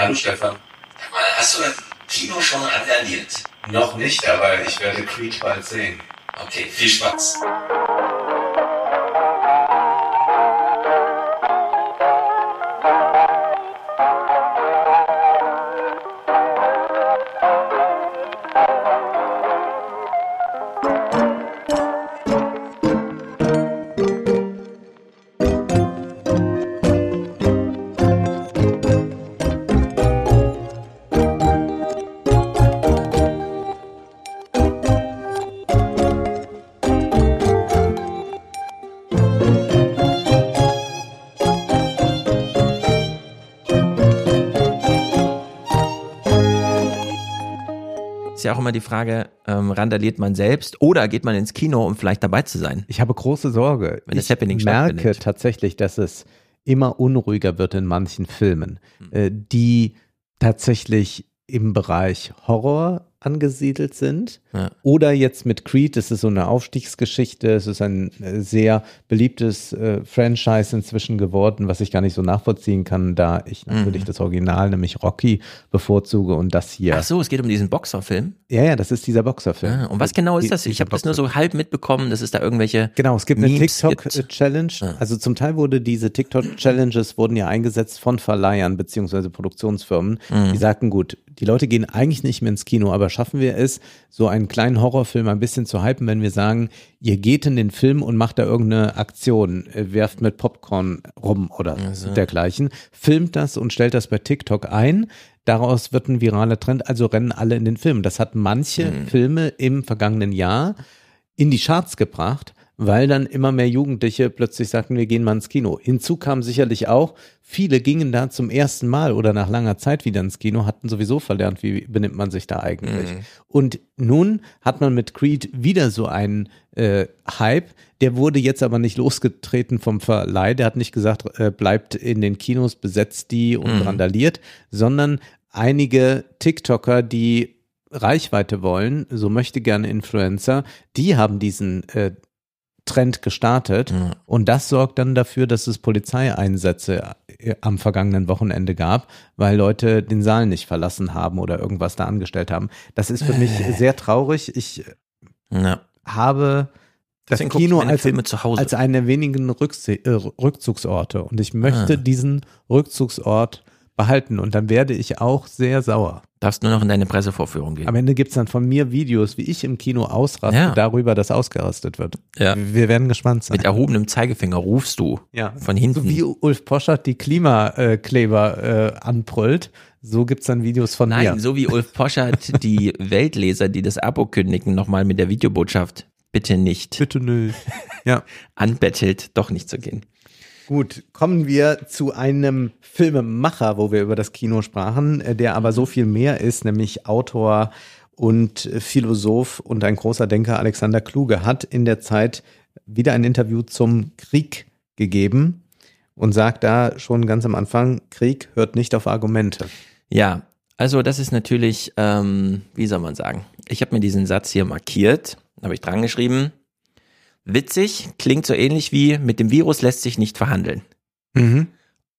Hallo Stefan. Sag mal, hast du das Kino schon randaliert? Noch nicht, aber ich werde Creed bald sehen. Okay, viel Spaß. Immer die Frage, ähm, randaliert man selbst oder geht man ins Kino, um vielleicht dabei zu sein? Ich habe große Sorge. Wenn das ich Happening merke tatsächlich, dass es immer unruhiger wird in manchen Filmen, äh, die tatsächlich im Bereich Horror angesiedelt sind. Ja. Oder jetzt mit Creed, das ist so eine Aufstiegsgeschichte, es ist ein äh, sehr beliebtes äh, Franchise inzwischen geworden, was ich gar nicht so nachvollziehen kann, da ich Mhm. natürlich das Original, nämlich Rocky, bevorzuge und das hier. Ach so, es geht um diesen Boxerfilm. Ja, ja, das ist dieser Boxerfilm. Ah, und was genau ist das? Ich habe das nur so halb mitbekommen, dass es da irgendwelche Genau, es gibt eine. TikTok-Challenge. Ja. Also zum Teil wurde diese TikTok-Challenges wurden ja eingesetzt von Verleihern beziehungsweise Produktionsfirmen. Mhm. Die sagten, gut, die Leute gehen eigentlich nicht mehr ins Kino, aber schaffen wir es, so einen kleinen Horrorfilm ein bisschen zu hypen, wenn wir sagen, ihr geht in den Film und macht da irgendeine Aktion, äh, werft mit Popcorn rum oder dergleichen, filmt das und stellt das bei TikTok ein. Daraus wird ein viraler Trend, also rennen alle in den Film. Das hat manche Filme im vergangenen Jahr in die Charts gebracht, weil dann immer mehr Jugendliche plötzlich sagten, wir gehen mal ins Kino. Hinzu kam sicherlich auch, viele gingen da zum ersten Mal oder nach langer Zeit wieder ins Kino, hatten sowieso verlernt, wie benimmt man sich da eigentlich. Und nun hat man mit Creed wieder so einen äh, Hype, der wurde jetzt aber nicht losgetreten vom Verleih, der hat nicht gesagt, äh, bleibt in den Kinos, besetzt die und randaliert, sondern einige TikToker, die Reichweite wollen, so möchte gerne Influencer, die haben diesen äh, Trend gestartet Mhm. und das sorgt dann dafür, dass es Polizeieinsätze äh, am vergangenen Wochenende gab, weil Leute den Saal nicht verlassen haben oder irgendwas da angestellt haben. Das ist für mich Äh. sehr traurig. Ich Ja. habe das Deswegen Kino als, als einen der wenigen Rückse äh, Rückzugsorte und ich möchte Ah. diesen Rückzugsort behalten und dann werde ich auch sehr sauer. Darfst nur noch in deine Pressevorführung gehen. Am Ende gibt's dann von mir Videos, wie ich im Kino ausraste, Ja. darüber, dass ausgerastet wird. Ja. Wir werden gespannt sein. Mit erhobenem Zeigefinger rufst du ja. von hinten. So wie Ulf Poschert die Klimakleber äh, anbrüllt, so gibt's dann Videos von Nein, mir. so wie Ulf Poschert die Weltleser, die das Abo kündigen, nochmal mit der Videobotschaft bitte nicht Bitte nö. Ja. anbettelt, doch nicht zu gehen. Gut, kommen wir zu einem Filmemacher, wo wir über das Kino sprachen, äh, der aber so viel mehr ist, nämlich Autor und Philosoph und ein großer Denker Alexander Kluge hat in der Zeit wieder ein Interview zum Krieg gegeben und sagt da schon ganz am Anfang, Krieg hört nicht auf Argumente. Ja, also das ist natürlich, ähm, wie soll man sagen? Ich habe mir diesen Satz hier markiert, habe ich dran geschrieben. Witzig, klingt so ähnlich wie mit dem Virus lässt sich nicht verhandeln.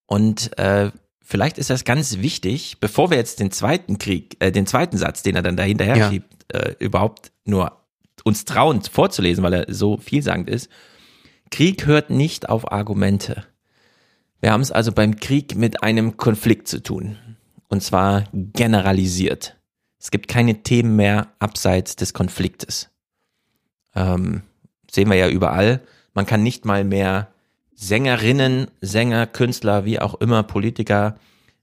Und äh, vielleicht ist das ganz wichtig, bevor wir jetzt den zweiten Krieg, äh, den zweiten Satz, den er dann dahinterher Ja. schiebt, äh, überhaupt nur uns trauen vorzulesen, weil er so vielsagend ist. Krieg hört nicht auf Argumente. Wir haben es also beim Krieg mit einem Konflikt zu tun. Und zwar generalisiert. Es gibt keine Themen mehr abseits des Konfliktes. Ähm, sehen wir ja überall. Man kann nicht mal mehr Sängerinnen, Sänger, Künstler, wie auch immer, Politiker,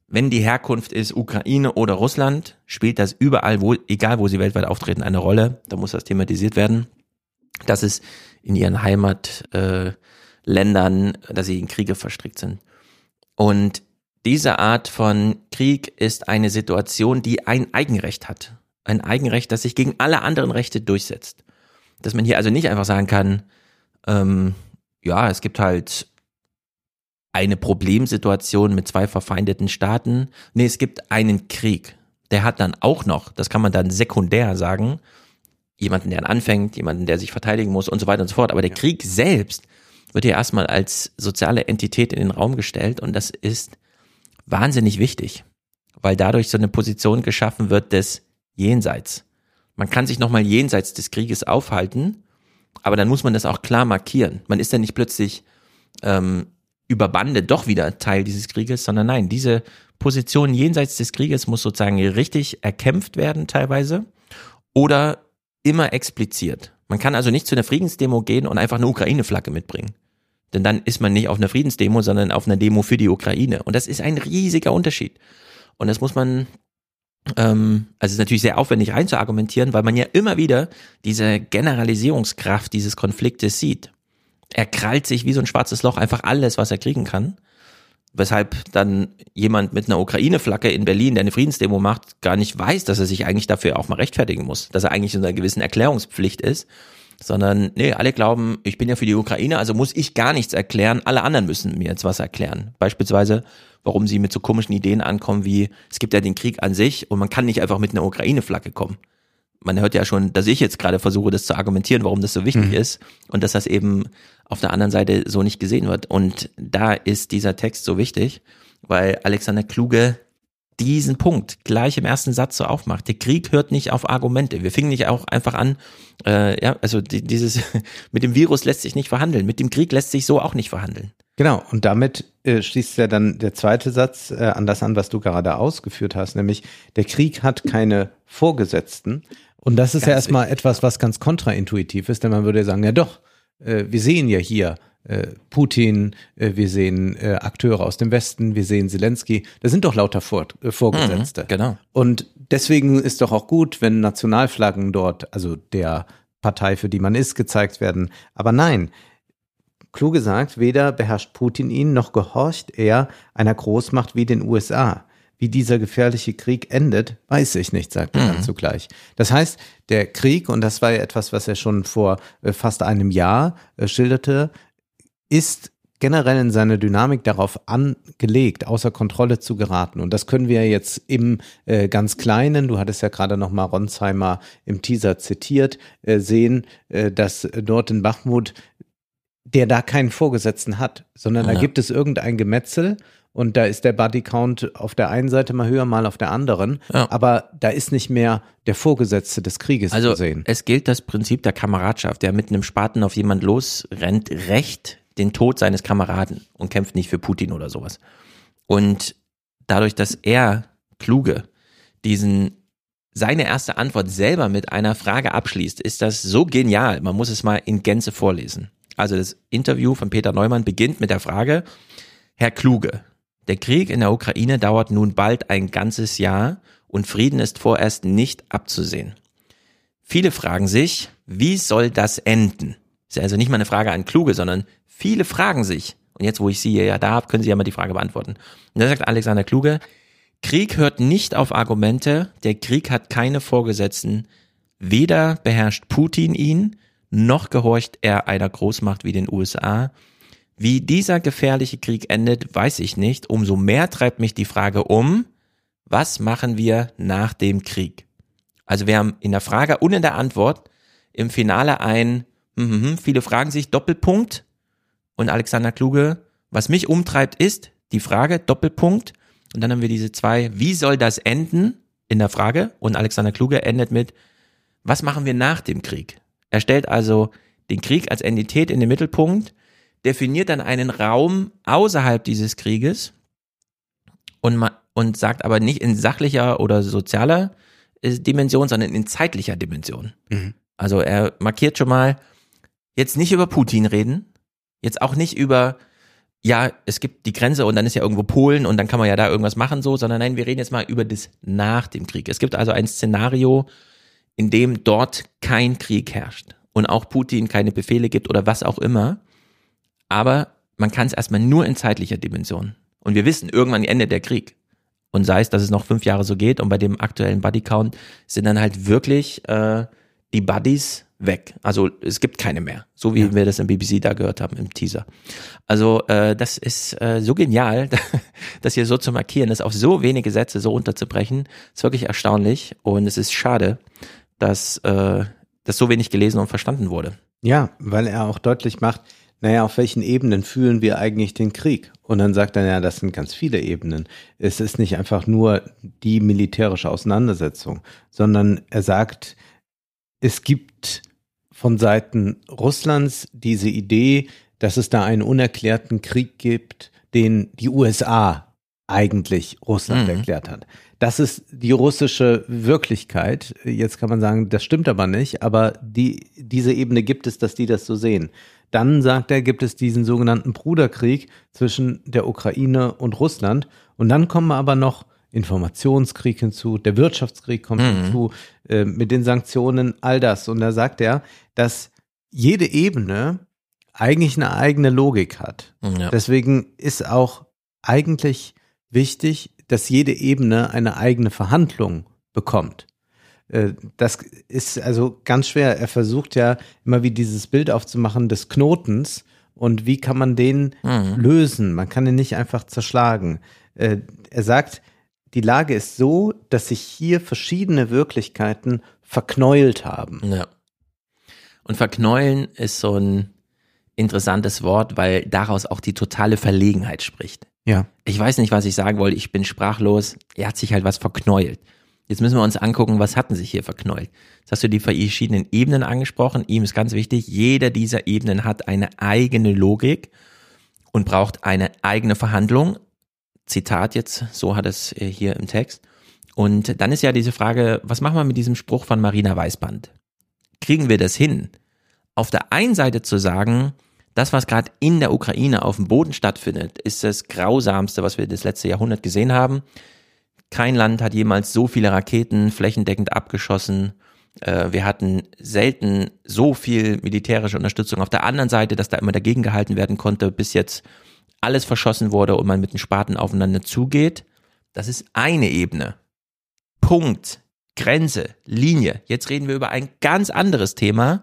wenn die Herkunft ist Ukraine oder Russland, spielt das überall, wo, egal wo sie weltweit auftreten, eine Rolle. Da muss das thematisiert werden. Dass es in ihren Heimatländern, äh, dass sie in Kriege verstrickt sind. Und diese Art von Krieg ist eine Situation, die ein Eigenrecht hat. Ein Eigenrecht, das sich gegen alle anderen Rechte durchsetzt. Dass man hier also nicht einfach sagen kann, ähm, ja, es gibt halt eine Problemsituation mit zwei verfeindeten Staaten. Nee, es gibt einen Krieg. Der hat dann auch noch, das kann man dann sekundär sagen, jemanden, der anfängt, jemanden, der sich verteidigen muss und so weiter und so fort. Aber der Krieg selbst wird ja erstmal als soziale Entität in den Raum gestellt und das ist wahnsinnig wichtig, weil dadurch so eine Position geschaffen wird des Jenseits. Man kann sich nochmal jenseits des Krieges aufhalten, aber dann muss man das auch klar markieren. Man ist dann nicht plötzlich ähm, über Bande doch wieder Teil dieses Krieges, sondern nein, diese Position jenseits des Krieges muss sozusagen richtig erkämpft werden teilweise oder immer expliziert. Man kann also nicht zu einer Friedensdemo gehen und einfach eine Ukraine-Flagge mitbringen. Denn dann ist man nicht auf einer Friedensdemo, sondern auf einer Demo für die Ukraine. Und das ist ein riesiger Unterschied. Und das muss man, also es ist natürlich sehr aufwendig reinzuargumentieren, weil man ja immer wieder diese Generalisierungskraft dieses Konfliktes sieht. Er krallt sich wie so ein schwarzes Loch einfach alles, was er kriegen kann. Weshalb dann jemand mit einer Ukraine-Flagge in Berlin, der eine Friedensdemo macht, gar nicht weiß, dass er sich eigentlich dafür auch mal rechtfertigen muss, dass er eigentlich in einer gewissen Erklärungspflicht ist, sondern nee, alle glauben, ich bin ja für die Ukraine, also muss ich gar nichts erklären, alle anderen müssen mir jetzt was erklären. Beispielsweise, warum sie mit so komischen Ideen ankommen wie, es gibt ja den Krieg an sich und man kann nicht einfach mit einer Ukraine-Flagge kommen man hört ja schon, dass ich jetzt gerade versuche, das zu argumentieren, warum das so wichtig mhm. ist und dass das eben auf der anderen Seite so nicht gesehen wird. Und da ist dieser Text so wichtig, weil Alexander Kluge diesen Punkt gleich im ersten Satz so aufmacht. Der Krieg hört nicht auf Argumente. Wir fingen nicht auch einfach an, äh, ja, also die, dieses mit dem Virus lässt sich nicht verhandeln, mit dem Krieg lässt sich so auch nicht verhandeln. Genau, und damit äh, schließt ja dann der zweite Satz äh, an das an, was du gerade ausgeführt hast, nämlich der Krieg hat keine Vorgesetzten, und das ist ganz ja erstmal wichtig, etwas, was ganz kontraintuitiv ist, denn man würde sagen, ja doch, äh, wir sehen ja hier äh, Putin, äh, wir sehen äh, Akteure aus dem Westen, wir sehen Zelensky, das sind doch lauter Vor äh, Vorgesetzte. Mhm, genau. Und deswegen ist doch auch gut, wenn Nationalflaggen dort, also der Partei, für die man ist, gezeigt werden. Aber nein, Kluge sagt, weder beherrscht Putin ihn, noch gehorcht er einer Großmacht wie den USA. Wie dieser gefährliche Krieg endet, weiß ich nicht, sagt er mhm. dann zugleich. Das heißt, der Krieg, und das war ja etwas, was er schon vor äh, fast einem Jahr äh, schilderte, ist generell in seiner Dynamik darauf angelegt, außer Kontrolle zu geraten. Und das können wir jetzt im äh, ganz Kleinen, du hattest ja gerade noch mal Ronsheimer im Teaser zitiert, äh, sehen, äh, dass dort in Bachmut der da keinen Vorgesetzten hat, sondern ja. da gibt es irgendein Gemetzel und da ist der Bodycount auf der einen Seite mal höher, mal auf der anderen. Ja. Aber da ist nicht mehr der Vorgesetzte des Krieges also, zu sehen. Es gilt das Prinzip der Kameradschaft, der mit einem Spaten auf jemand losrennt, recht den Tod seines Kameraden und kämpft nicht für Putin oder sowas. Und dadurch, dass er, Kluge, diesen seine erste Antwort selber mit einer Frage abschließt, ist das so genial. Man muss es mal in Gänze vorlesen. Also das Interview von Peter Neumann beginnt mit der Frage, Herr Kluge, der Krieg in der Ukraine dauert nun bald ein ganzes Jahr und Frieden ist vorerst nicht abzusehen. Viele fragen sich, wie soll das enden? Ist ja also nicht mal eine Frage an Kluge, sondern viele fragen sich. Und jetzt, wo ich Sie ja da habe, können Sie ja mal die Frage beantworten. Und da sagt Alexander Kluge, Krieg hört nicht auf Argumente, der Krieg hat keine Vorgesetzten. Weder beherrscht Putin ihn, noch gehorcht er einer Großmacht wie den USA. Wie dieser gefährliche Krieg endet, weiß ich nicht. Umso mehr treibt mich die Frage um, was machen wir nach dem Krieg? Also wir haben in der Frage und in der Antwort im Finale ein, hm, hm, hm, viele fragen sich Doppelpunkt und Alexander Kluge, was mich umtreibt ist die Frage Doppelpunkt und dann haben wir diese zwei, wie soll das enden in der Frage und Alexander Kluge endet mit, was machen wir nach dem Krieg? Er stellt also den Krieg als Entität in den Mittelpunkt definiert dann einen Raum außerhalb dieses Krieges und, und sagt aber nicht in sachlicher oder sozialer äh, Dimension, sondern in zeitlicher Dimension. Mhm. Also er markiert schon mal, jetzt nicht über Putin reden, jetzt auch nicht über, ja, es gibt die Grenze und dann ist ja irgendwo Polen und dann kann man ja da irgendwas machen so, sondern nein, wir reden jetzt mal über das nach dem Krieg. Es gibt also ein Szenario, in dem dort kein Krieg herrscht und auch Putin keine Befehle gibt oder was auch immer aber man kann es erstmal nur in zeitlicher Dimension. Und wir wissen, irgendwann endet der Krieg. Und sei es, dass es noch fünf Jahre so geht und bei dem aktuellen Bodycount sind dann halt wirklich äh, die Buddies weg. Also es gibt keine mehr, so wie ja. wir das im BBC da gehört haben im Teaser. Also äh, das ist äh, so genial, das hier so zu markieren, das auf so wenige Sätze so unterzubrechen, ist wirklich erstaunlich und es ist schade, dass äh, das so wenig gelesen und verstanden wurde. Ja, weil er auch deutlich macht, naja, auf welchen Ebenen fühlen wir eigentlich den Krieg? Und dann sagt er, ja, das sind ganz viele Ebenen. Es ist nicht einfach nur die militärische Auseinandersetzung, sondern er sagt, es gibt von Seiten Russlands diese Idee, dass es da einen unerklärten Krieg gibt, den die USA eigentlich Russland Mhm. erklärt hat. Das ist die russische Wirklichkeit. Jetzt kann man sagen, das stimmt aber nicht, aber die, diese Ebene gibt es, dass die das so sehen. Dann sagt er, gibt es diesen sogenannten Bruderkrieg zwischen der Ukraine und Russland. Und dann kommen aber noch Informationskrieg hinzu, der Wirtschaftskrieg kommt Mhm. hinzu, äh, mit den Sanktionen, all das. Und da sagt er, dass jede Ebene eigentlich eine eigene Logik hat. Ja. Deswegen ist auch eigentlich wichtig, dass jede Ebene eine eigene Verhandlung bekommt. Äh, Das ist also ganz schwer. Er versucht ja immer wie dieses Bild aufzumachen des Knotens und wie kann man den Mhm. lösen. Man kann ihn nicht einfach zerschlagen. Äh, Er sagt, die Lage ist so, dass sich hier verschiedene Wirklichkeiten verknäult haben. Ja. Und verknäulen ist so ein interessantes Wort, weil daraus auch die totale Verlegenheit spricht. Ja. Ich weiß nicht, was ich sagen wollte, ich bin sprachlos. Er hat sich halt was verknäult. Jetzt müssen wir uns angucken, was hatten sich hier verknäult. Jetzt hast du die verschiedenen Ebenen angesprochen. Ihm ist ganz wichtig, jeder dieser Ebenen hat eine eigene Logik und braucht eine eigene Verhandlung. Zitat jetzt, so hat es äh, hier im Text. Und dann ist ja diese Frage, was machen wir mit diesem Spruch von Marina Weißband? Kriegen wir das hin? Auf der einen Seite zu sagen, das, was gerade in der Ukraine auf dem Boden stattfindet, ist das Grausamste, was wir das letzte Jahrhundert gesehen haben. Kein Land hat jemals so viele Raketen flächendeckend abgeschossen. Äh, Wir hatten selten so viel militärische Unterstützung auf der anderen Seite, dass da immer dagegen gehalten werden konnte, bis jetzt alles verschossen wurde und man mit den Spaten aufeinander zugeht. Das ist eine Ebene. Punkt, Grenze, Linie. Jetzt reden wir über ein ganz anderes Thema.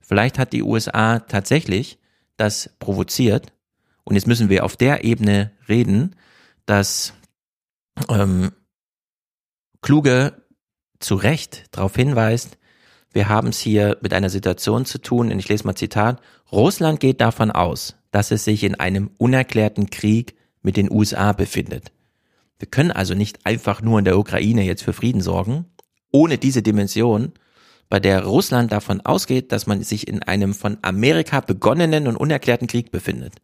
Vielleicht hat die USA tatsächlich das provoziert. Und jetzt müssen wir auf der Ebene reden, dass ähm, Kluge zu Recht darauf hinweist, wir haben es hier mit einer Situation zu tun, und ich lese mal Zitat, Russland geht davon aus, dass es sich in einem unerklärten Krieg mit den USA befindet. Wir können also nicht einfach nur in der Ukraine jetzt für Frieden sorgen, ohne diese Dimension, bei der Russland davon ausgeht, dass man sich in einem von Amerika begonnenen und unerklärten Krieg befindet.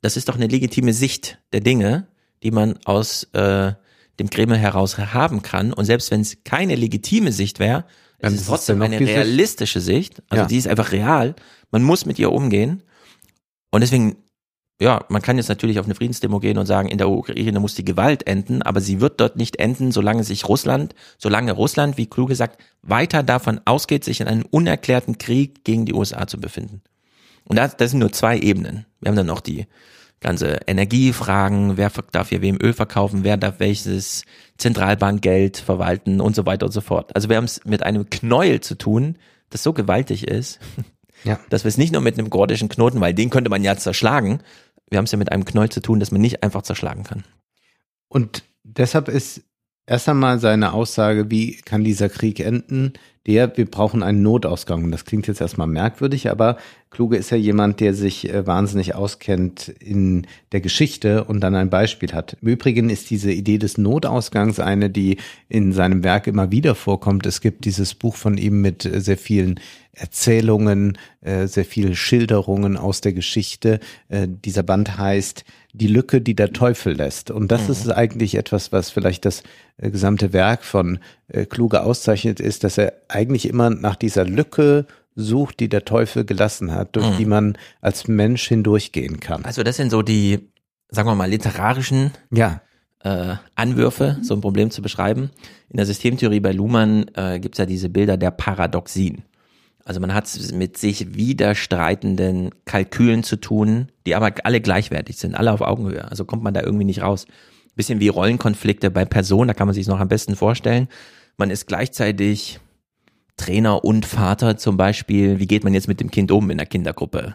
Das ist doch eine legitime Sicht der Dinge, die man aus äh, dem Kreml heraus haben kann. Und selbst wenn es keine legitime Sicht wäre, es ist es trotzdem eine realistische Sicht. Also Ja. die ist einfach real. Man muss mit ihr umgehen. Und deswegen, ja, man kann jetzt natürlich auf eine Friedensdemo gehen und sagen, in der Ukraine muss die Gewalt enden, aber sie wird dort nicht enden, solange sich Russland, solange Russland, wie Kluge sagt, weiter davon ausgeht, sich in einem unerklärten Krieg gegen die USA zu befinden. Und das, das sind nur zwei Ebenen. Wir haben dann noch die ganze Energiefragen, wer darf hier wem Öl verkaufen, wer darf welches Zentralbankgeld verwalten und so weiter und so fort. Also wir haben es mit einem Knäuel zu tun, das so gewaltig ist, Ja. dass wir es nicht nur mit einem gordischen Knoten, weil den könnte man ja zerschlagen, wir haben es ja mit einem Knäuel zu tun, das man nicht einfach zerschlagen kann. Und deshalb ist erst einmal seine Aussage, wie kann dieser Krieg enden, der, wir brauchen einen Notausgang. Und das klingt jetzt erstmal merkwürdig, aber Kluge ist ja jemand, der sich äh, wahnsinnig auskennt in der Geschichte und dann ein Beispiel hat. Im Übrigen ist diese Idee des Notausgangs eine, die in seinem Werk immer wieder vorkommt. Es gibt dieses Buch von ihm mit äh, sehr vielen Erzählungen, äh, sehr viele Schilderungen aus der Geschichte. Dieser Band heißt Die Lücke, die der Teufel lässt. Und das ist eigentlich etwas, was vielleicht das äh, gesamte Werk von äh, Kluge auszeichnet, ist, dass er eigentlich immer nach dieser Lücke sucht, die der Teufel gelassen hat, durch die man als Mensch hindurchgehen kann. Also das sind so die, sagen wir mal, literarischen Ja, äh, Anwürfe, so ein Problem zu beschreiben. In der Systemtheorie bei Luhmann äh, gibt es ja diese Bilder der Paradoxien. Also man hat es mit sich widerstreitenden Kalkülen zu tun, die aber alle gleichwertig sind, alle auf Augenhöhe. Also kommt man da irgendwie nicht raus. Bisschen wie Rollenkonflikte bei Personen, da kann man sich noch am besten vorstellen. Man ist gleichzeitig Trainer und Vater zum Beispiel. Wie geht man jetzt mit dem Kind um in der Kindergruppe?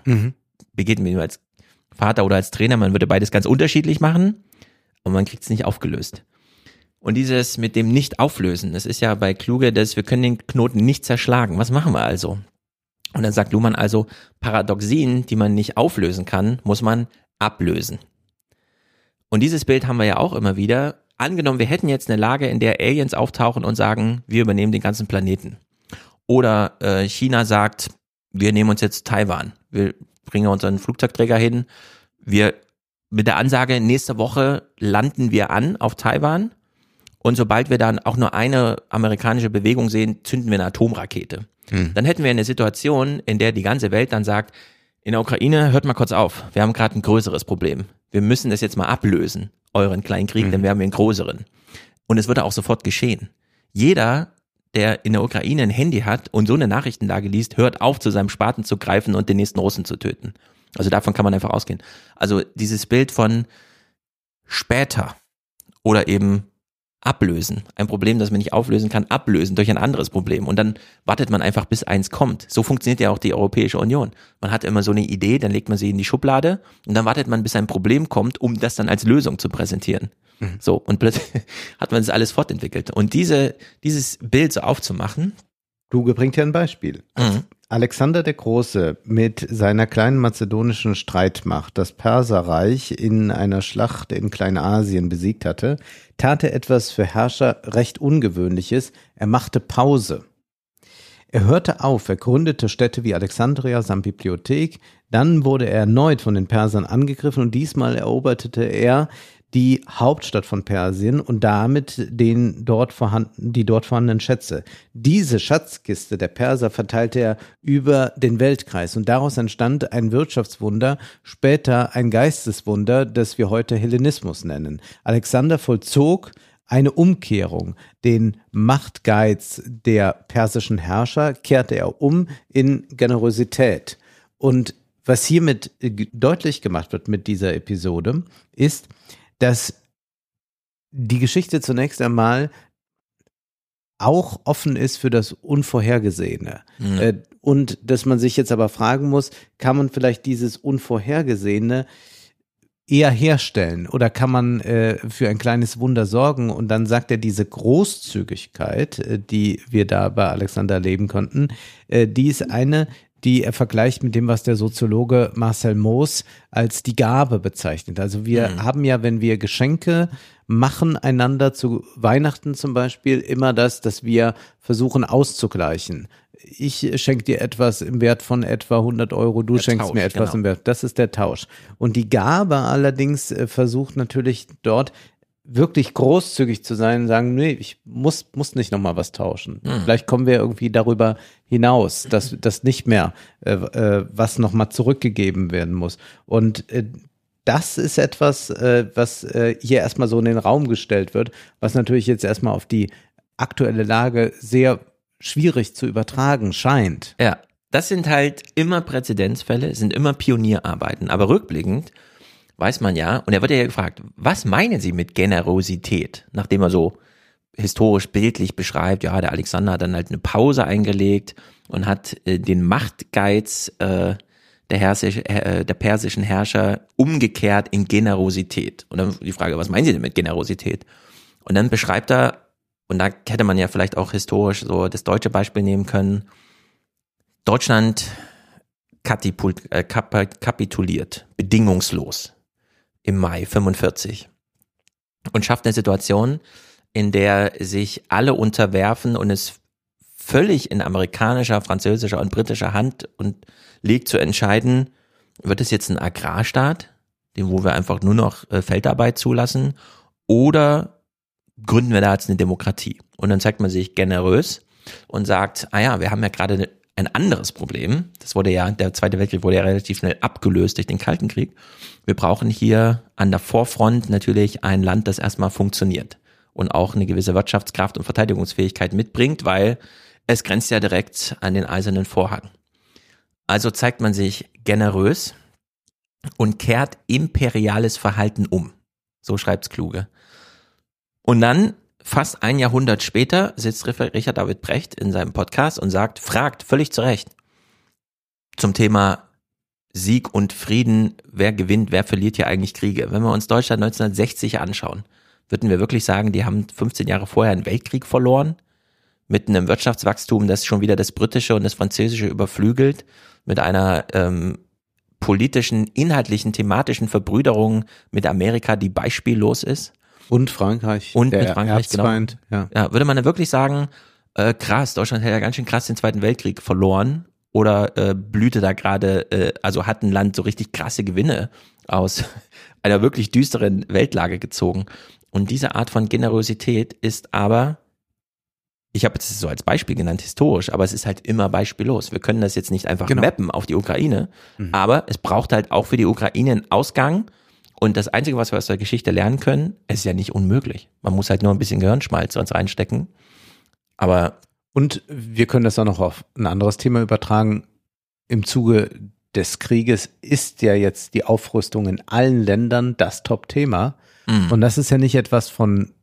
Wie geht man als Vater oder als Trainer? Man würde beides ganz unterschiedlich machen, aber man kriegt es nicht aufgelöst. Und dieses mit dem Nicht-Auflösen, das ist ja bei Kluge, dass wir können den Knoten nicht zerschlagen. Was machen wir also? Und dann sagt Luhmann also, Paradoxien, die man nicht auflösen kann, muss man ablösen. Und dieses Bild haben wir ja auch immer wieder. Angenommen, wir hätten jetzt eine Lage, in der Aliens auftauchen und sagen, wir übernehmen den ganzen Planeten. Oder äh, China sagt, wir nehmen uns jetzt Taiwan. Wir bringen unseren Flugzeugträger hin. Wir mit der Ansage, nächste Woche landen wir an auf Taiwan. Und sobald wir dann auch nur eine amerikanische Bewegung sehen, zünden wir eine Atomrakete. Hm. Dann hätten wir eine Situation, in der die ganze Welt dann sagt, in der Ukraine, hört mal kurz auf, wir haben gerade ein größeres Problem. Wir müssen das jetzt mal ablösen, euren kleinen Krieg, mhm. werden wir einen größeren. Und es würde auch sofort geschehen. Jeder, der in der Ukraine ein Handy hat und so eine Nachrichtenlage liest, hört auf, zu seinem Spaten zu greifen und den nächsten Russen zu töten. Also davon kann man einfach ausgehen. Also dieses Bild von später oder eben ablösen. Ein Problem, das man nicht auflösen kann, ablösen durch ein anderes Problem. Und dann wartet man einfach, bis eins kommt. So funktioniert ja auch die Europäische Union. Man hat immer so eine Idee, dann legt man sie in die Schublade und dann wartet man, bis ein Problem kommt, um das dann als Lösung zu präsentieren. Mhm. So, und plötzlich hat man das alles fortentwickelt. Und diese, dieses Bild so aufzumachen. Du bringt ja ein Beispiel. Mhm. Alexander der Große mit seiner kleinen mazedonischen Streitmacht das Perserreich in einer Schlacht in Kleinasien besiegt hatte, tat er etwas für Herrscher recht Ungewöhnliches. Er machte Pause. Er hörte auf, er gründete Städte wie Alexandria samt Bibliothek, dann wurde er erneut von den Persern angegriffen und diesmal eroberte er die Hauptstadt von Persien und damit den dort vorhanden, die dort vorhandenen Schätze. Diese Schatzkiste der Perser verteilte er über den Weltkreis und daraus entstand ein Wirtschaftswunder, später ein Geisteswunder, das wir heute Hellenismus nennen. Alexander vollzog eine Umkehrung. Den Machtgeiz der persischen Herrscher kehrte er um in Generosität. Und was hiermit deutlich gemacht wird mit dieser Episode, ist, dass die Geschichte zunächst einmal auch offen ist für das Unvorhergesehene. Mhm. Äh, und dass man sich jetzt aber fragen muss, kann man vielleicht dieses Unvorhergesehene eher herstellen oder kann man äh, für ein kleines Wunder sorgen? Und dann sagt er, diese Großzügigkeit, äh, die wir da bei Alexander erleben konnten, äh, die ist eine, die er vergleicht mit dem, was der Soziologe Marcel Moos als die Gabe bezeichnet. Also wir mhm. haben ja, wenn wir Geschenke machen einander zu Weihnachten zum Beispiel immer das, dass wir versuchen auszugleichen. Ich schenke dir etwas im Wert von etwa 100 Euro, du der schenkst Tausch, mir etwas genau. im Wert. Das ist der Tausch. Und die Gabe allerdings äh, versucht natürlich dort wirklich großzügig zu sein und sagen, nee, ich muss, muss nicht nochmal was tauschen. Mhm. Vielleicht kommen wir irgendwie darüber hinaus, dass das nicht mehr äh, äh, was nochmal zurückgegeben werden muss. Und äh, das ist etwas, äh, was äh, hier erstmal so in den Raum gestellt wird, was natürlich jetzt erstmal auf die aktuelle Lage sehr schwierig zu übertragen scheint. Ja, das sind halt immer Präzedenzfälle, sind immer Pionierarbeiten. Aber rückblickend weiß man ja, und er wird ja gefragt, was meinen Sie mit Generosität? Nachdem er so historisch bildlich beschreibt, ja, der Alexander hat dann halt eine Pause eingelegt und hat äh, den Machtgeiz äh, der, äh, der persischen Herrscher umgekehrt in Generosität. Und dann die Frage, was meinen Sie denn mit Generosität? Und dann beschreibt er, und da hätte man ja vielleicht auch historisch so das deutsche Beispiel nehmen können, Deutschland äh, kapituliert, bedingungslos im Mai 45 und schafft eine Situation, in der sich alle unterwerfen und es völlig in amerikanischer, französischer und britischer Hand und liegt zu entscheiden, wird es jetzt ein Agrarstaat, wo wir einfach nur noch äh, Feldarbeit zulassen, oder gründen wir da jetzt eine Demokratie? Und dann zeigt man sich generös und sagt, ah ja, wir haben ja gerade ein anderes Problem. Das wurde ja, der Zweite Weltkrieg wurde ja relativ schnell abgelöst durch den Kalten Krieg. Wir brauchen hier an der Vorfront natürlich ein Land, das erstmal funktioniert und auch eine gewisse Wirtschaftskraft und Verteidigungsfähigkeit mitbringt, weil es grenzt ja direkt an den eisernen Vorhang. Also zeigt man sich generös und kehrt imperiales Verhalten um. So schreibt's Kluge. Und dann Fast ein Jahrhundert später sitzt Richard David Brecht in seinem Podcast und sagt, fragt völlig zu Recht zum Thema Sieg und Frieden, wer gewinnt, wer verliert hier eigentlich Kriege. Wenn wir uns Deutschland 1960 anschauen, würden wir wirklich sagen, die haben 15 Jahre vorher einen Weltkrieg verloren? mit einem Wirtschaftswachstum, das schon wieder das britische und das französische überflügelt, mit einer ähm, politischen, inhaltlichen, thematischen Verbrüderung mit Amerika, die beispiellos ist. Und Frankreich. Und mit Frankreich, genau. Ja. Ja, würde man dann wirklich sagen, äh, krass, Deutschland hat ja ganz schön krass den Zweiten Weltkrieg verloren oder äh, blühte da gerade, äh, also hat ein Land so richtig krasse Gewinne aus einer wirklich düsteren Weltlage gezogen. Und diese Art von Generosität ist aber, ich habe es so als Beispiel genannt, historisch, aber es ist halt immer beispiellos. Wir können das jetzt nicht einfach Genau. mappen auf die Ukraine, aber es braucht halt auch für die Ukraine einen Ausgang. Und das Einzige, was wir aus der Geschichte lernen können, ist ja nicht unmöglich. Man muss halt nur ein bisschen Gehirnschmalz uns reinstecken. Aber Und wir können das auch noch auf ein anderes Thema übertragen. Im Zuge des Krieges ist ja jetzt die Aufrüstung in allen Ländern das Top-Thema. mh, Und das ist ja nicht etwas von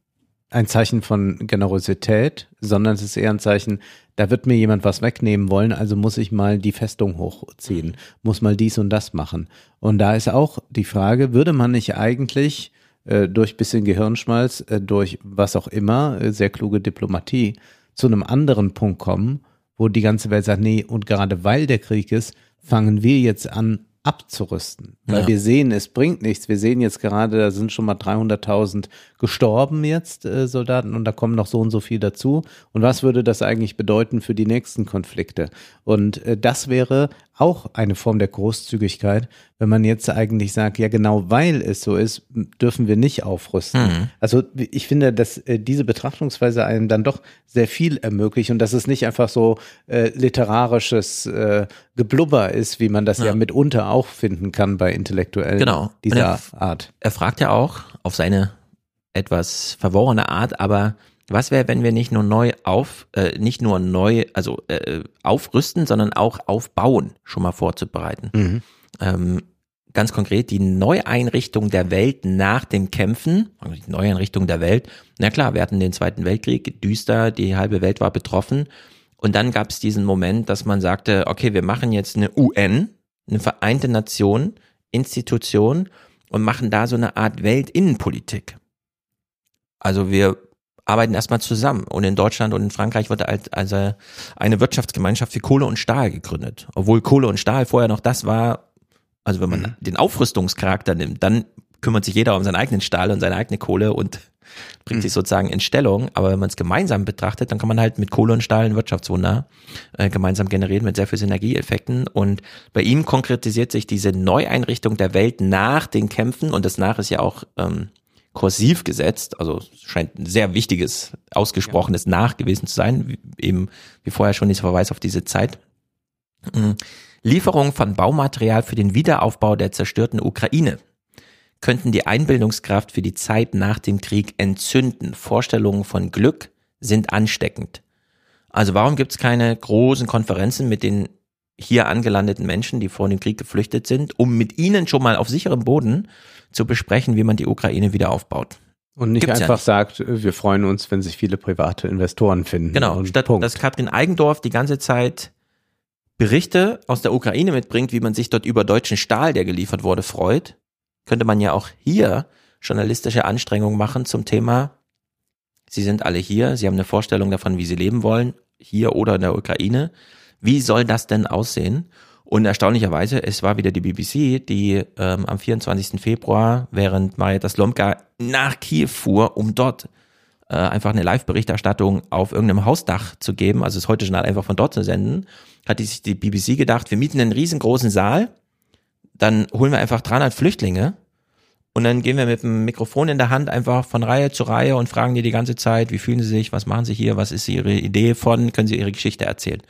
ein Zeichen von Generosität, sondern es ist eher ein Zeichen, da wird mir jemand was wegnehmen wollen, also muss ich mal die Festung hochziehen, muss mal dies und das machen. Und da ist auch die Frage, würde man nicht eigentlich äh, durch bisschen Gehirnschmalz, äh, durch was auch immer, äh, sehr kluge Diplomatie, zu einem anderen Punkt kommen, wo die ganze Welt sagt, nee, und gerade weil der Krieg ist, fangen wir jetzt an abzurüsten. Weil Ja. wir sehen, es bringt nichts. Wir sehen jetzt gerade, da sind schon mal 300.000 gestorben jetzt, äh, Soldaten, und da kommen noch so und so viel dazu. Und was würde das eigentlich bedeuten für die nächsten Konflikte? Und äh, das wäre auch eine Form der Großzügigkeit, wenn man jetzt eigentlich sagt, ja genau weil es so ist, dürfen wir nicht aufrüsten. Mhm. Also ich finde, dass äh, diese Betrachtungsweise einem dann doch sehr viel ermöglicht und dass es nicht einfach so äh, literarisches äh, Geblubber ist, wie man das ja. Ja. mitunter auch finden kann bei Intellektuellen Genau. Dieser er- Art. er fragt ja auch auf seine etwas verworrene Art, aber was wäre, wenn wir nicht nur neu auf, äh, nicht nur neu, also äh, aufrüsten, sondern auch aufbauen, schon mal vorzubereiten. Ähm, ganz konkret die Neueinrichtung der Welt nach dem Kämpfen, also die Neueinrichtung der Welt. Na klar, wir hatten den Zweiten Weltkrieg, düster, die halbe Welt war betroffen. Und dann gab es diesen Moment, dass man sagte, okay, wir machen jetzt eine UN, eine Vereinte Nation, Institution und machen da so eine Art Weltinnenpolitik. Also wir arbeiten erstmal zusammen. Und in Deutschland und in Frankreich wird als, also eine Wirtschaftsgemeinschaft für Kohle und Stahl gegründet. Obwohl Kohle und Stahl vorher noch das war, also wenn man den Aufrüstungscharakter nimmt, dann kümmert sich jeder um seinen eigenen Stahl und seine eigene Kohle und bringt sich sozusagen in Stellung. Aber wenn man es gemeinsam betrachtet, dann kann man halt mit Kohle und Stahl ein Wirtschaftswunder äh, gemeinsam generieren mit sehr viel Synergieeffekten. Und bei ihm konkretisiert sich diese Neueinrichtung der Welt nach den Kämpfen und das nach ist ja auch ähm, kursiv gesetzt, also scheint ein sehr wichtiges, ausgesprochenes Nach gewesen zu sein, wie, eben wie vorher schon dieser Verweis auf diese Zeit. Mhm. Lieferung von Baumaterial für den Wiederaufbau der zerstörten Ukraine könnten die Einbildungskraft für die Zeit nach dem Krieg entzünden. Vorstellungen von Glück sind ansteckend. Also warum gibt es keine großen Konferenzen mit den hier angelandeten Menschen, die vor dem Krieg geflüchtet sind, um mit ihnen schon mal auf sicherem Boden zu besprechen, wie man die Ukraine wieder aufbaut? Und nicht Gibt's ja einfach nicht. sagt, wir freuen uns, wenn sich viele private Investoren finden. Genau, und statt Punkt. dass Katrin Eigendorf die ganze Zeit Berichte aus der Ukraine mitbringt, wie man sich dort über deutschen Stahl, der geliefert wurde, freut, könnte man ja auch hier journalistische Anstrengungen machen zum Thema, Sie sind alle hier, Sie haben eine Vorstellung davon, wie Sie leben wollen, hier oder in der Ukraine. Wie soll das denn aussehen? Und erstaunlicherweise, es war wieder die BBC, die ähm, am 24. Februar, während Marietta Slomka nach Kiew fuhr, um dort äh, einfach eine Live-Berichterstattung auf irgendeinem Hausdach zu geben, also das heute Journal einfach von dort zu senden, hat die sich die BBC gedacht, wir mieten einen riesengroßen Saal, dann holen wir einfach 300 Flüchtlinge und dann gehen wir mit dem Mikrofon in der Hand einfach von Reihe zu Reihe und fragen die die ganze Zeit, wie fühlen sie sich, was machen sie hier, was ist ihre Idee von, können sie ihre Geschichte erzählen.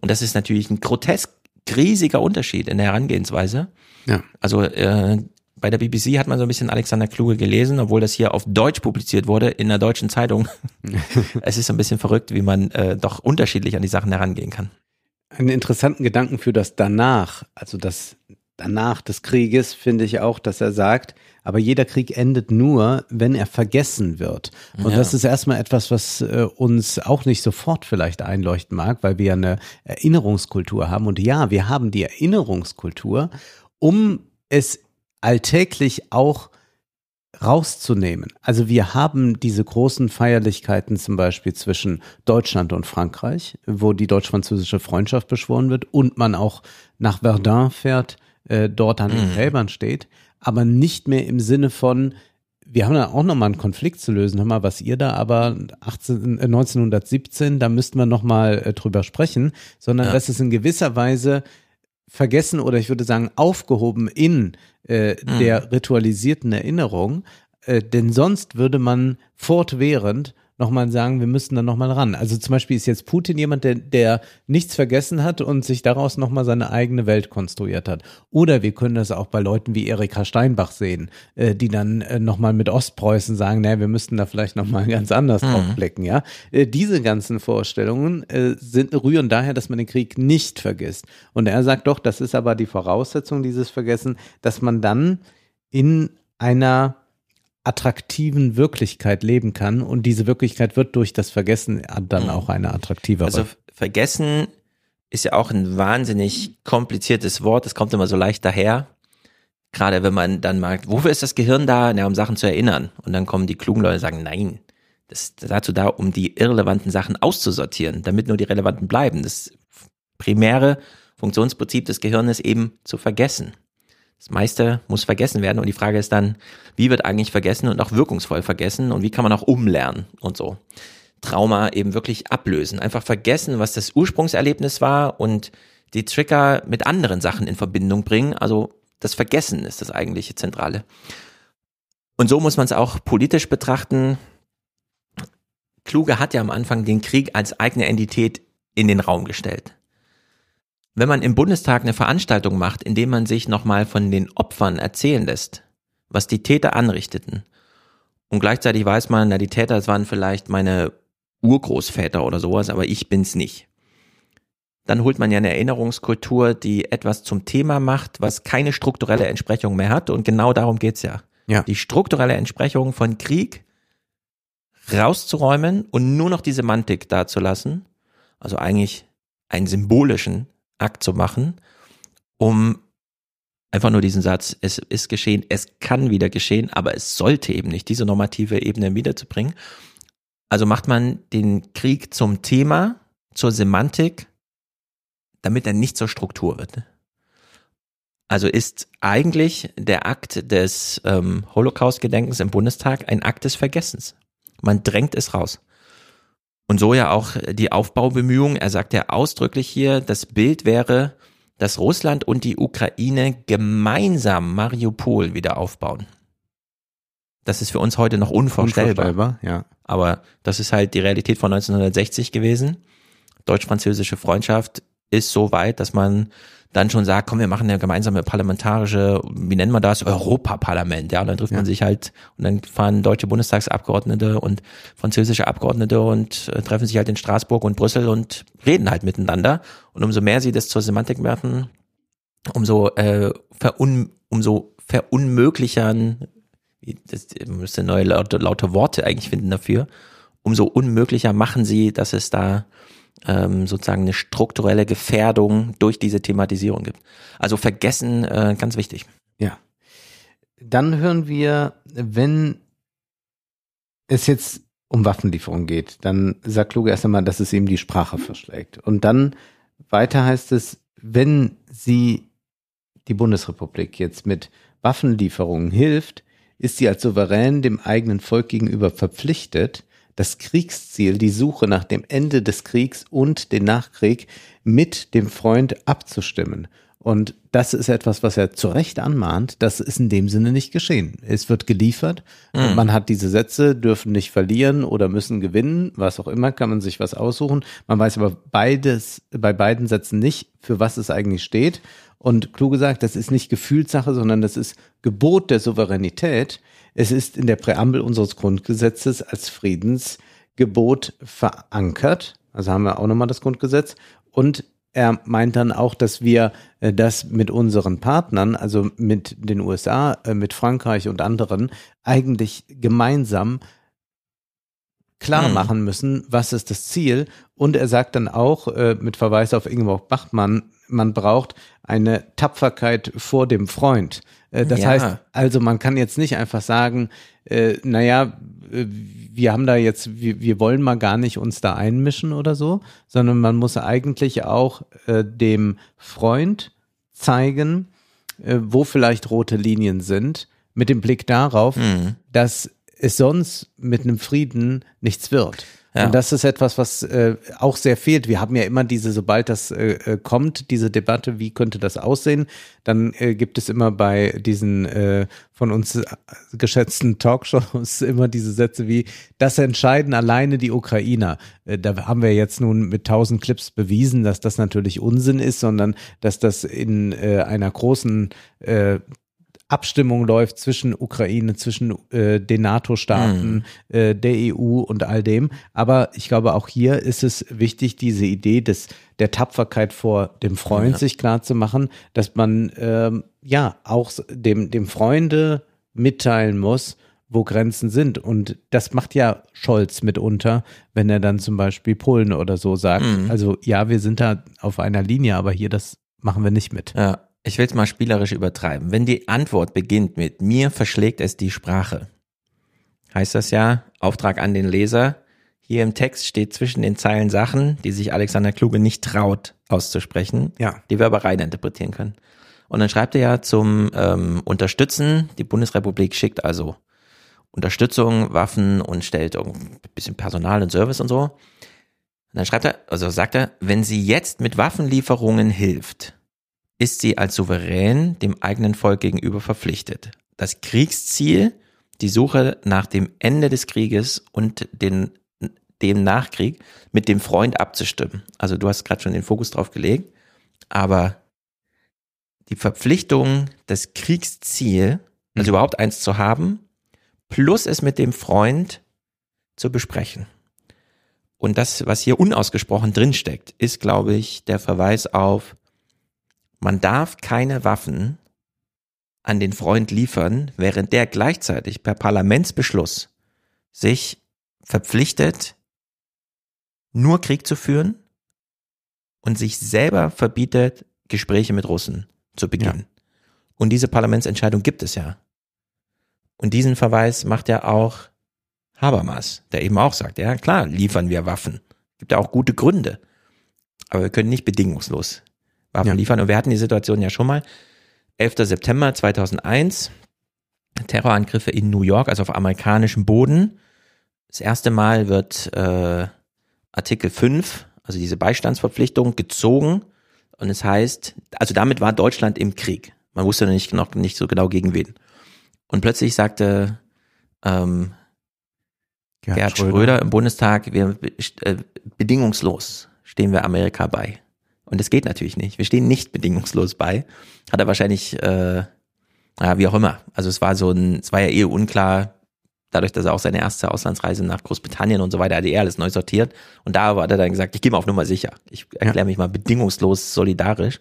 Und das ist natürlich ein grotesk riesiger Unterschied in der Herangehensweise. Ja. Also äh, bei der BBC hat man so ein bisschen Alexander Kluge gelesen, obwohl das hier auf Deutsch publiziert wurde in der deutschen Zeitung. es ist so ein bisschen verrückt, wie man äh, doch unterschiedlich an die Sachen herangehen kann. Einen interessanten Gedanken für das danach, also das danach des Krieges, finde ich auch, dass er sagt, aber jeder Krieg endet nur, wenn er vergessen wird. Und Ja. das ist erstmal etwas, was äh, uns auch nicht sofort vielleicht einleuchten mag, weil wir eine Erinnerungskultur haben. Und ja, wir haben die Erinnerungskultur, um es alltäglich auch rauszunehmen. Also wir haben diese großen Feierlichkeiten zum Beispiel zwischen Deutschland und Frankreich, wo die deutsch-französische Freundschaft beschworen wird und man auch nach Verdun fährt, äh, dort an den Mhm. Gräbern steht, aber nicht mehr im Sinne von, wir haben da auch nochmal einen Konflikt zu lösen, hör mal, was ihr da aber 18, äh, 1917, da müssten wir nochmal äh, drüber sprechen, sondern Ja. das ist in gewisser Weise vergessen oder ich würde sagen aufgehoben in äh, Mhm. der ritualisierten Erinnerung, äh, denn sonst würde man fortwährend nochmal sagen, wir müssen da nochmal ran. Also zum Beispiel ist jetzt Putin jemand, der, der nichts vergessen hat und sich daraus nochmal seine eigene Welt konstruiert hat. Oder wir können das auch bei Leuten wie Erika Steinbach sehen, äh, die dann äh, nochmal mit Ostpreußen sagen, naja, wir müssten da vielleicht nochmal ganz anders drauf blicken, ja. Äh, diese ganzen Vorstellungen äh, sind, rühren daher, dass man den Krieg nicht vergisst. Und er sagt doch, das ist aber die Voraussetzung dieses Vergessen, dass man dann in einer attraktiven Wirklichkeit leben kann und diese Wirklichkeit wird durch das Vergessen dann auch eine attraktivere. Also vergessen ist ja auch ein wahnsinnig kompliziertes Wort. Es kommt immer so leicht daher. Gerade wenn man dann mag, wofür ist das Gehirn da? Na, um Sachen zu erinnern. Und dann kommen die klugen Leute und sagen, nein, das ist dazu da, um die irrelevanten Sachen auszusortieren, damit nur die relevanten bleiben. Das primäre Funktionsprinzip des Gehirns eben zu vergessen. Das meiste muss vergessen werden und die Frage ist dann, wie wird eigentlich vergessen und auch wirkungsvoll vergessen und wie kann man auch umlernen und so. Trauma eben wirklich ablösen. Einfach vergessen, was das Ursprungserlebnis war und die Trigger mit anderen Sachen in Verbindung bringen. Also das Vergessen ist das eigentliche Zentrale. Und so muss man es auch politisch betrachten. Kluge hat ja am Anfang den Krieg als eigene Entität in den Raum gestellt. Wenn man im Bundestag eine Veranstaltung macht, indem man sich nochmal von den Opfern erzählen lässt, was die Täter anrichteten, und gleichzeitig weiß man, na, die Täter, das waren vielleicht meine Urgroßväter oder sowas, aber ich bin's nicht. Dann holt man ja eine Erinnerungskultur, die etwas zum Thema macht, was keine strukturelle Entsprechung mehr hat. Und genau darum geht's ja. Ja. Die strukturelle Entsprechung von Krieg rauszuräumen und nur noch die Semantik dazulassen. Also eigentlich einen symbolischen Akt zu machen, um einfach nur diesen Satz, es ist geschehen, es kann wieder geschehen, aber es sollte eben nicht, diese normative Ebene wiederzubringen. Also macht man den Krieg zum Thema, zur Semantik, damit er nicht zur Struktur wird. Also ist eigentlich der Akt des ähm, Holocaust-Gedenkens im Bundestag ein Akt des Vergessens. Man drängt es raus. Und so ja auch die Aufbaubemühungen. Er sagt ja ausdrücklich hier, das Bild wäre, dass Russland und die Ukraine gemeinsam Mariupol wieder aufbauen. Das ist für uns heute noch unvorstellbar. Unvorstellbar, ja. Aber das ist halt die Realität von 1960 gewesen. Deutsch-französische Freundschaft ist so weit, dass man dann schon sagt, komm, wir machen eine gemeinsame parlamentarische, wie nennen wir das, Europaparlament, ja, und dann trifft Ja. man sich halt und dann fahren deutsche Bundestagsabgeordnete und französische Abgeordnete und äh, treffen sich halt in Straßburg und Brüssel und reden halt miteinander und umso mehr sie das zur Semantik machen, umso äh, verun, umso verunmöglichern, das man müsste neue laute, laute Worte eigentlich finden dafür, umso unmöglicher machen sie, dass es da ähm, sozusagen eine strukturelle Gefährdung durch diese Thematisierung gibt. Also vergessen, äh, ganz wichtig. Ja. Dann hören wir, wenn es jetzt um Waffenlieferung geht, dann sagt Kluge erst einmal, dass es ihm die Sprache verschlägt. Und dann weiter heißt es, wenn sie die Bundesrepublik jetzt mit Waffenlieferungen hilft, ist sie als Souverän dem eigenen Volk gegenüber verpflichtet, das Kriegsziel, die Suche nach dem Ende des Kriegs und den Nachkrieg mit dem Freund abzustimmen. Und das ist etwas, was er zu Recht anmahnt. Das ist in dem Sinne nicht geschehen. Es wird geliefert. Und man hat diese Sätze, dürfen nicht verlieren oder müssen gewinnen. Was auch immer, kann man sich was aussuchen. Man weiß aber beides, bei beiden Sätzen nicht, für was es eigentlich steht. Und klug gesagt, das ist nicht Gefühlssache, sondern das ist Gebot der Souveränität. Es ist in der Präambel unseres Grundgesetzes als Friedensgebot verankert. Also haben wir auch nochmal das Grundgesetz. Und er meint dann auch, dass wir äh, das mit unseren Partnern, also mit den USA, äh, mit Frankreich und anderen, eigentlich gemeinsam klar Hm. machen müssen, was ist das Ziel. Und er sagt dann auch, äh, mit Verweis auf Ingeborg Bachmann, man braucht eine Tapferkeit vor dem Freund. Äh, das Ja. heißt, also man kann jetzt nicht einfach sagen, äh, naja, äh, wir haben da jetzt, wir, wir wollen mal gar nicht uns da einmischen oder so, sondern man muss eigentlich auch äh, dem Freund zeigen, äh, wo vielleicht rote Linien sind, mit dem Blick darauf, Mhm. dass es sonst mit einem Frieden nichts wird. Ja. Und das ist etwas, was äh, auch sehr fehlt. Wir haben ja immer diese, sobald das äh, äh, kommt, diese Debatte, wie könnte das aussehen, dann äh, gibt es immer bei diesen äh, von uns äh, geschätzten Talkshows immer diese Sätze wie, das entscheiden alleine die Ukrainer. Äh, da haben wir jetzt nun mit tausend Clips bewiesen, dass das natürlich Unsinn ist, sondern dass das in äh, einer großen äh, Abstimmung läuft zwischen Ukraine, zwischen äh, den NATO-Staaten, äh, der EU und all dem. Aber ich glaube, auch hier ist es wichtig, diese Idee des der Tapferkeit vor dem Freund Ja. sich klar zu machen, dass man ähm, ja auch dem dem Freunde mitteilen muss, wo Grenzen sind. Und das macht ja Scholz mitunter, wenn er dann zum Beispiel Polen oder so sagt. Mhm. Also ja, wir sind da auf einer Linie, aber hier das machen wir nicht mit. Ja, ich will es mal spielerisch übertreiben. Wenn die Antwort beginnt mit mir verschlägt es die Sprache, heißt das ja Auftrag an den Leser. Hier im Text steht zwischen den Zeilen Sachen, die sich Alexander Kluge nicht traut auszusprechen, Ja. die wir aber rein interpretieren können. Und dann schreibt er ja zum ähm, Unterstützen, die Bundesrepublik schickt also Unterstützung, Waffen und stellt ein bisschen Personal und Service und so. Und dann schreibt er, also sagt er, wenn sie jetzt mit Waffenlieferungen hilft, ist sie als souverän dem eigenen Volk gegenüber verpflichtet. Das Kriegsziel, die Suche nach dem Ende des Krieges und den, dem Nachkrieg mit dem Freund abzustimmen. Also du hast gerade schon den Fokus drauf gelegt, aber die Verpflichtung, das Kriegsziel, also überhaupt eins zu haben, plus es mit dem Freund zu besprechen. Und das, was hier unausgesprochen drinsteckt, ist, glaube ich, der Verweis auf, man darf keine Waffen an den Freund liefern, während der gleichzeitig per Parlamentsbeschluss sich verpflichtet, nur Krieg zu führen und sich selber verbietet, Gespräche mit Russen zu beginnen. Und diese Parlamentsentscheidung gibt es ja. Und diesen Verweis macht ja auch Habermas, der eben auch sagt, ja klar, liefern wir Waffen. Gibt ja auch gute Gründe. Aber wir können nicht bedingungslos Waffen Ja. liefern. Und wir hatten die Situation ja schon mal. 11. September 2001, Terrorangriffe in New York, also auf amerikanischem Boden. Das erste Mal wird äh, Artikel 5, also diese Beistandsverpflichtung, gezogen. Und es heißt, also damit war Deutschland im Krieg. Man wusste noch nicht, noch nicht so genau gegen wen. Und plötzlich sagte ähm, Gerhard Schröder. im Bundestag, wir äh, bedingungslos stehen wir Amerika bei. Und das geht natürlich nicht. Wir stehen nicht bedingungslos bei. Hat er wahrscheinlich, äh, ja, wie auch immer. Also es war so ein, es war ja eh unklar, dadurch, dass er auch seine erste Auslandsreise nach Großbritannien und so weiter, hat er alles neu sortiert. Und da hat er dann gesagt, ich gehe mal auf Nummer sicher. Ich erkläre mich mal bedingungslos solidarisch.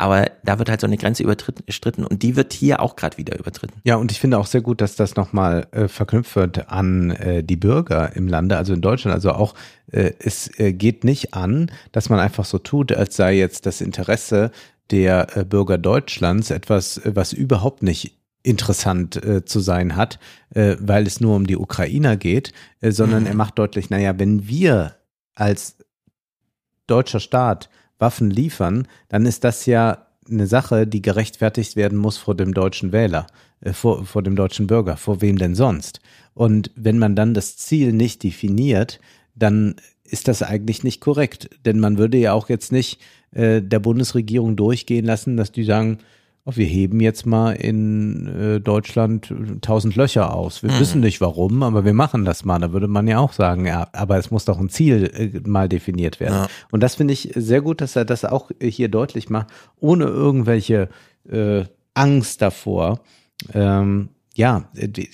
Aber da wird halt so eine Grenze überstritten und die wird hier auch gerade wieder übertreten. Ja, und ich finde auch sehr gut, dass das nochmal äh, verknüpft wird an äh, die Bürger im Lande, also in Deutschland. Also auch, äh, es äh, geht nicht an, dass man einfach so tut, als sei jetzt das Interesse der äh, Bürger Deutschlands etwas, äh, was überhaupt nicht interessant äh, zu sein hat, äh, weil es nur um die Ukrainer geht, äh, sondern Mhm. er macht deutlich, naja, wenn wir als deutscher Staat Waffen liefern, dann ist das ja eine Sache, die gerechtfertigt werden muss vor dem deutschen Wähler, äh, vor, vor dem deutschen Bürger, vor wem denn sonst? Und wenn man dann das Ziel nicht definiert, dann ist das eigentlich nicht korrekt. Denn man würde ja auch jetzt nicht äh, der Bundesregierung durchgehen lassen, dass die sagen, oh, wir heben jetzt mal in äh, Deutschland tausend Löcher aus. Wir wissen nicht warum, aber wir machen das mal. Da würde man ja auch sagen, ja, aber es muss doch ein Ziel äh, mal definiert werden. Ja. Und das finde ich sehr gut, dass er das auch hier deutlich macht, ohne irgendwelche äh, Angst davor. Ähm, ja,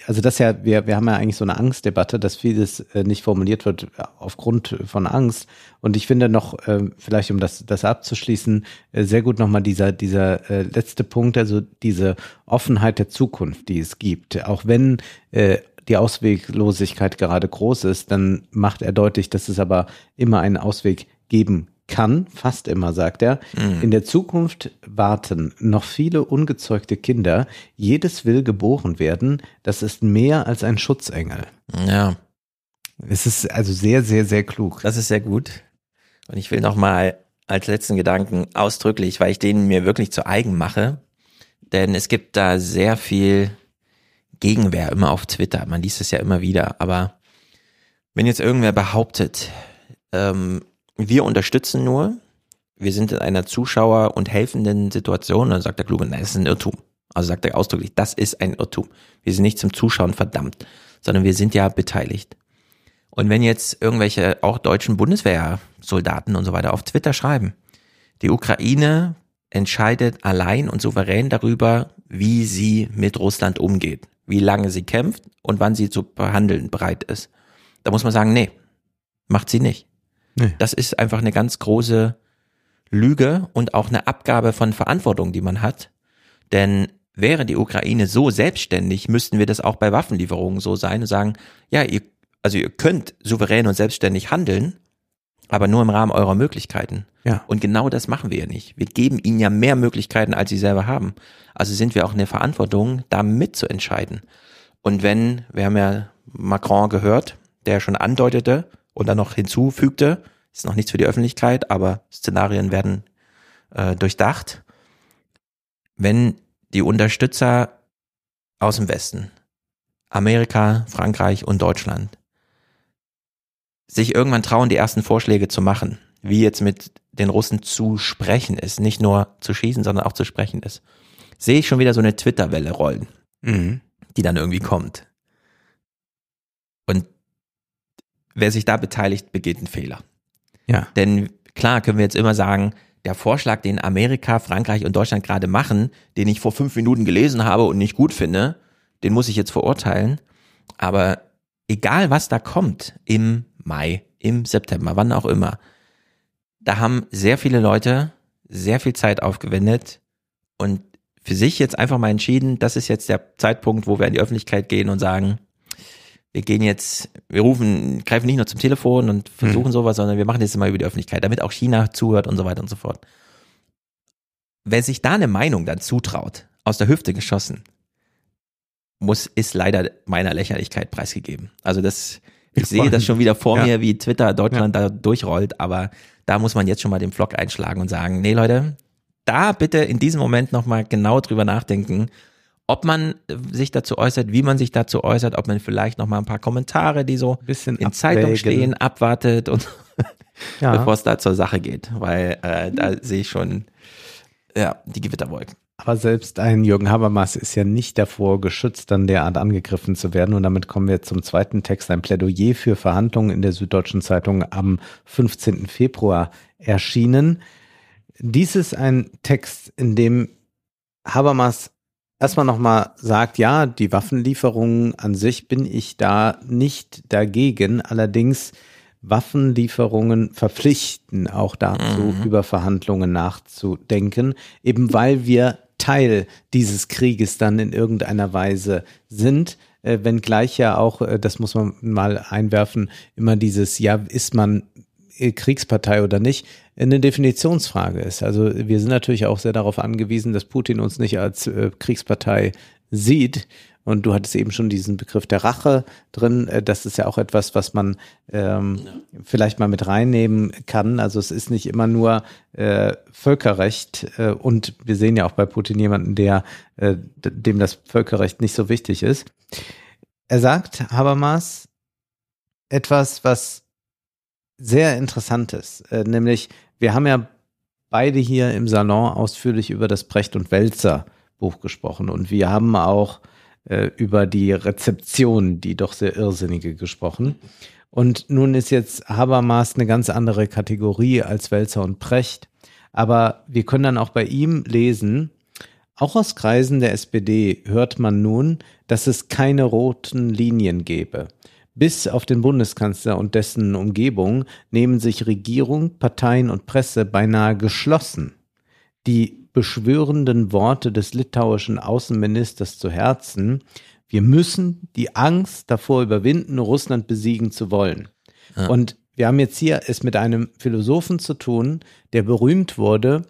also das ja, wir, wir haben ja eigentlich so eine Angstdebatte, dass vieles äh, nicht formuliert wird aufgrund von Angst. Und ich finde noch, äh, vielleicht um das, das abzuschließen, äh, sehr gut nochmal dieser, dieser äh, letzte Punkt, also diese Offenheit der Zukunft, die es gibt. Auch wenn die Ausweglosigkeit gerade groß ist, dann macht er deutlich, dass es aber immer einen Ausweg geben kann, fast immer, sagt er, in der Zukunft warten noch viele ungezeugte Kinder. Jedes will geboren werden. Das ist mehr als ein Schutzengel. Ja, Es ist also sehr, sehr, sehr klug. das ist sehr gut. Und ich will noch mal als letzten Gedanken ausdrücklich, weil ich den mir wirklich zu eigen mache, denn es gibt da sehr viel Gegenwehr immer auf Twitter. Man liest es ja immer wieder. Aber wenn jetzt irgendwer behauptet, ähm, wir unterstützen nur, wir sind in einer Zuschauer- und helfenden Situation, dann sagt der Kluge, nein, das ist ein Irrtum. Also sagt er ausdrücklich, das ist ein Irrtum. Wir sind nicht zum Zuschauen verdammt, sondern wir sind ja beteiligt. Und wenn jetzt irgendwelche auch deutschen Bundeswehrsoldaten und so weiter auf Twitter schreiben, die Ukraine entscheidet allein und souverän darüber, wie sie mit Russland umgeht, wie lange sie kämpft und wann sie zu behandeln bereit ist. Da muss man sagen, nee, macht sie nicht. Nee. Das ist einfach eine ganz große Lüge und auch eine Abgabe von Verantwortung, die man hat. Denn wäre die Ukraine so selbstständig, müssten wir das auch bei Waffenlieferungen so sein und sagen, ja, ihr, also ihr könnt souverän und selbstständig handeln, aber nur im Rahmen eurer Möglichkeiten. Ja. Und genau das machen wir ja nicht. Wir geben ihnen ja mehr Möglichkeiten, als sie selber haben. Also sind wir auch in der Verantwortung, da mitzuentscheiden. Und wenn, wir haben ja Macron gehört, der schon andeutete und dann noch hinzufügte, ist noch nichts für die Öffentlichkeit, aber Szenarien werden äh, durchdacht. Wenn die Unterstützer aus dem Westen, Amerika, Frankreich und Deutschland, sich irgendwann trauen, die ersten Vorschläge zu machen, wie jetzt mit den Russen zu sprechen ist, nicht nur zu schießen, sondern auch zu sprechen ist, sehe ich schon wieder so eine Twitter-Welle rollen, Mhm. die dann irgendwie kommt. Und wer sich da beteiligt, begeht einen Fehler. Ja. Denn klar können wir jetzt immer sagen, der Vorschlag, den Amerika, Frankreich und Deutschland gerade machen, den ich vor fünf Minuten gelesen habe und nicht gut finde, den muss ich jetzt verurteilen. Aber egal was da kommt im Mai, im September, wann auch immer, da haben sehr viele Leute sehr viel Zeit aufgewendet und für sich jetzt einfach mal entschieden, das ist jetzt der Zeitpunkt, wo wir in die Öffentlichkeit gehen und sagen, wir gehen jetzt, wir rufen, greifen nicht nur zum Telefon und versuchen sowas, sondern wir machen das immer über die Öffentlichkeit, damit auch China zuhört und so weiter und so fort. Wer sich da eine Meinung dann zutraut, aus der Hüfte geschossen, muss, ist leider meiner Lächerlichkeit preisgegeben. Also das, ich sehe das schon wieder vor Ja. mir, wie Twitter Deutschland da durchrollt, aber da muss man jetzt schon mal den Vlog einschlagen und sagen, nee Leute, da bitte in diesem Moment nochmal genau drüber nachdenken, ob man äh, sich dazu äußert, wie man sich dazu äußert, ob man vielleicht nochmal ein paar Kommentare, die so Bisschen in Zeitung abwägen. stehen, abwartet und Ja. bevor es da zur Sache geht, weil äh, da sehe ich schon ja, die Gewitterwolken. Aber selbst ein Jürgen Habermas ist ja nicht davor geschützt, dann derart angegriffen zu werden. Und damit kommen wir zum zweiten Text, ein Plädoyer für Verhandlungen in der Süddeutschen Zeitung am 15. Februar erschienen. Dies ist ein Text, in dem Habermas erstmal nochmal sagt, ja, die Waffenlieferungen an sich bin ich da nicht dagegen. Allerdings Waffenlieferungen verpflichten auch dazu, über Verhandlungen nachzudenken, eben weil wir Teil dieses Krieges dann in irgendeiner Weise sind. Äh, wenngleich ja auch, äh, das muss man mal einwerfen, immer dieses, ja, ist man äh, Kriegspartei oder nicht, eine Definitionsfrage ist. Also wir sind natürlich auch sehr darauf angewiesen, dass Putin uns nicht als äh, Kriegspartei sieht. Und du hattest eben schon diesen Begriff der Rache drin. Äh, Das ist ja auch etwas, was man ähm, vielleicht mal mit reinnehmen kann. Also es ist nicht immer nur äh, Völkerrecht. Äh, und wir sehen ja auch bei Putin jemanden, der äh, dem das Völkerrecht nicht so wichtig ist. Er sagt, Habermas, etwas, was sehr interessant ist. Äh, nämlich, wir haben ja beide hier im Salon ausführlich über das Brecht und Wälzer Buch gesprochen und wir haben auch äh, über die Rezeption, die doch sehr irrsinnige, gesprochen. Und nun ist jetzt Habermas eine ganz andere Kategorie als Wälzer und Precht. Aber wir können dann auch bei ihm lesen, auch aus Kreisen der SPD hört man nun, dass es keine roten Linien gebe. Bis auf den Bundeskanzler und dessen Umgebung nehmen sich Regierung, Parteien und Presse beinahe geschlossen die beschwörenden Worte des litauischen Außenministers zu Herzen. Wir müssen die Angst davor überwinden, Russland besiegen zu wollen. Und wir haben jetzt hier es mit einem Philosophen zu tun, der berühmt wurde,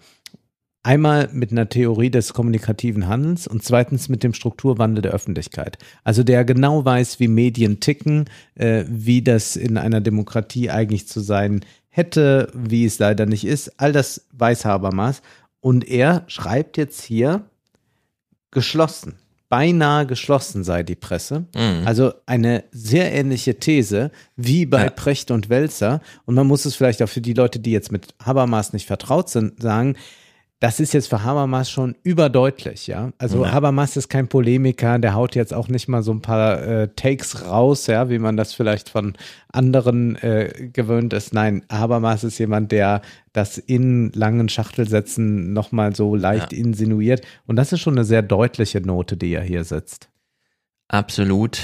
einmal mit einer Theorie des kommunikativen Handelns und zweitens mit dem Strukturwandel der Öffentlichkeit. Also der genau weiß, wie Medien ticken, äh, wie das in einer Demokratie eigentlich zu sein hätte, wie es leider nicht ist. All das weiß Habermas. Und er schreibt jetzt hier geschlossen beinahe geschlossen sei die Presse. Mhm. Also eine sehr ähnliche These wie bei Ja. Precht und Welzer. Und man muss es vielleicht auch für die Leute, die jetzt mit Habermas nicht vertraut sind, sagen, das ist jetzt für Habermas schon überdeutlich, ja. Also Ja. Habermas ist kein Polemiker, der haut jetzt auch nicht mal so ein paar äh, Takes raus, ja, wie man das vielleicht von anderen äh, gewöhnt ist. Nein, Habermas ist jemand, der das in langen Schachtelsätzen nochmal so leicht Ja. insinuiert. Und das ist schon eine sehr deutliche Note, die er hier setzt. Absolut.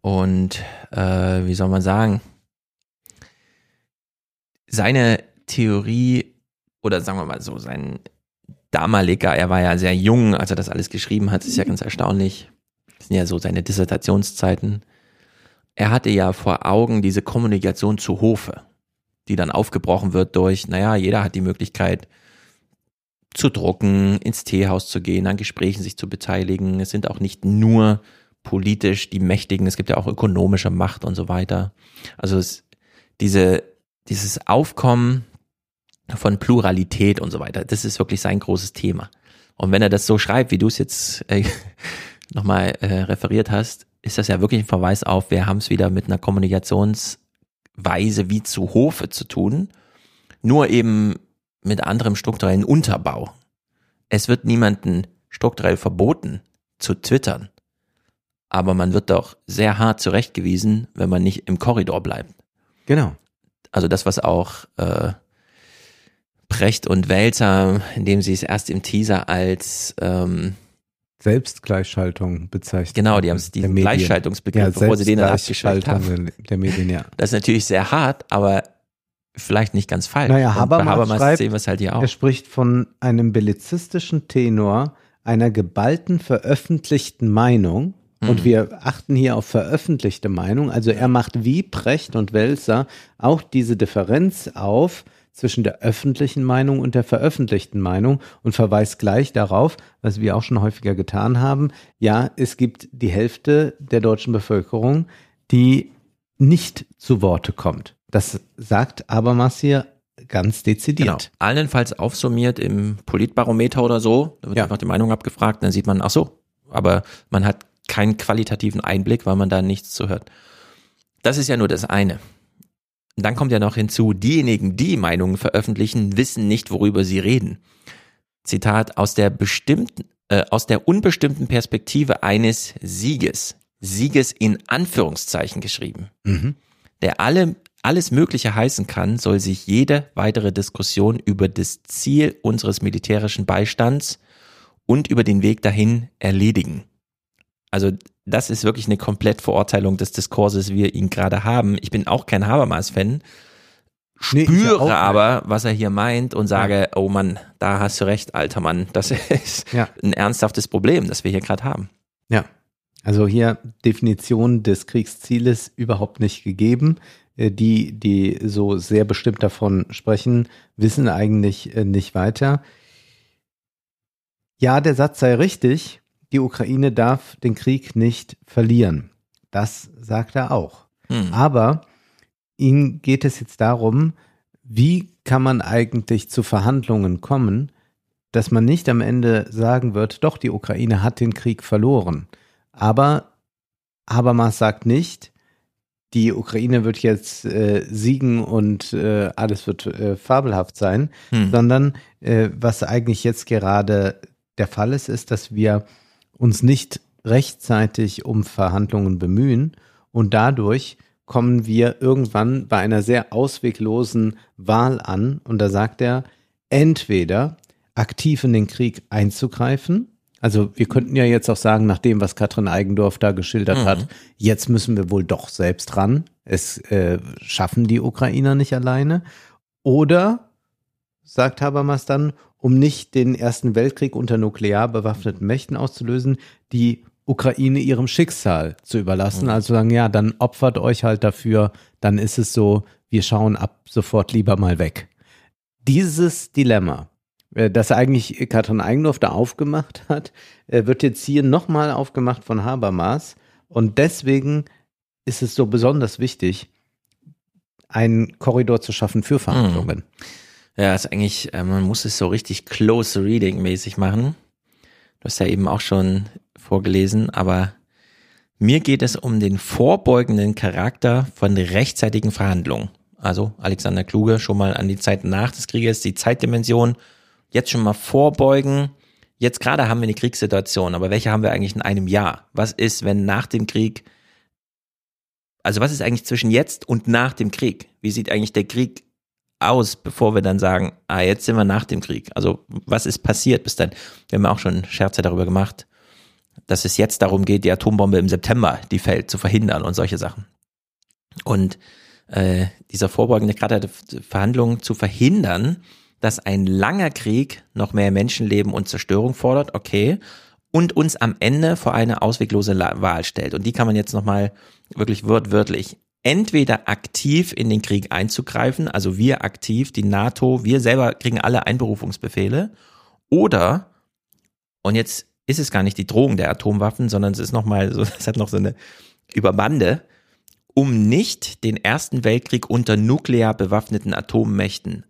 Und äh, wie soll man sagen? Seine Theorie oder sagen wir mal so, sein damaliger, er war ja sehr jung, als er das alles geschrieben hat, ist ja ganz erstaunlich. Das sind ja so seine Dissertationszeiten. Er hatte ja vor Augen diese Kommunikation zu Hofe, die dann aufgebrochen wird durch, naja, jeder hat die Möglichkeit zu drucken, ins Teehaus zu gehen, an Gesprächen sich zu beteiligen. Es sind auch nicht nur politisch die Mächtigen, es gibt ja auch ökonomische Macht und so weiter. Also es, diese, dieses Aufkommen von Pluralität und so weiter, das ist wirklich sein großes Thema. Und wenn er das so schreibt, wie du es jetzt äh, nochmal äh, referiert hast, ist das ja wirklich ein Verweis auf, wir haben es wieder mit einer Kommunikationsweise wie zu Hofe zu tun, nur eben mit anderem strukturellen Unterbau. Es wird niemanden strukturell verboten zu twittern, aber man wird doch sehr hart zurechtgewiesen, wenn man nicht im Korridor bleibt. Genau. Also das, was auch äh, Precht und Welzer, indem sie es erst im Teaser als ähm, Selbstgleichschaltung bezeichnet. genau, die haben es diesen. Gleichschaltungsbegriff, Ja, bevor sie den dann abgeschaltet haben. Der Medien, ja. Das ist natürlich sehr hart, aber vielleicht nicht ganz falsch. Naja, Habermas Habermas schreibt, sehen wir es halt hier auch. Er spricht von einem bellizistischen Tenor einer geballten veröffentlichten Meinung. Mhm. Und wir achten hier auf veröffentlichte Meinung. Also er macht wie Precht und Welser auch diese Differenz auf zwischen der öffentlichen Meinung und der veröffentlichten Meinung und verweist gleich darauf, was wir auch schon häufiger getan haben. Ja, es gibt die Hälfte der deutschen Bevölkerung, die nicht zu Worte kommt. Das sagt Habermas hier ganz Genau. dezidiert. Allenfalls aufsummiert im Politbarometer oder so, da wird Ja. einfach die Meinung abgefragt, dann sieht man, ach so, aber man hat keinen qualitativen Einblick, weil man da nichts zu hört. Das ist ja nur das eine. Und dann kommt ja noch hinzu, diejenigen, die Meinungen veröffentlichen, wissen nicht, worüber sie reden. Zitat, aus der bestimmten, äh, aus der unbestimmten Perspektive eines Sieges, Sieges in Anführungszeichen geschrieben, Mhm. der alle, alles Mögliche heißen kann, soll sich jede weitere Diskussion über das Ziel unseres militärischen Beistands und über den Weg dahin erledigen. Also das ist wirklich eine Komplettverurteilung des Diskurses, wie wir ihn gerade haben. Ich bin auch kein Habermas-Fan, Nee, ja spüre nicht. aber, was er hier meint und sage, oh Mann, da hast du recht, alter Mann. Das ist Ja. ein ernsthaftes Problem, das wir hier gerade haben. Ja, also hier Definition des Kriegszieles überhaupt nicht gegeben. Äh, Die, die so sehr bestimmt davon sprechen, wissen eigentlich äh, nicht weiter. Ja, der Satz sei richtig. Die Ukraine darf den Krieg nicht verlieren. Das sagt er auch. Hm. Aber ihm geht es jetzt darum, wie kann man eigentlich zu Verhandlungen kommen, dass man nicht am Ende sagen wird, doch, die Ukraine hat den Krieg verloren. Aber Habermas sagt nicht, die Ukraine wird jetzt äh, siegen und äh, alles wird äh, fabelhaft sein, Hm. sondern äh, was eigentlich jetzt gerade der Fall ist, ist, dass wir uns nicht rechtzeitig um Verhandlungen bemühen und dadurch kommen wir irgendwann bei einer sehr ausweglosen Wahl an und da sagt er, entweder aktiv in den Krieg einzugreifen, also wir könnten ja jetzt auch sagen, nach dem, was Katrin Eigendorf da geschildert Mhm. hat, jetzt müssen wir wohl doch selbst ran. Es äh, schaffen die Ukrainer nicht alleine. Oder, sagt Habermas dann, um nicht den Ersten Weltkrieg unter nuklear bewaffneten Mächten auszulösen, die Ukraine ihrem Schicksal zu überlassen. Mhm. Also sagen, ja, dann opfert euch halt dafür, dann ist es so, wir schauen ab sofort lieber mal weg. Dieses Dilemma, äh, das eigentlich Katrin Eigendorf da aufgemacht hat, äh, wird jetzt hier nochmal aufgemacht von Habermas. Und deswegen ist es so besonders wichtig, einen Korridor zu schaffen für Verhandlungen. Ja, ist eigentlich, äh, man muss es so richtig close reading mäßig machen. Du hast ja eben auch schon vorgelesen, aber mir geht es um den vorbeugenden Charakter von rechtzeitigen Verhandlungen. Also Alexander Kluge schon mal an die Zeit nach des Krieges, die Zeitdimension, jetzt schon mal vorbeugen. Jetzt gerade haben wir eine Kriegssituation, aber welche haben wir eigentlich in einem Jahr? Was ist, wenn nach dem Krieg, also was ist eigentlich zwischen jetzt und nach dem Krieg? Wie sieht eigentlich der Krieg aus, bevor wir dann sagen, ah, jetzt sind wir nach dem Krieg? Also was ist passiert bis dann? Wir haben auch schon Scherze darüber gemacht, dass es jetzt darum geht, die Atombombe im September, die fällt, zu verhindern und solche Sachen. Und äh, dieser vorbeugende Charakter der Verhandlungen zu verhindern, dass ein langer Krieg noch mehr Menschenleben und Zerstörung fordert, okay, und uns am Ende vor eine ausweglose Wahl stellt. Und die kann man jetzt nochmal wirklich wörtlich entweder aktiv in den Krieg einzugreifen, also wir aktiv, die NATO, wir selber kriegen alle Einberufungsbefehle, oder, und jetzt ist es gar nicht die Drohung der Atomwaffen, sondern es ist nochmal so, es hat noch so eine Überbande, um nicht den Ersten Weltkrieg unter nuklear bewaffneten Atommächten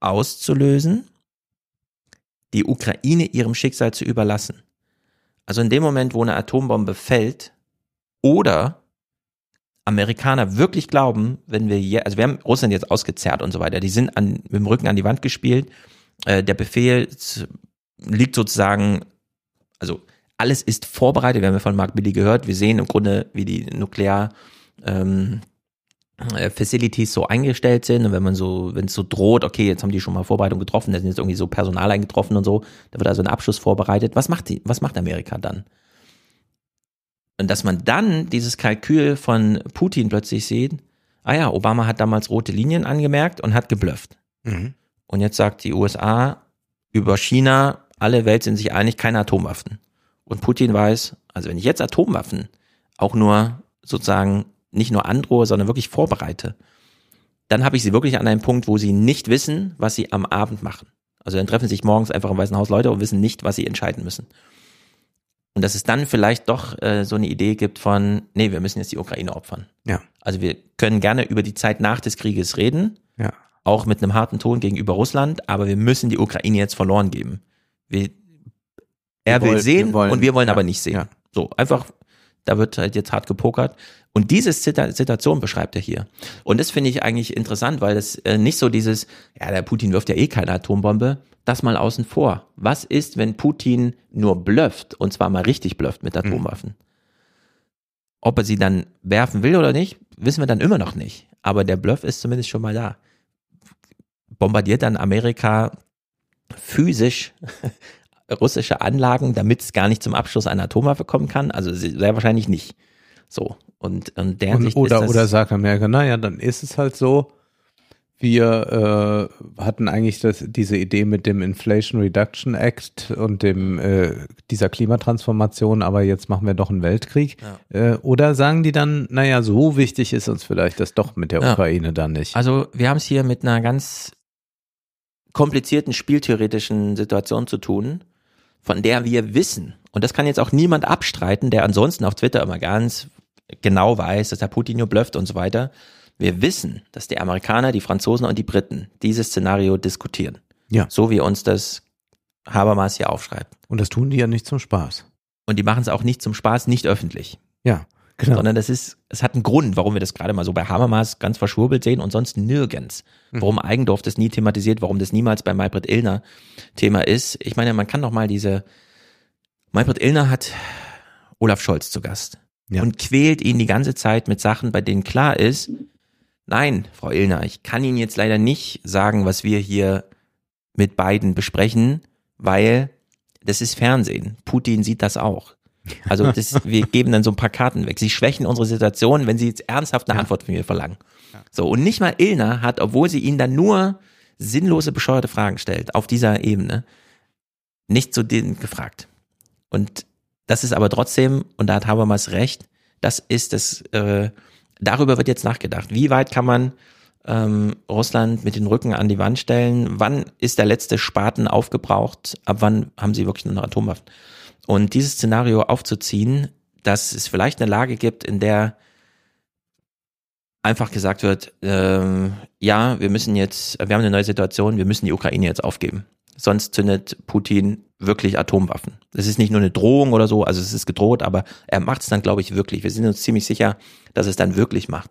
auszulösen, die Ukraine ihrem Schicksal zu überlassen. Also in dem Moment, wo eine Atombombe fällt oder Amerikaner wirklich glauben, wenn wir je, also wir haben Russland jetzt ausgezerrt und so weiter, die sind an, mit dem Rücken an die Wand gespielt, äh, der Befehl liegt sozusagen, also alles ist vorbereitet, wir haben ja von Mark Billy gehört, wir sehen im Grunde, wie die Nuklear ähm, äh, Facilities so eingestellt sind. Und wenn man so, wenn es so droht, okay, jetzt haben die schon mal Vorbereitung getroffen, da sind jetzt irgendwie so Personal eingetroffen und so, da wird also ein Abschluss vorbereitet. Was macht die, was macht Amerika dann? Und dass man dann dieses Kalkül von Putin plötzlich sieht, ah ja, Obama hat damals rote Linien angemerkt und hat geblufft. Mhm. Und jetzt sagt die USA über China, alle Welt sind sich einig, keine Atomwaffen. Und Putin weiß, also wenn ich jetzt Atomwaffen auch nur sozusagen nicht nur androhe, sondern wirklich vorbereite, dann habe ich sie wirklich an einem Punkt, wo sie nicht wissen, was sie am Abend machen. Also dann treffen sich morgens einfach im Weißen Haus Leute und wissen nicht, was sie entscheiden müssen. Und dass es dann vielleicht doch äh, so eine Idee gibt von, nee, wir müssen jetzt die Ukraine opfern. Ja. Also wir können gerne über die Zeit nach des Krieges reden, ja. auch mit einem harten Ton gegenüber Russland, aber wir müssen die Ukraine jetzt verloren geben. Wir, er wir will wollen, sehen wir wollen, und wir wollen ja, aber nicht sehen. Ja. So, einfach, da wird halt jetzt hart gepokert. Und diese Situation beschreibt er hier. Und das finde ich eigentlich interessant, weil das äh, nicht so dieses, ja, der Putin wirft ja eh keine Atombombe, das mal außen vor. Was ist, wenn Putin nur blufft, und zwar mal richtig blufft mit Atomwaffen? Mhm. Ob er sie dann werfen will oder nicht, wissen wir dann immer noch nicht. Aber der Bluff ist zumindest schon mal da. Bombardiert dann Amerika physisch russische Anlagen, damit es gar nicht zum Abschluss einer Atomwaffe kommen kann? Also sehr wahrscheinlich nicht. So. Und, und der und, oder, oder sagt Amerika, naja, dann ist es halt so, wir äh, hatten eigentlich das, diese Idee mit dem Inflation Reduction Act und dem äh, dieser Klimatransformation, aber jetzt machen wir doch einen Weltkrieg. Ja. Äh, oder sagen die dann, naja, so wichtig ist uns vielleicht das doch mit der ja. Ukraine dann nicht. Also wir haben es hier mit einer ganz komplizierten spieltheoretischen Situation zu tun, von der wir wissen, und das kann jetzt auch niemand abstreiten, der ansonsten auf Twitter immer ganz genau weiß, dass der Putin nur blufft und so weiter wir wissen, dass die Amerikaner, die Franzosen und die Briten dieses Szenario diskutieren. Ja. So wie uns das Habermas hier aufschreibt. Und das tun die ja nicht zum Spaß. Und die machen es auch nicht zum Spaß, nicht öffentlich. Ja, genau. Sondern das ist, es hat einen Grund, warum wir das gerade mal so bei Habermas ganz verschwurbelt sehen und sonst nirgends. Mhm. Warum Eigendorf das nie thematisiert, warum das niemals bei Maybrit Illner Thema ist. Ich meine, man kann doch mal diese, Maybrit Illner hat Olaf Scholz zu Gast. Ja. Und quält ihn die ganze Zeit mit Sachen, bei denen klar ist, Nein, Frau Illner, ich kann Ihnen jetzt leider nicht sagen, was wir hier mit beiden besprechen, weil das ist Fernsehen. Putin sieht das auch. Also das, wir geben dann so ein paar Karten weg. Sie schwächen unsere Situation, wenn Sie jetzt ernsthaft eine ja. Antwort von mir verlangen. So, und nicht mal Illner hat, obwohl sie ihn dann nur sinnlose, bescheuerte Fragen stellt, auf dieser Ebene, nicht zu denen gefragt. Und das ist aber trotzdem, und da hat Habermas recht, das ist das, äh, darüber wird jetzt nachgedacht. Wie weit kann man ähm, Russland mit den Rücken an die Wand stellen. Wann ist der letzte Spaten aufgebraucht? Ab wann haben sie wirklich nur noch Atomwaffen? Und dieses Szenario aufzuziehen, dass es vielleicht eine Lage gibt, in der einfach gesagt wird, ähm, ja, wir müssen jetzt, wir haben eine neue Situation, wir müssen die Ukraine jetzt aufgeben. Sonst zündet Putin wirklich Atomwaffen. Das ist nicht nur eine Drohung oder so, also es ist gedroht, aber er macht es dann, glaube ich, wirklich. Wir sind uns ziemlich sicher, dass es dann wirklich macht.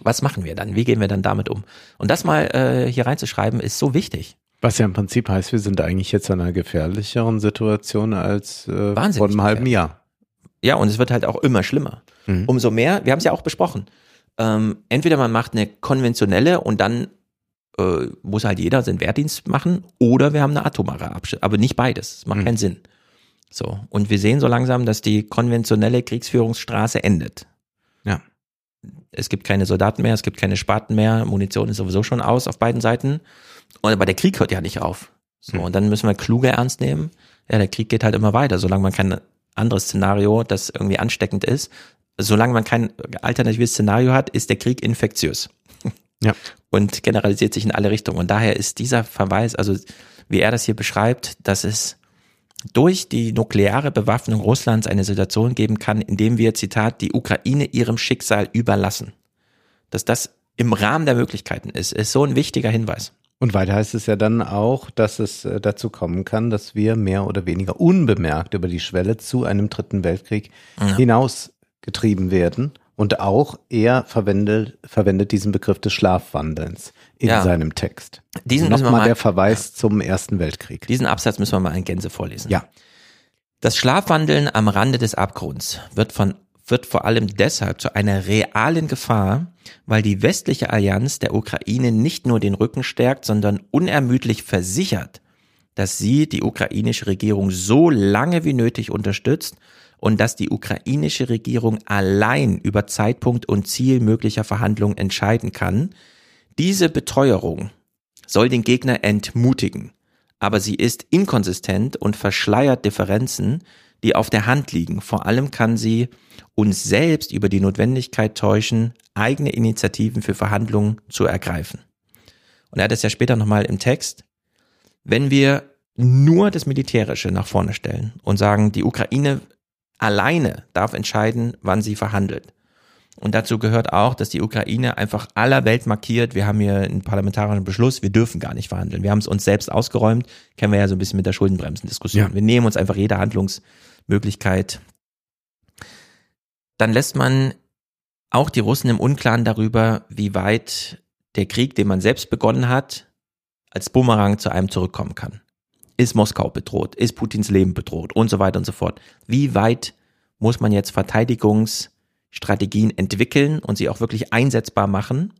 Was machen wir dann? Wie gehen wir dann damit um? Und das mal äh, hier reinzuschreiben, ist so wichtig. Was ja im Prinzip heißt, wir sind eigentlich jetzt in einer gefährlicheren Situation als äh, vor einem halben Jahr. Ja, und es wird halt auch immer schlimmer. Mhm. Umso mehr, wir haben es ja auch besprochen, ähm, entweder man macht eine konventionelle und dann äh, muss halt jeder seinen Wehrdienst machen oder wir haben eine atomare Abschnitt, aber nicht beides, das macht mhm. keinen Sinn. So, und wir sehen so langsam, dass die konventionelle Kriegsführungsstraße endet. Ja. Es gibt keine Soldaten mehr, es gibt keine Spaten mehr, Munition ist sowieso schon aus auf beiden Seiten. Und aber der Krieg hört ja nicht auf. So, mhm. und dann müssen wir kluge ernst nehmen. Ja, der Krieg geht halt immer weiter, solange man kein anderes Szenario, das irgendwie ansteckend ist, solange man kein alternatives Szenario hat, ist der Krieg infektiös. Ja. Und generalisiert sich in alle Richtungen. Und daher ist dieser Verweis, also wie er das hier beschreibt, dass es durch die nukleare Bewaffnung Russlands eine Situation geben kann, in dem wir, Zitat, die Ukraine ihrem Schicksal überlassen. Dass das im Rahmen der Möglichkeiten ist, ist so ein wichtiger Hinweis. Und weiter heißt es ja dann auch, dass es äh, dazu kommen kann, dass wir mehr oder weniger unbemerkt über die Schwelle zu einem dritten Weltkrieg ja. hinaus getrieben werden. Und auch er verwendet, verwendet diesen Begriff des Schlafwandelns in ja. seinem Text. Diesen Nochmal mal, der Verweis ja. zum Ersten Weltkrieg. Diesen Absatz müssen wir mal in Gänze vorlesen. Ja. Das Schlafwandeln am Rande des Abgrunds wird von wird vor allem deshalb zu einer realen Gefahr, weil die westliche Allianz der Ukraine nicht nur den Rücken stärkt, sondern unermüdlich versichert, dass sie die ukrainische Regierung so lange wie nötig unterstützt und dass die ukrainische Regierung allein über Zeitpunkt und Ziel möglicher Verhandlungen entscheiden kann. Diese Beteuerung soll den Gegner entmutigen, aber sie ist inkonsistent und verschleiert Differenzen, die auf der Hand liegen. Vor allem kann sie uns selbst über die Notwendigkeit täuschen, eigene Initiativen für Verhandlungen zu ergreifen. Und er hat es ja später nochmal im Text. Wenn wir nur das Militärische nach vorne stellen und sagen, die Ukraine alleine darf entscheiden, wann sie verhandelt. Und dazu gehört auch, dass die Ukraine einfach aller Welt markiert, wir haben hier einen parlamentarischen Beschluss, wir dürfen gar nicht verhandeln. Wir haben es uns selbst ausgeräumt, kennen wir ja so ein bisschen mit der Schuldenbremsendiskussion. Ja. Wir nehmen uns einfach jede Handlungsmöglichkeit. Dann lässt man auch die Russen im Unklaren darüber, wie weit der Krieg, den man selbst begonnen hat, als Bumerang zu einem zurückkommen kann. Ist Moskau bedroht? Ist Putins Leben bedroht? Und so weiter und so fort. Wie weit muss man jetzt Verteidigungsstrategien entwickeln und sie auch wirklich einsetzbar machen?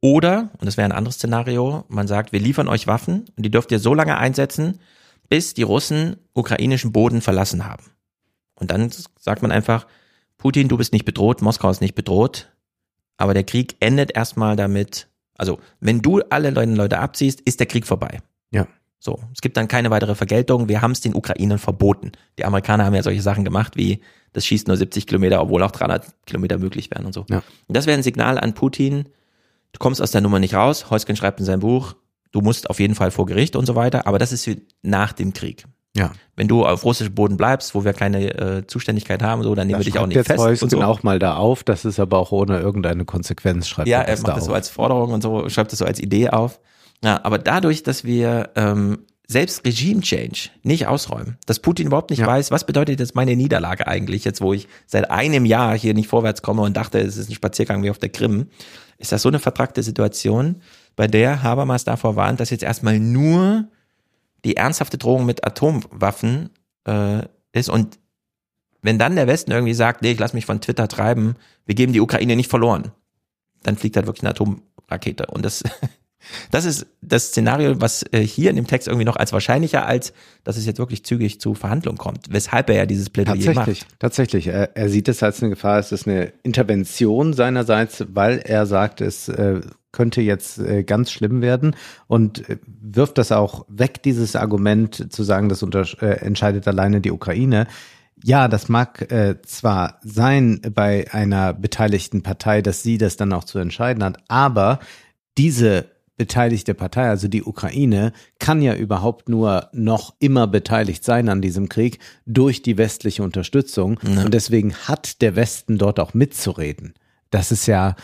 Oder, und das wäre ein anderes Szenario, man sagt, wir liefern euch Waffen und die dürft ihr so lange einsetzen, bis die Russen ukrainischen Boden verlassen haben. Und dann sagt man einfach, Putin, du bist nicht bedroht, Moskau ist nicht bedroht, aber der Krieg endet erstmal damit, also wenn du alle Leute abziehst, ist der Krieg vorbei. So, es gibt dann keine weitere Vergeltung. Wir haben es den Ukrainern verboten. Die Amerikaner haben ja solche Sachen gemacht wie das schießt nur 70 Kilometer, obwohl auch 300 Kilometer möglich wären und so. Ja. Und das wäre ein Signal an Putin. Du kommst aus der Nummer nicht raus. Heusken schreibt in seinem Buch, du musst auf jeden Fall vor Gericht und so weiter. Aber das ist nach dem Krieg. Ja. Wenn du auf russischem Boden bleibst, wo wir keine äh, Zuständigkeit haben, so, dann nehmen wir dich auch nicht jetzt fest. Heusken und so. auch mal da auf. Das ist aber auch ohne irgendeine Konsequenz. Schreibt ja, er macht da das auf. so als Forderung und so, schreibt das so als Idee auf. Ja, aber dadurch, dass wir ähm, selbst Regime-Change nicht ausräumen, dass Putin überhaupt nicht ja. weiß, was bedeutet jetzt meine Niederlage eigentlich, jetzt wo ich seit einem Jahr hier nicht vorwärts komme und dachte, es ist ein Spaziergang wie auf der Krim, ist das so eine vertragte Situation, bei der Habermas davor warnt, dass jetzt erstmal nur die ernsthafte Drohung mit Atomwaffen äh, ist und wenn dann der Westen irgendwie sagt, nee, ich lass mich von Twitter treiben, wir geben die Ukraine nicht verloren, dann fliegt halt wirklich eine Atomrakete und das Das ist das Szenario, was äh, hier in dem Text irgendwie noch als wahrscheinlicher als, dass es jetzt wirklich zügig zu Verhandlungen kommt. Weshalb er ja dieses Plädoyer tatsächlich, macht. Tatsächlich, er, er sieht es als eine Gefahr, es ist eine Intervention seinerseits, weil er sagt, es äh, könnte jetzt äh, ganz schlimm werden und äh, wirft das auch weg, dieses Argument zu sagen, das äh, entscheidet alleine die Ukraine. ja, das mag äh, zwar sein bei einer beteiligten Partei, dass sie das dann auch zu entscheiden hat, aber diese beteiligte Partei, also die Ukraine, kann ja überhaupt nur noch immer beteiligt sein an diesem Krieg durch die westliche Unterstützung. Ja. Und deswegen hat der Westen dort auch mitzureden. Das ist ja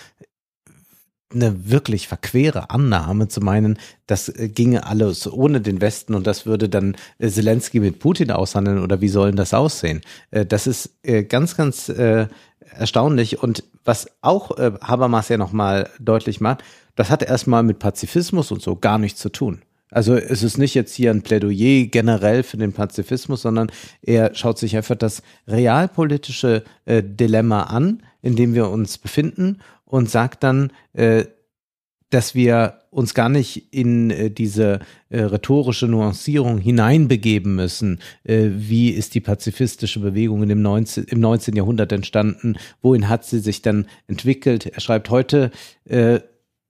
eine wirklich verquere Annahme zu meinen, das äh, ginge alles ohne den Westen und das würde dann äh, Zelensky mit Putin aushandeln oder wie sollen das aussehen? Äh, Das ist ganz, ganz erstaunlich und was auch Habermas ja nochmal deutlich macht, das hat erstmal mit Pazifismus und so gar nichts zu tun. Also es ist nicht jetzt hier ein Plädoyer generell für den Pazifismus, sondern er schaut sich einfach das realpolitische äh, Dilemma an, in dem wir uns befinden und sagt dann, äh, dass wir uns gar nicht in äh, diese äh, rhetorische Nuancierung hineinbegeben müssen. Äh, wie ist die pazifistische Bewegung in dem 19, im 19. Jahrhundert entstanden? Wohin hat sie sich dann entwickelt? Er schreibt heute, äh,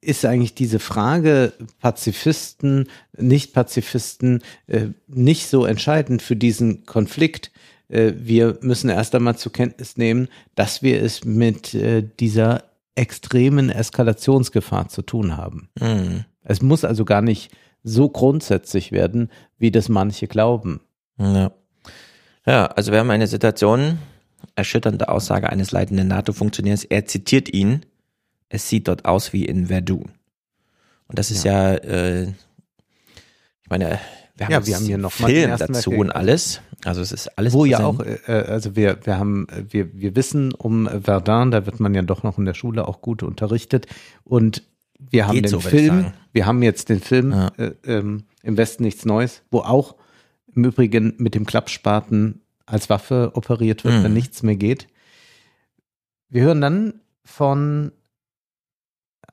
ist eigentlich diese Frage Pazifisten, Nicht-Pazifisten äh, nicht so entscheidend für diesen Konflikt. Äh, wir müssen erst einmal zur Kenntnis nehmen, dass wir es mit äh, dieser extremen Eskalationsgefahr zu tun haben. Mhm. Es muss also gar nicht so grundsätzlich werden, wie das manche glauben. Ja. ja, also wir haben eine Situation, erschütternde Aussage eines leitenden NATO-Funktionärs. Er zitiert ihn, es sieht dort aus wie in Verdun. Und das ist ja, äh, ich meine, wir haben, Ja, wir haben hier noch Film dazu und alles. Also es ist alles Wo ja auch, äh, äh, also wir, wir haben, wir, wir wissen um Verdun, da wird man ja doch noch in der Schule auch gut unterrichtet. Und wir haben Geht den so, Film, wir haben jetzt den Film Ja. äh, ähm, im Westen nichts Neues, wo auch im Übrigen mit dem Klappspaten als Waffe operiert wird, Mhm. wenn nichts mehr geht. Wir hören dann von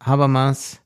Habermas,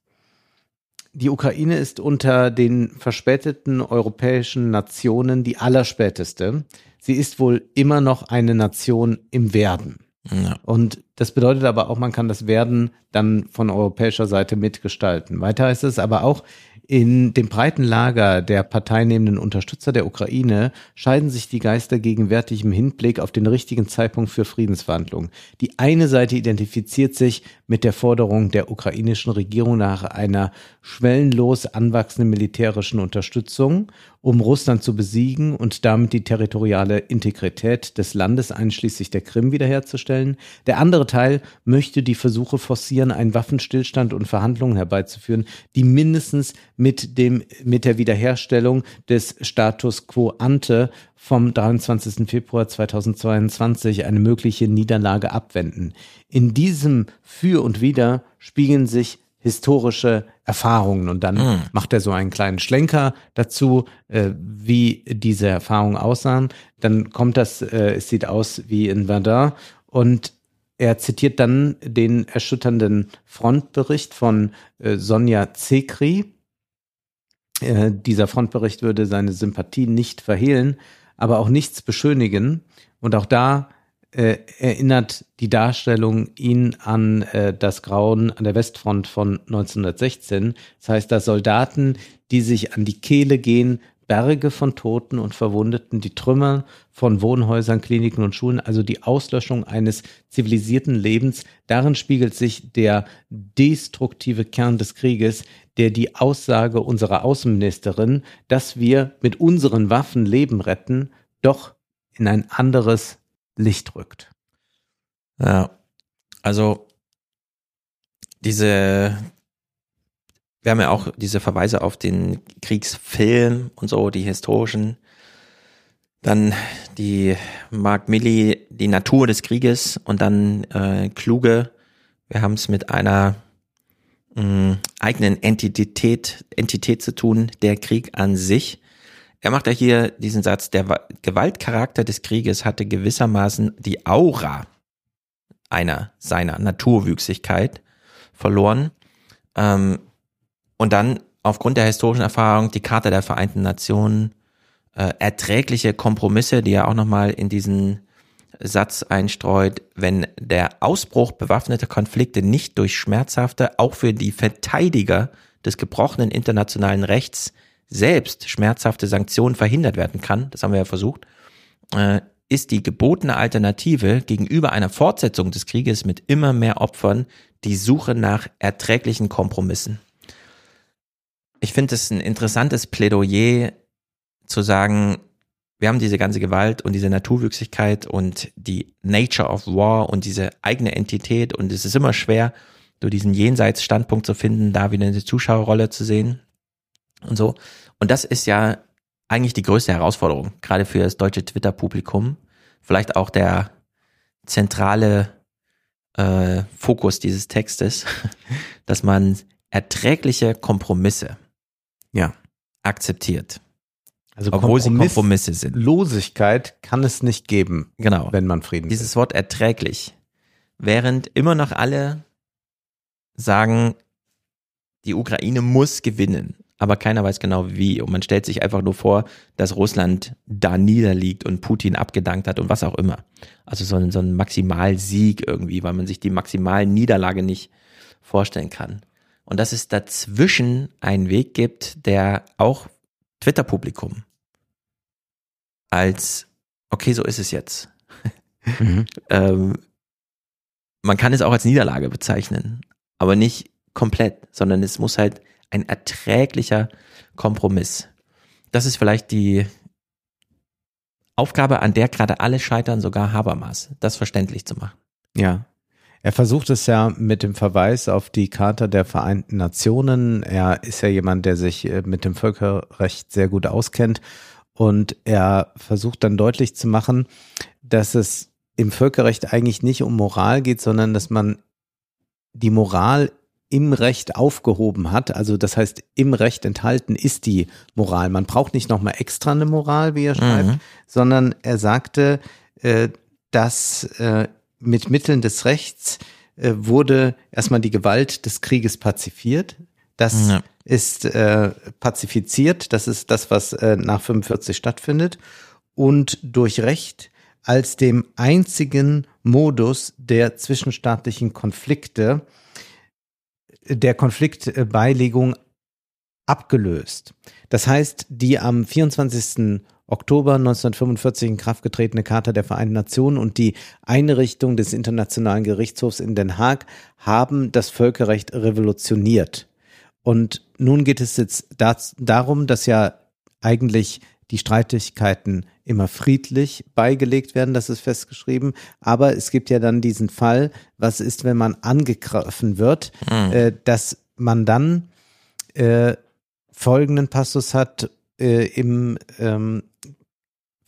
die Ukraine ist unter den verspäteten europäischen Nationen die allerspäteste. Sie ist wohl immer noch eine Nation im Werden. Ja. Und das bedeutet aber auch, man kann das Werden dann von europäischer Seite mitgestalten. Weiter heißt es aber auch, in dem breiten Lager der parteinehmenden Unterstützer der Ukraine scheiden sich die Geister gegenwärtig im Hinblick auf den richtigen Zeitpunkt für Friedensverhandlungen. Die eine Seite identifiziert sich mit der Forderung der ukrainischen Regierung nach einer schwellenlos anwachsenden militärischen Unterstützung, um Russland zu besiegen und damit die territoriale Integrität des Landes einschließlich der Krim wiederherzustellen. Der andere Teil möchte die Versuche forcieren, einen Waffenstillstand und Verhandlungen herbeizuführen, die mindestens mit dem, mit der Wiederherstellung des Status quo ante vom 23. Februar 2022 eine mögliche Niederlage abwenden. In diesem Für und Wider spiegeln sich historische Erfahrungen und dann macht er so einen kleinen Schlenker dazu, äh, wie diese Erfahrungen aussahen. Dann kommt das, äh, es sieht aus wie in Verdun und er zitiert dann den erschütternden Frontbericht von äh, Sonja Zekri. Äh, dieser Frontbericht würde seine Sympathie nicht verhehlen, aber auch nichts beschönigen. Und auch da äh, erinnert die Darstellung ihn an äh, das Grauen an der Westfront von 1916. Das heißt, dass Soldaten, die sich an die Kehle gehen, Berge von Toten und Verwundeten, die Trümmer von Wohnhäusern, Kliniken und Schulen, also die Auslöschung eines zivilisierten Lebens. Darin spiegelt sich der destruktive Kern des Krieges, der die Aussage unserer Außenministerin, dass wir mit unseren Waffen Leben retten, doch in ein anderes Licht rückt. Ja, also diese, wir haben ja auch diese Verweise auf den Kriegsfilm und so, die historischen. Dann die Mark Milley, die Natur des Krieges und dann äh, Kluge. Wir haben es mit einer mh, eigenen Entität, Entität zu tun, der Krieg an sich. Er macht ja hier diesen Satz, der Wa- Gewaltcharakter des Krieges hatte gewissermaßen die Aura einer seiner Naturwüchsigkeit verloren. Ähm, und dann aufgrund der historischen Erfahrung die Charta der Vereinten Nationen, äh, erträgliche Kompromisse, die er auch nochmal in diesen Satz einstreut, wenn der Ausbruch bewaffneter Konflikte nicht durch schmerzhafte, auch für die Verteidiger des gebrochenen internationalen Rechts selbst schmerzhafte Sanktionen verhindert werden kann, das haben wir ja versucht, äh, ist die gebotene Alternative gegenüber einer Fortsetzung des Krieges mit immer mehr Opfern die Suche nach erträglichen Kompromissen. Ich finde es ein interessantes Plädoyer zu sagen, wir haben diese ganze Gewalt und diese Naturwüchsigkeit und die Nature of War und diese eigene Entität und es ist immer schwer, so diesen Jenseitsstandpunkt zu finden, da wieder eine Zuschauerrolle zu sehen und so. Und das ist ja eigentlich die größte Herausforderung, gerade für das deutsche Twitter-Publikum. Vielleicht auch der zentrale äh, Fokus dieses Textes, dass man erträgliche Kompromisse Ja. akzeptiert, Also obwohl sie Kompromisse sind. Losigkeit kann es nicht geben, Genau. wenn man Frieden Dieses Wort erträglich. Während immer noch alle sagen, die Ukraine muss gewinnen, aber keiner weiß genau wie. Und man stellt sich einfach nur vor, dass Russland da niederliegt und Putin abgedankt hat und was auch immer. Also so ein, so ein Maximalsieg irgendwie, weil man sich die Maximalniederlage nicht vorstellen kann. Und dass es dazwischen einen Weg gibt, der auch Twitter-Publikum als, okay, so ist es jetzt. Mhm. ähm, man kann es auch als Niederlage bezeichnen, aber nicht komplett, sondern es muss halt ein erträglicher Kompromiss. Das ist vielleicht die Aufgabe, an der gerade alle scheitern, sogar Habermas, das verständlich zu machen. Ja. Er versucht es ja mit dem Verweis auf die Charta der Vereinten Nationen. Er ist ja jemand, der sich äh, mit dem Völkerrecht sehr gut auskennt. Und er versucht dann deutlich zu machen, dass es im Völkerrecht eigentlich nicht um Moral geht, sondern dass man die Moral im Recht aufgehoben hat. Also das heißt, im Recht enthalten ist die Moral. Man braucht nicht nochmal extra eine Moral, wie er schreibt, Mhm. sondern er sagte, äh, dass äh, mit Mitteln des Rechts äh, wurde erstmal die Gewalt des Krieges pazifiert. Das Ja. ist äh, pazifiziert. Das ist das, was äh, nach 45 stattfindet. Und durch Recht als dem einzigen Modus der zwischenstaatlichen Konflikte, der Konfliktbeilegung abgelöst. Das heißt, die am 24. Oktober 1945 in Kraft getretene Charta der Vereinten Nationen und die Einrichtung des Internationalen Gerichtshofs in Den Haag haben das Völkerrecht revolutioniert. Und nun geht es jetzt darum, dass ja eigentlich die Streitigkeiten immer friedlich beigelegt werden, das ist festgeschrieben. Aber es gibt ja dann diesen Fall, was ist, wenn man angegriffen wird, äh, dass man dann äh, folgenden Passus hat äh, im ähm,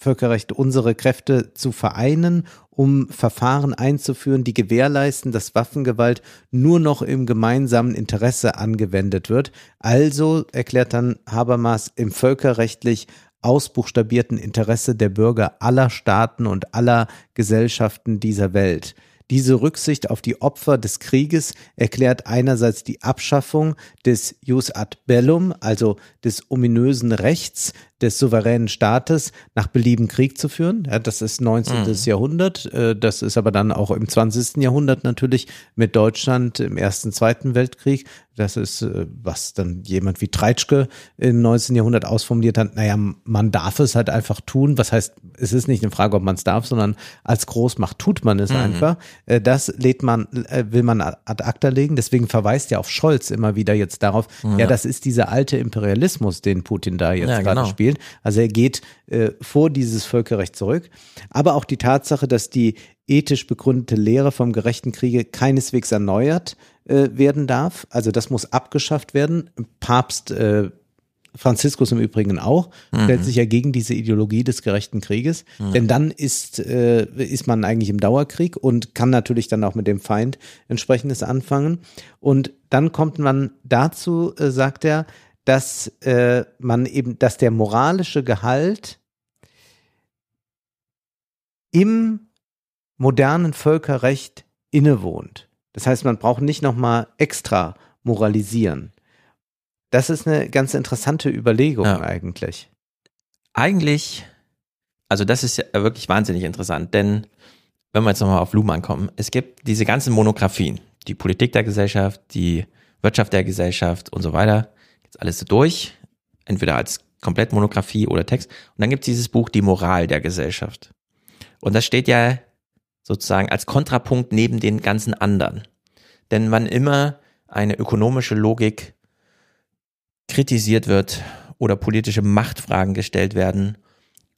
Völkerrecht, unsere Kräfte zu vereinen, um Verfahren einzuführen, die gewährleisten, dass Waffengewalt nur noch im gemeinsamen Interesse angewendet wird. Also, erklärt dann Habermas, im völkerrechtlich ausbuchstabierten Interesse der Bürger aller Staaten und aller Gesellschaften dieser Welt. Diese Rücksicht auf die Opfer des Krieges erklärt einerseits die Abschaffung des Jus ad bellum, also des ominösen Rechts des souveränen Staates, nach Belieben Krieg zu führen. Ja, das ist 19. Jahrhundert. äh, Das ist aber dann auch im 20. Jahrhundert natürlich mit Deutschland im Ersten, Zweiten Weltkrieg. Das ist, äh, was dann jemand wie Treitschke im 19. Jahrhundert ausformuliert hat. Naja, man darf es halt einfach tun. Was heißt, es ist nicht eine Frage, ob man es darf, sondern als Großmacht tut man es einfach. Äh, Das lädt man, will man ad acta legen. Deswegen verweist ja auf Scholz immer wieder jetzt darauf, ja, das ist dieser alte Imperialismus, den Putin da jetzt Ja, gerade genau. spielt. Also er geht äh, vor dieses Völkerrecht zurück. Aber auch die Tatsache, dass die ethisch begründete Lehre vom gerechten Kriege keineswegs erneuert äh, werden darf. Also das muss abgeschafft werden. Papst äh, Franziskus im Übrigen auch, stellt sich ja gegen diese Ideologie des gerechten Krieges. Denn dann ist, äh, ist man eigentlich im Dauerkrieg und kann natürlich dann auch mit dem Feind entsprechendes anfangen. Und dann kommt man dazu, äh, sagt er, dass äh, man eben, dass der moralische Gehalt im modernen Völkerrecht innewohnt. Das heißt, man braucht nicht nochmal extra moralisieren. Das ist eine ganz interessante Überlegung Ja. eigentlich. Eigentlich, also das ist ja wirklich wahnsinnig interessant, denn wenn wir jetzt nochmal auf Luhmann kommen, es gibt diese ganzen Monographien, die Politik der Gesellschaft, die Wirtschaft der Gesellschaft und so weiter, jetzt alles so durch, entweder als Komplettmonographie oder Text. Und dann gibt es dieses Buch Die Moral der Gesellschaft. Und das steht ja sozusagen als Kontrapunkt neben den ganzen anderen. Denn wann immer eine ökonomische Logik kritisiert wird oder politische Machtfragen gestellt werden,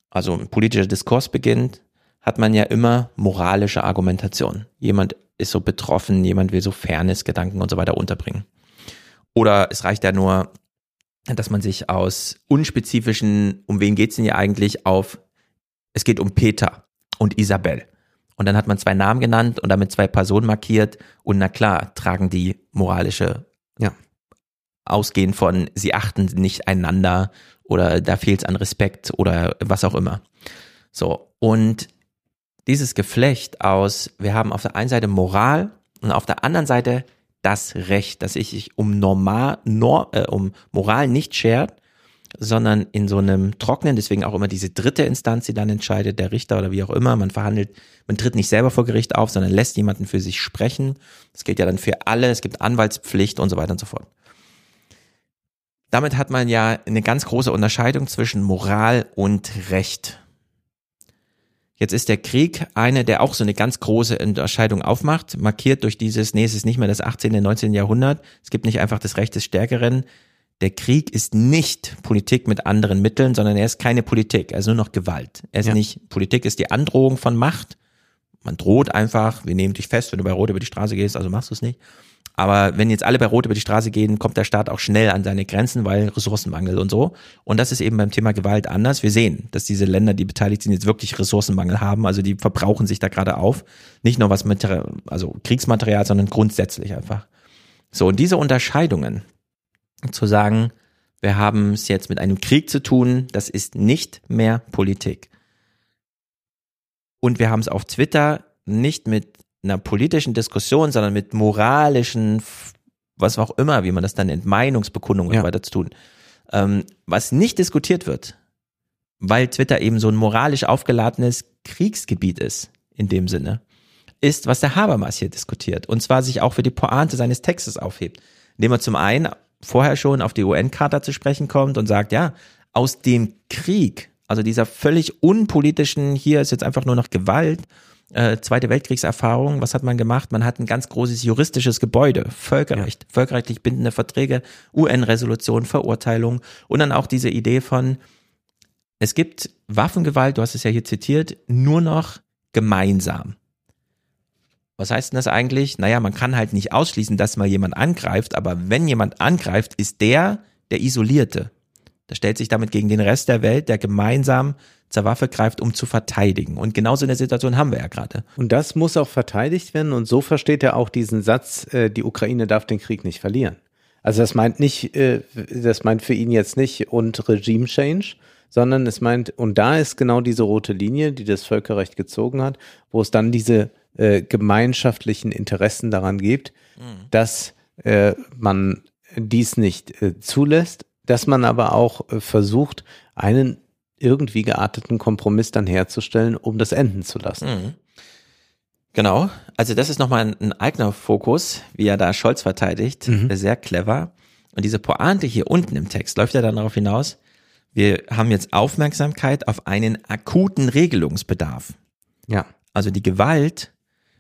also ein politischer Diskurs beginnt, hat man ja immer moralische Argumentation. Jemand ist so betroffen, jemand will so Fairness-Gedanken und so weiter unterbringen. Oder es reicht ja nur, dass man sich aus unspezifischen, um wen geht's denn hier eigentlich, auf, es geht um Peter und Isabel. Und dann hat man zwei Namen genannt und damit zwei Personen markiert. Und na klar, tragen die moralische, ja, ausgehend von, sie achten nicht einander oder da fehlt es an Respekt oder was auch immer. So. Und dieses Geflecht aus, wir haben auf der einen Seite Moral und auf der anderen Seite das Recht, dass ich sich um normal, nor, äh, um Moral nicht schert, sondern in so einem trockenen, deswegen auch immer diese dritte Instanz, die dann entscheidet, der Richter oder wie auch immer, man verhandelt, man tritt nicht selber vor Gericht auf, sondern lässt jemanden für sich sprechen. Das gilt ja dann für alle, es gibt Anwaltspflicht und so weiter und so fort. Damit hat man ja eine ganz große Unterscheidung zwischen Moral und Recht. Jetzt ist der Krieg eine, der auch so eine ganz große Unterscheidung aufmacht, markiert durch dieses, nee, es ist nicht mehr das 18., 19. Jahrhundert, es gibt nicht einfach das Recht des Stärkeren. Der Krieg ist nicht Politik mit anderen Mitteln, sondern er ist keine Politik, er ist nur noch Gewalt. Er ist ja. nicht, Politik ist die Androhung von Macht. Man droht einfach, wir nehmen dich fest, wenn du bei Rot über die Straße gehst, also machst du es nicht. Aber wenn jetzt alle bei Rot über die Straße gehen, kommt der Staat auch schnell an seine Grenzen, weil Ressourcenmangel und so. Und das ist eben beim Thema Gewalt anders. Wir sehen, dass diese Länder, die beteiligt sind, jetzt wirklich Ressourcenmangel haben. Also die verbrauchen sich da gerade auf. Nicht nur was mit, also Kriegsmaterial, sondern grundsätzlich einfach. So, und diese Unterscheidungen, zu sagen, wir haben es jetzt mit einem Krieg zu tun, das ist nicht mehr Politik. Und wir haben es auf Twitter nicht mit einer politischen Diskussion, sondern mit moralischen, was auch immer, wie man das dann nennt, Meinungsbekundungen ja. weiter zu tun. Ähm, was nicht diskutiert wird, weil Twitter eben so ein moralisch aufgeladenes Kriegsgebiet ist, in dem Sinne, ist, was der Habermas hier diskutiert. Und zwar sich auch für die Pointe seines Textes aufhebt. Indem er zum einen vorher schon auf die UN-Charta zu sprechen kommt und sagt, ja, aus dem Krieg, also dieser völlig unpolitischen, hier ist jetzt einfach nur noch Gewalt äh, Zweite Weltkriegserfahrung, was hat man gemacht? Man hat ein ganz großes juristisches Gebäude, Völkerrecht, ja. völkerrechtlich bindende Verträge, UN-Resolution, Verurteilung und dann auch diese Idee von, es gibt Waffengewalt, du hast es ja hier zitiert, nur noch gemeinsam. Was heißt denn das eigentlich? Naja, man kann halt nicht ausschließen, dass mal jemand angreift, aber wenn jemand angreift, ist der der Isolierte. Der stellt sich damit gegen den Rest der Welt, der gemeinsam zur Waffe greift, um zu verteidigen. Und genauso eine Situation haben wir ja gerade. Und das muss auch verteidigt werden. Und so versteht er auch diesen Satz, äh, die Ukraine darf den Krieg nicht verlieren. Also das meint nicht, äh, das meint für ihn jetzt nicht und Regime Change, sondern es meint, und da ist genau diese rote Linie, die das Völkerrecht gezogen hat, wo es dann diese äh, gemeinschaftlichen Interessen daran gibt, mhm. dass äh, man dies nicht äh, zulässt, dass man aber auch äh, versucht, einen irgendwie gearteten Kompromiss dann herzustellen, um das enden zu lassen. Mhm. Genau, also das ist nochmal ein, ein eigener Fokus, wie er da Scholz verteidigt, mhm. sehr clever. Und diese Pointe hier unten im Text läuft ja dann darauf hinaus, wir haben jetzt Aufmerksamkeit auf einen akuten Regelungsbedarf. Ja. Also die Gewalt,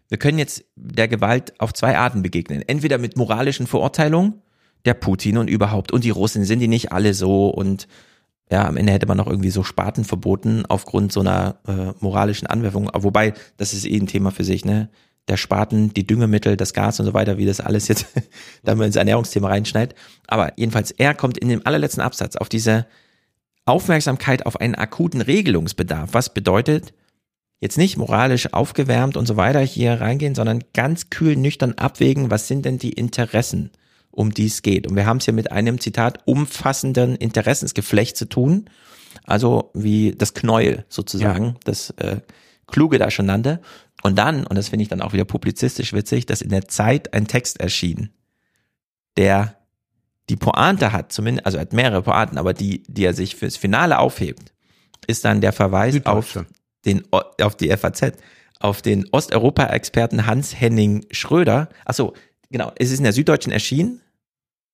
wir können jetzt der Gewalt auf zwei Arten begegnen. Entweder mit moralischen Verurteilungen, der Putin und überhaupt, und die Russen, sind die nicht alle so und ja, am Ende hätte man noch irgendwie so Spaten verboten aufgrund so einer äh, moralischen Anwerfung. Wobei, das ist eh ein Thema für sich, ne? Der Spaten, die Düngemittel, das Gas und so weiter, wie das alles jetzt da man ins Ernährungsthema reinschneidet. Aber jedenfalls, er kommt in dem allerletzten Absatz auf diese Aufmerksamkeit auf einen akuten Regelungsbedarf. Was bedeutet, jetzt nicht moralisch aufgewärmt und so weiter hier reingehen, sondern ganz kühl, nüchtern abwägen, was sind denn die Interessen um die es geht. Und wir haben es hier mit einem Zitat umfassenden Interessensgeflecht zu tun. Also wie das Knäuel sozusagen, ja. das äh, Kluge da schon nannte. Und dann, und das finde ich dann auch wieder publizistisch witzig, dass in der Zeit ein Text erschien, der die Pointe hat, zumindest, also er hat mehrere Pointen, aber die, die er sich fürs Finale aufhebt, ist dann der Verweis auf den, auf die FAZ, auf den Osteuropa-Experten Hans-Henning Schröder. Achso, genau, es ist in der Süddeutschen erschienen,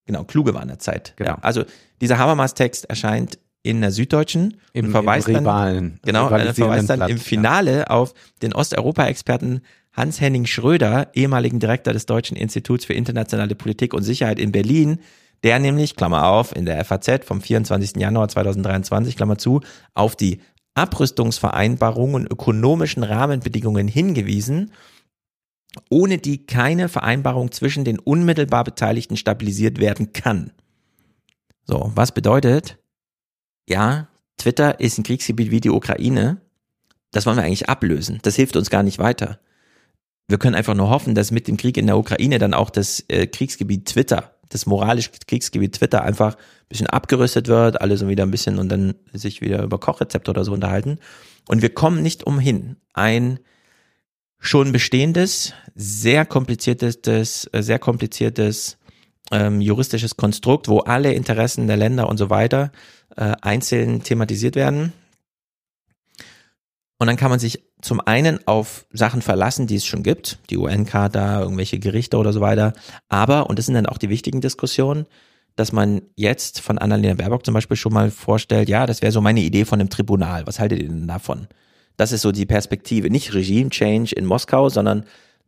Genau, kluge war in der Zeit. Genau. Ja, also dieser Habermas-Text erscheint in der Süddeutschen Im, und verweist im dann, Rivalen, genau, er rivalisierenden verweist dann Platz, im Finale auf den Osteuropa-Experten Hans-Henning Schröder, ehemaligen Direktor des Deutschen Instituts für internationale Politik und Sicherheit in Berlin, der nämlich, Klammer auf, in der FAZ vom 24. Januar 2023, Klammer zu, auf die Abrüstungsvereinbarungen und ökonomischen Rahmenbedingungen hingewiesen, ohne die keine Vereinbarung zwischen den unmittelbar Beteiligten stabilisiert werden kann. So, was bedeutet, ja, Twitter ist ein Kriegsgebiet wie die Ukraine, das wollen wir eigentlich ablösen. Das hilft uns gar nicht weiter. Wir können einfach nur hoffen, dass mit dem Krieg in der Ukraine dann auch das äh, Kriegsgebiet Twitter, das moralische Kriegsgebiet Twitter einfach ein bisschen abgerüstet wird, alle so wieder ein bisschen und dann sich wieder über Kochrezepte oder so unterhalten. Und wir kommen nicht umhin, ein schon bestehendes, sehr kompliziertes, äh, sehr kompliziertes ähm, juristisches Konstrukt, wo alle Interessen der Länder und so weiter äh, einzeln thematisiert werden. Und dann kann man sich zum einen auf Sachen verlassen, die es schon gibt, die UN-Charta, irgendwelche Gerichte oder so weiter. Aber, und das sind dann auch die wichtigen Diskussionen, dass man jetzt von Annalena Baerbock zum Beispiel schon mal vorstellt, ja, das wäre so meine Idee von einem Tribunal. Was haltet ihr denn davon? Das ist so die Perspektive. Nicht Regime-Change in Moskau, sondern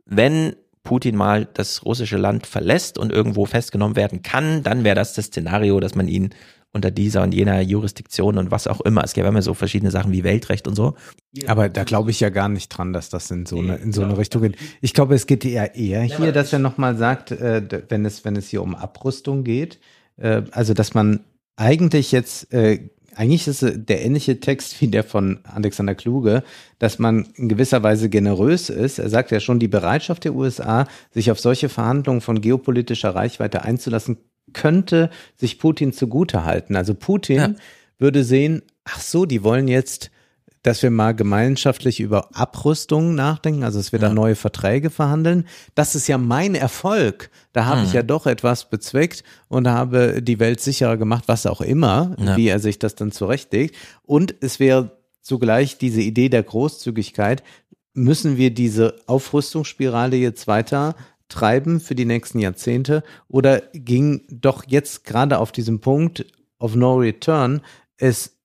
wenn Putin mal das russische Land verlässt und irgendwo festgenommen werden kann, dann wäre das das Szenario, dass man ihn unter dieser und jener Jurisdiktion und was auch immer. Es gäbe immer so verschiedene Sachen wie Weltrecht und so. Aber da glaube ich ja gar nicht dran, dass das in so eine, in so eine Richtung geht. Ich glaube, es geht eher eher hier, dass er nochmal sagt, äh, wenn es, wenn es hier um Abrüstung geht, äh, also dass man eigentlich jetzt, äh, eigentlich ist es der ähnliche Text wie der von Alexander Kluge, dass man in gewisser Weise generös ist. Er sagt ja schon, die Bereitschaft der USA, sich auf solche Verhandlungen von geopolitischer Reichweite einzulassen, könnte sich Putin zugute halten. Also Putin Ja. würde sehen, ach so, die wollen jetzt, dass wir mal gemeinschaftlich über Abrüstung nachdenken, also dass wir da Ja. neue Verträge verhandeln. Das ist ja mein Erfolg. Da habe Mhm. ich ja doch etwas bezweckt und habe die Welt sicherer gemacht, was auch immer, Ja. wie er sich das dann zurechtlegt. Und es wäre zugleich diese Idee der Großzügigkeit, müssen wir diese Aufrüstungsspirale jetzt weiter treiben für die nächsten Jahrzehnte oder ging doch jetzt gerade auf diesem Punkt of no return es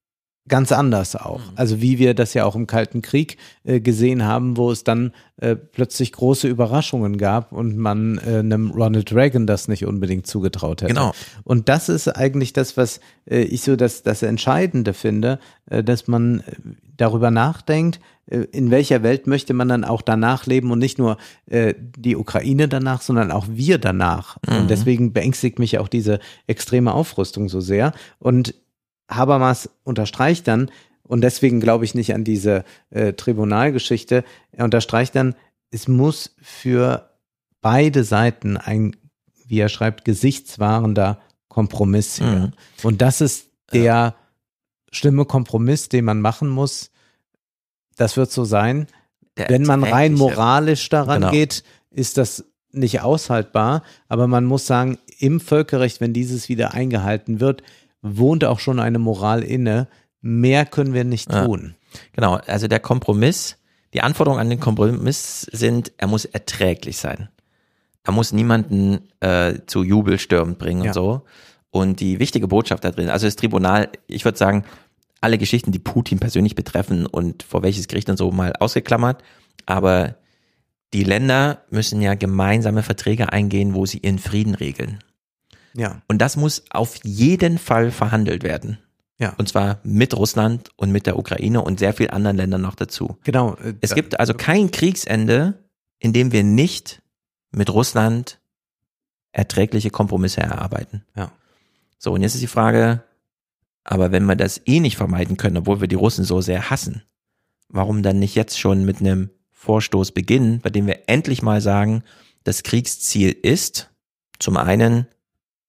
ganz anders auch. Also wie wir das ja auch im Kalten Krieg äh, gesehen haben, wo es dann äh, plötzlich große Überraschungen gab und man äh, einem Ronald Reagan das nicht unbedingt zugetraut hätte. Genau. Und das ist eigentlich das, was äh, ich so das, das Entscheidende finde, äh, dass man äh, darüber nachdenkt, äh, in welcher Welt möchte man dann auch danach leben und nicht nur äh, die Ukraine danach, sondern auch wir danach. Und deswegen beängstigt mich auch diese extreme Aufrüstung so sehr. Und Habermas unterstreicht dann, und deswegen glaube ich nicht an diese äh, Tribunalgeschichte, er unterstreicht dann, es muss für beide Seiten ein, wie er schreibt, gesichtswahrender Kompromiss her. Mhm. Und das ist der schlimme Kompromiss, den man machen muss. Das wird so sein. Der Wenn man rein moralisch daran Genau. geht, ist das nicht aushaltbar. Aber man muss sagen, im Völkerrecht, wenn dieses wieder eingehalten wird, wohnt auch schon eine Moral inne. Mehr können wir nicht Ja. tun. Genau, also der Kompromiss, die Anforderungen an den Kompromiss sind, er muss erträglich sein. Er muss niemanden äh, zu Jubelstürmen bringen Ja. und so. Und die wichtige Botschaft da drin, also das Tribunal, ich würde sagen, alle Geschichten, die Putin persönlich betreffen und vor welches Gericht und so mal ausgeklammert, aber die Länder müssen ja gemeinsame Verträge eingehen, wo sie ihren Frieden regeln. Ja. Und das muss auf jeden Fall verhandelt werden. Ja. Und zwar mit Russland und mit der Ukraine und sehr vielen anderen Ländern noch dazu. Genau. äh, Es gibt also kein Kriegsende, in dem wir nicht mit Russland erträgliche Kompromisse erarbeiten. Ja. So, und jetzt ist die Frage, aber wenn wir das eh nicht vermeiden können, obwohl wir die Russen so sehr hassen, warum dann nicht jetzt schon mit einem Vorstoß beginnen, bei dem wir endlich mal sagen, das Kriegsziel ist zum einen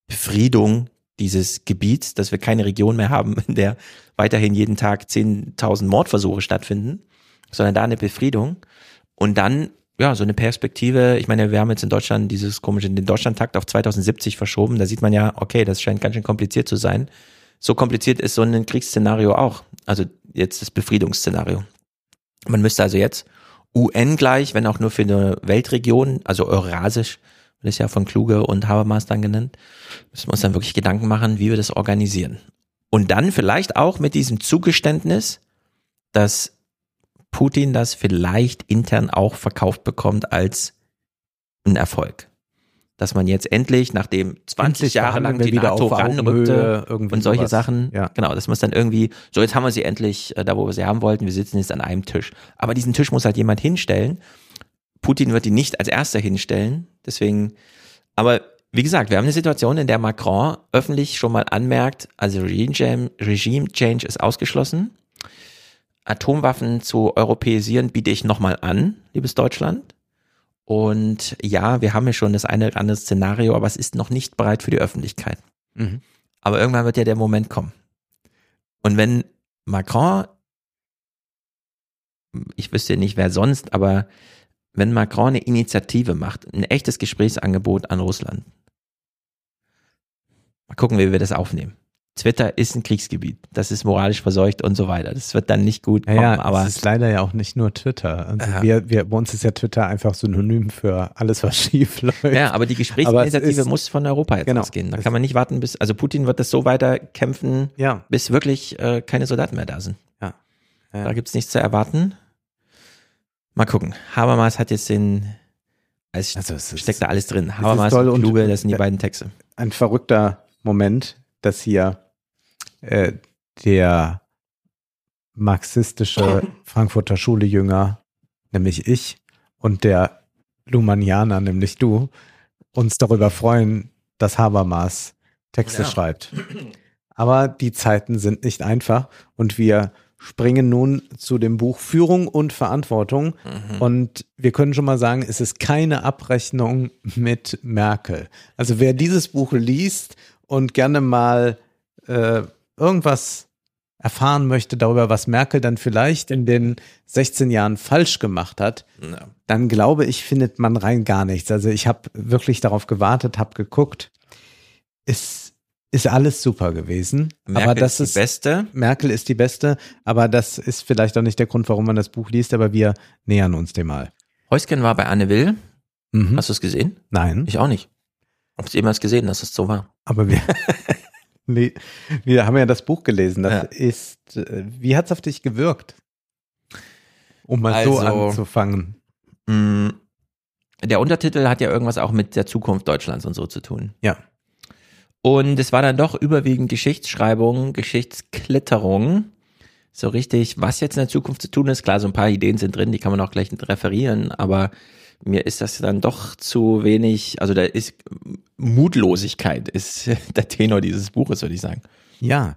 Befriedung dieses Gebiets, dass wir keine Region mehr haben, in der weiterhin jeden Tag 10.000 Mordversuche stattfinden, sondern da eine Befriedung und dann ja, so eine Perspektive, ich meine, wir haben jetzt in Deutschland dieses komische, den Deutschlandtakt auf 2070 verschoben, da sieht man ja, okay, das scheint ganz schön kompliziert zu sein. So kompliziert ist so ein Kriegsszenario auch, also jetzt das Befriedungsszenario. Man müsste also jetzt UN gleich, wenn auch nur für eine Weltregion, also eurasisch, wird es ja von Kluge und Habermas dann genannt, müssen wir uns dann wirklich Gedanken machen, wie wir das organisieren. Und dann vielleicht auch mit diesem Zugeständnis, dass Putin das vielleicht intern auch verkauft bekommt als ein Erfolg. Dass man jetzt endlich, nachdem 20 Endlich Jahre lang die wieder NATO ranrückte und solche sowas. Sachen, Ja. genau, dass man es dann irgendwie, so jetzt haben wir sie endlich äh, da, wo wir sie haben wollten, wir sitzen jetzt an einem Tisch. Aber diesen Tisch muss halt jemand hinstellen. Putin wird ihn nicht als erster hinstellen, deswegen, aber wie gesagt, wir haben eine Situation, in der Macron öffentlich schon mal anmerkt, also Regime Change, Regime Change ist ausgeschlossen. Atomwaffen zu europäisieren biete ich nochmal an, liebes Deutschland. Und ja, wir haben ja schon das eine oder andere Szenario, aber es ist noch nicht bereit für die Öffentlichkeit. Mhm. Aber irgendwann wird ja der Moment kommen. Und wenn Macron, ich wüsste nicht, wer sonst, aber wenn Macron eine Initiative macht, ein echtes Gesprächsangebot an Russland, mal gucken, wie wir das aufnehmen. Twitter ist ein Kriegsgebiet, das ist moralisch verseucht und so weiter. Das wird dann nicht gut Ja, kommen, ja, aber es ist leider ja auch nicht nur Twitter. Also Ja. wir, wir, bei uns ist ja Twitter einfach synonym für alles, was schief läuft. Ja, aber die es Gesprächsinitiative muss von Europa jetzt Genau. ausgehen. Da Es- kann man nicht warten, bis, also Putin wird das so weiter kämpfen, ja. bis wirklich äh, keine Soldaten mehr da sind. Ja. Ja. Da gibt's nichts zu erwarten. Mal gucken. Habermas hat jetzt den, es Also es ist steckt da alles drin. Habermas und und- Kluge, das sind die beiden Texte. ein verrückter Moment, dass hier äh, der marxistische Frankfurter Schule-Jünger, nämlich ich, und der Lumanianer, nämlich du, uns darüber freuen, dass Habermas Texte Ja. schreibt. Aber die Zeiten sind nicht einfach und wir springen nun zu dem Buch Führung und Verantwortung. Mhm. Und wir können schon mal sagen, es ist keine Abrechnung mit Merkel. Also wer dieses Buch liest und gerne mal äh, irgendwas erfahren möchte darüber, was Merkel dann vielleicht in den 16 Jahren falsch gemacht hat, Ja. dann glaube ich, findet man rein gar nichts. Also ich habe wirklich darauf gewartet, habe geguckt. Es ist alles super gewesen. Merkel aber das ist die ist Beste. Merkel ist die beste, aber das ist vielleicht auch nicht der Grund, warum man das Buch liest, aber wir nähern uns dem mal. Heusken war bei Anne Will. Mhm. Hast du es gesehen? Nein, Ich auch nicht. Hab's jemals gesehen, dass es so war. aber wir, nee, wir haben ja das Buch gelesen. Das Ja. ist, äh, wie hat's auf dich gewirkt? Um mal so Also- anzufangen. Mm, Der Untertitel hat ja irgendwas auch mit der Zukunft Deutschlands und so zu tun. Ja. Und es war dann doch überwiegend Geschichtsschreibung, Geschichtsklitterung. So richtig, was jetzt in der Zukunft zu tun ist. Klar, so ein paar Ideen sind drin, die kann man auch gleich referieren, aber mir ist das dann doch zu wenig, also da ist Mutlosigkeit ist der Tenor dieses Buches, würde ich sagen. Ja.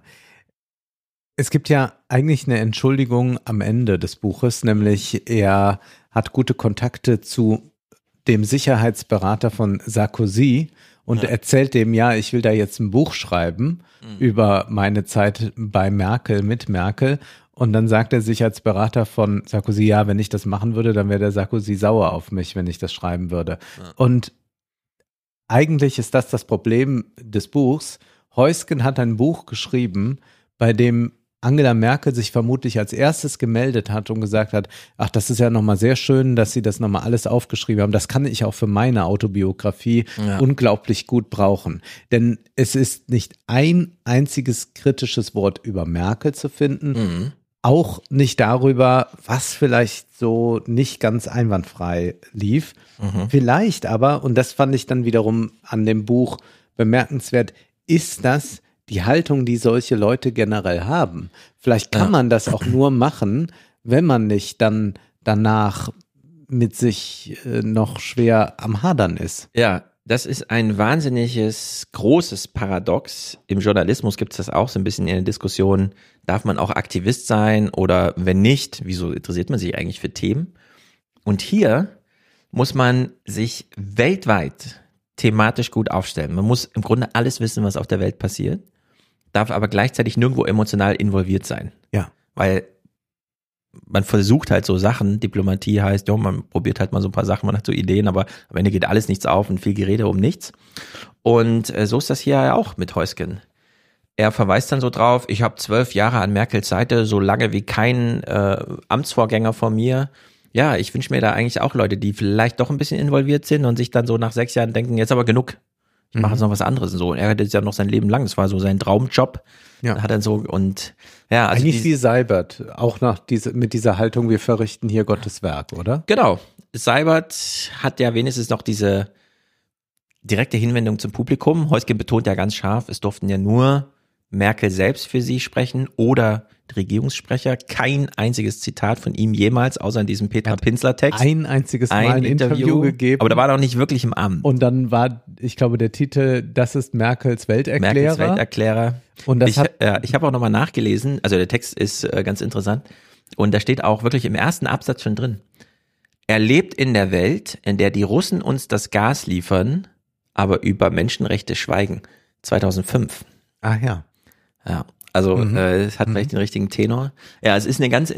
Es gibt ja eigentlich eine Entschuldigung am Ende des Buches, nämlich er hat gute Kontakte zu dem Sicherheitsberater von Sarkozy und Ja. erzählt dem, ja, ich will da jetzt ein Buch schreiben über meine Zeit bei Merkel, mit Merkel. Und dann sagt der Sicherheitsberater von Sarkozy, ja, wenn ich das machen würde, dann wäre der Sarkozy sauer auf mich, wenn ich das schreiben würde. Und eigentlich ist das das Problem des Buchs. Heusken hat ein Buch geschrieben, bei dem Angela Merkel sich vermutlich als erstes gemeldet hat und gesagt hat, ach, das ist ja nochmal sehr schön, dass Sie das nochmal alles aufgeschrieben haben. Das kann ich auch für meine Autobiografie Ja. unglaublich gut brauchen. Denn es ist nicht ein einziges kritisches Wort über Merkel zu finden, Mhm. auch nicht darüber, was vielleicht so nicht ganz einwandfrei lief. Mhm. Vielleicht aber, und das fand ich dann wiederum an dem Buch bemerkenswert, ist das die Haltung, die solche Leute generell haben. Vielleicht kann Ja. man das auch nur machen, wenn man nicht dann danach mit sich äh, noch schwer am Hadern ist. Ja, das ist ein wahnsinniges, großes Paradox. Im Journalismus gibt es das auch so ein bisschen in der Diskussion. Darf man auch Aktivist sein oder wenn nicht, wieso interessiert man sich eigentlich für Themen? Und hier muss man sich weltweit thematisch gut aufstellen. Man muss im Grunde alles wissen, was auf der Welt passiert, darf aber gleichzeitig nirgendwo emotional involviert sein. Ja. Weil man versucht halt so Sachen, Diplomatie heißt, ja, man probiert halt mal so ein paar Sachen, man hat so Ideen, aber am Ende geht alles nichts auf und viel Gerede um nichts. Und äh, so ist das hier ja auch mit Heusken. Er verweist dann so drauf, ich habe zwölf Jahre an Merkels Seite, so lange wie kein äh, Amtsvorgänger von mir. Ja, ich wünsche mir da eigentlich auch Leute, die vielleicht doch ein bisschen involviert sind und sich dann so nach sechs Jahren denken, jetzt aber genug. Ich mache jetzt noch was anderes und so. Und er hatte es ja noch sein Leben lang. Das war so sein Traumjob. Ja. Hat er so und ja, also Eigentlich wie Seibert, auch nach diese, mit dieser Haltung, wir verrichten hier Gottes Werk, oder? Genau. Seibert hat ja wenigstens noch diese direkte Hinwendung zum Publikum. Heusgen betont ja ganz scharf, es durften ja nur Merkel selbst für sie sprechen oder Regierungssprecher. Kein einziges Zitat von ihm jemals, außer in diesem Petra Pinsler Text. Ein einziges Mal ein, Interview, gegeben. Aber da war er noch nicht wirklich im Amt. und dann war, ich glaube, der Titel, das ist Merkels Welterklärer. Merkels Welterklärer. Und das ich hat- ja, ich habe auch nochmal nachgelesen, also der Text ist äh, ganz interessant und da steht auch wirklich im ersten Absatz schon drin. Er lebt in der Welt, in der die Russen uns das Gas liefern, aber über Menschenrechte schweigen. 2005. ah ja. Ja, also Mhm. äh, es hat vielleicht den richtigen Tenor. Ja, es ist eine ganz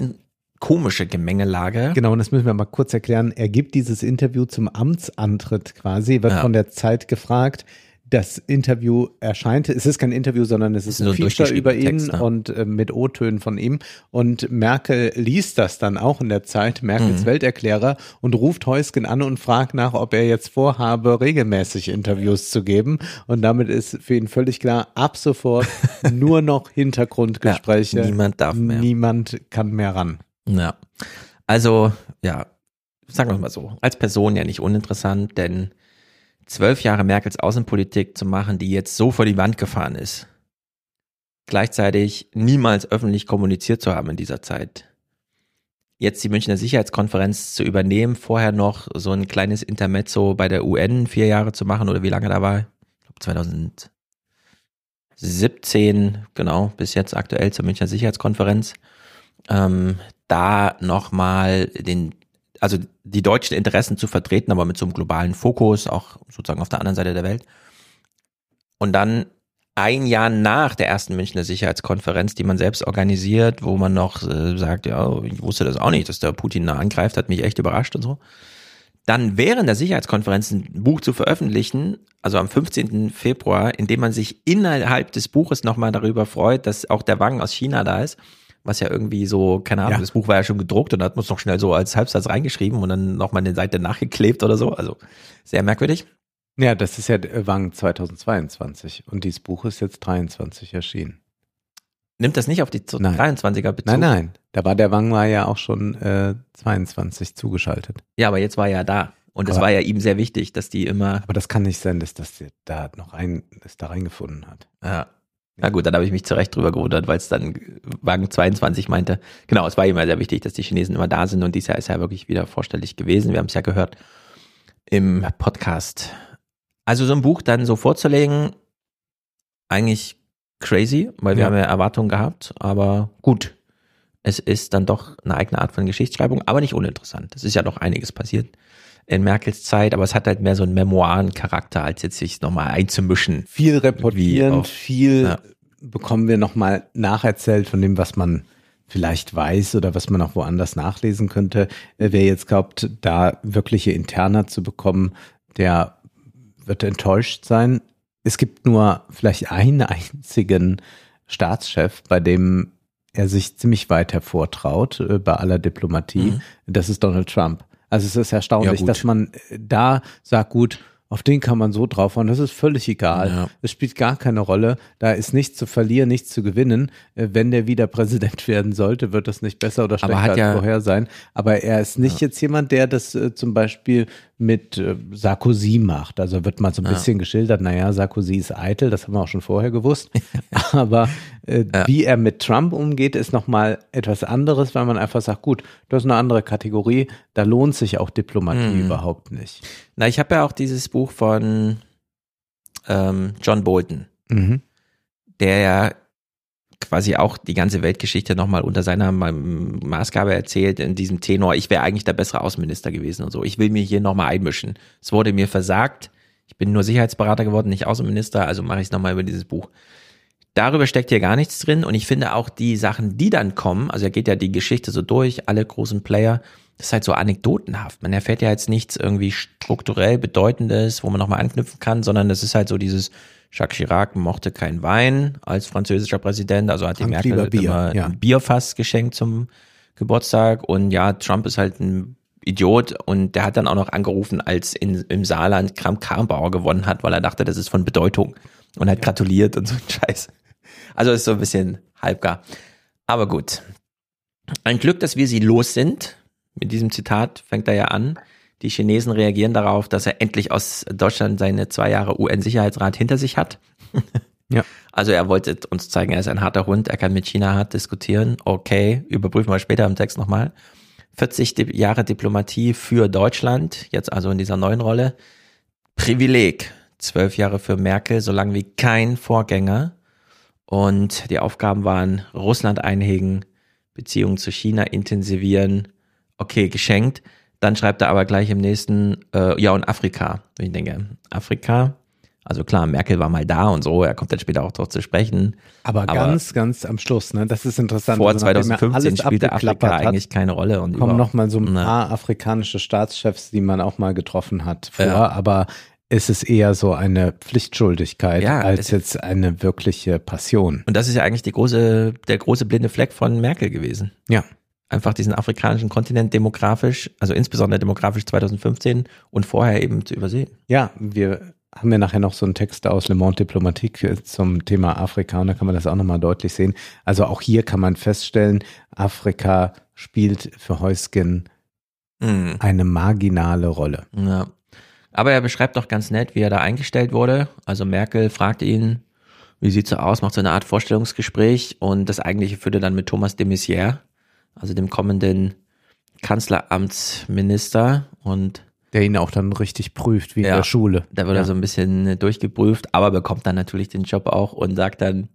komische Gemengelage. Genau, und das müssen wir mal kurz erklären. Er gibt dieses Interview zum Amtsantritt quasi, wird Ja. von der Zeit gefragt. Das Interview erscheint, es ist kein Interview, sondern es ist so ein Feature über ihn Text, ne? und äh, mit O-Tönen von ihm. Und Merkel liest das dann auch in der Zeit, Merkels Mhm. Welterklärer, und ruft Heusgen an und fragt nach, ob er jetzt vorhabe, regelmäßig Interviews zu geben. Und damit ist für ihn völlig klar, ab sofort nur noch Hintergrundgespräche. Ja, niemand darf mehr. Niemand kann mehr ran. Ja. Also, ja, sagen wir mal so, als Person ja nicht uninteressant, denn zwölf Jahre Merkels Außenpolitik zu machen, die jetzt so vor die Wand gefahren ist, gleichzeitig niemals öffentlich kommuniziert zu haben in dieser Zeit. Jetzt die Münchner Sicherheitskonferenz zu übernehmen, vorher noch so ein kleines Intermezzo bei der UN vier Jahre zu machen oder wie lange da war, ich glaube 2017, genau, bis jetzt aktuell zur Münchner Sicherheitskonferenz ähm, da nochmal den, also die deutschen Interessen zu vertreten, aber mit so einem globalen Fokus, auch sozusagen auf der anderen Seite der Welt. Und dann ein Jahr nach der ersten Münchner Sicherheitskonferenz, die man selbst organisiert, wo man noch äh, sagt, ja, ich wusste das auch nicht, dass der Putin da angreift, hat mich echt überrascht und so. Dann während der Sicherheitskonferenz ein Buch zu veröffentlichen, also am 15. Februar, in dem man sich innerhalb des Buches nochmal darüber freut, dass auch der Wang aus China da ist, was ja irgendwie so, keine Ahnung, Ja. das Buch war ja schon gedruckt und da hat man es noch schnell so als Halbsatz reingeschrieben und dann nochmal eine Seite nachgeklebt oder so. Also sehr merkwürdig. Ja, das ist ja äh, Wang 2022 und dieses Buch ist jetzt 23 erschienen. Nimmt das nicht auf die Nein. 23er Bezug? Nein, nein, da war der Wang war ja auch schon äh, 22 zugeschaltet. Ja, aber jetzt war er ja da. Und es war ja ihm sehr wichtig, dass die immer, Aber das kann nicht sein, dass das da noch ein, das da reingefunden hat. ja. Na gut, dann habe ich mich zurecht drüber gewundert, weil es dann Wagen 22 meinte. Genau, es war ihm ja sehr wichtig, dass die Chinesen immer da sind und dies Jahr ist ja wirklich wieder vorstellig gewesen. Wir haben es ja gehört im Podcast. Also so ein Buch dann so vorzulegen, eigentlich crazy, weil wir Ja. haben ja Erwartungen gehabt, aber gut. Es ist dann doch eine eigene Art von Geschichtsschreibung, aber nicht uninteressant. Es ist ja doch einiges passiert in Merkels Zeit, aber es hat halt mehr so einen Memoirencharakter, als jetzt sich nochmal einzumischen. Viel Wie reportierend, auch- viel Ja. bekommen wir nochmal nacherzählt von dem, was man vielleicht weiß oder was man auch woanders nachlesen könnte. Äh, Wer jetzt glaubt, da wirkliche Interna zu bekommen, der wird enttäuscht sein. Es gibt nur vielleicht einen einzigen Staatschef, bei dem er sich ziemlich weit hervortraut äh, bei aller Diplomatie. Das ist Donald Trump. Also es ist erstaunlich. Ja, dass man äh, da sagt, gut, auf den kann man so draufhauen, das ist völlig egal. Ja. Es spielt gar keine Rolle. Da ist nichts zu verlieren, nichts zu gewinnen. Äh, Wenn der wieder Präsident werden sollte, wird das nicht besser oder schlechter als ja- vorher sein. Aber er ist nicht jetzt jemand, der das äh, zum Beispiel mit äh, Sarkozy macht. Also wird mal so ein bisschen geschildert, naja, Sarkozy ist eitel, das haben wir auch schon vorher gewusst. Aber äh, wie er mit Trump umgeht, ist nochmal etwas anderes, weil man einfach sagt, gut, das ist eine andere Kategorie, da lohnt sich auch Diplomatie Mhm. überhaupt nicht. Na, ich habe ja auch dieses Buch von ähm, John Bolton, Mhm. der ja quasi auch die ganze Weltgeschichte nochmal unter seiner Ma- Maßgabe erzählt in diesem Tenor, ich wäre eigentlich der bessere Außenminister gewesen und so. Ich will mir hier nochmal einmischen. Es wurde mir versagt. Ich bin nur Sicherheitsberater geworden, nicht Außenminister, also mache ich es nochmal über dieses Buch. Darüber steckt hier gar nichts drin und ich finde auch die Sachen, die dann kommen, also er geht ja die Geschichte so durch, alle großen Player, das ist halt so anekdotenhaft. Man erfährt ja jetzt nichts irgendwie strukturell Bedeutendes, wo man nochmal anknüpfen kann, sondern das ist halt so dieses, Jacques Chirac mochte kein Wein als französischer Präsident, also hat die Merkel Bier, immer ja. ein Bierfass geschenkt zum Geburtstag und ja, Trump ist halt ein Idiot und der hat dann auch noch angerufen, als in, im Saarland Kram Karrenbauer gewonnen hat, weil er dachte, das ist von Bedeutung und hat gratuliert und so ein Scheiß. Also ist so ein bisschen halbgar. Aber gut. Ein Glück, dass wir sie los sind. Mit diesem Zitat fängt er ja an. Die Chinesen reagieren darauf, dass er endlich aus Deutschland seine zwei Jahre UN-Sicherheitsrat hinter sich hat. Ja. Also er wollte uns zeigen, er ist ein harter Hund, er kann mit China hart diskutieren. Okay, überprüfen wir später im Text nochmal. 40 Di- Jahre Diplomatie für Deutschland, jetzt also in dieser neuen Rolle. Privileg. Zwölf Jahre für Merkel, so lange wie kein Vorgänger. Und die Aufgaben waren Russland einhegen, Beziehungen zu China intensivieren. Okay, geschenkt. Dann schreibt er aber gleich im nächsten, äh, ja, und Afrika. Ich denke, Afrika, also klar, Merkel war mal da und so, er kommt dann später auch drauf zu sprechen. Aber, Aber- ganz, ganz am Schluss, ne? Das ist interessant. Vor Also, nachdem er 2015 alles spielte Afrika hat, eigentlich keine Rolle. Und kommen überhaupt- noch mal so ein Na. paar afrikanische Staatschefs, die man auch mal getroffen hat vor, Ja. aber es ist eher so eine Pflichtschuldigkeit Ja, als jetzt eine wirkliche Passion. Und das ist ja eigentlich große, der große blinde Fleck von Merkel gewesen. Ja. Einfach diesen afrikanischen Kontinent demografisch, also insbesondere demografisch 2015 und vorher eben zu übersehen. Ja, wir haben ja nachher noch so einen Text aus Le Monde Diplomatique zum Thema Afrika und da kann man das auch nochmal deutlich sehen. Also auch hier kann man feststellen, Afrika spielt für Heusgen Mhm. eine marginale Rolle. Ja. Aber er beschreibt doch ganz nett, wie er da eingestellt wurde. Also Merkel fragt ihn, wie sieht's so aus, macht so eine Art Vorstellungsgespräch und das eigentliche führte dann mit Thomas de Maizière, also dem kommenden Kanzleramtsminister und Der ihn auch dann richtig prüft, wie in Ja. der Schule. Da wird Ja. er so ein bisschen durchgeprüft, aber bekommt dann natürlich den Job auch und sagt dann,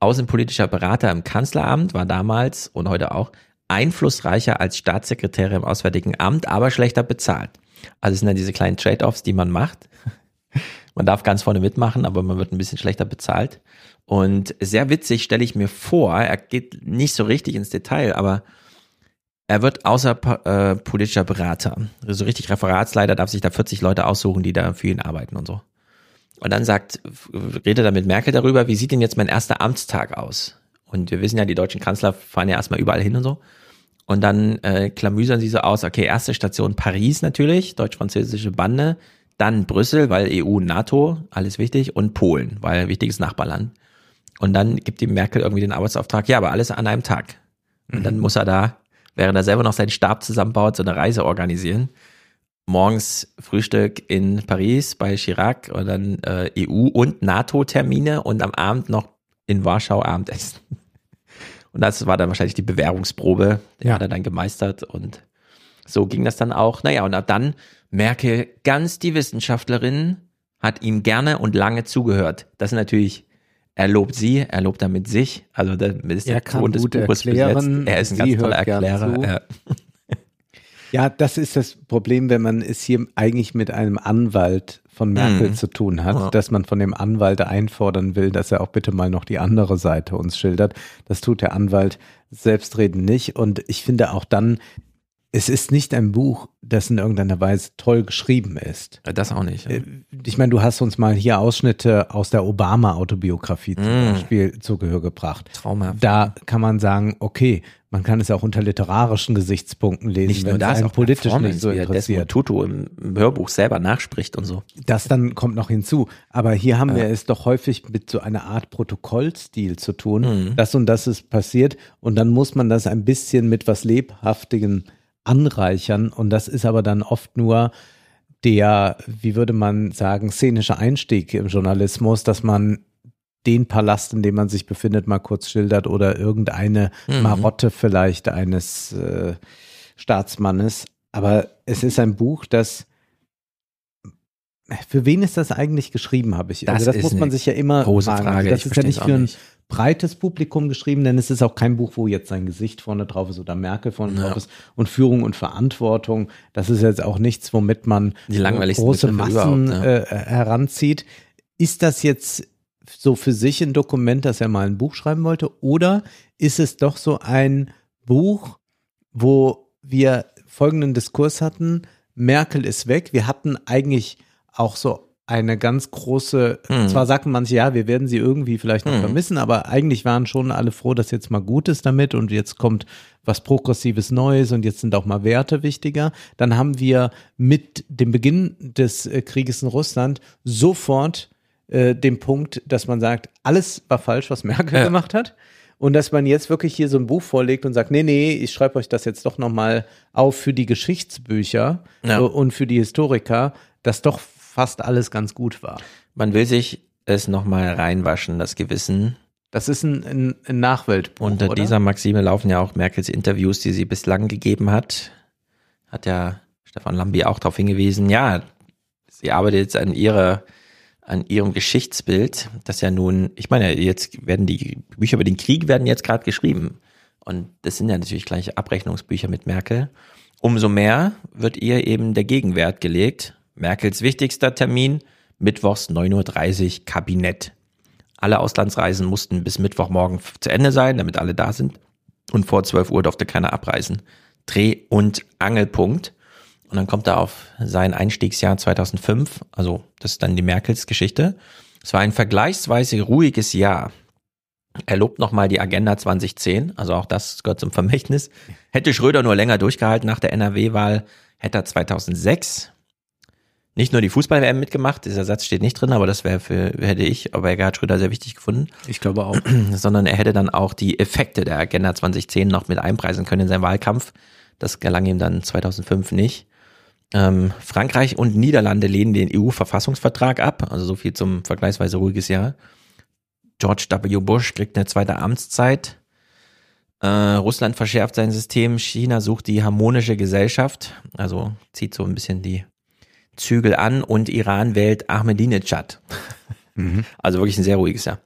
außenpolitischer Berater im Kanzleramt war damals und heute auch einflussreicher als Staatssekretär im Auswärtigen Amt, aber schlechter bezahlt. Also es sind dann diese kleinen Trade-offs, die man macht. Man darf ganz vorne mitmachen, aber man wird ein bisschen schlechter bezahlt. Und sehr witzig stelle ich mir vor, er geht nicht so richtig ins Detail, aber er wird außer äh, politischer Berater. So richtig Referatsleiter darf sich da 40 Leute aussuchen, die da für ihn arbeiten und so. Und dann sagt, redet er mit Merkel darüber, wie sieht denn jetzt mein erster Amtstag aus? Und wir wissen ja, die deutschen Kanzler fahren ja erstmal überall hin und so. Und dann äh, klamüsern sie so aus, okay, erste Station Paris natürlich, deutsch-französische Bande, dann Brüssel, weil EU, NATO, alles wichtig, und Polen, weil wichtiges Nachbarland. Und dann gibt ihm Merkel irgendwie den Arbeitsauftrag, ja, aber alles an einem Tag. Und dann muss er da, während er selber noch seinen Stab zusammenbaut, so eine Reise organisieren. Morgens Frühstück in Paris bei Chirac und dann äh, EU- und NATO-Termine und am Abend noch in Warschau Abendessen. Und das war dann wahrscheinlich die Bewährungsprobe, die Ja. hat er dann gemeistert und so ging das dann auch. Naja, und ab dann Merkel, ganz die Wissenschaftlerin, hat ihm gerne und lange zugehört. Das ist natürlich, er lobt sie, er lobt damit sich. Also damit ist Er der kann Ton des gut Buches erklären. Er ist ein ganz toller Erklärer. Ja. Ja, das ist das Problem, wenn man es hier eigentlich mit einem Anwalt von Merkel Mhm. zu tun hat, Ja. dass man von dem Anwalt einfordern will, dass er auch bitte mal noch die andere Seite uns schildert. Das tut der Anwalt selbstredend nicht. Und ich finde auch dann, es ist nicht ein Buch, das in irgendeiner Weise toll geschrieben ist. Das auch nicht. Ja. Äh, Ich meine, du hast uns mal hier Ausschnitte aus der Obama-Autobiografie zum Mm. Beispiel zu Gehör gebracht. Traumhaft. Da kann man sagen, okay, man kann es auch unter literarischen Gesichtspunkten lesen, nicht nur wenn das, es einen auch politisch nicht so er interessiert. Tutu im, Hörbuch selber nachspricht und so. Das dann kommt noch hinzu. Aber hier haben wir es doch häufig mit so einer Art Protokollstil zu tun. Mhm. Das und das ist passiert. Und dann muss man das ein bisschen mit was Lebhaftigem anreichern. Und das ist aber dann oft nur der, wie würde man sagen, szenische Einstieg im Journalismus, dass man den Palast, in dem man sich befindet, mal kurz schildert oder irgendeine Mhm. Marotte vielleicht eines äh, Staatsmannes. Aber es ist ein Buch, das für wen ist das eigentlich geschrieben, habe ich. Das also das muss man sich ja immer große fragen. Frage. Also das Ich ist ja nicht für ein nicht. Breites Publikum geschrieben, denn es ist auch kein Buch, wo jetzt sein Gesicht vorne drauf ist oder Merkel vorne Ja. drauf ist und Führung und Verantwortung. Das ist jetzt auch nichts, womit man Die langweiligsten große Massen ja. äh, heranzieht. Ist das jetzt so für sich ein Dokument, dass er mal ein Buch schreiben wollte? Oder ist es doch so ein Buch, wo wir folgenden Diskurs hatten? Merkel ist weg. Wir hatten eigentlich auch so eine ganz große, Hm. zwar sagt manche, ja, wir werden sie irgendwie vielleicht noch vermissen, aber eigentlich waren schon alle froh, dass jetzt mal gut ist damit und jetzt kommt was Progressives Neues und jetzt sind auch mal Werte wichtiger. Dann haben wir mit dem Beginn des äh, Krieges in Russland sofort äh, den Punkt, dass man sagt, alles war falsch, was Merkel Ja. gemacht hat. Und dass man jetzt wirklich hier so ein Buch vorlegt und sagt, nee, nee, ich schreibe euch das jetzt doch nochmal auf für die Geschichtsbücher Ja. äh, und für die Historiker, dass doch fast alles ganz gut war. Man will sich es nochmal reinwaschen, das Gewissen. Das ist ein, ein, ein Nachweltbuch, Unter oder? dieser Maxime laufen ja auch Merkels Interviews, die sie bislang gegeben hat. Hat ja Stefan Lambi auch darauf hingewiesen. Ja, sie arbeitet jetzt an ihrer, an ihrem Geschichtsbild, das ja nun, ich meine, jetzt werden die Bücher über den Krieg werden jetzt gerade geschrieben. Und das sind ja natürlich gleich Abrechnungsbücher mit Merkel. Umso mehr wird ihr eben der Gegenwert gelegt. Merkels wichtigster Termin, mittwochs 9.30 Uhr Kabinett. Alle Auslandsreisen mussten bis Mittwochmorgen zu Ende sein, damit alle da sind. Und vor 12 Uhr durfte keiner abreisen. Dreh- und Angelpunkt. Und dann kommt er auf sein Einstiegsjahr 2005. Also das ist dann die Merkels Geschichte. Es war ein vergleichsweise ruhiges Jahr. Er lobt nochmal die Agenda 2010, also auch das gehört zum Vermächtnis. Hätte Schröder nur länger durchgehalten nach der NRW-Wahl, hätte er 2006 nicht nur die Fußball-WM mitgemacht, dieser Satz steht nicht drin, aber das wäre für, hätte ich, aber er hat Schröder sehr wichtig gefunden, Ich glaube auch. sondern er hätte dann auch die Effekte der Agenda 2010 noch mit einpreisen können in seinem Wahlkampf. Das gelang ihm dann 2005 nicht. Ähm, Frankreich und Niederlande lehnen den EU-Verfassungsvertrag ab, also so viel zum vergleichsweise ruhiges Jahr. George W. Bush kriegt eine zweite Amtszeit. Äh, Russland verschärft sein System. China sucht die harmonische Gesellschaft, also zieht so ein bisschen die Zügel an und Iran wählt Ahmadinejad. Also wirklich ein sehr ruhiges Jahr.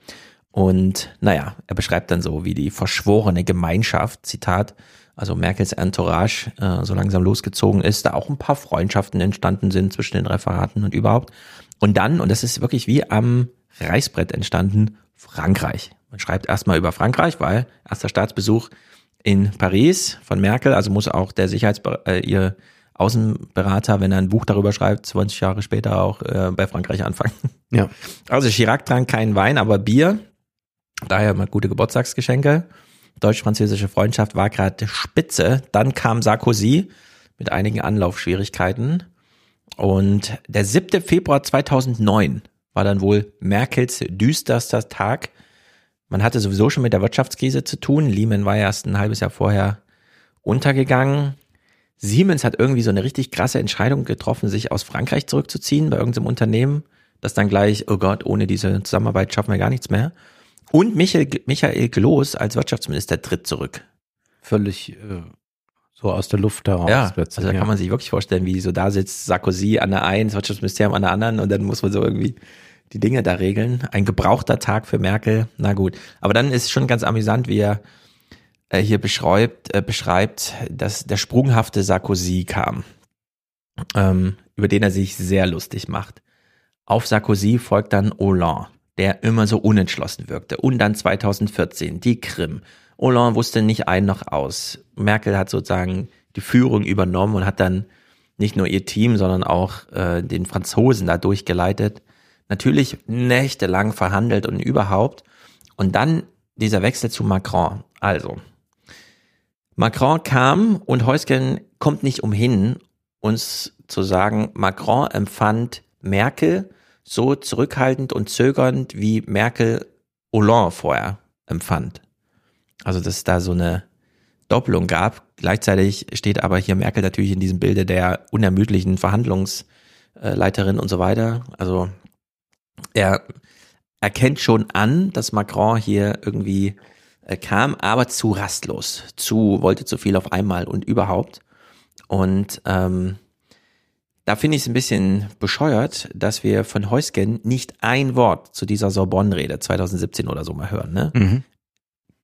Und naja, er beschreibt dann so, wie die verschworene Gemeinschaft, Zitat, also Merkels Entourage äh, so langsam losgezogen ist, da auch ein paar Freundschaften entstanden sind zwischen den Referaten und überhaupt. Und dann, und das ist wirklich wie am Reißbrett entstanden, Frankreich. Man schreibt erstmal über Frankreich, weil erster Staatsbesuch in Paris von Merkel, also muss auch der Sicherheits äh, ihr Außenberater, wenn er ein Buch darüber schreibt, 20 Jahre später auch äh, bei Frankreich anfangen. Ja. Also Chirac trank keinen Wein, aber Bier. Daher mal gute Geburtstagsgeschenke. Deutsch-französische Freundschaft war gerade spitze. Dann kam Sarkozy mit einigen Anlaufschwierigkeiten. Und der 7. Februar 2009 war dann wohl Merkels düsterster Tag. Man hatte sowieso schon mit der Wirtschaftskrise zu tun. Lehman war erst ein halbes Jahr vorher untergegangen. Siemens hat irgendwie so eine richtig krasse Entscheidung getroffen, sich aus Frankreich zurückzuziehen bei irgendeinem Unternehmen, das dann gleich, oh Gott, ohne diese Zusammenarbeit schaffen wir gar nichts mehr. Und Michael, Michael Gloß als Wirtschaftsminister tritt zurück. Völlig äh, so aus der Luft heraus. Ja, also da ja. kann man sich wirklich vorstellen, wie so da sitzt Sarkozy an der einen, das Wirtschaftsministerium an der anderen und dann muss man so irgendwie die Dinge da regeln. Ein gebrauchter Tag für Merkel, na gut. Aber dann ist schon ganz amüsant, wie er äh, hier beschreibt, äh, beschreibt, dass der sprunghafte Sarkozy kam, ähm, über den er sich sehr lustig macht. Auf Sarkozy folgt dann Hollande, der immer so unentschlossen wirkte. Und dann 2014 die Krim. Hollande wusste nicht ein noch aus. Merkel hat sozusagen die Führung übernommen und hat dann nicht nur ihr Team, sondern auch äh, den Franzosen da durchgeleitet. Natürlich nächtelang verhandelt und überhaupt. Und dann dieser Wechsel zu Macron. Also, Macron kam und Heusgen kommt nicht umhin, uns zu sagen, Macron empfand Merkel so zurückhaltend und zögernd, wie Merkel Hollande vorher empfand. Also, dass es da so eine Doppelung gab. Gleichzeitig steht aber hier Merkel natürlich in diesem Bilde der unermüdlichen Verhandlungsleiterin und so weiter. Also, er erkennt schon an, dass Macron hier irgendwie kam, aber zu rastlos, zu, wollte zu viel auf einmal und überhaupt. Und ähm, da finde ich es ein bisschen bescheuert, dass wir von Heusgen nicht ein Wort zu dieser Sorbonne-Rede 2017 oder so mal hören. Ne? Mhm.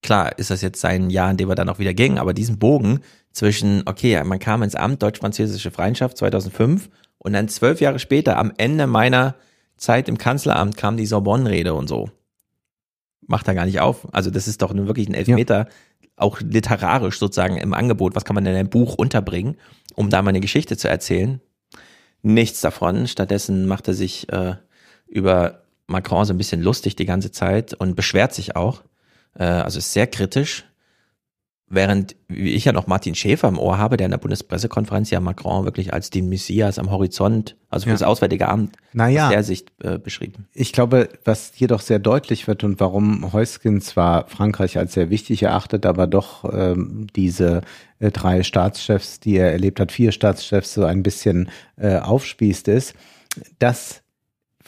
Klar ist das jetzt sein Jahr, in dem er dann auch wieder ging, aber diesen Bogen zwischen, okay, man kam ins Amt, deutsch-französische Freundschaft 2005 und dann zwölf Jahre später, am Ende meiner Zeit im Kanzleramt, kam die Sorbonne-Rede und so. Macht er gar nicht auf. Also das ist doch nun wirklich ein Elfmeter, auch literarisch sozusagen im Angebot. Was kann man in einem Buch unterbringen, um da mal eine Geschichte zu erzählen? Nichts davon. Stattdessen macht er sich äh, über Macron so ein bisschen lustig die ganze Zeit und beschwert sich auch. Äh, also ist sehr kritisch. Während wie ich ja noch Martin Schäfer im Ohr habe, der in der Bundespressekonferenz ja Macron wirklich als den Messias am Horizont, also für Ja. das Auswärtige Amt, Naja. aus der Sicht äh, beschrieben. Ich glaube, was hier doch sehr deutlich wird und warum Heusgen zwar Frankreich als sehr wichtig erachtet, aber doch ähm, diese äh, drei Staatschefs, die er erlebt hat, vier Staatschefs so ein bisschen äh, aufspießt, ist, dass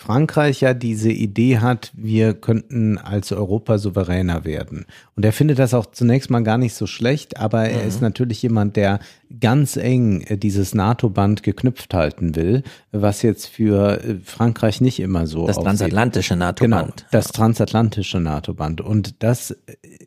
Frankreich ja diese Idee hat, wir könnten als Europa souveräner werden. Und er findet das auch zunächst mal gar nicht so schlecht, aber er ist natürlich jemand, der ganz eng dieses NATO-Band geknüpft halten will, was jetzt für äh, Frankreich nicht immer so Das aussieht. transatlantische Genau, NATO-Band. das transatlantische NATO-Band. Und das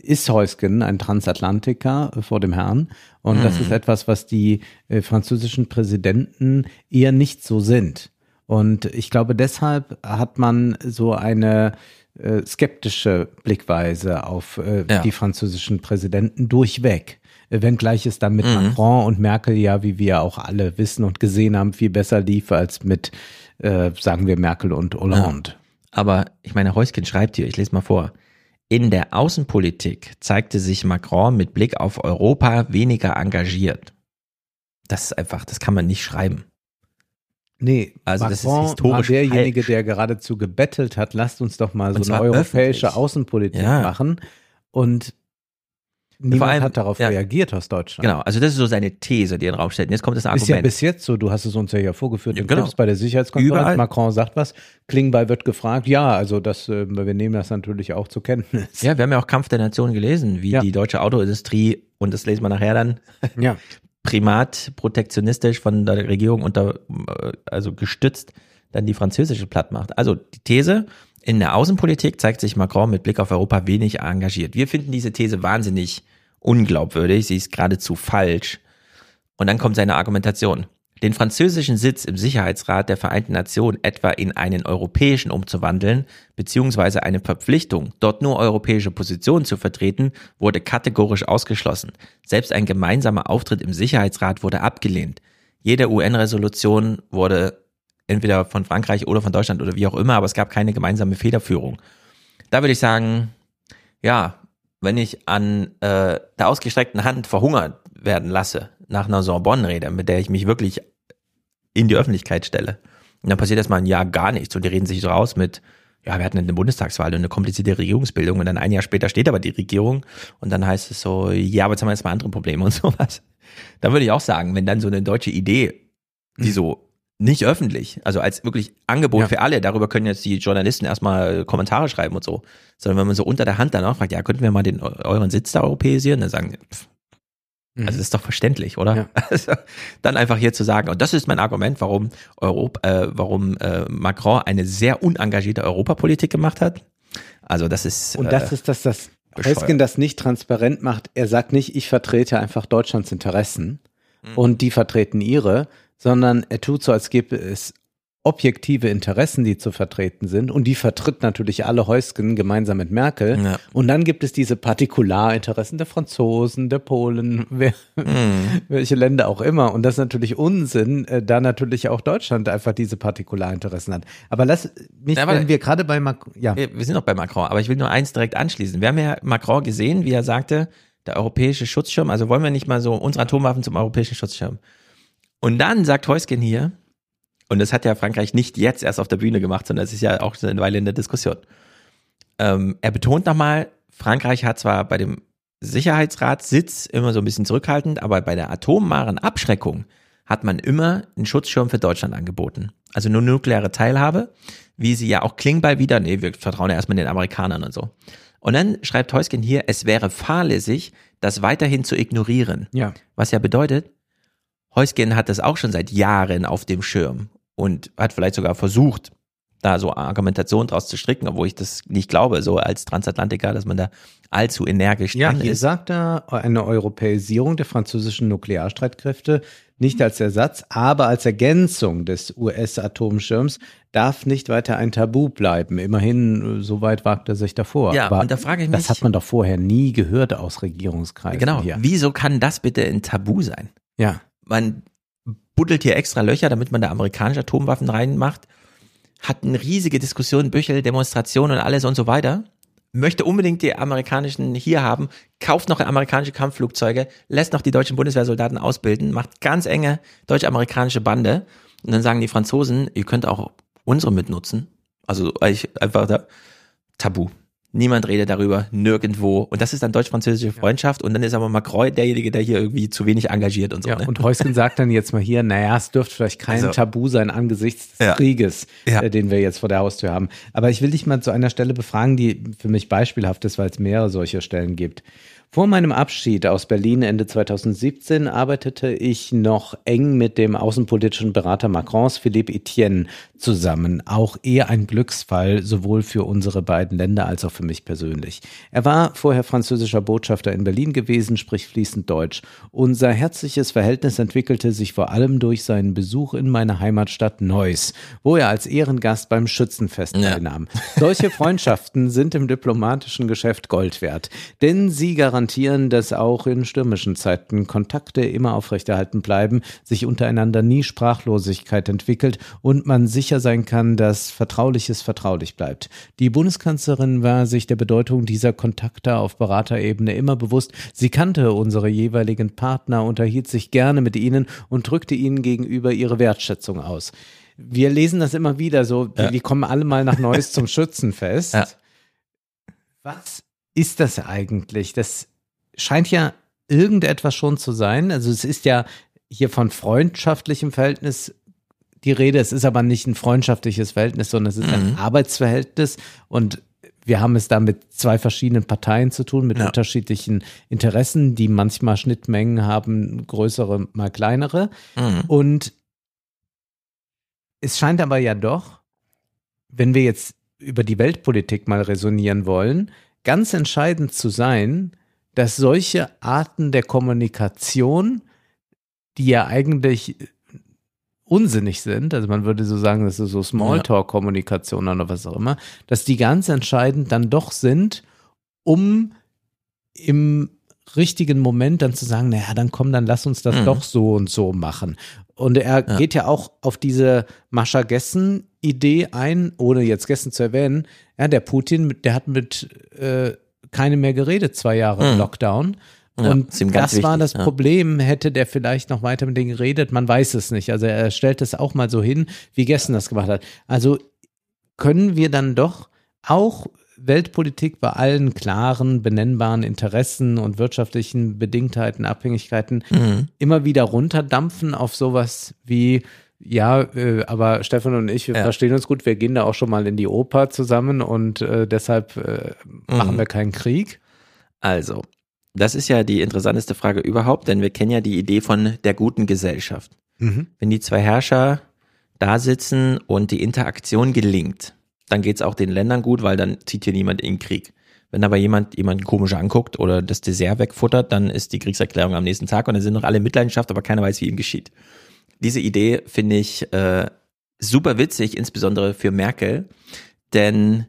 ist Heusgen, ein Transatlantiker vor dem Herrn. Und das ist etwas, was die äh, französischen Präsidenten eher nicht so sind. Und ich glaube, deshalb hat man so eine äh, skeptische Blickweise auf äh, Ja. die französischen Präsidenten durchweg. Äh, Wenngleich es dann mit Macron und Merkel ja, wie wir auch alle wissen und gesehen haben, viel besser lief als mit, äh, sagen wir, Merkel und Hollande. Aber ich meine, Heusken schreibt hier, ich lese mal vor. In der Außenpolitik zeigte sich Macron mit Blick auf Europa weniger engagiert. Das ist einfach, das kann man nicht schreiben. Nee, Also das ist Macron historisch war derjenige, falsch. der geradezu gebettelt hat, lasst uns doch mal so eine europäische öffentlich. Außenpolitik Ja. machen. Und niemand allem- hat darauf ja. reagiert aus Deutschland. Genau, also das ist so seine These, die er in den Raum stellt. Und jetzt kommt das Ist ja Argument. bis jetzt so, du hast es uns ja hier vorgeführt, Ja, genau. Clips bei der Sicherheitskonferenz, Überall. Macron sagt was, Klingbeil wird gefragt, ja, also das, äh, wir nehmen das natürlich auch zur Kenntnis. ja, wir haben ja auch Kampf der Nationen gelesen, wie Ja. die deutsche Autoindustrie, und das lesen wir nachher dann, Ja. primat protektionistisch von der Regierung unter, äh, also gestützt, dann die französische platt macht. Also die These, in der Außenpolitik zeigt sich Macron mit Blick auf Europa wenig engagiert. Wir finden diese These wahnsinnig unglaubwürdig, sie ist geradezu falsch. Und dann kommt seine Argumentation. Den französischen Sitz im Sicherheitsrat der Vereinten Nationen etwa in einen europäischen umzuwandeln, beziehungsweise eine Verpflichtung, dort nur europäische Positionen zu vertreten, wurde kategorisch ausgeschlossen. Selbst ein gemeinsamer Auftritt im Sicherheitsrat wurde abgelehnt. Jede UN-Resolution wurde entweder von Frankreich oder von Deutschland oder wie auch immer, aber es gab keine gemeinsame Federführung. Da würde ich sagen, ja, wenn ich an äh, der ausgestreckten Hand verhungert werden lasse, nach einer Sorbonne-Rede, mit der ich mich wirklich in die Öffentlichkeit stelle, und dann passiert erstmal ein Jahr gar nichts und die reden sich so raus mit, ja, wir hatten eine Bundestagswahl und eine komplizierte Regierungsbildung und dann ein Jahr später steht aber die Regierung und dann heißt es so, ja, aber jetzt haben wir erstmal andere Probleme und sowas. Da würde ich auch sagen, wenn dann so eine deutsche Idee, die so nicht öffentlich, also als wirklich Angebot Ja. für alle, darüber können jetzt die Journalisten erstmal Kommentare schreiben und so, sondern wenn man so unter der Hand dann auch fragt, ja, könnten wir mal den euren Sitz da europäisieren, dann sagen, die, also das ist doch verständlich, oder? Ja. Also, dann einfach hier zu sagen, und das ist mein Argument, warum Europa, äh, warum äh, Macron eine sehr unengagierte Europapolitik gemacht hat. Also das ist Und das äh, ist das, das. Heusgen das nicht transparent macht. Er sagt nicht, ich vertrete einfach Deutschlands Interessen und die vertreten ihre, sondern er tut so, als gäbe es objektive Interessen, die zu vertreten sind und die vertritt natürlich alle Heusgen gemeinsam mit Merkel. Ja. Und dann gibt es diese Partikularinteressen der Franzosen, der Polen, wer, Mhm. welche Länder auch immer. Und das ist natürlich Unsinn, äh, da natürlich auch Deutschland einfach diese Partikularinteressen hat. Aber lass mich, Ja, wenn wir gerade bei Macron, ja, wir, wir sind noch bei Macron, aber ich will nur eins direkt anschließen. Wir haben ja Macron gesehen, wie er sagte, der europäische Schutzschirm, also wollen wir nicht mal so unsere Atomwaffen zum europäischen Schutzschirm. Und dann sagt Heusgen hier, und das hat ja Frankreich nicht jetzt erst auf der Bühne gemacht, sondern es ist ja auch schon eine Weile in der Diskussion. Ähm, er betont nochmal, Frankreich hat zwar bei dem Sicherheitsratssitz immer so ein bisschen zurückhaltend, aber bei der atomaren Abschreckung hat man immer einen Schutzschirm für Deutschland angeboten. Also nur nukleare Teilhabe, wie sie ja auch Klingbeil wieder, nee, wir vertrauen ja erstmal den Amerikanern und so. Und dann schreibt Heusgen hier, es wäre fahrlässig, das weiterhin zu ignorieren. ja. Was ja bedeutet, Heusgen hat das auch schon seit Jahren auf dem Schirm und hat vielleicht sogar versucht, da so Argumentation draus zu stricken, obwohl ich das nicht glaube, so als Transatlantiker, dass man da allzu energisch Ja, dran hier ist. sagt er eine Europäisierung der französischen Nuklearstreitkräfte nicht als Ersatz, aber als Ergänzung des US-Atomschirms darf nicht weiter ein Tabu bleiben. Immerhin, äh, so weit wagt er sich davor. Ja, aber und da frage ich mich- Das hat man doch vorher nie gehört aus Regierungskreisen. Genau. Hier. Wieso kann das bitte ein Tabu sein? Ja. Man buddelt hier extra Löcher, damit man da amerikanische Atomwaffen reinmacht. hatten riesige Diskussionen, Büchel, Demonstrationen und alles und so weiter. Möchte unbedingt die amerikanischen hier haben, kauft noch amerikanische Kampfflugzeuge, lässt noch die deutschen Bundeswehrsoldaten ausbilden, macht ganz enge deutsch-amerikanische Bande. Und dann sagen die Franzosen, ihr könnt auch unsere mitnutzen. Also ich, einfach da, Tabu. Niemand redet darüber, nirgendwo. Und das ist dann deutsch-französische Freundschaft. Und dann ist aber Macron derjenige, der hier irgendwie zu wenig engagiert und so. Ja, ne? und Heusgen sagt dann jetzt mal hier, naja, es dürfte vielleicht kein Also- Tabu sein angesichts des Ja. Krieges, Ja. äh, den wir jetzt vor der Haustür haben. Aber ich will dich mal zu einer Stelle befragen, die für mich beispielhaft ist, weil es mehrere solcher Stellen gibt. Vor meinem Abschied aus Berlin Ende 2017 arbeitete ich noch eng mit dem außenpolitischen Berater Macrons, Philippe Etienne, zusammen. Auch eher ein Glücksfall, sowohl für unsere beiden Länder als auch für mich persönlich. Er war vorher französischer Botschafter in Berlin gewesen, spricht fließend Deutsch. Unser herzliches Verhältnis entwickelte sich vor allem durch seinen Besuch in meiner Heimatstadt Neuss, wo er als Ehrengast beim Schützenfest Ja. teilnahm. Solche Freundschaften sind im diplomatischen Geschäft Gold wert, denn sie garantieren, dass auch in stürmischen Zeiten Kontakte immer aufrechterhalten bleiben, sich untereinander nie Sprachlosigkeit entwickelt und man sicher sein kann, dass Vertrauliches vertraulich bleibt. Die Bundeskanzlerin war sich der Bedeutung dieser Kontakte auf Beraterebene immer bewusst. Sie kannte unsere jeweiligen Partner, unterhielt sich gerne mit ihnen und drückte ihnen gegenüber ihre Wertschätzung aus. Wir lesen das immer wieder so, die, die kommen alle mal nach Neuss zum Schützenfest. Ja. Was ist das eigentlich? Das scheint ja irgendetwas schon zu sein. Also es ist ja hier von freundschaftlichem Verhältnis die Rede. Es ist aber nicht ein freundschaftliches Verhältnis, sondern es ist ein Arbeitsverhältnis und wir haben es da mit zwei verschiedenen Parteien zu tun, mit Ja. unterschiedlichen Interessen, die manchmal Schnittmengen haben, größere, mal kleinere. Mhm. Und es scheint aber ja doch, wenn wir jetzt über die Weltpolitik mal resonieren wollen, ganz entscheidend zu sein, dass solche Arten der Kommunikation, die ja eigentlich unsinnig sind, also man würde so sagen, das ist so Smalltalk-Kommunikation oder was auch immer, dass die ganz entscheidend dann doch sind, um im richtigen Moment dann zu sagen, naja, dann komm, dann lass uns das Mhm. doch so und so machen. Und er Ja. geht ja auch auf diese Mascha Gessen Idee ein, ohne jetzt Gessen zu erwähnen. Ja, der Putin, der hat mit äh, keinem mehr geredet, zwei Jahre Mhm. Lockdown. Ja, Und das war wichtig, das ja. Problem. Hätte der vielleicht noch weiter mit denen geredet? Man weiß es nicht. Also er stellt es auch mal so hin, wie Gessen das gemacht hat. Also können wir dann doch auch Weltpolitik bei allen klaren, benennbaren Interessen und wirtschaftlichen Bedingtheiten, Abhängigkeiten Mhm. immer wieder runterdampfen auf sowas wie, ja, äh, aber Stefan und ich, wir Ja. verstehen uns gut, wir gehen da auch schon mal in die Oper zusammen und äh, deshalb äh, machen Mhm. wir keinen Krieg. Also, das ist ja die interessanteste Frage überhaupt, denn wir kennen ja die Idee von der guten Gesellschaft. Wenn die zwei Herrscher da sitzen und die Interaktion gelingt, dann geht's auch den Ländern gut, weil dann zieht hier niemand in den Krieg. Wenn aber jemand jemanden komisch anguckt oder das Dessert wegfuttert, dann ist die Kriegserklärung am nächsten Tag und dann sind noch alle Mitleidenschaft, aber keiner weiß, wie ihm geschieht. Diese Idee finde ich äh, super witzig, insbesondere für Merkel, denn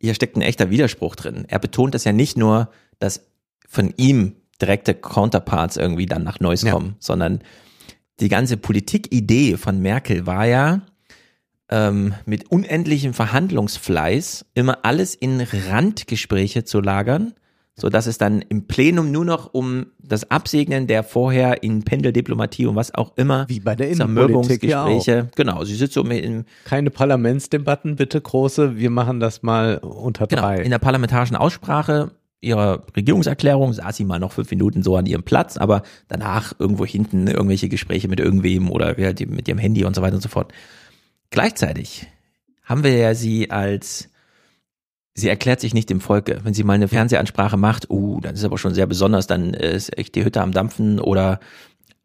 hier steckt ein echter Widerspruch drin. Er betont das ja nicht nur, dass von ihm direkte Counterparts irgendwie dann nach Neuss Ja. kommen, sondern die ganze Politikidee von Merkel war ja, ähm, mit unendlichem Verhandlungsfleiß immer alles in Randgespräche zu lagern, so dass es dann im Plenum nur noch um das Absegnen der vorher in Pendeldiplomatie und was auch immer Wie bei der Innenpolitik ja auch. Genau, sie sitzt so im, Keine Parlamentsdebatten, bitte große, wir machen das mal unter Genau, drei. in der parlamentarischen Aussprache ihrer Regierungserklärung saß sie mal noch fünf Minuten so an ihrem Platz, aber danach irgendwo hinten irgendwelche Gespräche mit irgendwem oder mit ihrem Handy und so weiter und so fort. Gleichzeitig haben wir ja sie als, sie erklärt sich nicht dem Volke. Wenn sie mal eine Fernsehansprache macht, uh, dann ist aber schon sehr besonders, dann ist echt die Hütte am Dampfen oder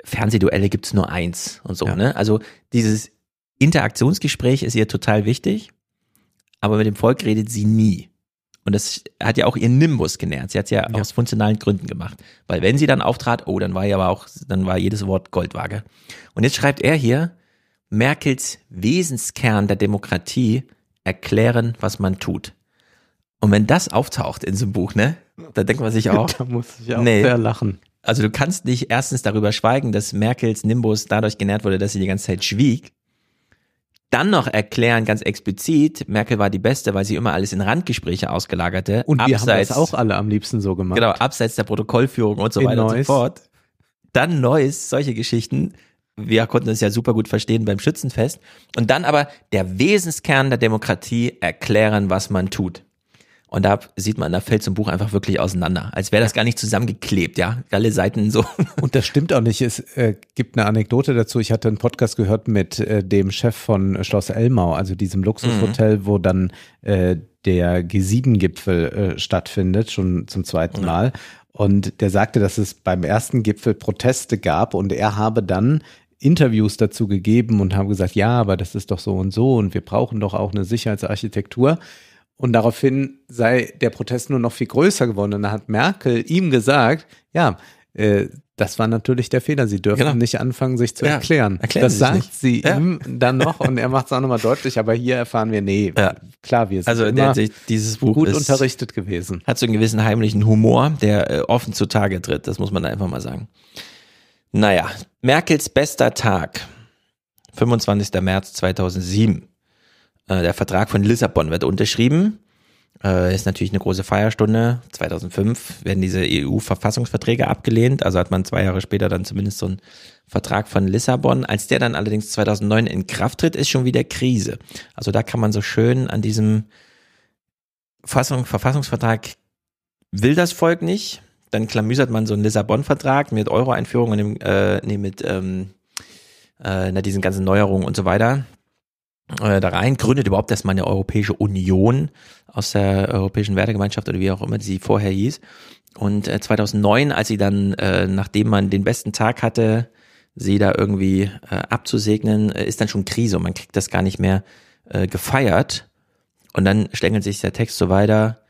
Fernsehduelle gibt's nur eins und so, Ja. ne? Also dieses Interaktionsgespräch ist ihr total wichtig, aber mit dem Volk redet sie nie. Und das hat ja auch ihren Nimbus genährt. Sie hat es ja, Ja. aus funktionalen Gründen gemacht. Weil wenn sie dann auftrat, oh, dann war ja aber auch, dann war jedes Wort Goldwaage. Und jetzt schreibt er hier, Merkels Wesenskern der Demokratie erklären, was man tut. Und wenn das auftaucht in so einem Buch, ne, da denkt man sich auch, da muss ich auch Nee. sehr lachen. also du kannst nicht erstens darüber schweigen, dass Merkels Nimbus dadurch genährt wurde, dass sie die ganze Zeit schwieg. Dann noch erklären, ganz explizit, Merkel war die Beste, weil sie immer alles in Randgespräche ausgelagerte. Und wir abseits, haben das auch alle am liebsten so gemacht. Genau, abseits der Protokollführung und so In weiter und so Neuss. fort. Dann Neues, solche Geschichten. Wir konnten es ja super gut verstehen beim Schützenfest. Und dann aber der Wesenskern der Demokratie erklären, was man tut. Und da sieht man, da fällt so ein Buch einfach wirklich auseinander. Als wäre das gar nicht zusammengeklebt, ja. Alle Seiten so. Und das stimmt auch nicht. Es äh, gibt eine Anekdote dazu. Ich hatte einen Podcast gehört mit äh, dem Chef von Schloss Elmau, also diesem Luxushotel, wo dann äh, der G7-Gipfel äh, stattfindet, schon zum zweiten Mal. Und der sagte, dass es beim ersten Gipfel Proteste gab und er habe dann Interviews dazu gegeben und haben gesagt, ja, aber das ist doch so und so und wir brauchen doch auch eine Sicherheitsarchitektur. Und daraufhin sei der Protest nur noch viel größer geworden. Und dann hat Merkel ihm gesagt, ja, äh, das war natürlich der Fehler. Sie dürfen Genau. nicht anfangen, sich zu Ja, erklären. erklären das sagt nicht. sie Ja. ihm dann noch und er macht es auch nochmal deutlich. Aber hier erfahren wir, nee, Ja. klar, wir sind Also immer dieses Buch gut ist, unterrichtet gewesen. hat so einen gewissen heimlichen Humor, der äh, offen zutage tritt. Das muss man einfach mal sagen. Naja, Merkels bester Tag. 25. März 2007. Äh, der Vertrag von Lissabon wird unterschrieben. Äh, ist natürlich eine große Feierstunde. 2005 werden diese EU-Verfassungsverträge abgelehnt. Also hat man zwei Jahre später dann zumindest so einen Vertrag von Lissabon. Als der dann allerdings 2009 in Kraft tritt, ist schon wieder Krise. Also da kann man so schön an diesem Fassung, Verfassungsvertrag will das Volk nicht. Dann klamüsert man so einen Lissabon-Vertrag mit Euro-Einführung und dem, äh, nee, mit ähm, äh, diesen ganzen Neuerungen und so weiter äh, da rein, gründet überhaupt erstmal eine Europäische Union aus der Europäischen Wertegemeinschaft oder wie auch immer sie vorher hieß. Und äh, 2009, als sie dann, äh, nachdem man den besten Tag hatte, sie da irgendwie äh, abzusegnen, äh, ist dann schon Krise und man kriegt das gar nicht mehr äh, gefeiert. Und dann schlängelt sich der Text so weiter.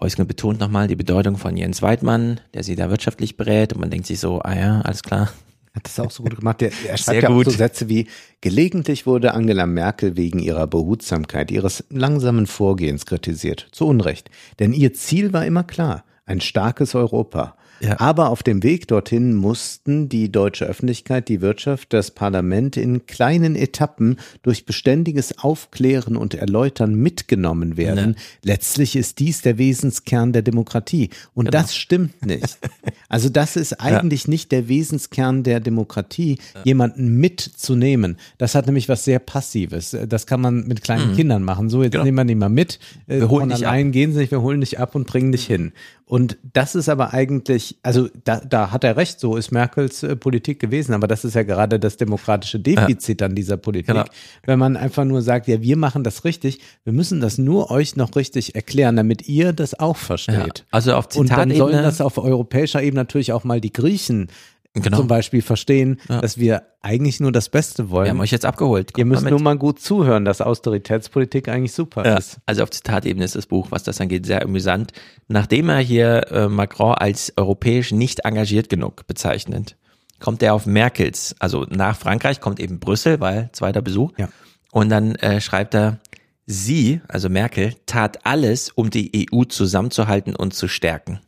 Heusgen betont nochmal die Bedeutung von Jens Weidmann, der sie da wirtschaftlich berät und man denkt sich so, ah ja, alles klar. Hat das auch so gut gemacht. Der, er schreibt ja auch so Sätze wie, gelegentlich wurde Angela Merkel wegen ihrer Behutsamkeit, ihres langsamen Vorgehens kritisiert. Zu Unrecht. Denn ihr Ziel war immer klar. Ein starkes Europa. Ja. Aber auf dem Weg dorthin mussten die deutsche Öffentlichkeit, die Wirtschaft, das Parlament in kleinen Etappen durch beständiges Aufklären und Erläutern mitgenommen werden. Ne. Letztlich ist dies der Wesenskern der Demokratie. Und Genau. das stimmt nicht. Also das ist eigentlich nicht der Wesenskern der Demokratie, jemanden mitzunehmen. Das hat nämlich was sehr Passives. Das kann man mit kleinen Kindern machen. So, jetzt Genau. nehmen wir die mal mit. Wir holen dich allein gehen sie nicht, wir holen dich ab und bringen dich hin. Und das ist aber eigentlich, also da, da hat er recht, so ist Merkels äh, Politik gewesen, aber das ist ja gerade das demokratische Defizit an dieser Politik. Genau. Wenn man einfach nur sagt, ja, wir machen das richtig, wir müssen das nur euch noch richtig erklären, damit ihr das auch versteht. Also auf Und dann sollen das auf europäischer Ebene natürlich auch mal die Griechen Genau. zum Beispiel verstehen, Ja. dass wir eigentlich nur das Beste Wir wollen. haben euch jetzt abgeholt. Ihr Kommt müsst mal nur mal gut zuhören, dass Austeritätspolitik eigentlich super Ja, ist. also auf Zitatebene ist das Buch, was das angeht, sehr amüsant. Nachdem er hier äh, Macron als europäisch nicht engagiert genug bezeichnet, kommt er auf Merkels, also nach Frankreich kommt eben Brüssel, weil zweiter Besuch. Ja. Und dann äh, schreibt er, sie, also Merkel, tat alles, um die EU zusammenzuhalten und zu stärken.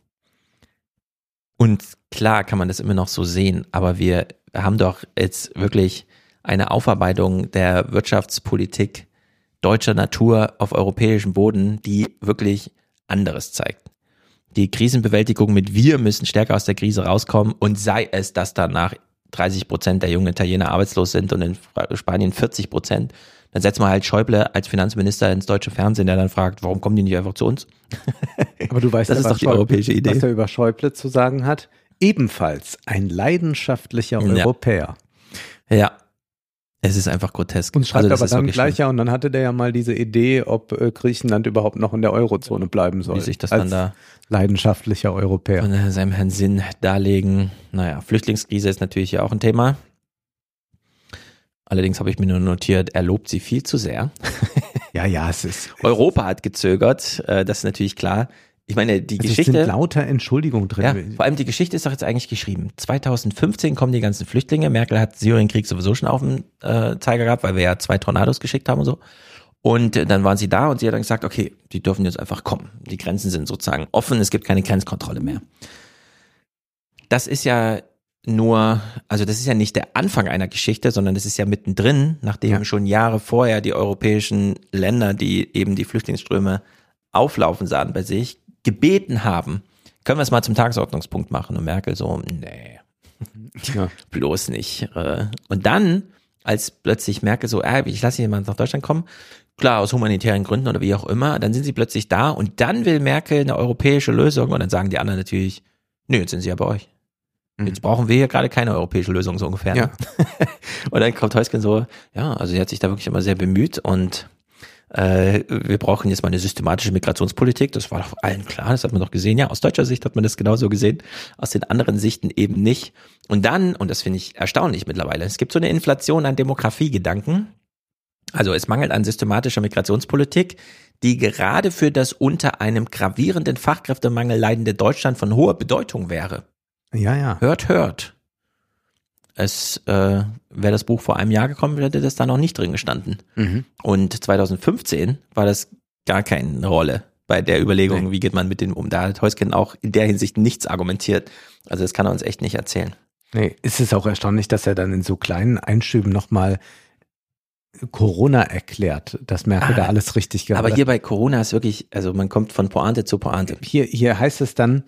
Und klar kann man das immer noch so sehen, aber wir haben doch jetzt wirklich eine Aufarbeitung der Wirtschaftspolitik deutscher Natur auf europäischem Boden, die wirklich anderes zeigt. Die Krisenbewältigung mit wir müssen stärker aus der Krise rauskommen und sei es, dass danach 30 Prozent der jungen Italiener arbeitslos sind und in Spanien 40 Prozent, dann setzt man halt Schäuble als Finanzminister ins deutsche Fernsehen, der dann fragt, warum kommen die nicht einfach zu uns? Aber du weißt Das ja, ist doch die Schäuble- europäische Idee. Was er über Schäuble zu sagen hat. Ebenfalls ein leidenschaftlicher Ja. Europäer. Ja, es ist einfach grotesk. Und schreibt Also das aber dann gleich ja, und dann hatte der ja mal diese Idee, ob äh, Griechenland überhaupt noch in der Eurozone bleiben soll. wie sich das dann da leidenschaftlicher Europäer. von äh, seinem Herrn Sinn darlegen. Naja, Flüchtlingskrise ist natürlich ja auch ein Thema. Allerdings habe ich mir nur notiert, er lobt sie viel zu sehr. Ja, ja, es ist. Europa hat gezögert, äh, das ist natürlich klar. Ich meine, die Also es Geschichte. sind lauter Entschuldigungen drin. Ja, vor allem die Geschichte ist doch jetzt eigentlich geschrieben. 2015 kommen die ganzen Flüchtlinge. Merkel hat Syrienkrieg sowieso schon auf dem äh, Zeiger gehabt, weil wir ja zwei Tornados geschickt haben und so. Und äh, dann waren sie da und sie hat dann gesagt, okay, die dürfen jetzt einfach kommen. Die Grenzen sind sozusagen offen, es gibt keine Grenzkontrolle mehr. Das ist ja nur, also das ist ja nicht der Anfang einer Geschichte, sondern das ist ja mittendrin, nachdem Ja. schon Jahre vorher die europäischen Länder, die eben die Flüchtlingsströme auflaufen sahen bei sich, gebeten haben, können wir es mal zum Tagesordnungspunkt machen. Und Merkel so, nee, Ja. bloß nicht. äh. Und dann, als plötzlich Merkel so, äh, ich lasse jemanden nach Deutschland kommen, klar, aus humanitären Gründen oder wie auch immer, dann sind sie plötzlich da und dann will Merkel eine europäische Lösung und dann sagen die anderen natürlich, nö, jetzt sind sie ja bei euch. Jetzt brauchen wir hier gerade keine europäische Lösung, so ungefähr. Ne? Ja. und dann kommt Heusken so, ja, also sie hat sich da wirklich immer sehr bemüht und äh, wir brauchen jetzt mal eine systematische Migrationspolitik. Das war doch allen klar, das hat man doch gesehen. Ja, aus deutscher Sicht hat man das genauso gesehen, aus den anderen Sichten eben nicht. Und dann, und das finde ich erstaunlich mittlerweile, es gibt so eine Inflation an Demografiegedanken. Also es mangelt an systematischer Migrationspolitik, die gerade für das unter einem gravierenden Fachkräftemangel leidende Deutschland von hoher Bedeutung wäre. Ja, ja. Hört, hört. Es äh, wäre das Buch vor einem Jahr gekommen, hätte das da noch nicht drin gestanden. Mhm. Und 2015 war das gar keine Rolle bei der Überlegung, Nee. wie geht man mit dem um. Da hat Heusken auch in der Hinsicht nichts argumentiert. Also das kann er uns echt nicht erzählen. Nee, ist es auch erstaunlich, dass er dann in so kleinen Einschüben nochmal Corona erklärt, dass Merkel Ah, da alles richtig gemacht Aber hier bei Corona ist wirklich, also man kommt von Pointe zu Pointe. hier, hier heißt es dann,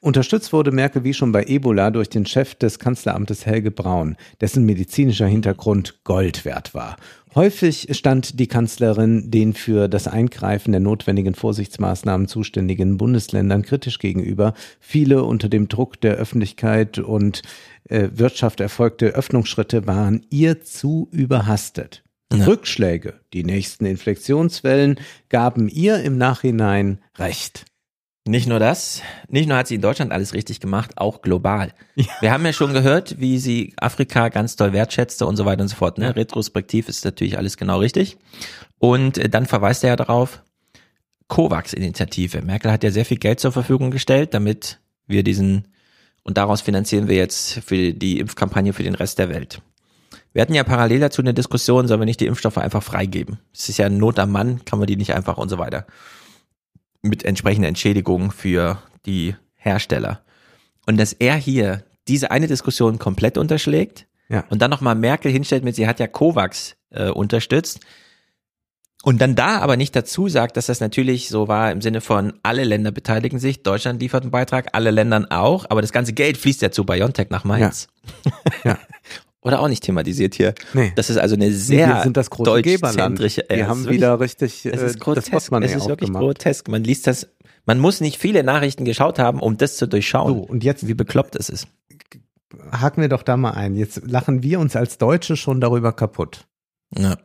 unterstützt wurde Merkel wie schon bei Ebola durch den Chef des Kanzleramtes Helge Braun, dessen medizinischer Hintergrund Gold wert war. Häufig stand die Kanzlerin den für das Eingreifen der notwendigen Vorsichtsmaßnahmen zuständigen Bundesländern kritisch gegenüber. Viele unter dem Druck der Öffentlichkeit und äh, Wirtschaft erfolgte Öffnungsschritte waren ihr zu überhastet. Ja. Rückschläge, die nächsten Inflektionswellen, gaben ihr im Nachhinein recht. Nicht nur das, nicht nur hat sie in Deutschland alles richtig gemacht, auch global. Wir haben ja schon gehört, wie sie Afrika ganz toll wertschätzte und so weiter und so fort. Ne? Retrospektiv ist natürlich alles genau richtig. Und äh, dann verweist er ja darauf, COVAX-Initiative. Merkel hat ja sehr viel Geld zur Verfügung gestellt, damit wir diesen, und daraus finanzieren wir jetzt für die Impfkampagne für den Rest der Welt. Wir hatten ja parallel dazu eine Diskussion, sollen wir nicht die Impfstoffe einfach freigeben? Es ist ja Not am Mann, kann man die nicht einfach und so weiter mit entsprechender Entschädigung für die Hersteller. Und dass er hier diese eine Diskussion komplett unterschlägt Ja. und dann nochmal Merkel hinstellt mit, sie hat ja COVAX äh, unterstützt und dann da aber nicht dazu sagt, dass das natürlich so war im Sinne von alle Länder beteiligen sich, Deutschland liefert einen Beitrag, alle Ländern auch, aber das ganze Geld fließt ja zu BioNTech nach Mainz. Ja. Oder auch nicht thematisiert hier. Nee. Das ist also eine sehr wir sind das große deutschzentrische- Wir haben wirklich- wieder richtig es äh, ist grotesk. Portemonnaie Es ist wirklich aufgemacht. grotesk. Man liest das, man muss nicht viele Nachrichten geschaut haben, um das zu durchschauen. So, und jetzt wie bekloppt es ist. haken wir doch da mal ein. Jetzt lachen wir uns als Deutsche schon darüber kaputt. Ja.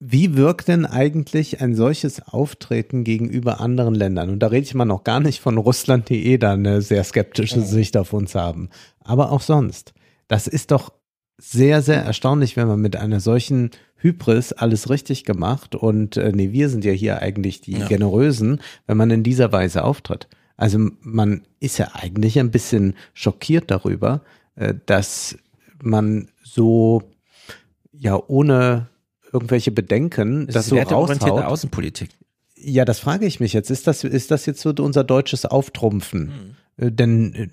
Wie wirkt denn eigentlich ein solches Auftreten gegenüber anderen Ländern? Und da rede ich mal noch gar nicht von Russland, die eh da eine sehr skeptische Sicht auf uns haben. Aber auch sonst. Das ist doch sehr, sehr erstaunlich, wenn man mit einer solchen Hybris alles richtig gemacht und äh, nee, wir sind ja hier eigentlich die Ja. Generösen, wenn man in dieser Weise auftritt. Also man ist ja eigentlich ein bisschen schockiert darüber, äh, dass man so ja ohne irgendwelche Bedenken Das das so raushaut. Außenpolitik. Ja, das frage ich mich jetzt. Ist das, ist das jetzt so unser deutsches Auftrumpfen? Äh, denn äh,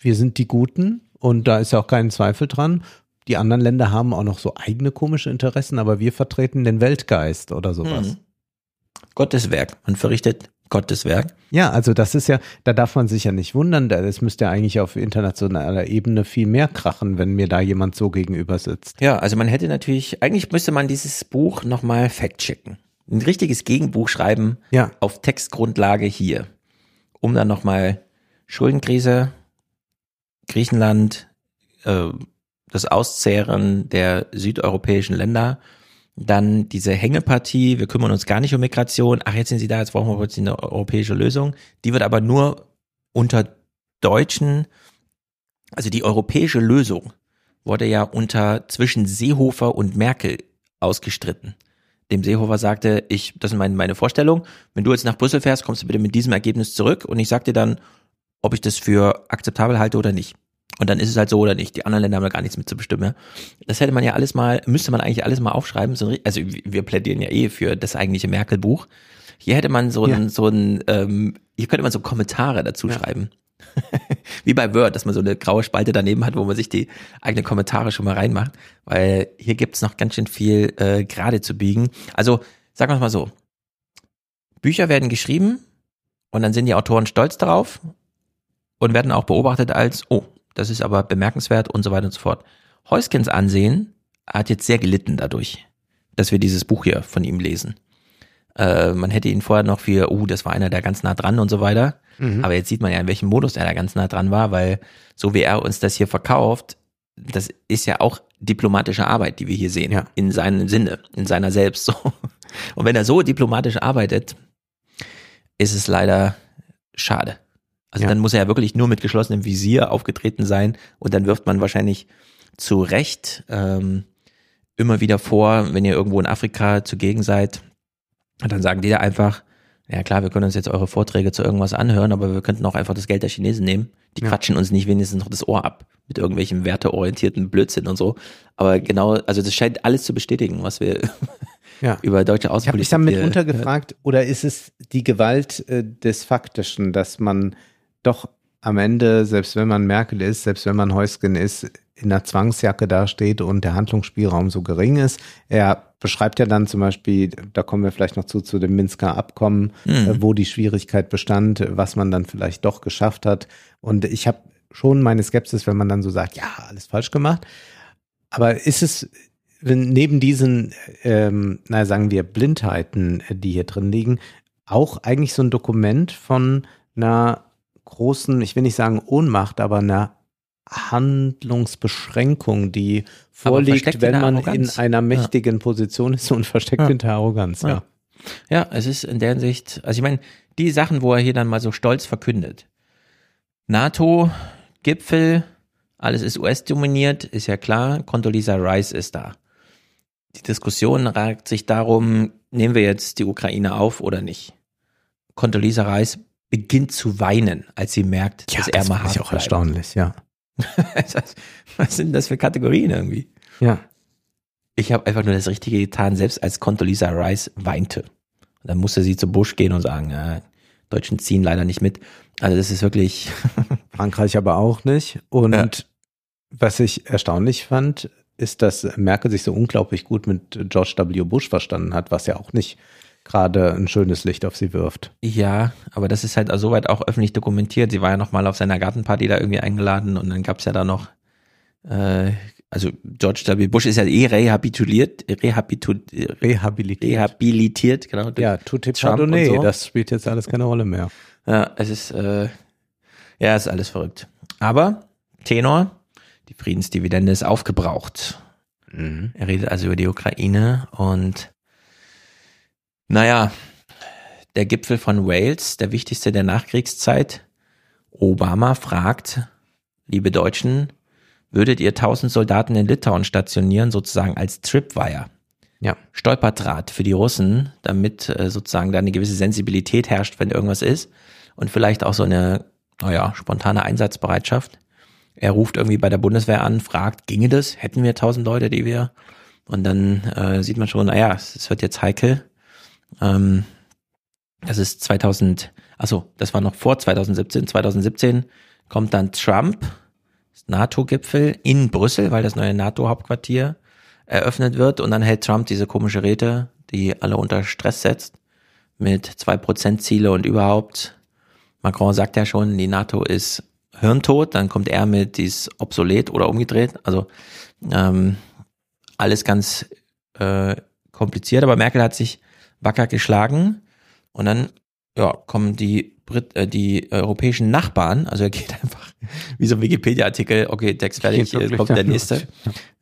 wir sind die Guten und da ist ja auch kein Zweifel dran. Die anderen Länder haben auch noch so eigene komische Interessen, aber wir vertreten den Weltgeist oder sowas. Mhm. Gottes Werk. Man verrichtet Gottes Werk. Ja, also das ist ja, da darf man sich ja nicht wundern. Das müsste ja eigentlich auf internationaler Ebene viel mehr krachen, wenn mir da jemand so gegenüber sitzt. Ja, also man hätte natürlich, eigentlich müsste man dieses Buch nochmal fact-checken. Ein richtiges Gegenbuch schreiben Ja, auf Textgrundlage hier. Um dann nochmal Schuldenkrise, Griechenland, äh, das Auszehren der südeuropäischen Länder, dann diese Hängepartie, wir kümmern uns gar nicht um Migration, ach jetzt sind sie da, jetzt brauchen wir plötzlich eine europäische Lösung. Die wird aber nur unter Deutschen, also die europäische Lösung wurde ja unter zwischen Seehofer und Merkel ausgestritten. Dem Seehofer sagte, ich, das ist meine, meine Vorstellung, wenn du jetzt nach Brüssel fährst, kommst du bitte mit diesem Ergebnis zurück und ich sag dir dann, ob ich das für akzeptabel halte oder nicht. Und dann ist es halt so oder nicht. Die anderen Länder haben da gar nichts mit zu bestimmen. Das hätte man ja alles mal, müsste man eigentlich alles mal aufschreiben. So, ein- also wir plädieren ja eh für das eigentliche Merkel-Buch. Hier hätte man so ein, Ja. so ein, ähm, hier könnte man so Kommentare dazu Ja. schreiben. wie bei Word, dass man so eine graue Spalte daneben hat, wo man sich die eigenen Kommentare schon mal reinmacht, weil hier gibt's noch ganz schön viel äh, gerade zu biegen. Also sagen wir mal so, Bücher werden geschrieben und dann sind die Autoren stolz darauf und werden auch beobachtet als, oh, das ist aber bemerkenswert und so weiter und so fort. Heuskens Ansehen hat jetzt sehr gelitten dadurch, dass wir dieses Buch hier von ihm lesen. Äh, man hätte ihn vorher noch für, oh, das war einer, der ganz nah dran und so weiter. Mhm. Aber jetzt sieht man ja, in welchem Modus er da ganz nah dran war, weil so wie er uns das hier verkauft, das ist ja auch diplomatische Arbeit, die wir hier sehen. Ja. In seinem Sinne, in seiner selbst so. Und wenn er so diplomatisch arbeitet, ist es leider schade. Also Ja. dann muss er ja wirklich nur mit geschlossenem Visier aufgetreten sein und dann wirft man wahrscheinlich zu Recht ähm, immer wieder vor, wenn ihr irgendwo in Afrika zugegen seid, dann sagen die da einfach, ja klar, wir können uns jetzt eure Vorträge zu irgendwas anhören, aber wir könnten auch einfach das Geld der Chinesen nehmen. Die Ja. quatschen uns nicht wenigstens noch das Ohr ab mit irgendwelchen werteorientierten Blödsinn und so. Aber genau, also das scheint alles zu bestätigen, was wir Ja. über deutsche Ich habe Außenpolitik mich dann mitunter gefragt, oder ist es die Gewalt äh, des Faktischen, dass man doch am Ende, selbst wenn man Merkel ist, selbst wenn man Heusgen ist, in einer Zwangsjacke dasteht und der Handlungsspielraum so gering ist. Er beschreibt ja dann zum Beispiel, da kommen wir vielleicht noch zu, zu dem Minsker Abkommen, Mhm. äh, wo die Schwierigkeit bestand, was man dann vielleicht doch geschafft hat. Und ich habe schon meine Skepsis, wenn man dann so sagt, ja, alles falsch gemacht. Aber ist es wenn neben diesen, ähm, na sagen wir, Blindheiten, äh, die hier drin liegen, auch eigentlich so ein Dokument von einer großen, ich will nicht sagen Ohnmacht, aber einer Handlungsbeschränkung, die vorliegt, wenn man Arroganz. in einer mächtigen Position ist und versteckt Ja. hinter Arroganz. Ja. Ja. Ja, es ist in der Hinsicht, also ich meine, die Sachen, wo er hier dann mal so stolz verkündet. NATO, Gipfel, alles ist US-dominiert, ist ja klar, Condoleezza Rice ist da. Die Diskussion ragt sich darum, nehmen wir jetzt die Ukraine auf oder nicht? Condoleezza Rice beginnt zu weinen, als sie merkt, dass er das mal hart auch bleibt. erstaunlich, ja. Was sind das für Kategorien irgendwie? Ja. Ich habe einfach nur das Richtige getan, selbst als Condoleezza Rice weinte. Und dann musste sie zu Bush gehen und sagen, ja, Deutschen ziehen leider nicht mit. Also das ist wirklich, Frankreich aber auch nicht. Und Ja. was ich erstaunlich fand, ist, dass Merkel sich so unglaublich gut mit George W. Bush verstanden hat, was ja auch nicht gerade ein schönes Licht auf sie wirft. ja, aber das ist halt soweit auch öffentlich dokumentiert. Sie war ja noch mal auf seiner Gartenparty da irgendwie eingeladen und dann gab's ja da noch, äh, also George W. Bush ist ja eh rehabilitiert, rehabilitu, Rehabilitiert. rehabilitiert, genau. ja, tutti pardonné, so. das spielt jetzt alles keine Rolle mehr. Ja, es ist, äh, ja, es ist alles verrückt. Aber, Tenor, die Friedensdividende ist aufgebraucht. Er redet also über die Ukraine und, naja, der Gipfel von Wales, der wichtigste der Nachkriegszeit. Obama fragt, liebe Deutschen, würdet ihr 1000 Soldaten in Litauen stationieren, sozusagen als Tripwire? Ja. Stolperdraht für die Russen, damit äh, sozusagen da eine gewisse Sensibilität herrscht, wenn irgendwas ist und vielleicht auch so eine, naja, spontane Einsatzbereitschaft. Er ruft irgendwie bei der Bundeswehr an, fragt, ginge das? Hätten wir tausend Leute, die wir? Und dann äh, sieht man schon, naja, es wird jetzt heikel. Ähm, das ist 2000, achso, das war noch vor 2017. 2017 kommt dann Trump, NATO-Gipfel in Brüssel, weil das neue NATO-Hauptquartier eröffnet wird und dann hält Trump diese komische Rede, die alle unter Stress setzt, mit zwei Prozent Ziele und überhaupt. Macron sagt ja schon, die NATO ist hirntot, dann kommt er mit, die ist obsolet oder umgedreht. Also ähm, alles ganz äh, kompliziert, aber Merkel hat sich wacker geschlagen und dann ja, kommen die Brit äh, die europäischen Nachbarn, also er geht einfach wie so ein Wikipedia-Artikel, okay, Text fertig, jetzt kommt der nächste.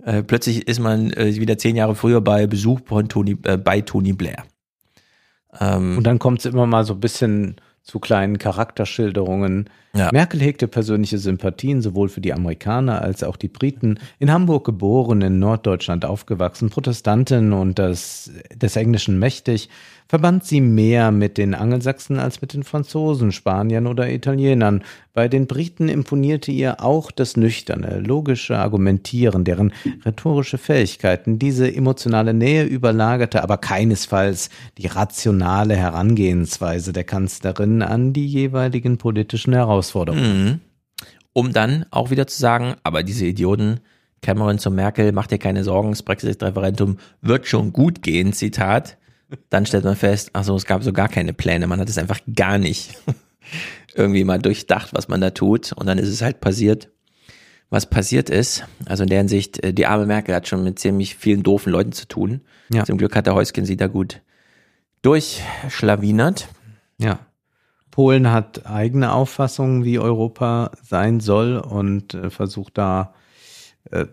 Äh, plötzlich ist man äh, wieder zehn Jahre früher bei Besuch von Tony, äh, bei Tony Blair. Ähm, Und dann kommt es immer mal so ein bisschen zu kleinen Charakterschilderungen. Ja. Merkel hegte persönliche Sympathien sowohl für die Amerikaner als auch die Briten. In Hamburg geboren, in Norddeutschland aufgewachsen, Protestantin und das, des Englischen mächtig, verband sie mehr mit den Angelsachsen als mit den Franzosen, Spaniern oder Italienern. Bei den Briten imponierte ihr auch das nüchterne, logische Argumentieren, deren rhetorische Fähigkeiten diese emotionale Nähe überlagerte, aber keinesfalls die rationale Herangehensweise der Kanzlerin an die jeweiligen politischen Herausforderungen. Mhm. um dann auch wieder zu sagen, aber diese Idioten, Cameron zu Merkel, macht dir keine Sorgen, das Brexit-Referendum wird schon gut gehen, Zitat. Dann stellt man fest, ach so, es gab so gar keine Pläne, man hat es einfach gar nicht irgendwie mal durchdacht, was man da tut und dann ist es halt passiert, was passiert ist. Also in der Hinsicht, äh, die arme Merkel hat schon mit ziemlich vielen doofen Leuten zu tun. Ja. Zum Glück hat der Häuschen sie da gut durchschlawinert. Ja. Polen hat eigene Auffassungen, wie Europa sein soll und äh, versucht da äh,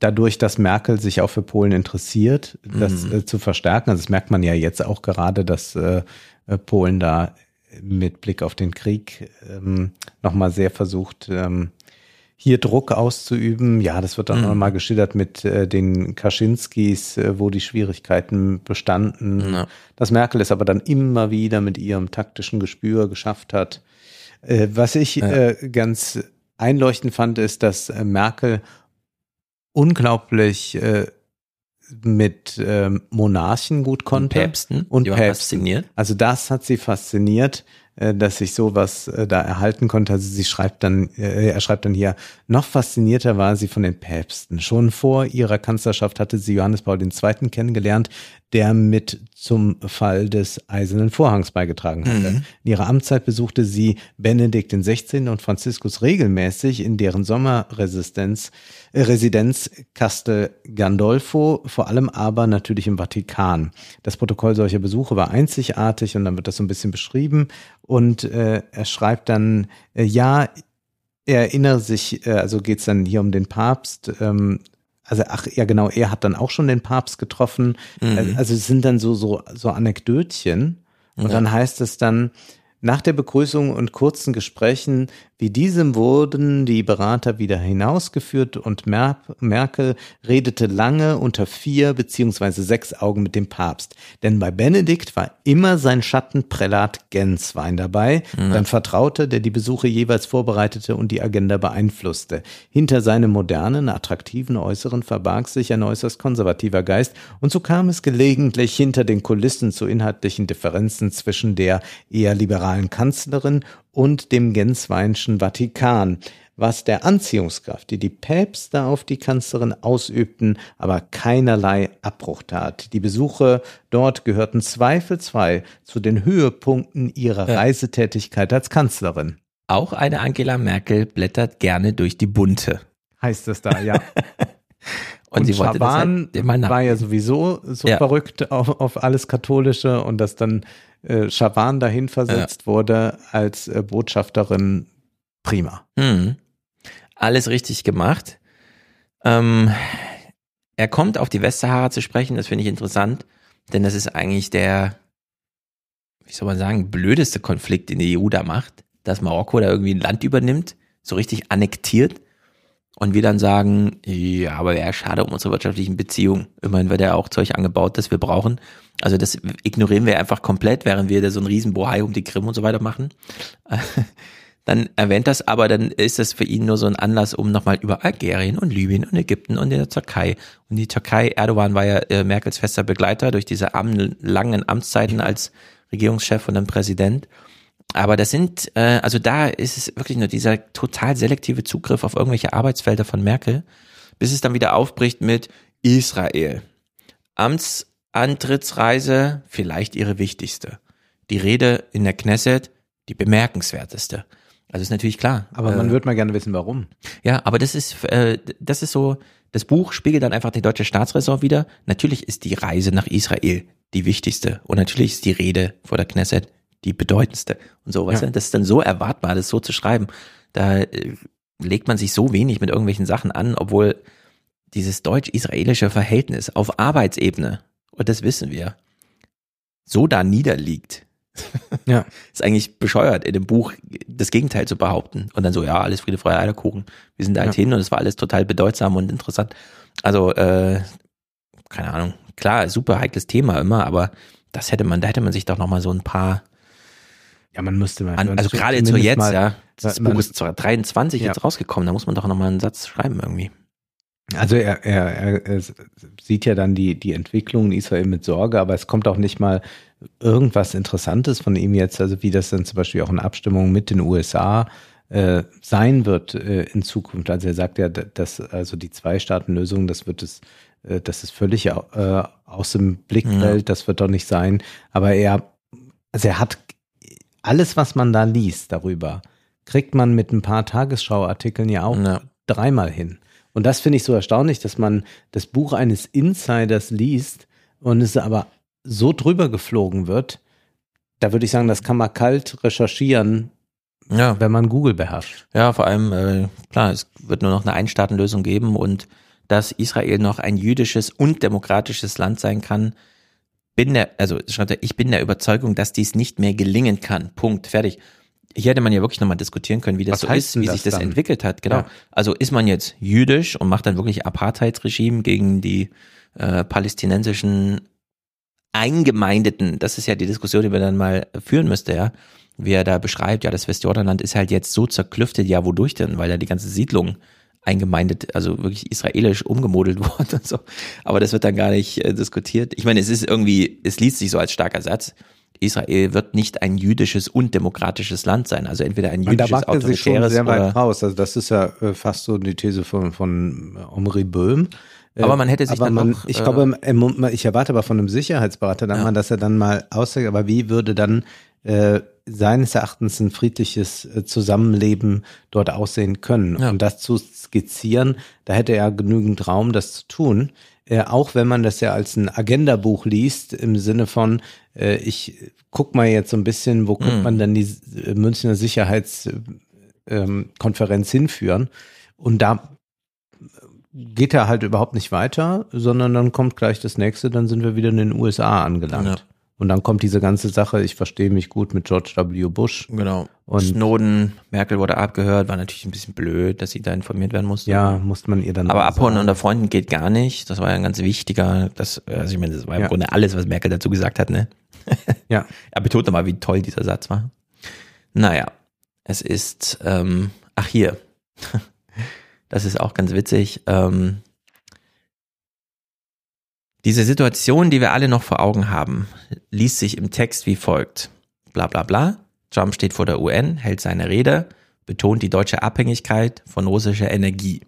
dadurch, dass Merkel sich auch für Polen interessiert, das Mhm. äh, zu verstärken. Also das merkt man ja jetzt auch gerade, dass äh, äh, Polen da mit Blick auf den Krieg ähm, nochmal sehr versucht, ähm, hier Druck auszuüben. Ja, das wird dann Mhm. nochmal geschildert mit äh, den Kaczynskis, äh, wo die Schwierigkeiten bestanden. Ja. Dass Merkel es aber dann immer wieder mit ihrem taktischen Gespür geschafft hat. Äh, was ich Ja. äh, ganz einleuchtend fand, ist, dass äh, Merkel unglaublich äh, mit ähm, Monarchen gut Und konnte. Päpsten. Und die war Päpsten. fasziniert. Also das hat sie fasziniert, äh, dass sich sowas äh, da erhalten konnte. Also sie schreibt dann, äh, er schreibt dann hier, noch faszinierter war sie von den Päpsten. Schon vor ihrer Kanzlerschaft hatte sie Johannes Paul II. kennengelernt, der mit zum Fall des Eisernen Vorhangs beigetragen hatte. Mhm. In ihrer Amtszeit besuchte sie Benedikt XVI. und Franziskus regelmäßig in deren Sommerresidenz äh, Residenz Castel Gandolfo, vor allem aber natürlich im Vatikan. Das Protokoll solcher Besuche war einzigartig und dann wird das so ein bisschen beschrieben und äh, er schreibt dann, äh, ja, er erinnere sich, äh, also geht's dann hier um den Papst, ähm, also ach ja genau, er hat dann auch schon den Papst getroffen. Mhm. Also es sind dann so so so Anekdötchen und Ja. dann heißt es dann nach der Begrüßung und kurzen Gesprächen wie diesem wurden die Berater wieder hinausgeführt und Mer Merkel redete lange unter vier beziehungsweise sechs Augen mit dem Papst. Denn bei Benedikt war immer sein Schattenprälat Genswein dabei, sein Vertrauter, der die Besuche jeweils vorbereitete und die Agenda beeinflusste. Hinter seinem modernen, attraktiven Äußeren verbarg sich ein äußerst konservativer Geist und so kam es gelegentlich hinter den Kulissen zu inhaltlichen Differenzen zwischen der eher liberalen Kanzlerin und dem Gensweinschen Vatikan, was der Anziehungskraft, die die Päpste auf die Kanzlerin ausübten, aber keinerlei Abbruch tat. Die Besuche dort gehörten zweifelsfrei zu den Höhepunkten ihrer. Reisetätigkeit als Kanzlerin. Auch eine Angela Merkel blättert gerne durch die Bunte. Heißt es da, ja. Und, sie wollte das Schaban halt war ja sowieso so Ja. verrückt auf, auf alles Katholische und dass dann äh, Schaban dahin versetzt wurde als äh, Botschafterin, prima. Hm. Alles richtig gemacht. Ähm, er kommt auf die Westsahara zu sprechen, das finde ich interessant, denn das ist eigentlich der, wie soll man sagen, blödeste Konflikt, den die EU da macht, dass Marokko da irgendwie ein Land übernimmt, so richtig annektiert und wir dann sagen, ja, aber wäre schade um unsere wirtschaftlichen Beziehungen. Immerhin wird ja auch Zeug angebaut, das wir brauchen. Also das ignorieren wir einfach komplett, während wir da so einen riesen Bohai um die Krim und so weiter machen. Dann erwähnt das, aber dann ist das für ihn nur so ein Anlass, um nochmal über Algerien und Libyen und Ägypten und der Türkei. Und die Türkei, Erdogan war ja äh, Merkels fester Begleiter durch diese langen Amtszeiten als Regierungschef und dann Präsident. Aber das sind, äh, also da ist es wirklich nur dieser total selektive Zugriff auf irgendwelche Arbeitsfelder von Merkel, bis es dann wieder aufbricht mit Israel. Amtsantrittsreise, vielleicht ihre wichtigste. Die Rede in der Knesset, die bemerkenswerteste. Also ist natürlich klar. Aber man äh, würde mal gerne wissen, warum. ja, aber das ist, äh, das ist so, das Buch spiegelt dann einfach die deutsche Staatsräson wieder. Natürlich ist die Reise nach Israel die wichtigste und natürlich ist die Rede vor der Knesset die bedeutendste und so, weißt Ja. du, das ist dann so erwartbar, das so zu schreiben. Da äh, legt man sich so wenig mit irgendwelchen Sachen an, obwohl dieses deutsch-israelische Verhältnis auf Arbeitsebene, und das wissen wir, so da niederliegt. Ja. Ist eigentlich bescheuert, in dem Buch das Gegenteil zu behaupten. Und dann so, ja, alles Friede, Freude, Eierkuchen. Wir sind da halt Ja. hin und es war alles total bedeutsam und interessant. Also, äh, keine Ahnung. Klar, super heikles Thema immer, aber das hätte man, da hätte man sich doch noch mal so ein paar, Ja, man müsste mal. an, also gerade zu zumindest jetzt, mal, ja. Das Buch ist zwar 23 Ja. jetzt rausgekommen, da muss man doch noch mal einen Satz schreiben irgendwie. Also er, er, er, er sieht ja dann die, die Entwicklung in Israel mit Sorge, aber es kommt auch nicht mal irgendwas Interessantes von ihm jetzt, also wie das dann zum Beispiel auch in Abstimmung mit den USA äh, sein wird äh, in Zukunft. Also er sagt ja, dass also die Zwei-Staaten-Lösung, das wird es, äh, das ist völlig äh, aus dem Blickfeld, ja. das wird doch nicht sein. Aber er, also er hat alles, was man da liest darüber, kriegt man mit ein paar Tagesschauartikeln ja auch ja. dreimal hin. Und das finde ich so erstaunlich, dass man das Buch eines Insiders liest und es aber so drüber geflogen wird. Da würde ich sagen, das kann man kalt recherchieren, ja. wenn man Google beherrscht. Ja, vor allem, äh, klar, es wird nur noch eine Einstaatenlösung geben und dass Israel noch ein jüdisches und demokratisches Land sein kann, bin der, also schreibt er, ich bin der Überzeugung, dass dies nicht mehr gelingen kann. Punkt, fertig hier hätte man ja wirklich nochmal diskutieren können, wie das Was so ist, wie das sich das dann? entwickelt hat. Genau. Ja. Also ist man jetzt jüdisch und macht dann wirklich Apartheidsregime gegen die äh, palästinensischen Eingemeindeten. Das ist ja die Diskussion, die wir dann mal führen müsste, ja. Wie er da beschreibt, ja, das Westjordanland ist halt jetzt so zerklüftet, ja, wodurch denn? Weil da die ganze Siedlung eingemeindet, also wirklich israelisch umgemodelt worden und so. Aber das wird dann gar nicht äh, diskutiert. Ich meine, es ist irgendwie, es liest sich so als starker Satz. Israel wird nicht ein jüdisches und demokratisches Land sein. Also entweder ein jüdisches, und da autoritäres sich schon sehr weit raus. Also das ist ja äh, fast so die These von, von Omri Böhm. Äh, aber man hätte sich aber dann man, noch, Ich glaube, äh, ich erwarte aber von einem Sicherheitsberater dann ja. mal, dass er dann mal aussagt, aber wie würde dann äh, seines Erachtens ein friedliches Zusammenleben dort aussehen können? Ja. Und das zu skizzieren, da hätte er genügend Raum, das zu tun. Äh, auch wenn man das ja als ein Agendabuch liest, im Sinne von, äh, ich guck mal jetzt so ein bisschen, wo könnte mm. man dann die äh, Münchner Sicherheitskonferenz ähm, hinführen. Und da geht er halt überhaupt nicht weiter, sondern dann kommt gleich das nächste, dann sind wir wieder in den USA angelangt. Ja. Und dann kommt diese ganze Sache, ich verstehe mich gut mit George W. Bush. Genau. Und Snowden, Merkel wurde abgehört, war natürlich ein bisschen blöd, dass sie da informiert werden musste. Ja, musste man ihr dann. Aber abhauen unter Freunden geht gar nicht. Das war ja ein ganz wichtiger, das, also ich meine, das war im ja. Grunde alles, was Merkel dazu gesagt hat, ne? ja. Er betont nochmal, wie toll dieser Satz war. Naja, es ist, ähm, ach hier, das ist auch ganz witzig. Ähm, diese Situation, die wir alle noch vor Augen haben, liest sich im Text wie folgt. Bla bla bla. Trump steht vor der UN, hält seine Rede, betont die deutsche Abhängigkeit von russischer Energie.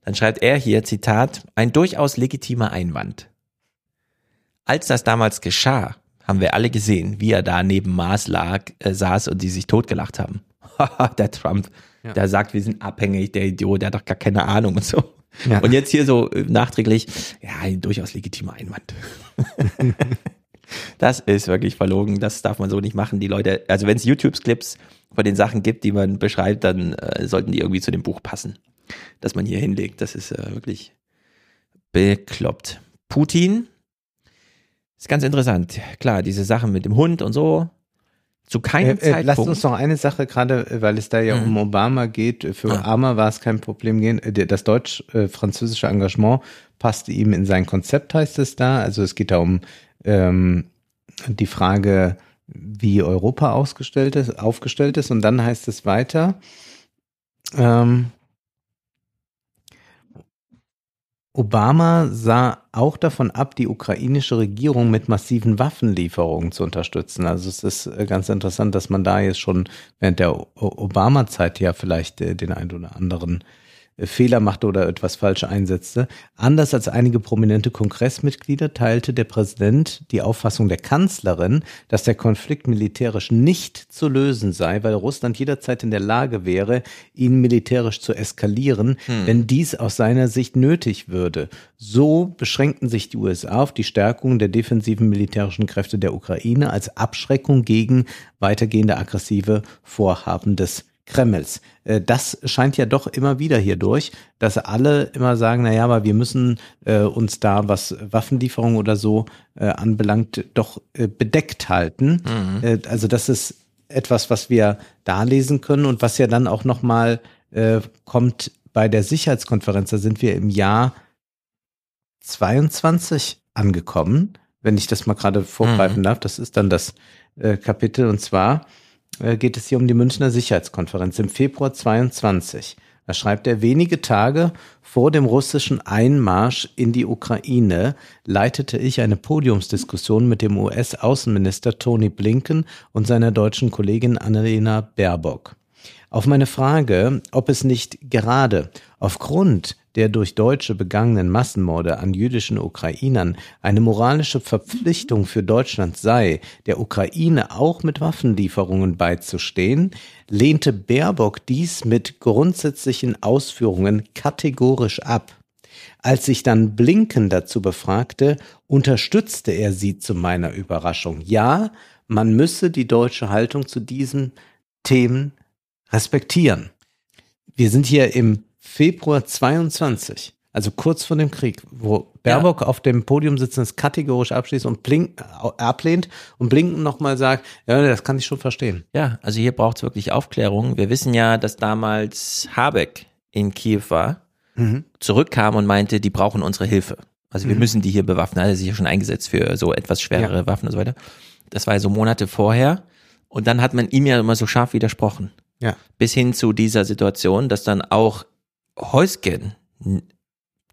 Dann schreibt er hier, Zitat, ein durchaus legitimer Einwand. Als das damals geschah, haben wir alle gesehen, wie er da neben Mars lag, äh, saß und die sich totgelacht haben. der Trump, ja. der sagt, wir sind abhängig, der Idiot, der hat doch gar keine Ahnung und so. Ja. Und jetzt hier so äh, nachträglich, ja, ein durchaus legitimer Einwand. das ist wirklich verlogen, das darf man so nicht machen. Die Leute, also wenn es YouTube-Clips von den Sachen gibt, die man beschreibt, dann äh, sollten die irgendwie zu dem Buch passen, das man hier hinlegt. Das ist äh, wirklich bekloppt. Putin ist ganz interessant. Klar, diese Sachen mit dem Hund und so, zu keinem äh, äh, Zeitpunkt. Lass uns noch eine Sache gerade, weil es da ja mhm. um Obama geht. Für ah. Obama war es kein Problem gehen. Äh, das deutsch-französische Engagement passte ihm in sein Konzept, heißt es da. Also es geht da um ähm, die Frage, wie Europa ausgestellt ist, aufgestellt ist. Und dann heißt es weiter. Ähm, Obama sah auch davon ab, die ukrainische Regierung mit massiven Waffenlieferungen zu unterstützen. Also es ist äh, ganz interessant, dass man da jetzt schon während der Obama-Zeit ja vielleicht äh, den einen oder anderen Fehler machte oder etwas falsch einsetzte. Anders als einige prominente Kongressmitglieder teilte der Präsident die Auffassung der Kanzlerin, dass der Konflikt militärisch nicht zu lösen sei, weil Russland jederzeit in der Lage wäre, ihn militärisch zu eskalieren, hm. wenn dies aus seiner Sicht nötig würde. So beschränkten sich die USA auf die Stärkung der defensiven militärischen Kräfte der Ukraine als Abschreckung gegen weitergehende aggressive Vorhaben des Kremls. Äh, das scheint ja doch immer wieder hier durch, dass alle immer sagen, na ja, aber wir müssen äh, uns da, was Waffenlieferung oder so äh, anbelangt, doch bedeckt halten. Mhm. Also das ist etwas, was wir da lesen können und was ja dann auch nochmal kommt bei der Sicherheitskonferenz. Da sind wir im Jahr 22 angekommen, wenn ich das mal gerade vorgreifen mhm. darf. Das ist dann das Kapitel und zwar geht es hier um die Münchner Sicherheitskonferenz im Februar 22. Da schreibt er, wenige Tage vor dem russischen Einmarsch in die Ukraine leitete ich eine Podiumsdiskussion mit dem US-Außenminister Tony Blinken und seiner deutschen Kollegin Annalena Baerbock. Auf meine Frage, ob es nicht gerade aufgrund der durch Deutsche begangenen Massenmorde an jüdischen Ukrainern eine moralische Verpflichtung für Deutschland sei, der Ukraine auch mit Waffenlieferungen beizustehen, lehnte Baerbock dies mit grundsätzlichen Ausführungen kategorisch ab. Als ich dann Blinken dazu befragte, unterstützte er sie zu meiner Überraschung. Ja, man müsse die deutsche Haltung zu diesen Themen respektieren. Wir sind hier im Februar 22, also kurz vor dem Krieg, wo Baerbock ja. auf dem Podium sitzt und es kategorisch abschließt und blink, ablehnt und Blinken nochmal sagt, ja, das kann ich schon verstehen. Ja, also hier braucht es wirklich Aufklärung. Wir wissen ja, dass damals Habeck in Kiew war mhm. zurückkam und meinte, die brauchen unsere Hilfe. Also wir mhm. müssen die hier bewaffnen. Er hat sich ja schon eingesetzt für so etwas schwerere ja. Waffen und so weiter. Das war ja so Monate vorher. Und dann hat man ihm ja immer so scharf widersprochen. Ja. Bis hin zu dieser Situation, dass dann auch Heusgen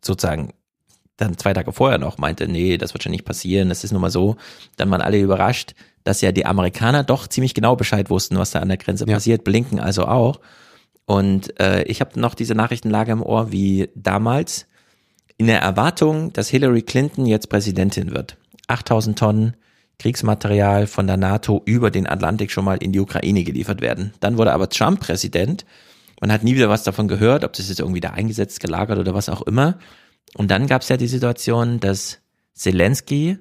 sozusagen dann zwei Tage vorher noch meinte, nee, das wird schon nicht passieren, das ist nun mal so. Dann waren alle überrascht, dass ja die Amerikaner doch ziemlich genau Bescheid wussten, was da an der Grenze ja. passiert, blinken also auch. Und äh, ich habe noch diese Nachrichtenlage im Ohr, wie damals in der Erwartung, dass Hillary Clinton jetzt Präsidentin wird. 8000 Tonnen Kriegsmaterial von der NATO über den Atlantik schon mal in die Ukraine geliefert werden. Dann wurde aber Trump Präsident. Man hat nie wieder was davon gehört, ob das jetzt irgendwie da eingesetzt, gelagert oder was auch immer. Und dann gab es ja die Situation, dass Zelensky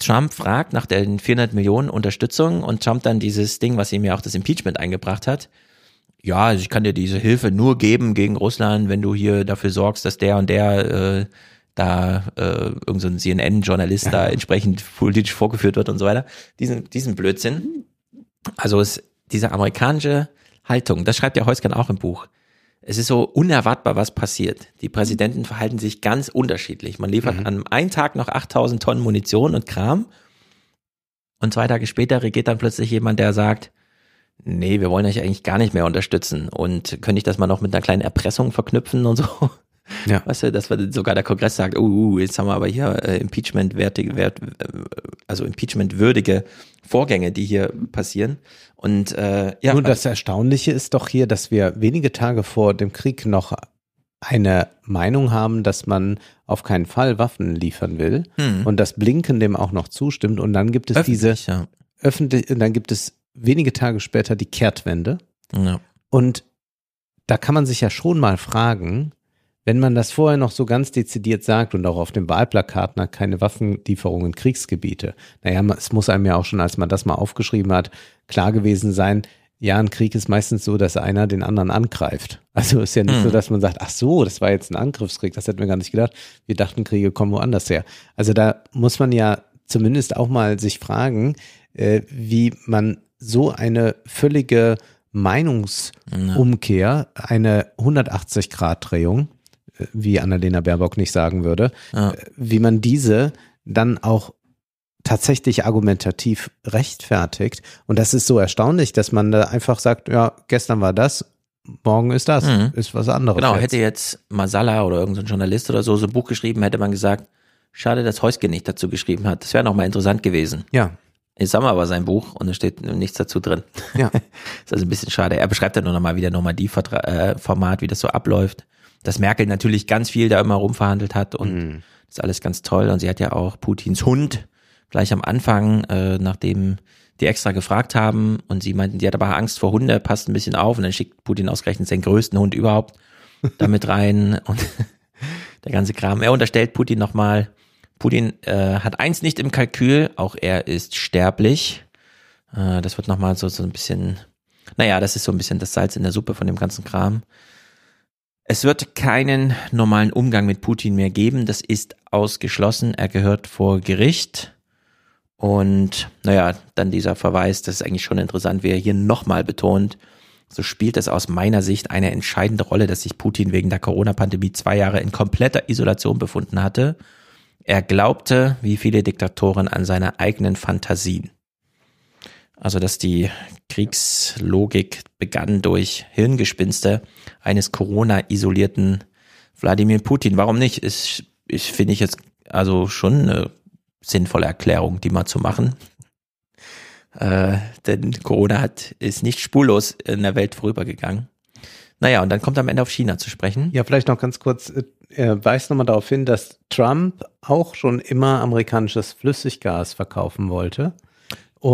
Trump fragt nach den 400 Millionen Unterstützung und Trump dann dieses Ding, was ihm ja auch das Impeachment eingebracht hat. Ja, also ich kann dir diese Hilfe nur geben gegen Russland, wenn du hier dafür sorgst, dass der und der äh, da äh, irgendein so CNN-Journalist da entsprechend politisch vorgeführt wird und so weiter. Diesen, diesen Blödsinn. Also es, diese amerikanische Haltung, das schreibt ja Heusken auch im Buch. Es ist so unerwartbar, was passiert. Die Präsidenten verhalten sich ganz unterschiedlich. Man liefert mhm. an einem Tag noch 8000 Tonnen Munition und Kram. Und zwei Tage später regiert dann plötzlich jemand, der sagt, nee, wir wollen euch eigentlich gar nicht mehr unterstützen. Und könnte ich das mal noch mit einer kleinen Erpressung verknüpfen und so? Ja. Weißt du, dass sogar der Kongress sagt, uh, uh, jetzt haben wir aber hier äh, Impeachment-wertige, wert, äh, also Impeachment-würdige Vorgänge, die hier passieren. Und äh, ja. Nur das Erstaunliche ist doch hier, dass wir wenige Tage vor dem Krieg noch eine Meinung haben, dass man auf keinen Fall Waffen liefern will hm. und dass Blinken dem auch noch zustimmt und dann gibt es Öffentlich, diese ja. öffentlich, dann gibt es wenige Tage später die Kehrtwende ja. und da kann man sich ja schon mal fragen, wenn man das vorher noch so ganz dezidiert sagt und auch auf dem Wahlplakat nach keine Waffenlieferungen in Kriegsgebiete, naja, es muss einem ja auch schon, als man das mal aufgeschrieben hat, klar gewesen sein, ja, ein Krieg ist meistens so, dass einer den anderen angreift. Also ist ja nicht hm. so, dass man sagt, ach so, das war jetzt ein Angriffskrieg, das hätten wir gar nicht gedacht. Wir dachten, Kriege kommen woanders her. Also da muss man ja zumindest auch mal sich fragen, äh, wie man so eine völlige Meinungsumkehr, eine 180-Grad-Drehung wie Annalena Baerbock nicht sagen würde, ja. wie man diese dann auch tatsächlich argumentativ rechtfertigt. Und das ist so erstaunlich, dass man da einfach sagt, ja, gestern war das, morgen ist das, mhm. ist was anderes. Genau, jetzt. hätte jetzt Masala oder irgendein Journalist oder so so ein Buch geschrieben, hätte man gesagt, schade, dass Heuske nicht dazu geschrieben hat. Das wäre nochmal interessant gewesen. Ja. Jetzt haben wir aber sein Buch und es steht nichts dazu drin. Ja. ist also ein bisschen schade. Er beschreibt dann nur nochmal wieder nochmal die äh, Format, wie das so abläuft dass Merkel natürlich ganz viel da immer rumverhandelt hat und mhm. das ist alles ganz toll. Und sie hat ja auch Putins Hund gleich am Anfang, äh, nachdem die extra gefragt haben und sie meinten, die hat aber Angst vor Hunde, passt ein bisschen auf und dann schickt Putin ausgerechnet seinen größten Hund überhaupt damit rein und der ganze Kram. Er unterstellt Putin nochmal, Putin äh, hat eins nicht im Kalkül, auch er ist sterblich. Äh, das wird nochmal so, so ein bisschen, naja, das ist so ein bisschen das Salz in der Suppe von dem ganzen Kram. Es wird keinen normalen Umgang mit Putin mehr geben. Das ist ausgeschlossen. Er gehört vor Gericht. Und naja, dann dieser Verweis, das ist eigentlich schon interessant, wie er hier nochmal betont, so spielt es aus meiner Sicht eine entscheidende Rolle, dass sich Putin wegen der Corona-Pandemie zwei Jahre in kompletter Isolation befunden hatte. Er glaubte, wie viele Diktatoren, an seine eigenen Fantasien. Also, dass die Kriegslogik begann durch Hirngespinste eines Corona-isolierten Wladimir Putin. Warum nicht? Ist, ich finde ich jetzt also schon eine sinnvolle Erklärung, die mal zu machen. Äh, denn Corona hat, ist nicht spurlos in der Welt vorübergegangen. Naja, und dann kommt am Ende auf China zu sprechen. Ja, vielleicht noch ganz kurz, er weist nochmal darauf hin, dass Trump auch schon immer amerikanisches Flüssiggas verkaufen wollte.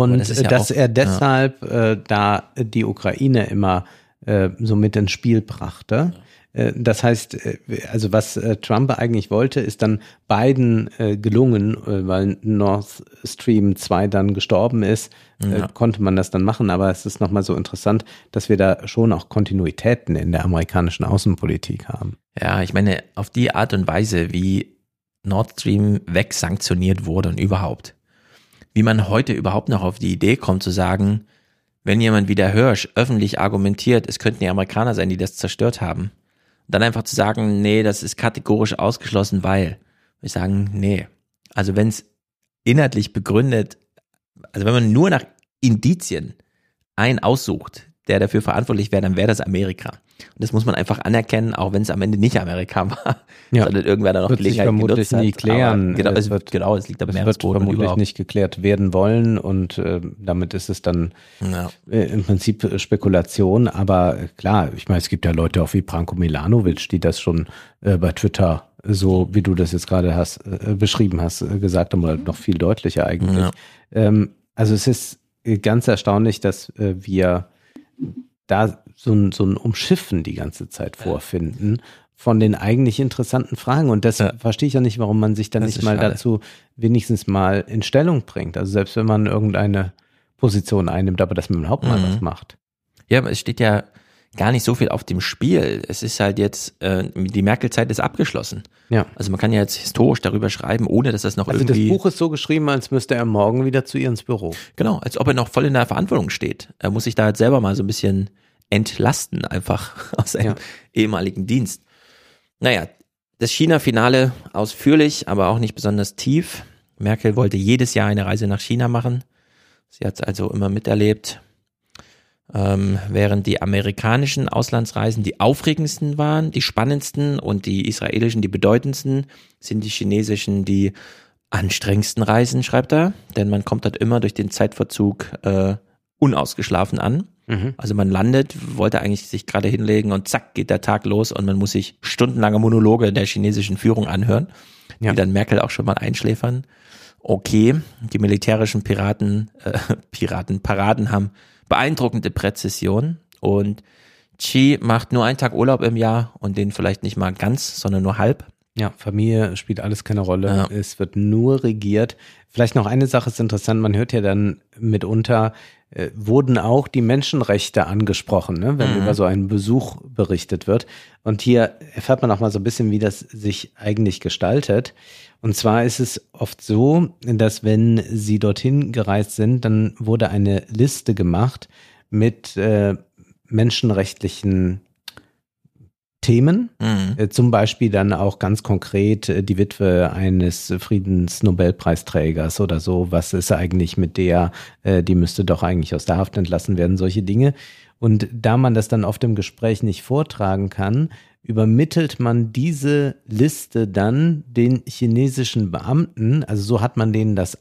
Und das ja dass auch- er deshalb äh, da die Ukraine immer äh, so mit ins Spiel brachte. Äh, Das heißt, äh, also was äh, Trump eigentlich wollte, ist dann beiden gelungen, weil Nord Stream 2 dann gestorben ist, Ja. konnte man das dann machen. Aber es ist nochmal so interessant, dass wir da schon auch Kontinuitäten in der amerikanischen Außenpolitik haben. Ja, ich meine, auf die Art und Weise, wie Nord Stream wegsanktioniert wurde und überhaupt, wie man heute überhaupt noch auf die Idee kommt zu sagen, wenn jemand wie der Hirsch öffentlich argumentiert, es könnten die Amerikaner sein, die das zerstört haben, dann einfach zu sagen, nee, das ist kategorisch ausgeschlossen, weil wir sagen, nee. Also wenn es inhaltlich begründet, also wenn man nur nach Indizien einen aussucht, der dafür verantwortlich wäre, dann wäre das Amerika. Und das muss man einfach anerkennen, auch wenn es am Ende nicht Amerika war, Ja. sondern irgendwer da noch Wird sich Gelegenheit vermutlich genutzt hat. nie klären. Aber genau, Es es, wird- genau, es liegt am Das wird Meeresboden und vermutlich überhaupt. nicht geklärt werden wollen und äh, damit ist es dann Ja. äh, im Prinzip äh, Spekulation. Aber äh, klar, ich meine, es gibt ja Leute auch wie Branko Milanovic, die das schon äh, bei Twitter so, wie du das jetzt gerade hast, äh, beschrieben hast, gesagt haben, oder noch viel deutlicher eigentlich. Ja. Ähm, also es ist ganz erstaunlich, dass wir da so ein, so ein Umschiffen die ganze Zeit vorfinden von den eigentlich interessanten Fragen. Und das Ja. verstehe ich ja nicht, warum man sich dann Das nicht mal schade. dazu wenigstens mal in Stellung bringt. Also selbst wenn man irgendeine Position einnimmt, aber dass man überhaupt mal Mhm. was macht. Ja, aber es steht ja gar nicht so viel auf dem Spiel. Es ist halt jetzt, äh, die Merkel-Zeit ist abgeschlossen. Ja. Also man kann ja jetzt historisch darüber schreiben, ohne dass das noch Also das irgendwie, Buch ist so geschrieben, als müsste er morgen wieder zu ihr ins Büro. genau, als ob er noch voll in der Verantwortung steht. Er muss sich da jetzt selber mal so ein bisschen entlasten, einfach aus seinem Ja. ehemaligen Dienst. Naja, das China-Finale ausführlich, aber auch nicht besonders tief. Merkel wollte jedes Jahr eine Reise nach China machen. Sie hat es also immer miterlebt. Ähm, während die amerikanischen Auslandsreisen die aufregendsten waren, die spannendsten und die israelischen die bedeutendsten, sind die chinesischen die anstrengendsten Reisen, schreibt er. Denn man kommt dort immer durch den Zeitverzug äh, unausgeschlafen an. Also man landet, wollte eigentlich sich gerade hinlegen und zack geht der Tag los und man muss sich stundenlange Monologe der chinesischen Führung anhören, Ja. die dann Merkel auch schon mal einschläfern. Okay, die militärischen Piraten, äh, Piraten, Paraden haben beeindruckende Präzision und Xi macht nur einen Tag Urlaub im Jahr und den vielleicht nicht mal ganz, sondern nur halb. Ja, Familie spielt alles keine Rolle. Ja. Es wird nur regiert. Vielleicht noch eine Sache ist interessant, man hört ja dann mitunter, äh, wurden auch die Menschenrechte angesprochen, ne, wenn über so einen Besuch berichtet wird. Und hier erfährt man auch mal so ein bisschen, wie das sich eigentlich gestaltet. Und zwar ist es oft so, dass wenn sie dorthin gereist sind, dann wurde eine Liste gemacht mit äh, menschenrechtlichen Themen, Mhm. äh, Zum Beispiel dann auch ganz konkret äh, die Witwe eines Friedensnobelpreisträgers oder so. Was ist eigentlich mit der? Äh, Die müsste doch eigentlich aus der Haft entlassen werden, solche Dinge. Und da man das dann oft im Gespräch nicht vortragen kann, übermittelt man diese Liste dann den chinesischen Beamten. Also so hat man denen das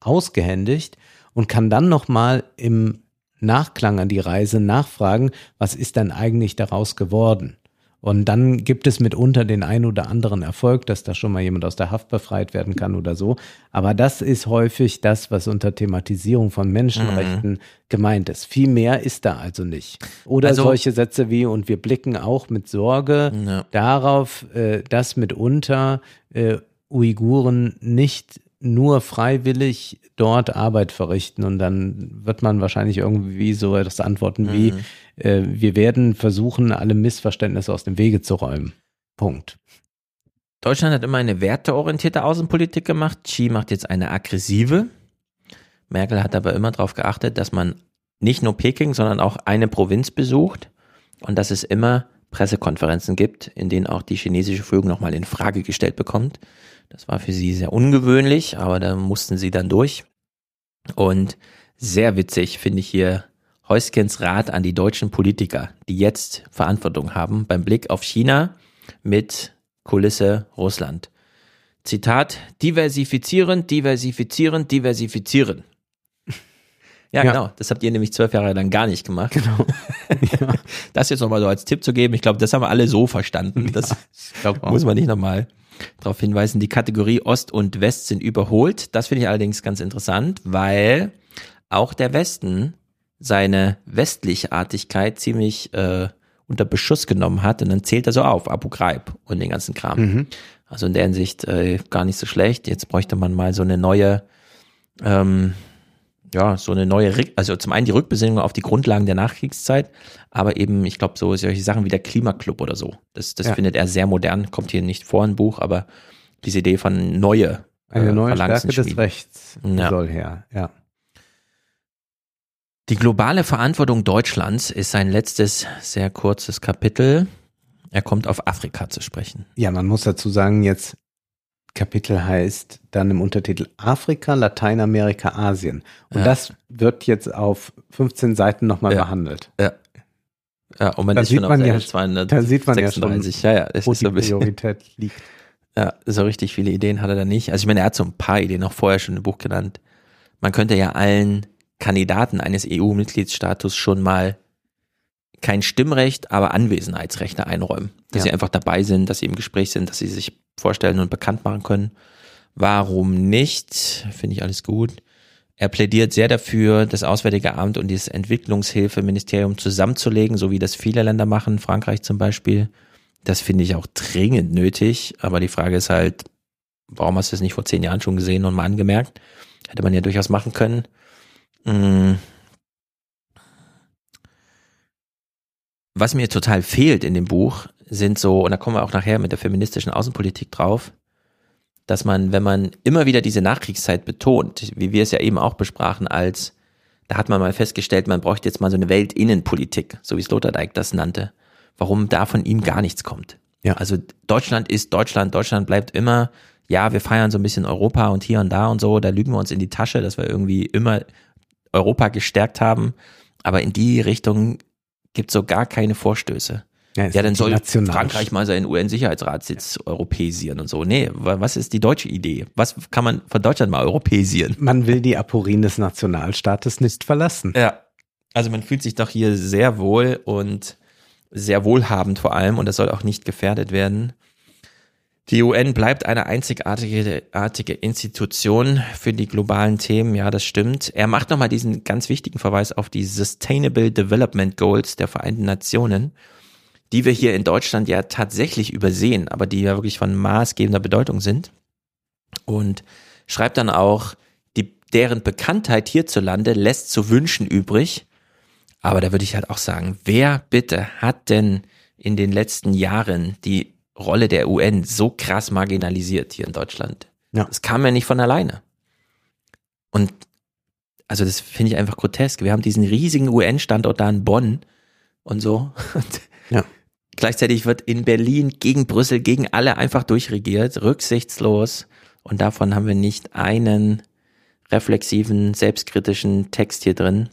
ausgehändigt und kann dann nochmal im Nachklang an die Reise nachfragen, was ist denn eigentlich daraus geworden? Und dann gibt es mitunter den ein oder anderen Erfolg, dass da schon mal jemand aus der Haft befreit werden kann oder so. Aber das ist häufig das, was unter Thematisierung von Menschenrechten gemeint ist. Viel mehr ist da also nicht. Oder Also- solche Sätze wie, und wir blicken auch mit Sorge Ja. darauf, äh, dass mitunter äh, Uiguren nicht nur freiwillig dort Arbeit verrichten und dann wird man wahrscheinlich irgendwie so das antworten wie, äh, wir werden versuchen, alle Missverständnisse aus dem Wege zu räumen. Punkt. Deutschland hat immer eine werteorientierte Außenpolitik gemacht. Xi macht jetzt eine aggressive. Merkel hat aber immer darauf geachtet, dass man nicht nur Peking, sondern auch eine Provinz besucht und dass es immer Pressekonferenzen gibt, in denen auch die chinesische Führung nochmal in Frage gestellt bekommt. Das war für sie sehr ungewöhnlich, aber da mussten sie dann durch. Und sehr witzig finde ich hier Heuskens Rat an die deutschen Politiker, die jetzt Verantwortung haben beim Blick auf China mit Kulisse Russland. Zitat, diversifizieren, diversifizieren, diversifizieren. Ja, Ja. genau. Das habt ihr nämlich zwölf Jahre lang gar nicht gemacht. Genau. ja, Das jetzt nochmal so als Tipp zu geben. Ich glaube, das haben wir alle so verstanden. Das glaube auch. muss man nicht nochmal darauf hinweisen. Die Kategorie Ost und West sind überholt. Das finde ich allerdings ganz interessant, weil auch der Westen seine Westlichartigkeit ziemlich äh, unter Beschuss genommen hat und dann zählt er so auf, Abu Ghraib und den ganzen Kram. Mhm. Also in der Hinsicht äh, gar nicht so schlecht. Jetzt bräuchte man mal so eine neue, ähm, ja, so eine neue, also zum einen die Rückbesinnung auf die Grundlagen der Nachkriegszeit, aber eben, ich glaube, so solche Sachen wie der Klimaclub oder so. Das, das Ja. findet er sehr modern, kommt hier nicht vor im Buch, aber diese Idee von neue Eine äh, neue Phalanxen Stärke des. Rechts Ja. soll her. Ja. Die globale Verantwortung Deutschlands ist sein letztes sehr kurzes Kapitel. Er kommt auf Afrika zu sprechen. ja, man muss dazu sagen, jetzt Kapitel heißt dann im Untertitel Afrika, Lateinamerika, Asien. Und Ja. das wird jetzt auf 15 Seiten nochmal Ja. behandelt. Ja. Ja, und man Da ist sieht schon auf man Seite ja- 236. Da sieht man ja Ja, ja, das wo ist die. Priorität liegt. Ja, so richtig viele Ideen hat er da nicht. Also ich meine, er hat so ein paar Ideen auch vorher schon im Buch genannt. Man könnte ja allen Kandidaten eines EU-Mitgliedsstatus schon mal kein Stimmrecht, aber Anwesenheitsrechte einräumen. Dass Ja. sie einfach dabei sind, dass sie im Gespräch sind, dass sie sich vorstellen und bekannt machen können. Warum nicht? Finde ich alles gut. Er plädiert sehr dafür, das Auswärtige Amt und dieses Entwicklungshilfeministerium zusammenzulegen, so wie das viele Länder machen, Frankreich zum Beispiel. Das finde ich auch dringend nötig. Aber die Frage ist halt, warum hast du es nicht vor zehn Jahren schon gesehen und mal angemerkt? Hätte man ja durchaus machen können. Was mir total fehlt in dem Buch, sind so, und da kommen wir auch nachher mit der feministischen Außenpolitik drauf, dass man, wenn man immer wieder diese Nachkriegszeit betont, wie wir es ja eben auch besprachen, als, da hat man mal festgestellt, man bräuchte jetzt mal so eine Weltinnenpolitik, so wie Sloterdijk das nannte, warum da von ihm gar nichts kommt. Ja. Also Deutschland ist Deutschland, Deutschland bleibt immer, ja, wir feiern so ein bisschen Europa und hier und da und so, da lügen wir uns in die Tasche, dass wir irgendwie immer Europa gestärkt haben, aber in die Richtung gibt so gar keine Vorstöße. es Ja, dann soll national- Frankreich mal seinen UN-Sicherheitsratssitz europäisieren und so. Nee, wa- was ist die deutsche Idee? Was kann man von Deutschland mal europäisieren? Man will die Aporin des Nationalstaates nicht verlassen. Ja. Also man fühlt sich doch hier sehr wohl und sehr wohlhabend vor allem und das soll auch nicht gefährdet werden. Die UN bleibt eine einzigartige artige Institution für die globalen Themen, ja, das stimmt. Er macht nochmal diesen ganz wichtigen Verweis auf die Sustainable Development Goals der Vereinten Nationen, die wir hier in Deutschland ja tatsächlich übersehen, aber die ja wirklich von maßgebender Bedeutung sind. Und schreibt dann auch, die, deren Bekanntheit hierzulande lässt zu wünschen übrig. Aber da würde ich halt auch sagen, wer bitte hat denn in den letzten Jahren die Rolle der UN so krass marginalisiert hier in Deutschland? Ja. Das kam ja nicht von alleine. Und also das finde ich einfach grotesk. Wir haben diesen riesigen UN-Standort da in Bonn und so. Und Ja. Gleichzeitig wird in Berlin gegen Brüssel, gegen alle einfach durchregiert, rücksichtslos. Und davon haben wir nicht einen reflexiven, selbstkritischen Text hier drin.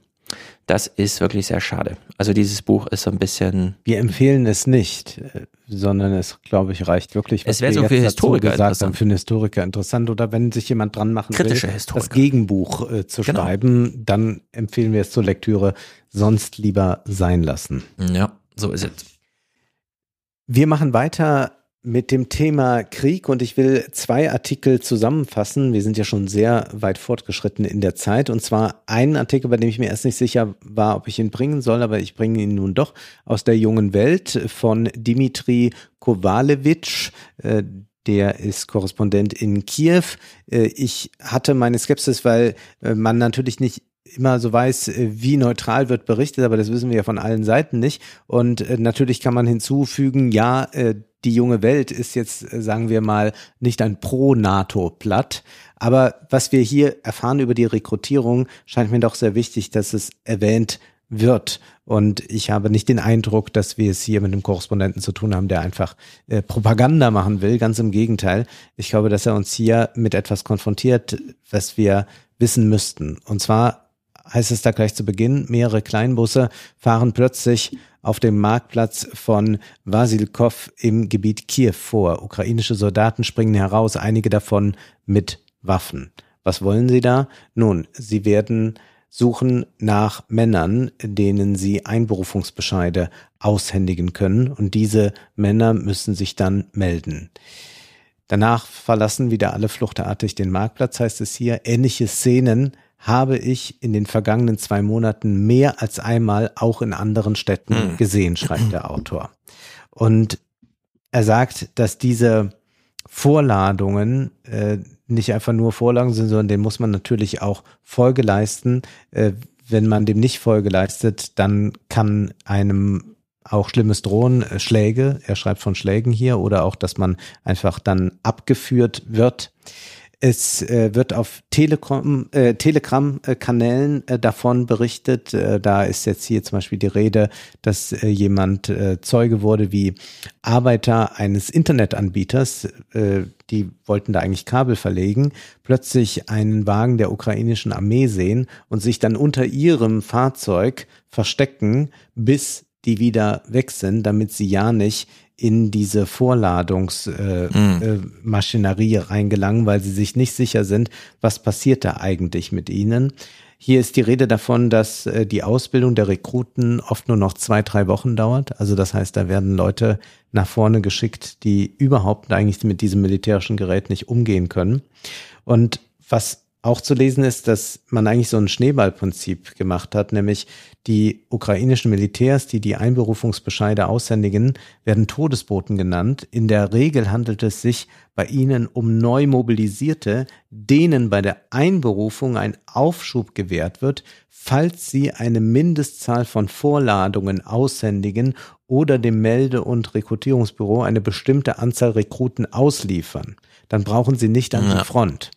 Das ist wirklich sehr schade. Also dieses Buch ist so ein bisschen, Wir empfehlen es nicht, äh, sondern es, glaube ich, reicht wirklich. Es wäre so für Historiker gesagt haben, interessant. für einen Historiker interessant. Oder wenn sich jemand dran machen Kritische will, Historiker. das Gegenbuch äh, zu Genau. schreiben, dann empfehlen wir es zur Lektüre. Sonst lieber sein lassen. ja, so ist es. Wir machen weiter mit dem Thema Krieg und ich will zwei Artikel zusammenfassen. Wir sind ja schon sehr weit fortgeschritten in der Zeit und zwar einen Artikel, bei dem ich mir erst nicht sicher war, ob ich ihn bringen soll, aber ich bringe ihn nun doch aus der jungen Welt von Dimitri Kovalevich. Äh, der ist Korrespondent in Kiew. Äh, Ich hatte meine Skepsis, weil äh, man natürlich nicht immer so weiß, äh, wie neutral wird berichtet, aber das wissen wir ja von allen Seiten nicht. Und äh, natürlich kann man hinzufügen, ja, äh, die junge Welt ist jetzt, sagen wir mal, nicht ein Pro-NATO-Blatt. Aber was wir hier erfahren über die Rekrutierung, scheint mir doch sehr wichtig, dass es erwähnt wird. Und ich habe nicht den Eindruck, dass wir es hier mit einem Korrespondenten zu tun haben, der einfach äh, Propaganda machen will. Ganz im Gegenteil. Ich glaube, dass er uns hier mit etwas konfrontiert, was wir wissen müssten. Und zwar heißt es da gleich zu Beginn, mehrere Kleinbusse fahren plötzlich auf dem Marktplatz von Vasilkov im Gebiet Kiew vor. Ukrainische Soldaten springen heraus, einige davon mit Waffen. Was wollen sie da? Nun, sie werden suchen nach Männern, denen sie Einberufungsbescheide aushändigen können und diese Männer müssen sich dann melden. Danach verlassen wieder alle fluchtartig den Marktplatz, heißt es hier. Ähnliche Szenen habe ich in den vergangenen zwei Monaten mehr als einmal auch in anderen Städten Hm. gesehen, schreibt der Autor. Und er sagt, dass diese Vorladungen äh, nicht einfach nur Vorlagen sind, sondern dem muss man natürlich auch Folge leisten. Äh, wenn man dem nicht Folge leistet, dann kann einem auch Schlimmes drohen, äh, Schläge, er schreibt von Schlägen hier, oder auch, dass man einfach dann abgeführt wird. Es äh, wird auf Telegram, äh, Telegram-Kanälen äh, davon berichtet. Äh, da ist jetzt hier zum Beispiel die Rede, dass äh, jemand äh, Zeuge wurde, wie Arbeiter eines Internetanbieters, äh, die wollten da eigentlich Kabel verlegen, plötzlich einen Wagen der ukrainischen Armee sehen und sich dann unter ihrem Fahrzeug verstecken, bis die wieder weg sind, damit sie ja nicht in diese Vorladungsmaschinerie äh, äh, Maschinerie reingelangen, weil sie sich nicht sicher sind, was passiert da eigentlich mit ihnen. Hier ist die Rede davon, dass äh, die Ausbildung der Rekruten oft nur noch zwei, drei Wochen dauert. Also das heißt, da werden Leute nach vorne geschickt, die überhaupt eigentlich mit diesem militärischen Gerät nicht umgehen können. Und was auch zu lesen ist, dass man eigentlich so ein Schneeballprinzip gemacht hat, nämlich die ukrainischen Militärs, die die Einberufungsbescheide aushändigen, werden Todesboten genannt. In der Regel handelt es sich bei ihnen um neu mobilisierte, denen bei der Einberufung ein Aufschub gewährt wird, falls sie eine Mindestzahl von Vorladungen aushändigen oder dem Melde- und Rekrutierungsbüro eine bestimmte Anzahl Rekruten ausliefern. Dann brauchen sie nicht an die Front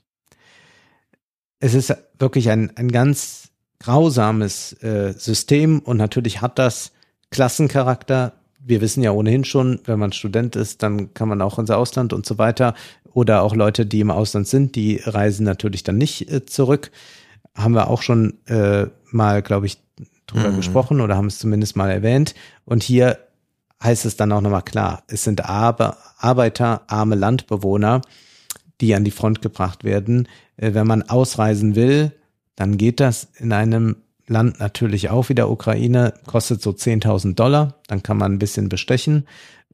es ist wirklich ein, ein ganz grausames äh, System und natürlich hat das Klassencharakter. Wir wissen ja ohnehin schon, wenn man Student ist, dann kann man auch ins Ausland und so weiter. Oder auch Leute, die im Ausland sind, die reisen natürlich dann nicht äh, zurück. Haben wir auch schon äh, mal, glaube ich, drüber Mhm. gesprochen oder haben es zumindest mal erwähnt. Und hier heißt es dann auch nochmal klar, es sind Arbe Arbeiter, arme Landbewohner, die an die Front gebracht werden. Äh, Wenn man ausreisen will, dann geht das in einem Land natürlich auch wie der Ukraine, kostet so 10.000 Dollar, dann kann man ein bisschen bestechen.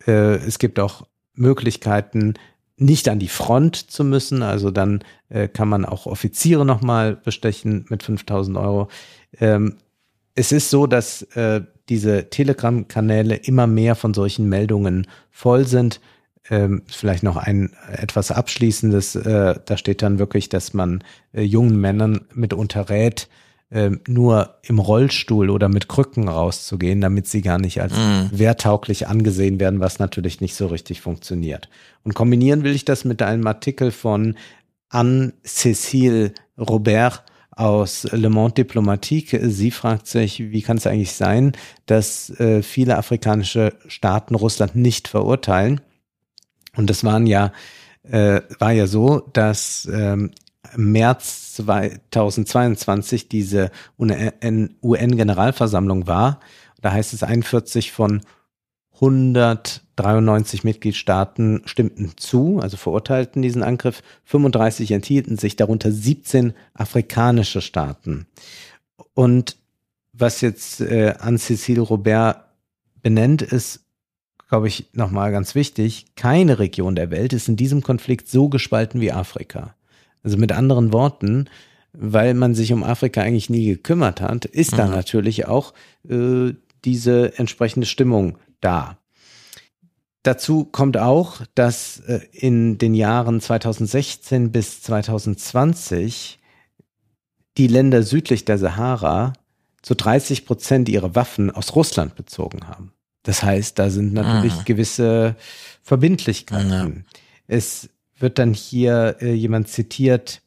Äh, Es gibt auch Möglichkeiten, nicht an die Front zu müssen, also dann äh, kann man auch Offiziere nochmal bestechen mit 5.000 Euro. Ähm, es ist so, dass äh, diese Telegram-Kanäle immer mehr von solchen Meldungen voll sind. Ähm, vielleicht noch ein etwas Abschließendes. Äh, da steht dann wirklich, dass man äh, jungen Männern mitunter rät, äh, nur im Rollstuhl oder mit Krücken rauszugehen, damit sie gar nicht als wehrtauglich angesehen werden, was natürlich nicht so richtig funktioniert. Und kombinieren will ich das mit einem Artikel von Anne-Cécile Robert aus Le Monde Diplomatique. Sie fragt sich, wie kann es eigentlich sein, dass äh, viele afrikanische Staaten Russland nicht verurteilen? Und das waren ja, äh, war ja so, dass ähm, März 2022 diese UN-Generalversammlung war. Da heißt es 41 von 193 Mitgliedstaaten stimmten zu, also verurteilten diesen Angriff. 35 enthielten sich, darunter 17 afrikanische Staaten. Und was jetzt äh, Anne-Cécile Robert benennt, ist, glaube ich, nochmal ganz wichtig. Keine Region der Welt ist in diesem Konflikt so gespalten wie Afrika. Also mit anderen Worten, weil man sich um Afrika eigentlich nie gekümmert hat, ist da natürlich auch äh, diese entsprechende Stimmung da. Dazu kommt auch, dass äh, in den Jahren 2016 bis 2020 die Länder südlich der Sahara zu 30 Prozent ihre Waffen aus Russland bezogen haben. Das heißt, da sind natürlich Mhm. gewisse Verbindlichkeiten. Es wird dann hier äh, jemand zitiert,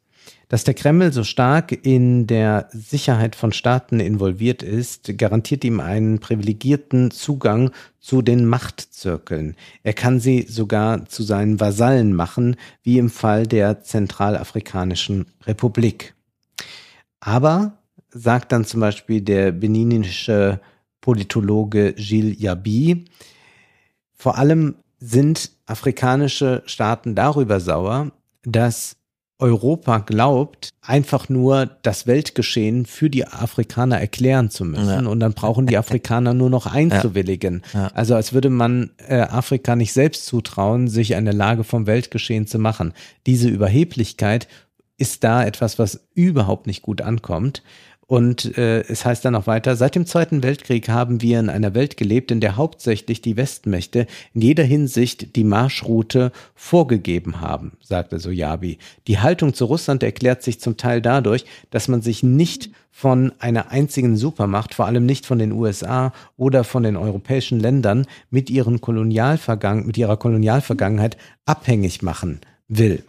dass der Kreml so stark in der Sicherheit von Staaten involviert ist, garantiert ihm einen privilegierten Zugang zu den Machtzirkeln. Er kann sie sogar zu seinen Vasallen machen, wie im Fall der Zentralafrikanischen Republik. Aber, sagt dann zum Beispiel der beninische Politologe Gilles Yabi, vor allem sind afrikanische Staaten darüber sauer, dass Europa glaubt, einfach nur das Weltgeschehen für die Afrikaner erklären zu müssen Ja. und dann brauchen die Afrikaner nur noch einzuwilligen. Ja. Also als würde man äh, Afrika nicht selbst zutrauen, sich eine Lage vom Weltgeschehen zu machen. Diese Überheblichkeit ist da etwas, was überhaupt nicht gut ankommt. Und äh, es heißt dann noch weiter, seit dem Zweiten Weltkrieg haben wir in einer Welt gelebt, in der hauptsächlich die Westmächte in jeder Hinsicht die Marschroute vorgegeben haben, sagte Soyabi. Die Haltung zu Russland erklärt sich zum Teil dadurch, dass man sich nicht von einer einzigen Supermacht, vor allem nicht von den USA oder von den europäischen Ländern mit, ihren Kolonialvergangen, mit ihrer Kolonialvergangenheit abhängig machen will.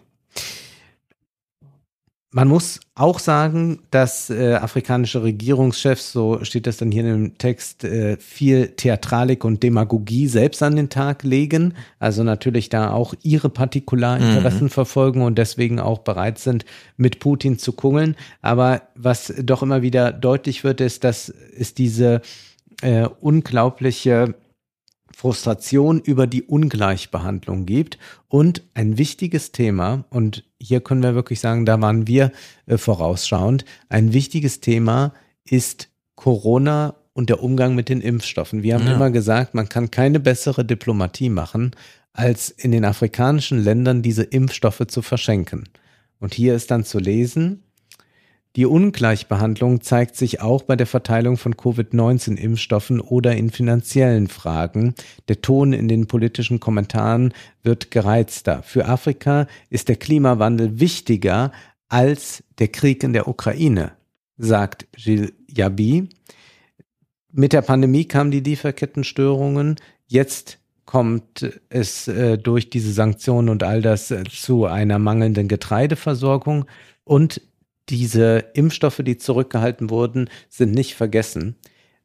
Man muss auch sagen, dass äh, afrikanische Regierungschefs, so steht das dann hier in dem Text, äh, viel Theatralik und Demagogie selbst an den Tag legen. Also natürlich da auch ihre Partikularinteressen verfolgen und deswegen auch bereit sind, mit Putin zu kungeln. Aber was doch immer wieder deutlich wird, ist, dass es diese äh, unglaubliche Frustration über die Ungleichbehandlung gibt. Und ein wichtiges Thema, und hier können wir wirklich sagen, da waren wir äh, vorausschauend, ein wichtiges Thema ist Corona und der Umgang mit den Impfstoffen. Wir haben Ja. immer gesagt, man kann keine bessere Diplomatie machen, als in den afrikanischen Ländern diese Impfstoffe zu verschenken. Und hier ist dann zu lesen, die Ungleichbehandlung zeigt sich auch bei der Verteilung von Covid-19-Impfstoffen oder in finanziellen Fragen. Der Ton in den politischen Kommentaren wird gereizter. Für Afrika ist der Klimawandel wichtiger als der Krieg in der Ukraine, sagt Gilles Yabi. Mit der Pandemie kamen die Lieferkettenstörungen. Jetzt kommt es äh, durch diese Sanktionen und all das äh, zu einer mangelnden Getreideversorgung. Und diese Impfstoffe, die zurückgehalten wurden, sind nicht vergessen.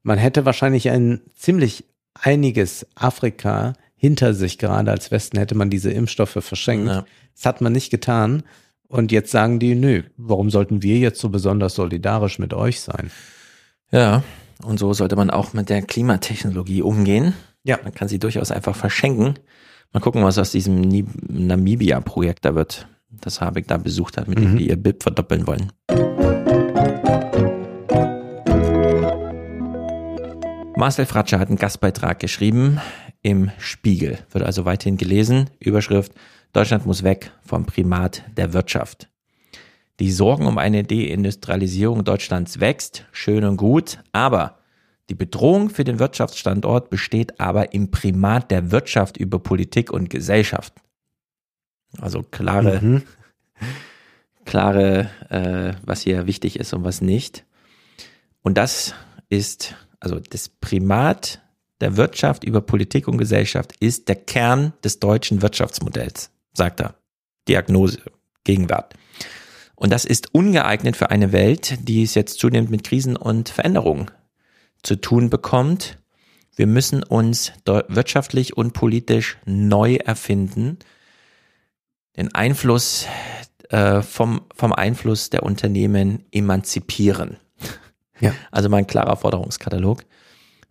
Man hätte wahrscheinlich ein ziemlich einiges Afrika hinter sich, gerade als Westen hätte man diese Impfstoffe verschenkt. Ja. Das hat man nicht getan. Und jetzt sagen die, nö, warum sollten wir jetzt so besonders solidarisch mit euch sein? Ja, und so sollte man auch mit der Klimatechnologie umgehen. Ja. Man kann sie durchaus einfach verschenken. Mal gucken, was aus diesem Namibia-Projekt da wird, das Habeck da besucht hat, mit dem die ihr BIP verdoppeln wollen. Marcel Fratscher hat einen Gastbeitrag geschrieben im Spiegel, wird also weiterhin gelesen. Überschrift, Deutschland muss weg vom Primat der Wirtschaft. Die Sorgen um eine Deindustrialisierung Deutschlands wächst, schön und gut, aber die Bedrohung für den Wirtschaftsstandort besteht aber im Primat der Wirtschaft über Politik und Gesellschaft. Also klare, Mhm. klare, äh, was hier wichtig ist und was nicht. Und das ist, also das Primat der Wirtschaft über Politik und Gesellschaft ist der Kern des deutschen Wirtschaftsmodells, sagt er. Diagnose, Gegenwart. Und das ist ungeeignet für eine Welt, die es jetzt zunehmend mit Krisen und Veränderungen zu tun bekommt. Wir müssen uns wirtschaftlich und politisch neu erfinden, den Einfluss äh, vom, vom Einfluss der Unternehmen emanzipieren. Ja. Also mein klarer Forderungskatalog.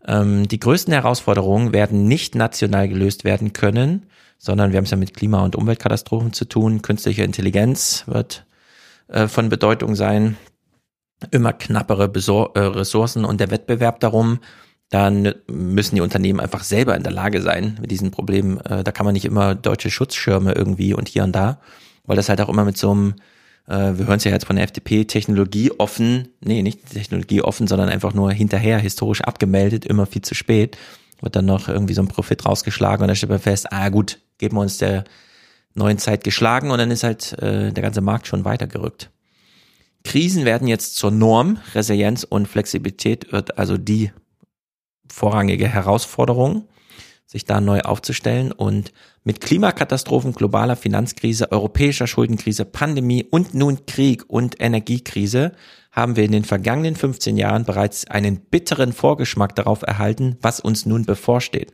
Ähm, die größten Herausforderungen werden nicht national gelöst werden können, sondern wir haben es ja mit Klima- und Umweltkatastrophen zu tun. Künstliche Intelligenz wird äh, von Bedeutung sein. Immer knappere Besor äh, Ressourcen und der Wettbewerb darum. Dann müssen die Unternehmen einfach selber in der Lage sein, mit diesen Problemen, äh, da kann man nicht immer deutsche Schutzschirme irgendwie und hier und da, weil das halt auch immer mit so einem, äh, wir hören es ja jetzt von der FDP, Technologie offen, nee, nicht Technologie offen, sondern einfach nur hinterher, historisch abgemeldet, immer viel zu spät, wird dann noch irgendwie so ein Profit rausgeschlagen und dann stellt man fest, ah gut, geben wir uns der neuen Zeit geschlagen und dann ist halt äh, der ganze Markt schon weitergerückt. Krisen werden jetzt zur Norm, Resilienz und Flexibilität wird also die vorrangige Herausforderung, sich da neu aufzustellen und mit Klimakatastrophen, globaler Finanzkrise, europäischer Schuldenkrise, Pandemie und nun Krieg und Energiekrise haben wir in den vergangenen 15 Jahren bereits einen bitteren Vorgeschmack darauf erhalten, was uns nun bevorsteht.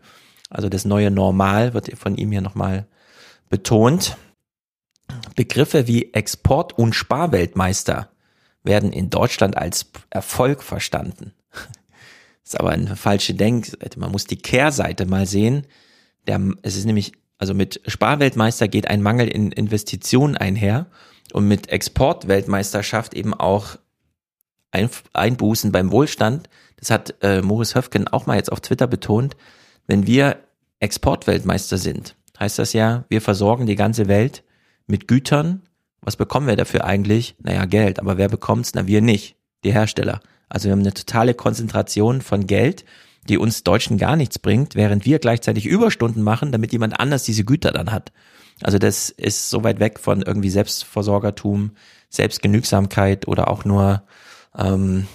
Also das neue Normal wird von ihm hier nochmal betont. Begriffe wie Export- und Sparweltmeister werden in Deutschland als Erfolg verstanden. Ist aber eine falsche Denkseite. Man muss die Kehrseite mal sehen. Der, es ist nämlich, also mit Sparweltmeister geht ein Mangel in Investitionen einher und mit Exportweltmeisterschaft eben auch Einbußen beim Wohlstand. Das hat äh, Moritz Höfgen auch mal jetzt auf Twitter betont. Wenn wir Exportweltmeister sind, heißt das ja, wir versorgen die ganze Welt mit Gütern. Was bekommen wir dafür eigentlich? Naja, Geld. Aber wer bekommt's? Na, wir nicht. Die Hersteller. Also wir haben eine totale Konzentration von Geld, die uns Deutschen gar nichts bringt, während wir gleichzeitig Überstunden machen, damit jemand anders diese Güter dann hat. Also das ist so weit weg von irgendwie Selbstversorgertum, Selbstgenügsamkeit oder auch nur, ähm,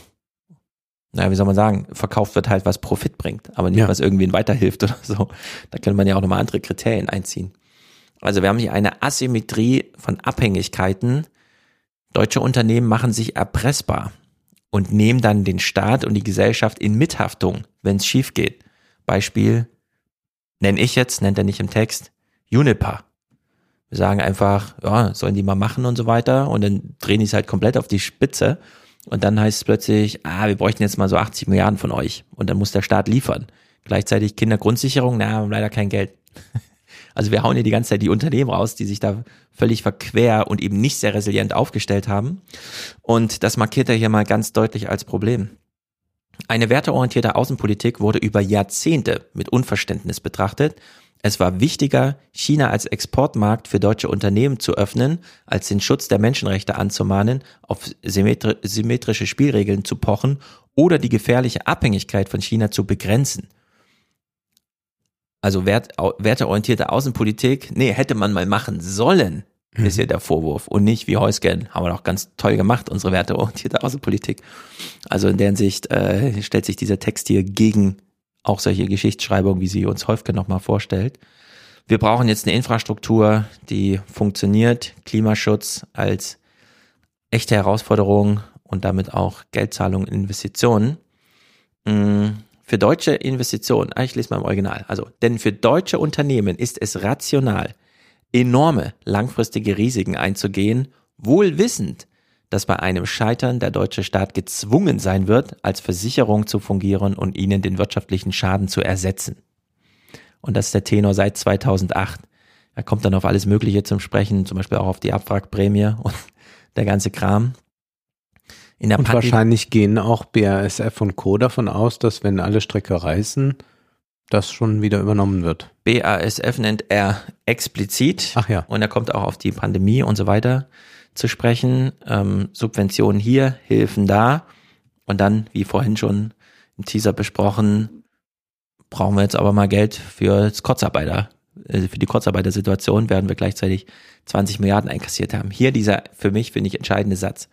naja, wie soll man sagen, verkauft wird halt, was Profit bringt, aber nicht, ja. was irgendwen weiterhilft oder so. Da könnte man ja auch nochmal andere Kriterien einziehen. Also wir haben hier eine Asymmetrie von Abhängigkeiten. Deutsche Unternehmen machen sich erpressbar und nehmen dann den Staat und die Gesellschaft in Mithaftung, wenn es schief geht. Beispiel nenne ich jetzt, nennt er nicht im Text, Unipa. Wir sagen einfach, ja, sollen die mal machen und so weiter und dann drehen die es halt komplett auf die Spitze und dann heißt es plötzlich, ah, wir bräuchten jetzt mal so 80 Milliarden von euch und dann muss der Staat liefern. Gleichzeitig Kindergrundsicherung, na, haben leider kein Geld. Also wir hauen hier die ganze Zeit die Unternehmen raus, die sich da völlig verquer und eben nicht sehr resilient aufgestellt haben. Und das markiert er hier mal ganz deutlich als Problem. Eine werteorientierte Außenpolitik wurde über Jahrzehnte mit Unverständnis betrachtet. Es war wichtiger, China als Exportmarkt für deutsche Unternehmen zu öffnen, als den Schutz der Menschenrechte anzumahnen, auf symmetri symmetrische Spielregeln zu pochen oder die gefährliche Abhängigkeit von China zu begrenzen. Also wert, werteorientierte Außenpolitik, nee, hätte man mal machen sollen, mhm. ist ja der Vorwurf. Und nicht wie Heusgen, haben wir doch ganz toll gemacht, unsere werteorientierte Außenpolitik. Also in der Hinsicht äh, stellt sich dieser Text hier gegen auch solche Geschichtsschreibungen, wie sie uns Häufgen nochmal vorstellt. Wir brauchen jetzt eine Infrastruktur, die funktioniert, Klimaschutz als echte Herausforderung und damit auch Geldzahlungen, Investitionen. Mhm für deutsche Investitionen, ah, ich lese mal im Original, also, denn für deutsche Unternehmen ist es rational, enorme langfristige Risiken einzugehen, wohl wissend, dass bei einem Scheitern der deutsche Staat gezwungen sein wird, als Versicherung zu fungieren und ihnen den wirtschaftlichen Schaden zu ersetzen. Und das ist der Tenor seit 2008. Er kommt dann auf alles Mögliche zum Sprechen, zum Beispiel auch auf die Abwrackprämie und der ganze Kram. In der und Pandemie wahrscheinlich gehen auch BASF und Co. davon aus, dass wenn alle Strecke reißen, das schon wieder übernommen wird. BASF nennt er explizit. Ach ja. Und er kommt auch auf die Pandemie und so weiter zu sprechen. Ähm, Subventionen hier, Hilfen da. Und dann, wie vorhin schon im Teaser besprochen, brauchen wir jetzt aber mal Geld für Kurzarbeiter. Äh, für die Kurzarbeitersituation werden wir gleichzeitig 20 Milliarden einkassiert haben. Hier dieser für mich, finde ich, entscheidende Satz.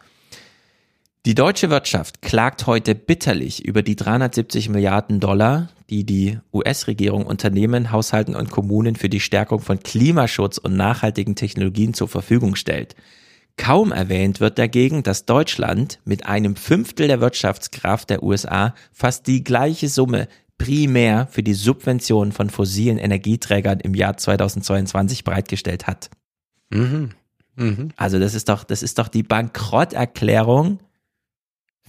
Die deutsche Wirtschaft klagt heute bitterlich über die 370 Milliarden Dollar, die die US-Regierung Unternehmen, Haushalten und Kommunen für die Stärkung von Klimaschutz und nachhaltigen Technologien zur Verfügung stellt. Kaum erwähnt wird dagegen, dass Deutschland mit einem Fünftel der Wirtschaftskraft der USA fast die gleiche Summe primär für die Subvention von fossilen Energieträgern im Jahr 2022 bereitgestellt hat. Mhm. Mhm. Also das ist doch, das ist doch die Bankrotterklärung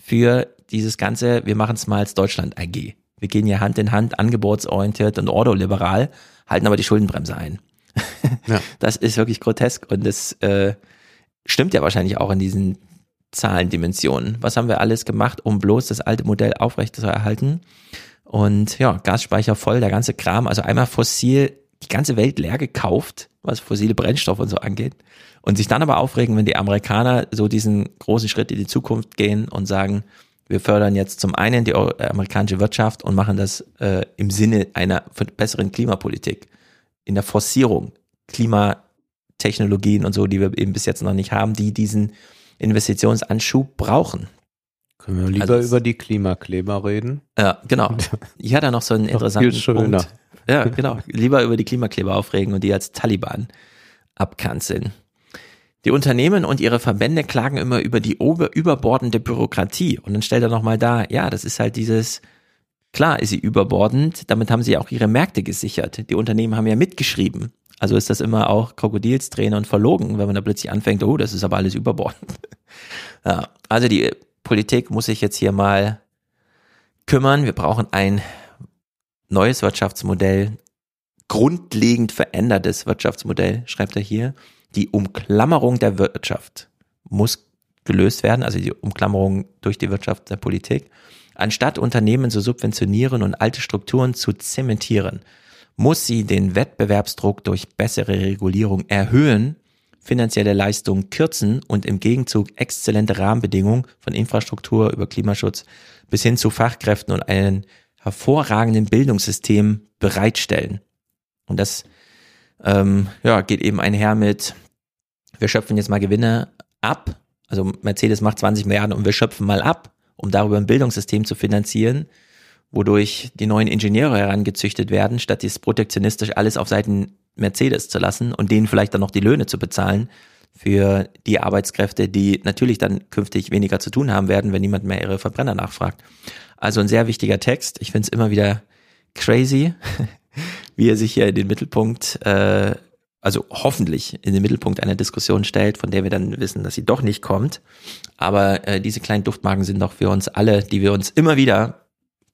für dieses ganze, wir machen es mal als Deutschland AG. Wir gehen hier Hand in Hand, angebotsorientiert und ordoliberal, halten aber die Schuldenbremse ein. Ja. Das ist wirklich grotesk und das äh, stimmt ja wahrscheinlich auch in diesen Zahlendimensionen. Was haben wir alles gemacht, um bloß das alte Modell aufrechtzuerhalten? Und ja, Gasspeicher voll, der ganze Kram, also einmal fossil, die ganze Welt leer gekauft, was fossile Brennstoffe und so angeht. Und sich dann aber aufregen, wenn die Amerikaner so diesen großen Schritt in die Zukunft gehen und sagen, wir fördern jetzt zum einen die amerikanische Wirtschaft und machen das äh, im Sinne einer besseren Klimapolitik, in der Forcierung Klimatechnologien und so, die wir eben bis jetzt noch nicht haben, die diesen Investitionsanschub brauchen. Können wir lieber also, über die Klimakleber reden? Ja, genau. Ich hatte noch so einen interessanten viel schöner. Punkt. Ja, genau. Lieber über die Klimakleber aufregen und die als Taliban abkanzeln. Die Unternehmen und ihre Verbände klagen immer über die überbordende Bürokratie. Und dann stellt er nochmal da, ja, das ist halt dieses, klar ist sie überbordend, damit haben sie auch ihre Märkte gesichert. Die Unternehmen haben ja mitgeschrieben. Also ist das immer auch Krokodilsträne und verlogen, wenn man da plötzlich anfängt, oh, das ist aber alles überbordend. ja, also die Politik muss sich jetzt hier mal kümmern. Wir brauchen ein neues Wirtschaftsmodell, grundlegend verändertes Wirtschaftsmodell, schreibt er hier die Umklammerung der Wirtschaft muss gelöst werden, also die Umklammerung durch die Wirtschaft der Politik. Anstatt Unternehmen zu subventionieren und alte Strukturen zu zementieren, muss sie den Wettbewerbsdruck durch bessere Regulierung erhöhen, finanzielle Leistungen kürzen und im Gegenzug exzellente Rahmenbedingungen von Infrastruktur über Klimaschutz bis hin zu Fachkräften und einen hervorragenden Bildungssystem bereitstellen. Und das ähm, ja, geht eben einher mit, wir schöpfen jetzt mal Gewinne ab. Also Mercedes macht 20 Milliarden und wir schöpfen mal ab, um darüber ein Bildungssystem zu finanzieren, wodurch die neuen Ingenieure herangezüchtet werden, statt dies protektionistisch alles auf Seiten Mercedes zu lassen und denen vielleicht dann noch die Löhne zu bezahlen für die Arbeitskräfte, die natürlich dann künftig weniger zu tun haben werden, wenn niemand mehr ihre Verbrenner nachfragt. Also ein sehr wichtiger Text. Ich finde es immer wieder crazy, wie er sich hier in den Mittelpunkt, äh, also hoffentlich in den Mittelpunkt einer Diskussion stellt, von der wir dann wissen, dass sie doch nicht kommt. Aber äh, diese kleinen Duftmarken sind doch für uns alle, die wir uns immer wieder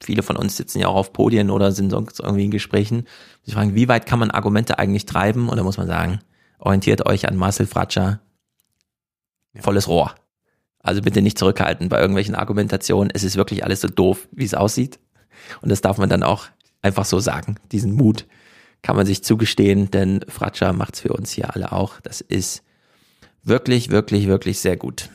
viele von uns sitzen ja auch auf Podien oder sind sonst irgendwie in Gesprächen. Sie fragen, wie weit kann man Argumente eigentlich treiben? Und da muss man sagen, orientiert euch an Marcel Fratscher. Volles Rohr. Also bitte nicht zurückhalten bei irgendwelchen Argumentationen. Es ist wirklich alles so doof, wie es aussieht. Und das darf man dann auch einfach so sagen. Diesen Mut kann man sich zugestehen, denn Fratscher macht's für uns hier alle auch. Das ist wirklich, wirklich, wirklich sehr gut.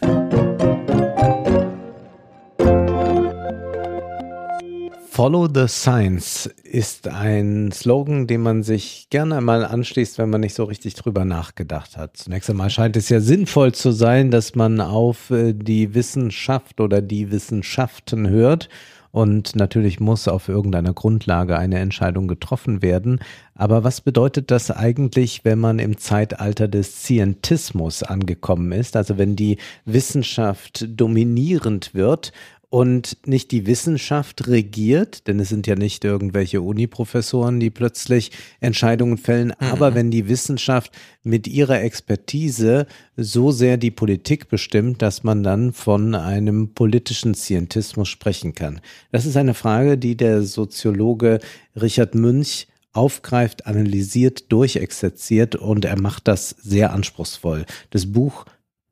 Follow the Science ist ein Slogan, den man sich gerne mal anschließt, wenn man nicht so richtig drüber nachgedacht hat. Zunächst einmal scheint es ja sinnvoll zu sein, dass man auf äh, die Wissenschaft oder die Wissenschaften hört. Und natürlich muss auf irgendeiner Grundlage eine Entscheidung getroffen werden. Aber was bedeutet das eigentlich, wenn man im Zeitalter des Scientismus angekommen ist? Also wenn die Wissenschaft dominierend wird und nicht die Wissenschaft regiert, denn es sind ja nicht irgendwelche Uni-Professoren, die plötzlich Entscheidungen fällen, mhm. aber wenn die Wissenschaft mit ihrer Expertise so sehr die Politik bestimmt, dass man dann von einem politischen Scientismus sprechen kann. Das ist eine Frage, die der Soziologe Richard Münch aufgreift, analysiert, durchexerziert und er macht das sehr anspruchsvoll. Das Buch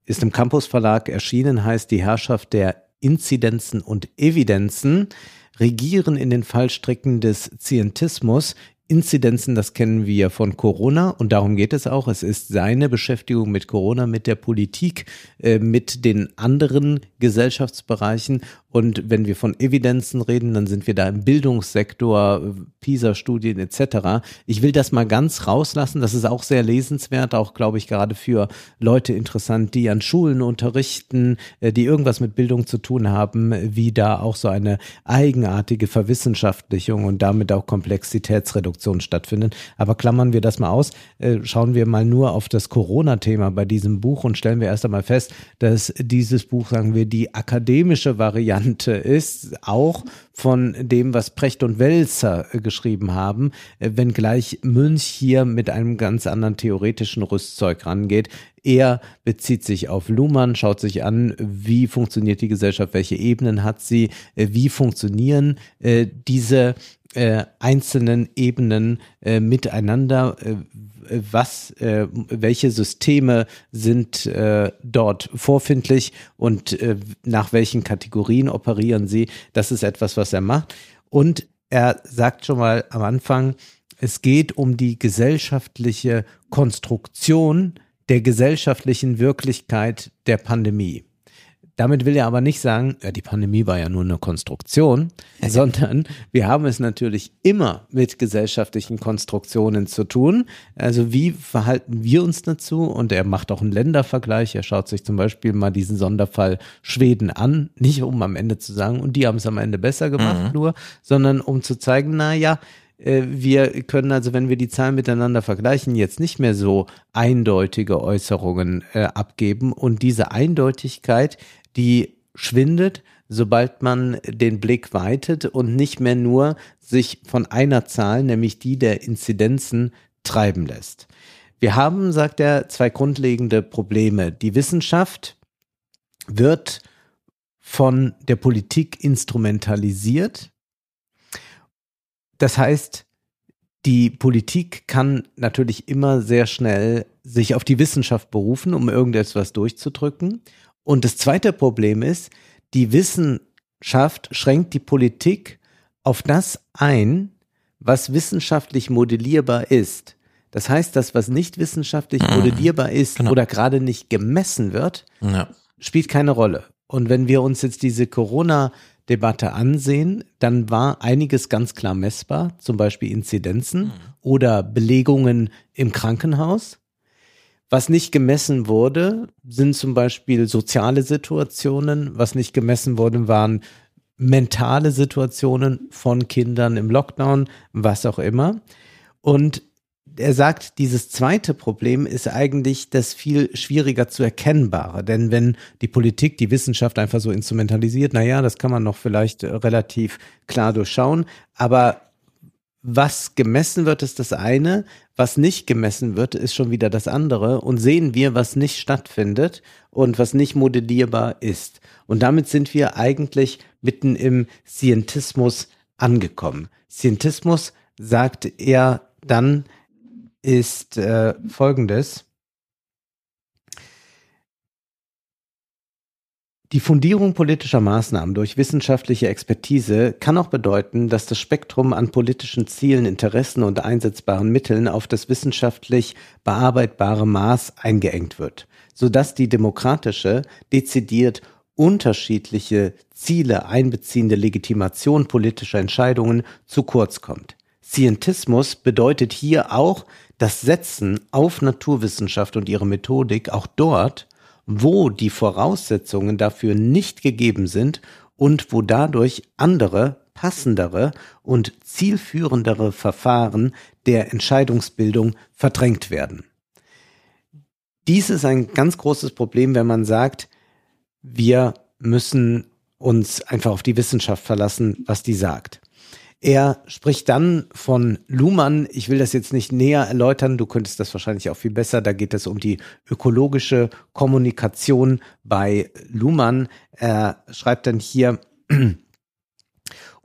ist im Campus Verlag erschienen, heißt Die Herrschaft der Inzidenzen und Evidenzen regieren in den Fallstricken des Zientismus Inzidenzen, das kennen wir von Corona und darum geht es auch. Es ist seine Beschäftigung mit Corona, mit der Politik, äh, mit den anderen Gesellschaftsbereichen. Und wenn wir von Evidenzen reden, dann sind wir da im Bildungssektor, PISA-Studien etc. Ich will das mal ganz rauslassen. Das ist auch sehr lesenswert, auch glaube ich gerade für Leute interessant, die an Schulen unterrichten, äh, die irgendwas mit Bildung zu tun haben, wie da auch so eine eigenartige Verwissenschaftlichung und damit auch Komplexitätsreduktion stattfindet. Aber klammern wir das mal aus, äh, schauen wir mal nur auf das Corona-Thema bei diesem Buch und stellen wir erst einmal fest, dass dieses Buch, sagen wir, die akademische Variante ist, auch von dem, was Precht und Welzer äh, geschrieben haben, äh, wenngleich Münch hier mit einem ganz anderen theoretischen Rüstzeug rangeht. Er bezieht sich auf Luhmann, schaut sich an, wie funktioniert die Gesellschaft, welche Ebenen hat sie, wie funktionieren äh, diese äh, einzelnen Ebenen äh, miteinander, äh, was, äh, welche Systeme sind äh, dort vorfindlich und äh, nach welchen Kategorien operieren sie. Das ist etwas, was er macht. Und er sagt schon mal am Anfang, es geht um die gesellschaftliche Konstruktion der gesellschaftlichen Wirklichkeit der Pandemie. Damit will er aber nicht sagen, ja, die Pandemie war ja nur eine Konstruktion, sondern wir haben es natürlich immer mit gesellschaftlichen Konstruktionen zu tun. Also wie verhalten wir uns dazu? Und er macht auch einen Ländervergleich. Er schaut sich zum Beispiel mal diesen Sonderfall Schweden an, nicht um am Ende zu sagen, und die haben es am Ende besser gemacht, mhm. nur, sondern um zu zeigen, na ja, äh, wir können also, wenn wir die Zahlen miteinander vergleichen, jetzt nicht mehr so eindeutige Äußerungen äh, abgeben. Und diese Eindeutigkeit, die schwindet, sobald man den Blick weitet und nicht mehr nur sich von einer Zahl, nämlich die der Inzidenzen, treiben lässt. Wir haben, sagt er, zwei grundlegende Probleme. Die Wissenschaft wird von der Politik instrumentalisiert. Das heißt, die Politik kann natürlich immer sehr schnell sich auf die Wissenschaft berufen, um irgendetwas durchzudrücken. Und das zweite Problem ist, die Wissenschaft schränkt die Politik auf das ein, was wissenschaftlich modellierbar ist. Das heißt, das, was nicht wissenschaftlich Mhm. modellierbar ist Genau. oder gerade nicht gemessen wird, Ja. spielt keine Rolle. Und wenn wir uns jetzt diese Corona-Debatte ansehen, dann war einiges ganz klar messbar, zum Beispiel Inzidenzen oder Belegungen im Krankenhaus. Was nicht gemessen wurde, sind zum Beispiel soziale Situationen. Was nicht gemessen wurde, waren mentale Situationen von Kindern im Lockdown, was auch immer. Und er sagt, dieses zweite Problem ist eigentlich das viel schwieriger zu erkennbare. Denn wenn die Politik die Wissenschaft einfach so instrumentalisiert, na ja, das kann man noch vielleicht äh, relativ klar durchschauen. Aber was gemessen wird, ist das eine. Was nicht gemessen wird, ist schon wieder das andere. Und sehen wir, was nicht stattfindet und was nicht modellierbar ist. Und damit sind wir eigentlich mitten im Scientismus angekommen. Scientismus, sagt er dann, ist äh, folgendes. Die Fundierung politischer Maßnahmen durch wissenschaftliche Expertise kann auch bedeuten, dass das Spektrum an politischen Zielen, Interessen und einsetzbaren Mitteln auf das wissenschaftlich bearbeitbare Maß eingeengt wird, sodass die demokratische, dezidiert unterschiedliche Ziele einbeziehende Legitimation politischer Entscheidungen zu kurz kommt. Scientismus bedeutet hier auch das Setzen auf Naturwissenschaft und ihre Methodik auch dort, wo die Voraussetzungen dafür nicht gegeben sind und wo dadurch andere, passendere und zielführendere Verfahren der Entscheidungsbildung verdrängt werden. Dies ist ein ganz großes Problem, wenn man sagt, wir müssen uns einfach auf die Wissenschaft verlassen, was die sagt. Er spricht dann von Luhmann. Ich will das jetzt nicht näher erläutern. Du könntest das wahrscheinlich auch viel besser. Da geht es um die ökologische Kommunikation bei Luhmann. Er schreibt dann hier,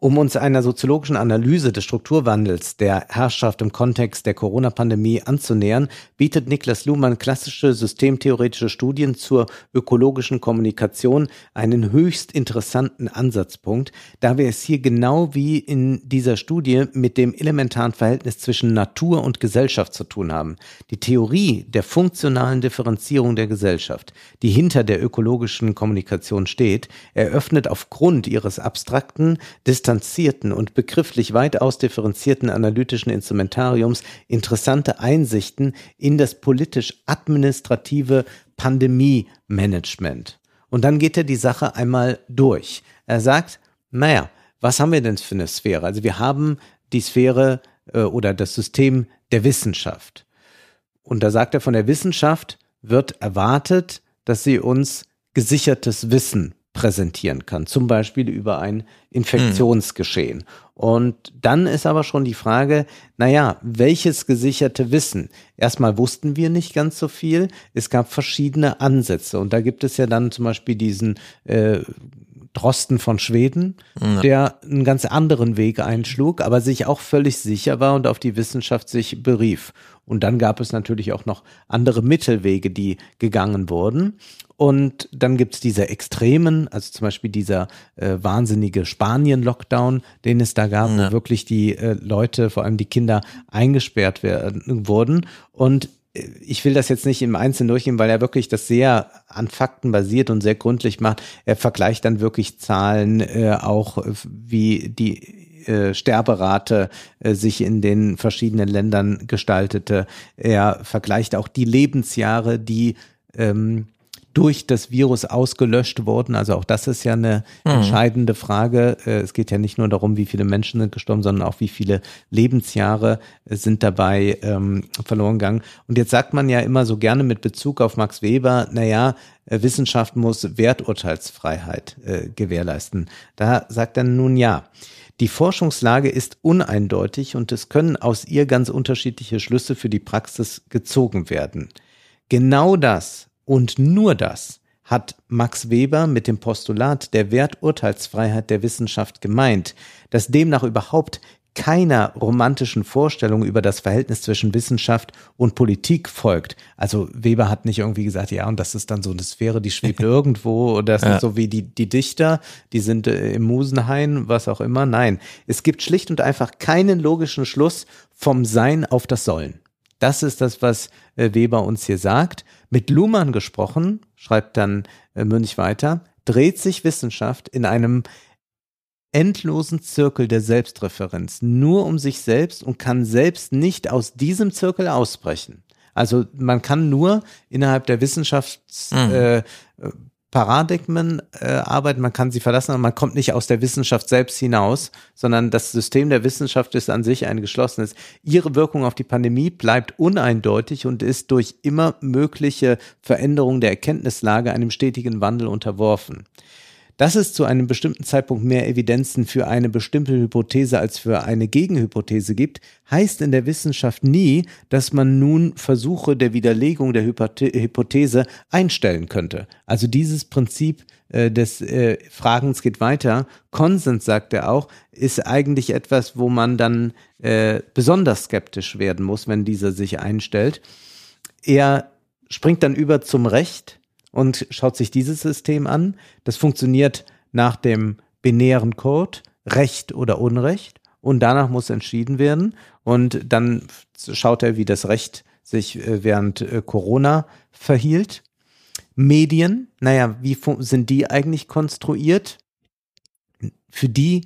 um uns einer soziologischen Analyse des Strukturwandels der Herrschaft im Kontext der Corona-Pandemie anzunähern, bietet Niklas Luhmann klassische systemtheoretische Studien zur ökologischen Kommunikation einen höchst interessanten Ansatzpunkt, da wir es hier genau wie in dieser Studie mit dem elementaren Verhältnis zwischen Natur und Gesellschaft zu tun haben. Die Theorie der funktionalen Differenzierung der Gesellschaft, die hinter der ökologischen Kommunikation steht, eröffnet aufgrund ihres abstrakten, distanzierten und begrifflich weit ausdifferenzierten analytischen Instrumentariums interessante Einsichten in das politisch-administrative Pandemie-Management. Und dann geht er die Sache einmal durch. Er sagt, naja, was haben wir denn für eine Sphäre? Also wir haben die Sphäre äh, oder das System der Wissenschaft. Und da sagt er, von der Wissenschaft wird erwartet, dass sie uns gesichertes Wissen präsentieren kann, zum Beispiel über ein Infektionsgeschehen. Und dann ist aber schon die Frage, naja, welches gesicherte Wissen? Erstmal wussten wir nicht ganz so viel. Es gab verschiedene Ansätze. Und da gibt es ja dann zum Beispiel diesen äh, Drosten von Schweden, der einen ganz anderen Weg einschlug, aber sich auch völlig sicher war und auf die Wissenschaft sich berief. Und dann gab es natürlich auch noch andere Mittelwege, die gegangen wurden. Und dann gibt's diese Extremen, also zum Beispiel dieser äh, wahnsinnige Spanien-Lockdown, den es da gab, Ja. wo wirklich die äh, Leute, vor allem die Kinder, eingesperrt werden, wurden. Und ich will das jetzt nicht im Einzelnen durchgehen, weil er wirklich das sehr an Fakten basiert und sehr gründlich macht. Er vergleicht dann wirklich Zahlen, äh, auch äh, wie die äh, Sterberate äh, sich in den verschiedenen Ländern gestaltete. Er vergleicht auch die Lebensjahre, die ähm, durch das Virus ausgelöscht wurden. Also auch das ist ja eine entscheidende Frage. Äh, Es geht ja nicht nur darum, wie viele Menschen sind gestorben, sondern auch wie viele Lebensjahre äh, sind dabei ähm, verloren gegangen. Und jetzt sagt man ja immer so gerne mit Bezug auf Max Weber, naja, äh, Wissenschaft muss Werturteilsfreiheit äh, gewährleisten. Da sagt er nun ja. Die Forschungslage ist uneindeutig und es können aus ihr ganz unterschiedliche Schlüsse für die Praxis gezogen werden. Genau das und nur das hat Max Weber mit dem Postulat der Werturteilsfreiheit der Wissenschaft gemeint, dass demnach überhaupt keiner romantischen Vorstellung über das Verhältnis zwischen Wissenschaft und Politik folgt. Also Weber hat nicht irgendwie gesagt, ja, und das ist dann so eine Sphäre, die schwebt irgendwo, oder das Ja. ist so wie die, die Dichter, die sind äh, im Musenhain, was auch immer. Nein, es gibt schlicht und einfach keinen logischen Schluss vom Sein auf das Sollen. Das ist das, was äh, Weber uns hier sagt. Mit Luhmann gesprochen, schreibt dann äh, Münch weiter, dreht sich Wissenschaft in einem endlosen Zirkel der Selbstreferenz nur um sich selbst und kann selbst nicht aus diesem Zirkel ausbrechen. Also man kann nur innerhalb der Wissenschaftsparadigmen äh, Paradigmen, äh, arbeiten, man kann sie verlassen, aber man kommt nicht aus der Wissenschaft selbst hinaus, sondern das System der Wissenschaft ist an sich ein geschlossenes. Ihre Wirkung auf die Pandemie bleibt uneindeutig und ist durch immer mögliche Veränderungen der Erkenntnislage einem stetigen Wandel unterworfen. Dass es zu einem bestimmten Zeitpunkt mehr Evidenzen für eine bestimmte Hypothese als für eine Gegenhypothese gibt, heißt in der Wissenschaft nie, dass man nun Versuche der Widerlegung der Hypothe Hypothese einstellen könnte. Also dieses Prinzip äh, des äh, Fragens geht weiter. Konsens, sagt er auch, ist eigentlich etwas, wo man dann äh, besonders skeptisch werden muss, wenn dieser sich einstellt. Er springt dann über zum Recht und schaut sich dieses System an. Das funktioniert nach dem binären Code, Recht oder Unrecht. Und danach muss entschieden werden. Und dann schaut er, wie das Recht sich äh, während äh, Corona verhielt. Medien, naja, wie sind die eigentlich konstruiert? Für die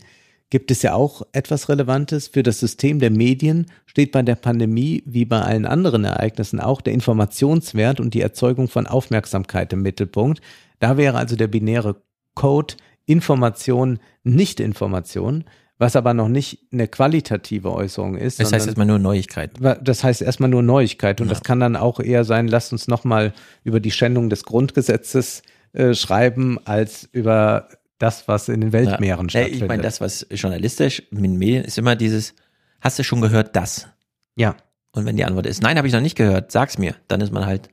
gibt es ja auch etwas Relevantes. Für das System der Medien steht bei der Pandemie wie bei allen anderen Ereignissen auch der Informationswert und die Erzeugung von Aufmerksamkeit im Mittelpunkt. Da wäre also der binäre Code Information, Nicht-Information, was aber noch nicht eine qualitative Äußerung ist. Das heißt erstmal nur Neuigkeit. das heißt erstmal nur Neuigkeit und Ja. das kann dann auch eher sein, lasst uns nochmal über die Schändung des Grundgesetzes äh, schreiben, als über das, was in den Weltmeeren Ja. Stattfindet. Ich meine, das, was journalistisch mit Medien ist immer dieses, hast du schon gehört das? ja, Und wenn die Antwort ist, nein, habe ich noch nicht gehört, sag's mir, dann ist man halt,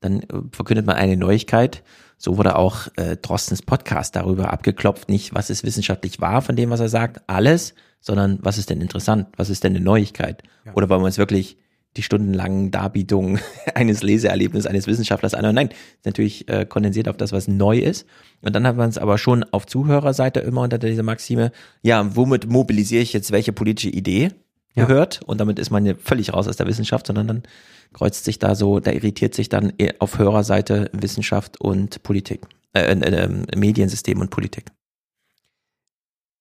dann äh, verkündet man eine Neuigkeit. So wurde auch äh, Drostens Podcast darüber abgeklopft, nicht was ist wissenschaftlich wahr von dem, was er sagt, alles, sondern was ist denn interessant, was ist denn eine Neuigkeit? Oder wollen wir uns wirklich die stundenlangen Darbietungen eines Leseerlebnisses eines Wissenschaftlers anhören? Nein, ist natürlich äh, kondensiert auf das, was neu ist. Und dann hat man es aber schon auf Zuhörerseite immer unter dieser Maxime, ja, womit mobilisiere ich jetzt welche politische Idee? Ja. gehört und damit ist man ja völlig raus aus der Wissenschaft, sondern dann kreuzt sich da so, da irritiert sich dann eher auf Hörerseite Wissenschaft und Politik, äh, äh, äh, Mediensystem und Politik.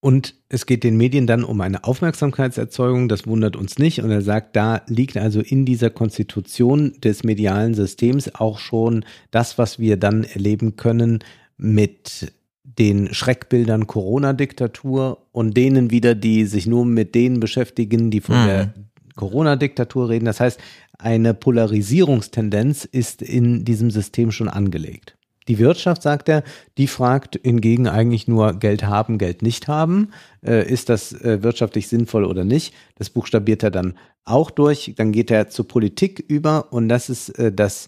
Und es geht den Medien dann um eine Aufmerksamkeitserzeugung, das wundert uns nicht. Und er sagt, da liegt also in dieser Konstitution des medialen Systems auch schon das, was wir dann erleben können mit den Schreckbildern Corona-Diktatur und denen wieder, die sich nur mit denen beschäftigen, die von Mhm. der Corona-Diktatur reden. Das heißt, eine Polarisierungstendenz ist in diesem System schon angelegt. Die Wirtschaft, sagt er, die fragt hingegen eigentlich nur Geld haben, Geld nicht haben. Äh, ist das äh, wirtschaftlich sinnvoll oder nicht? Das buchstabiert er dann auch durch. Dann geht er zur Politik über und das ist äh, das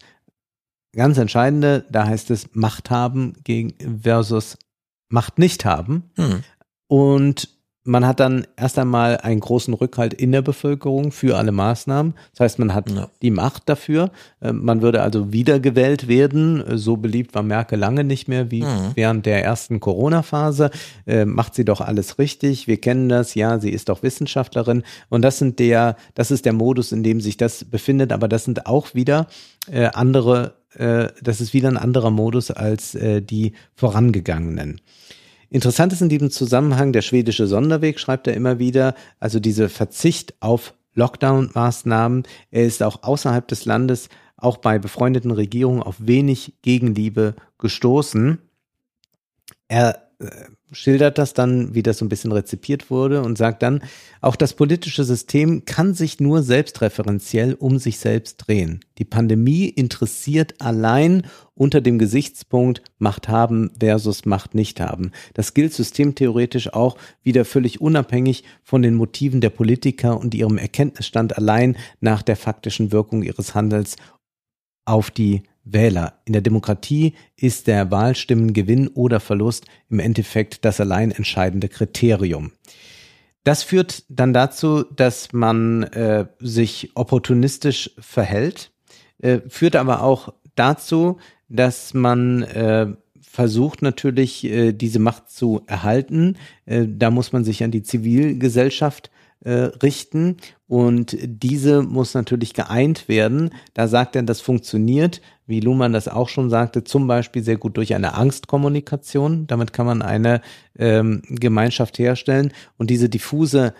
ganz Entscheidende. Da heißt es Macht haben gegen versus Macht nicht haben. Hm. Und man hat dann erst einmal einen großen Rückhalt in der Bevölkerung für alle Maßnahmen. Das heißt, man hat Ja. die Macht dafür. Äh, Man würde also wiedergewählt werden. So beliebt war Merkel lange nicht mehr wie Mhm. während der ersten Corona-Phase. Äh, Macht sie doch alles richtig. Wir kennen das. Ja, sie ist doch Wissenschaftlerin. Und das sind der, das ist der Modus, in dem sich das befindet. Aber das sind auch wieder äh, andere, äh, das ist wieder ein anderer Modus als äh, die vorangegangenen. Interessant ist in diesem Zusammenhang der schwedische Sonderweg, schreibt er immer wieder, also diese Verzicht auf Lockdown-Maßnahmen. Er ist auch außerhalb des Landes, auch bei befreundeten Regierungen, auf wenig Gegenliebe gestoßen. Er äh, schildert das dann, wie das so ein bisschen rezipiert wurde und sagt dann, auch das politische System kann sich nur selbstreferenziell um sich selbst drehen. Die Pandemie interessiert allein unter dem Gesichtspunkt Macht haben versus Macht nicht haben. Das gilt systemtheoretisch auch wieder völlig unabhängig von den Motiven der Politiker und ihrem Erkenntnisstand allein nach der faktischen Wirkung ihres Handels auf die Wähler. In der Demokratie ist der Wahlstimmengewinn oder Verlust im Endeffekt das allein entscheidende Kriterium. Das führt dann dazu, dass man äh, sich opportunistisch verhält, äh, führt aber auch dazu, dass man äh, versucht natürlich, äh, diese Macht zu erhalten. Äh, da muss man sich an die Zivilgesellschaft äh, richten und diese muss natürlich geeint werden. Da sagt er, das funktioniert, wie Luhmann das auch schon sagte, zum Beispiel sehr gut durch eine Angstkommunikation. Damit kann man eine ähm, Gemeinschaft herstellen und diese diffuse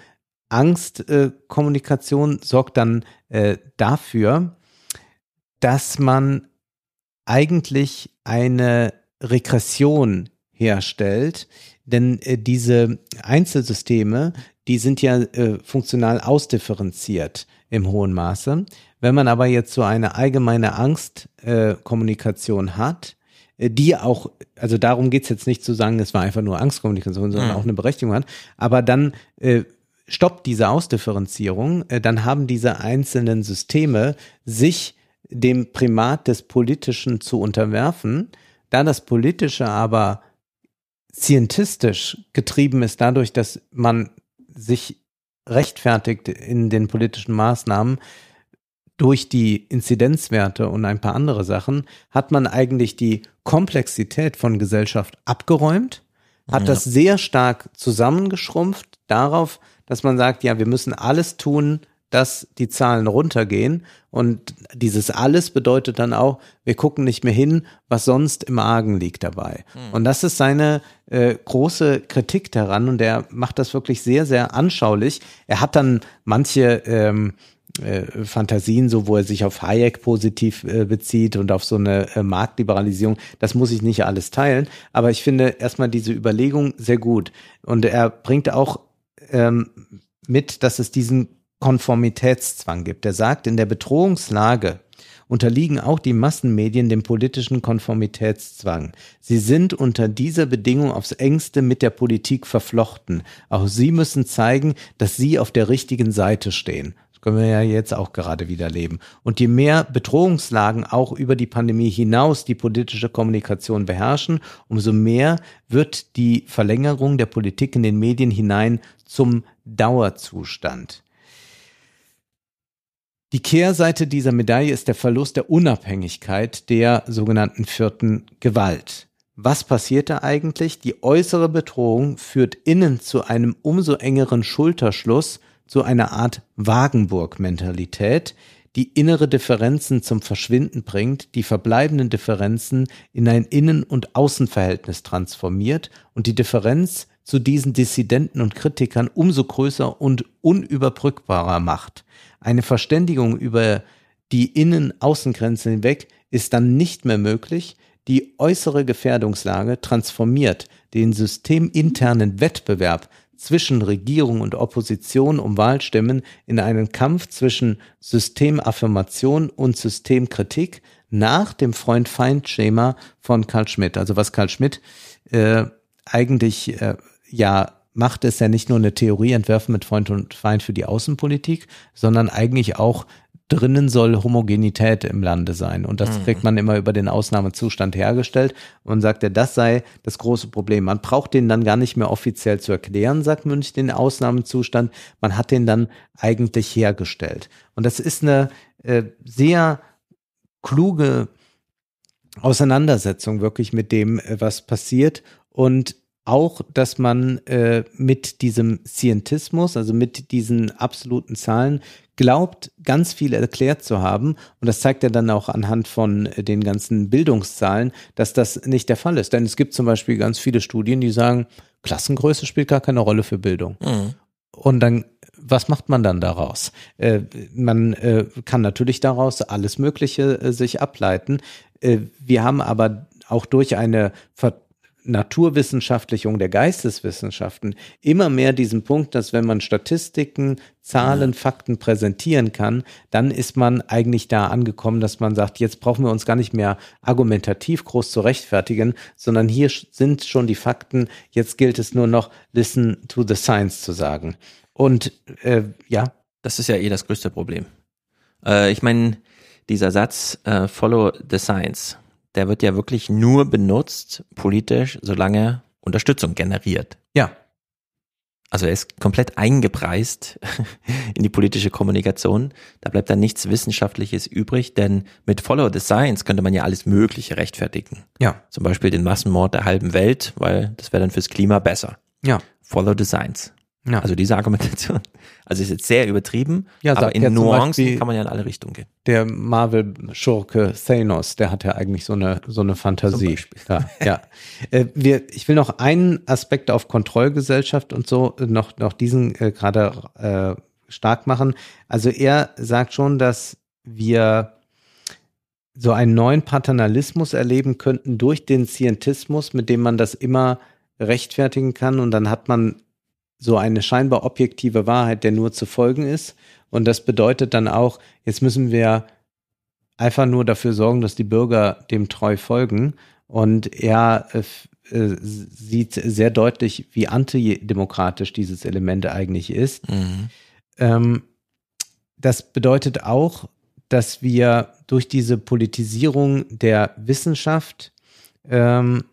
Angstkommunikation äh, sorgt dann äh, dafür, dass man eigentlich eine Regression herstellt, denn äh, diese Einzelsysteme, die sind ja äh, funktional ausdifferenziert im hohen Maße. Wenn man aber jetzt so eine allgemeine Angstkommunikation äh, hat, äh, die auch, also darum geht's jetzt nicht zu sagen, es war einfach nur Angstkommunikation, sondern mhm. auch eine Berechtigung hat, aber dann äh, stoppt diese Ausdifferenzierung, äh, dann haben diese einzelnen Systeme sich dem Primat des Politischen zu unterwerfen. Da das Politische aber scientistisch getrieben ist dadurch, dass man sich rechtfertigt in den politischen Maßnahmen durch die Inzidenzwerte und ein paar andere Sachen, hat man eigentlich die Komplexität von Gesellschaft abgeräumt, hat ja. das sehr stark zusammengeschrumpft darauf, dass man sagt, ja, wir müssen alles tun, dass die Zahlen runtergehen. Und dieses alles bedeutet dann auch, wir gucken nicht mehr hin, was sonst im Argen liegt dabei. Mhm. Und das ist seine äh, große Kritik daran und er macht das wirklich sehr, sehr anschaulich. Er hat dann manche ähm, äh, Fantasien, so wo er sich auf Hayek positiv äh, bezieht und auf so eine äh, Marktliberalisierung. Das muss ich nicht alles teilen, aber ich finde erstmal diese Überlegung sehr gut. Und er bringt auch ähm, mit, dass es diesen Konformitätszwang gibt. Er sagt, in der Bedrohungslage unterliegen auch die Massenmedien dem politischen Konformitätszwang. Sie sind unter dieser Bedingung aufs engste mit der Politik verflochten. Auch sie müssen zeigen, dass sie auf der richtigen Seite stehen. Das können wir ja jetzt auch gerade wieder leben. Und je mehr Bedrohungslagen auch über die Pandemie hinaus die politische Kommunikation beherrschen, umso mehr wird die Verlängerung der Politik in den Medien hinein zum Dauerzustand. Die Kehrseite dieser Medaille ist der Verlust der Unabhängigkeit der sogenannten vierten Gewalt. Was passiert da eigentlich? Die äußere Bedrohung führt innen zu einem umso engeren Schulterschluss, zu einer Art Wagenburg-Mentalität, die innere Differenzen zum Verschwinden bringt, die verbleibenden Differenzen in ein Innen- und Außenverhältnis transformiert und die Differenz zu diesen Dissidenten und Kritikern umso größer und unüberbrückbarer macht. Eine Verständigung über die Innen-Außengrenze hinweg ist dann nicht mehr möglich. Die äußere Gefährdungslage transformiert den systeminternen Wettbewerb zwischen Regierung und Opposition um Wahlstimmen in einen Kampf zwischen Systemaffirmation und Systemkritik nach dem Freund-Feind-Schema von Karl Schmidt. Also was Karl Schmidt äh, eigentlich äh, ja macht es ja nicht nur eine Theorie entwerfen mit Freund und Feind für die Außenpolitik, sondern eigentlich auch drinnen soll Homogenität im Lande sein. Und das mhm. kriegt man immer über den Ausnahmezustand hergestellt und sagt er, das sei das große Problem. Man braucht den dann gar nicht mehr offiziell zu erklären, sagt Münch, den Ausnahmezustand. Man hat den dann eigentlich hergestellt. Und das ist eine äh, sehr kluge Auseinandersetzung wirklich mit dem, äh, was passiert. Und auch, dass man äh, mit diesem Scientismus, also mit diesen absoluten Zahlen, glaubt, ganz viel erklärt zu haben. Und das zeigt er dann auch anhand von äh, den ganzen Bildungszahlen, dass das nicht der Fall ist. Denn es gibt zum Beispiel ganz viele Studien, die sagen, Klassengröße spielt gar keine Rolle für Bildung. Mhm. Und dann was macht man dann daraus? Äh, man äh, kann natürlich daraus alles Mögliche äh, sich ableiten. Äh, wir haben aber auch durch eine Ver Naturwissenschaftlichung der Geisteswissenschaften immer mehr diesen Punkt, dass wenn man Statistiken, Zahlen, Fakten präsentieren kann, dann ist man eigentlich da angekommen, dass man sagt, jetzt brauchen wir uns gar nicht mehr argumentativ groß zu rechtfertigen, sondern hier sind schon die Fakten, jetzt gilt es nur noch, listen to the science zu sagen. Und äh, ja. Das ist ja eh das größte Problem. Äh, ich meine, dieser Satz, äh, follow the science der wird ja wirklich nur benutzt, politisch, solange Unterstützung generiert. Ja. Also er ist komplett eingepreist in die politische Kommunikation. Da bleibt dann nichts Wissenschaftliches übrig, denn mit Follow the Science könnte man ja alles Mögliche rechtfertigen. Ja. Zum Beispiel den Massenmord der halben Welt, weil das wäre dann fürs Klima besser. Ja. Follow the Science. Ja. Also diese Argumentation, also ist jetzt sehr übertrieben, Ja, aber in Nuancen kann man ja in alle Richtungen gehen. Der Marvel-Schurke Thanos, der hat ja eigentlich so eine, so eine Fantasie. Ja, ja. Äh, wir, ich will noch einen Aspekt auf Kontrollgesellschaft und so äh, noch, noch diesen äh, gerade äh, stark machen. Also er sagt schon, dass wir so einen neuen Paternalismus erleben könnten durch den Scientismus, mit dem man das immer rechtfertigen kann und dann hat man so eine scheinbar objektive Wahrheit, der nur zu folgen ist. Und das bedeutet dann auch, jetzt müssen wir einfach nur dafür sorgen, dass die Bürger dem treu folgen. Und er äh, äh, sieht sehr deutlich, wie antidemokratisch dieses Element eigentlich ist. Ähm, das bedeutet auch, dass wir durch diese Politisierung der Wissenschaft ähm,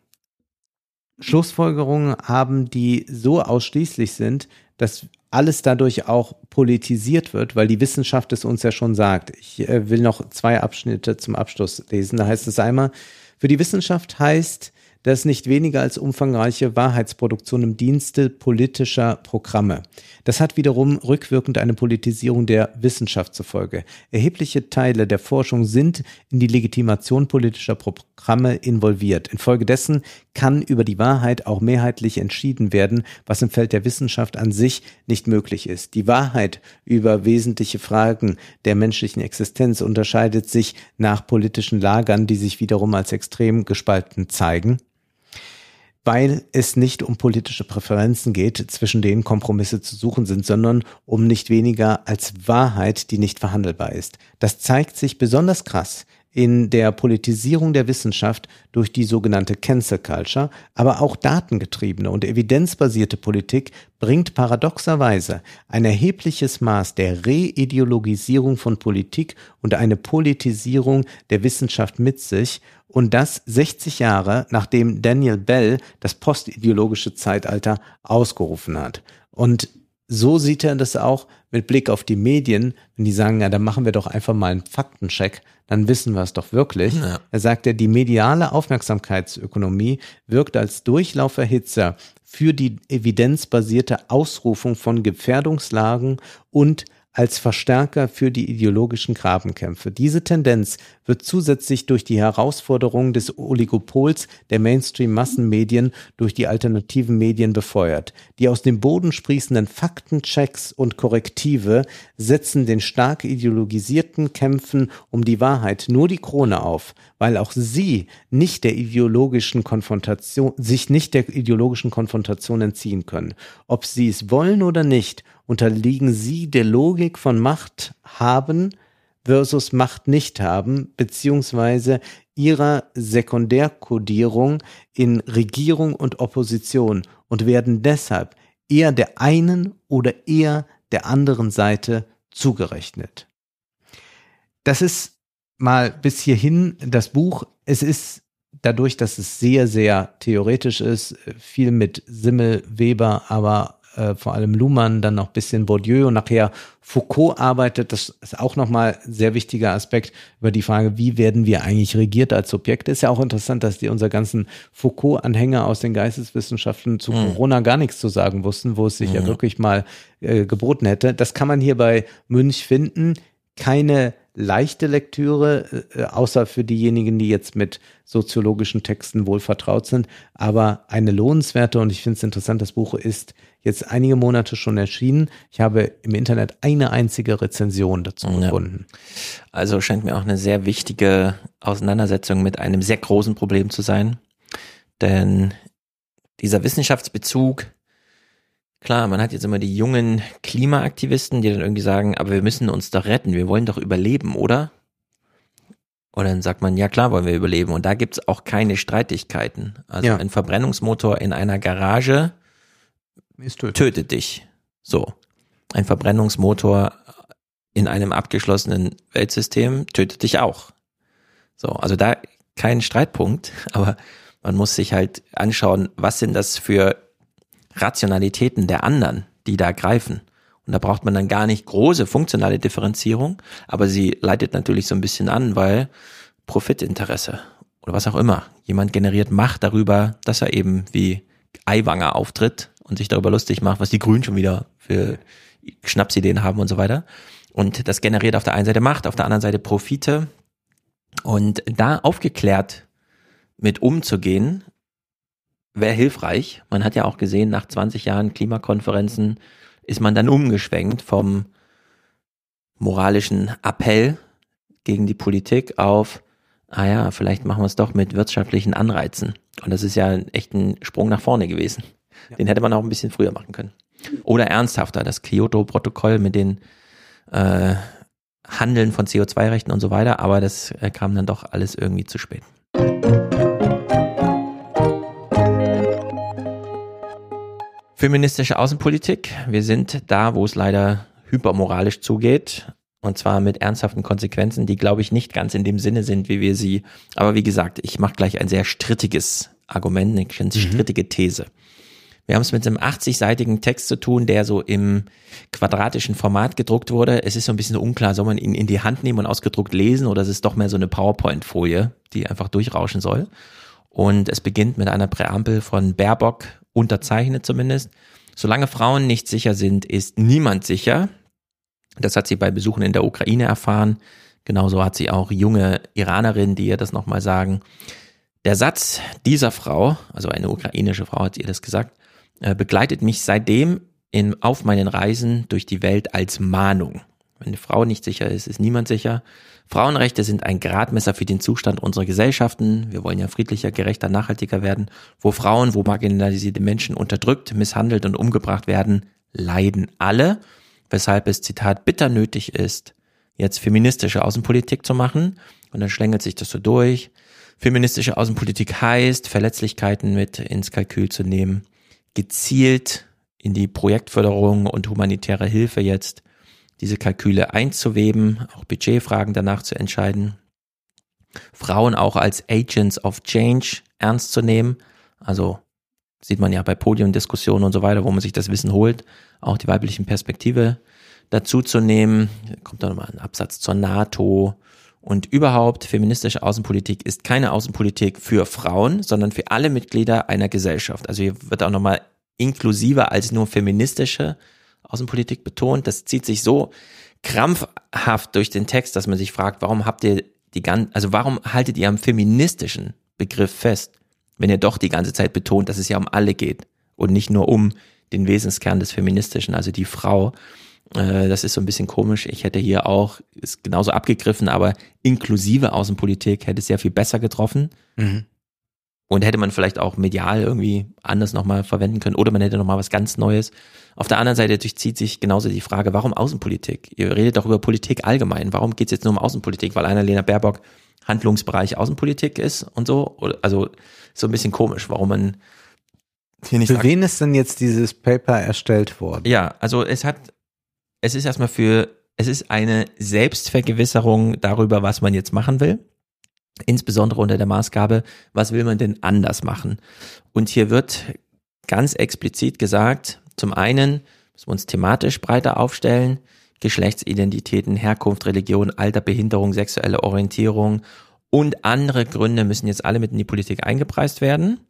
Schlussfolgerungen haben, die so ausschließlich sind, dass alles dadurch auch politisiert wird, weil die Wissenschaft es uns ja schon sagt. Ich äh, will noch zwei Abschnitte zum Abschluss lesen. Da heißt es einmal, für die Wissenschaft heißt das nicht weniger als umfangreiche Wahrheitsproduktion im Dienste politischer Programme. Das hat wiederum rückwirkend eine Politisierung der Wissenschaft zur Folge. Erhebliche Teile der Forschung sind in die Legitimation politischer Programme involviert. Infolgedessen kann über die Wahrheit auch mehrheitlich entschieden werden, was im Feld der Wissenschaft an sich nicht möglich ist. Die Wahrheit über wesentliche Fragen der menschlichen Existenz unterscheidet sich nach politischen Lagern, die sich wiederum als extrem gespalten zeigen weil es nicht um politische Präferenzen geht, zwischen denen Kompromisse zu suchen sind, sondern um nicht weniger als Wahrheit, die nicht verhandelbar ist. Das zeigt sich besonders krass in der Politisierung der Wissenschaft durch die sogenannte Cancel Culture, aber auch datengetriebene und evidenzbasierte Politik bringt paradoxerweise ein erhebliches Maß der Reideologisierung von Politik und eine Politisierung der Wissenschaft mit sich und das 60 Jahre nachdem Daniel Bell das postideologische Zeitalter ausgerufen hat. Und so sieht er das auch mit Blick auf die Medien, wenn die sagen, ja, dann machen wir doch einfach mal einen Faktencheck, dann wissen wir es doch wirklich. Ja. Er sagt ja, die mediale Aufmerksamkeitsökonomie wirkt als Durchlauferhitzer für die evidenzbasierte Ausrufung von Gefährdungslagen und als Verstärker für die ideologischen Grabenkämpfe. Diese Tendenz wird zusätzlich durch die Herausforderungen des Oligopols der Mainstream-Massenmedien durch die alternativen Medien befeuert. Die aus dem Boden sprießenden Faktenchecks und Korrektive setzen den stark ideologisierten Kämpfen um die Wahrheit nur die Krone auf, weil auch sie nicht der ideologischen Konfrontation, sich nicht der ideologischen Konfrontation entziehen können. Ob sie es wollen oder nicht, unterliegen sie der Logik von Macht haben versus Macht nicht haben, beziehungsweise ihrer Sekundärkodierung in Regierung und Opposition und werden deshalb eher der einen oder eher der anderen Seite zugerechnet. Das ist mal bis hierhin das Buch. Es ist dadurch, dass es sehr, sehr theoretisch ist, viel mit Simmel, Weber, aber äh, vor allem Luhmann, dann noch ein bisschen Bourdieu und nachher Foucault arbeitet. Das ist auch nochmal ein sehr wichtiger Aspekt über die Frage, wie werden wir eigentlich regiert als Subjekte. Ist ja auch interessant, dass die unser ganzen Foucault-Anhänger aus den Geisteswissenschaften zu Corona gar nichts zu sagen wussten, wo es sich ja wirklich mal äh, geboten hätte. Das kann man hier bei Münch finden. Keine leichte Lektüre, äh, außer für diejenigen, die jetzt mit soziologischen Texten wohl vertraut sind, aber eine lohnenswerte und ich finde es interessant, das Buch ist jetzt einige Monate schon erschienen. Ich habe im Internet eine einzige Rezension dazu Ja. gefunden. Also scheint mir auch eine sehr wichtige Auseinandersetzung mit einem sehr großen Problem zu sein. Denn dieser Wissenschaftsbezug, klar, man hat jetzt immer die jungen Klimaaktivisten, die dann irgendwie sagen, aber wir müssen uns doch retten, wir wollen doch überleben, oder? Und dann sagt man, ja klar wollen wir überleben. Und da gibt's auch keine Streitigkeiten. Also Ja. ein Verbrennungsmotor in einer Garage tötet dich. So. Ein Verbrennungsmotor in einem abgeschlossenen Weltsystem tötet dich auch. So, also da kein Streitpunkt, aber man muss sich halt anschauen, was sind das für Rationalitäten der anderen, die da greifen. Und da braucht man dann gar nicht große funktionale Differenzierung, aber sie leitet natürlich so ein bisschen an, weil Profitinteresse oder was auch immer. Jemand generiert Macht darüber, dass er eben wie Eiwanger auftritt und sich darüber lustig macht, was die Grünen schon wieder für Schnapsideen haben und so weiter. Und das generiert auf der einen Seite Macht, auf der anderen Seite Profite. Und da aufgeklärt mit umzugehen, wäre hilfreich. Man hat ja auch gesehen, nach 20 Jahren Klimakonferenzen ist man dann umgeschwenkt vom moralischen Appell gegen die Politik auf, ah ja, vielleicht machen wir es doch mit wirtschaftlichen Anreizen. Und das ist ja echt ein Sprung nach vorne gewesen. Ja. Den hätte man auch ein bisschen früher machen können. Oder ernsthafter, das Kyoto-Protokoll mit den äh, Handeln von CO2-Rechten und so weiter, aber das äh, kam dann doch alles irgendwie zu spät. Feministische Außenpolitik. Wir sind da, wo es leider hypermoralisch zugeht. Und zwar mit ernsthaften Konsequenzen, die, glaube ich, nicht ganz in dem Sinne sind, wie wir sie. Aber wie gesagt, ich mache gleich ein sehr strittiges Argument, eine ganz mhm. strittige These. Wir haben es mit einem 80-seitigen Text zu tun, der so im quadratischen Format gedruckt wurde. Es ist so ein bisschen unklar, soll man ihn in die Hand nehmen und ausgedruckt lesen oder ist es doch mehr so eine PowerPoint-Folie, die einfach durchrauschen soll. Und es beginnt mit einer Präambel von Baerbock unterzeichnet zumindest. Solange Frauen nicht sicher sind, ist niemand sicher. Das hat sie bei Besuchen in der Ukraine erfahren. Genauso hat sie auch junge Iranerinnen, die ihr das nochmal sagen. Der Satz dieser Frau, also eine ukrainische Frau hat ihr das gesagt, äh, begleitet mich seitdem in, auf meinen Reisen durch die Welt als Mahnung. Wenn eine Frau nicht sicher ist, ist niemand sicher. Frauenrechte sind ein Gradmesser für den Zustand unserer Gesellschaften. Wir wollen ja friedlicher, gerechter, nachhaltiger werden. Wo Frauen, wo marginalisierte Menschen unterdrückt, misshandelt und umgebracht werden, leiden alle. Weshalb es, Zitat, bitter nötig ist, jetzt feministische Außenpolitik zu machen. Und dann schlängelt sich das so durch. Feministische Außenpolitik heißt, Verletzlichkeiten mit ins Kalkül zu nehmen, gezielt in die Projektförderung und humanitäre Hilfe jetzt diese Kalküle einzuweben, auch Budgetfragen danach zu entscheiden, Frauen auch als Agents of Change ernst zu nehmen, also sieht man ja bei Podiumdiskussionen und so weiter, wo man sich das Wissen holt, auch die weiblichen Perspektive dazu zu nehmen. Kommt dann nochmal ein Absatz zur NATO. Und überhaupt, feministische Außenpolitik ist keine Außenpolitik für Frauen, sondern für alle Mitglieder einer Gesellschaft. Also hier wird auch nochmal inklusiver als nur feministische Außenpolitik betont. Das zieht sich so krampfhaft durch den Text, dass man sich fragt, warum habt ihr die ganze, also warum haltet ihr am feministischen Begriff fest, wenn ihr doch die ganze Zeit betont, dass es ja um alle geht und nicht nur um den Wesenskern des Feministischen, also die Frau. Äh, das ist so ein bisschen komisch. Ich hätte hier auch, ist genauso abgegriffen, aber inklusive Außenpolitik hätte es sehr viel besser getroffen. Mhm. Und hätte man vielleicht auch medial irgendwie anders nochmal verwenden können oder man hätte nochmal was ganz Neues. Auf der anderen Seite durchzieht sich genauso die Frage, warum Außenpolitik? Ihr redet doch über Politik allgemein. Warum geht es jetzt nur um Außenpolitik? Weil Annalena Baerbock Handlungsbereich Außenpolitik ist und so? Also so ein bisschen komisch, warum man hier nicht Für sagt, wen ist denn jetzt dieses Paper erstellt worden? Ja, also es hat, es ist erstmal für, es ist eine Selbstvergewisserung darüber, was man jetzt machen will insbesondere unter der Maßgabe, was will man denn anders machen? Und hier wird ganz explizit gesagt, zum einen müssen wir uns thematisch breiter aufstellen, Geschlechtsidentitäten, Herkunft, Religion, Alter, Behinderung, sexuelle Orientierung und andere Gründe müssen jetzt alle mit in die Politik eingepreist werden.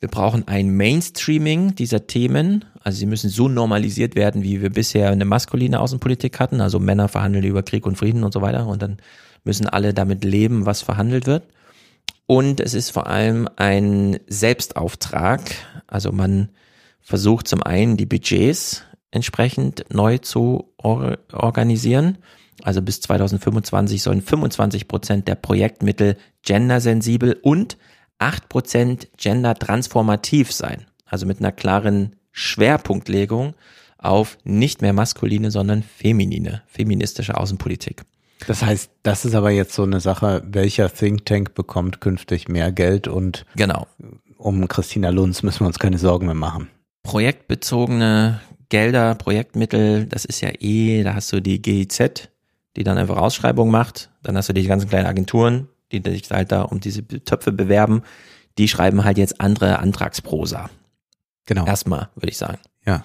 Wir brauchen ein Mainstreaming dieser Themen. Also sie müssen so normalisiert werden, wie wir bisher eine maskuline Außenpolitik hatten. Also Männer verhandeln über Krieg und Frieden und so weiter. Und dann müssen alle damit leben, was verhandelt wird. Und es ist vor allem ein Selbstauftrag. Also man versucht zum einen die Budgets entsprechend neu zu or organisieren. Also bis 2025 sollen 25 Prozent der Projektmittel gendersensibel und 8 Prozent gendertransformativ sein. Also mit einer klaren Schwerpunktlegung auf nicht mehr maskuline, sondern feminine, feministische Außenpolitik. Das heißt, das ist aber jetzt so eine Sache, welcher Think Tank bekommt künftig mehr Geld und genau. um Christina Lunz müssen wir uns keine Sorgen mehr machen. Projektbezogene Gelder, Projektmittel, das ist ja eh, da hast du die GIZ, die dann einfach Ausschreibungen macht, dann hast du die ganzen kleinen Agenturen, die sich halt da um diese Töpfe bewerben, die schreiben halt jetzt andere Antragsprosa. Genau. Erstmal, würde ich sagen. Ja.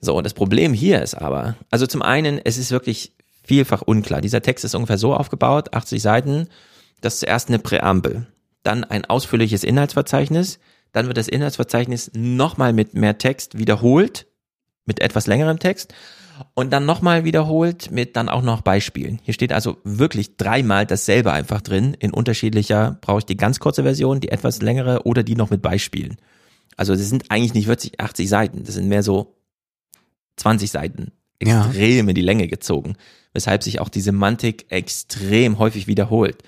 So, das Problem hier ist aber, also zum einen, es ist wirklich vielfach unklar. Dieser Text ist ungefähr so aufgebaut, 80 Seiten, das ist zuerst eine Präambel, dann ein ausführliches Inhaltsverzeichnis, dann wird das Inhaltsverzeichnis nochmal mit mehr Text wiederholt, mit etwas längerem Text und dann nochmal wiederholt mit dann auch noch Beispielen. Hier steht also wirklich dreimal dasselbe einfach drin. In unterschiedlicher brauche ich die ganz kurze Version, die etwas längere oder die noch mit Beispielen. Also das sind eigentlich nicht 40, 80 Seiten, das sind mehr so 20 Seiten. Ja. Extrem in die Länge gezogen. Weshalb sich auch die Semantik extrem häufig wiederholt.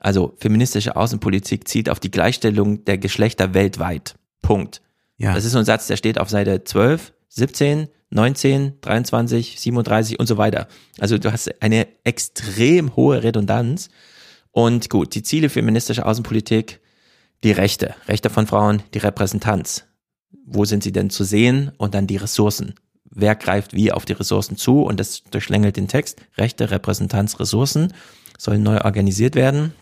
Also feministische Außenpolitik zieht auf die Gleichstellung der Geschlechter weltweit. Punkt. Ja. Das ist so ein Satz, der steht auf Seite 12, 17, 19, 23, 37 und so weiter. Also du hast eine extrem hohe Redundanz. Und gut, die Ziele feministischer Außenpolitik, die Rechte, Rechte von Frauen, die Repräsentanz. Wo sind sie denn zu sehen? Und dann die Ressourcen. Wer greift wie auf die Ressourcen zu? Und das durchschlängelt den Text. Rechte, Repräsentanz, Ressourcen sollen neu organisiert werden.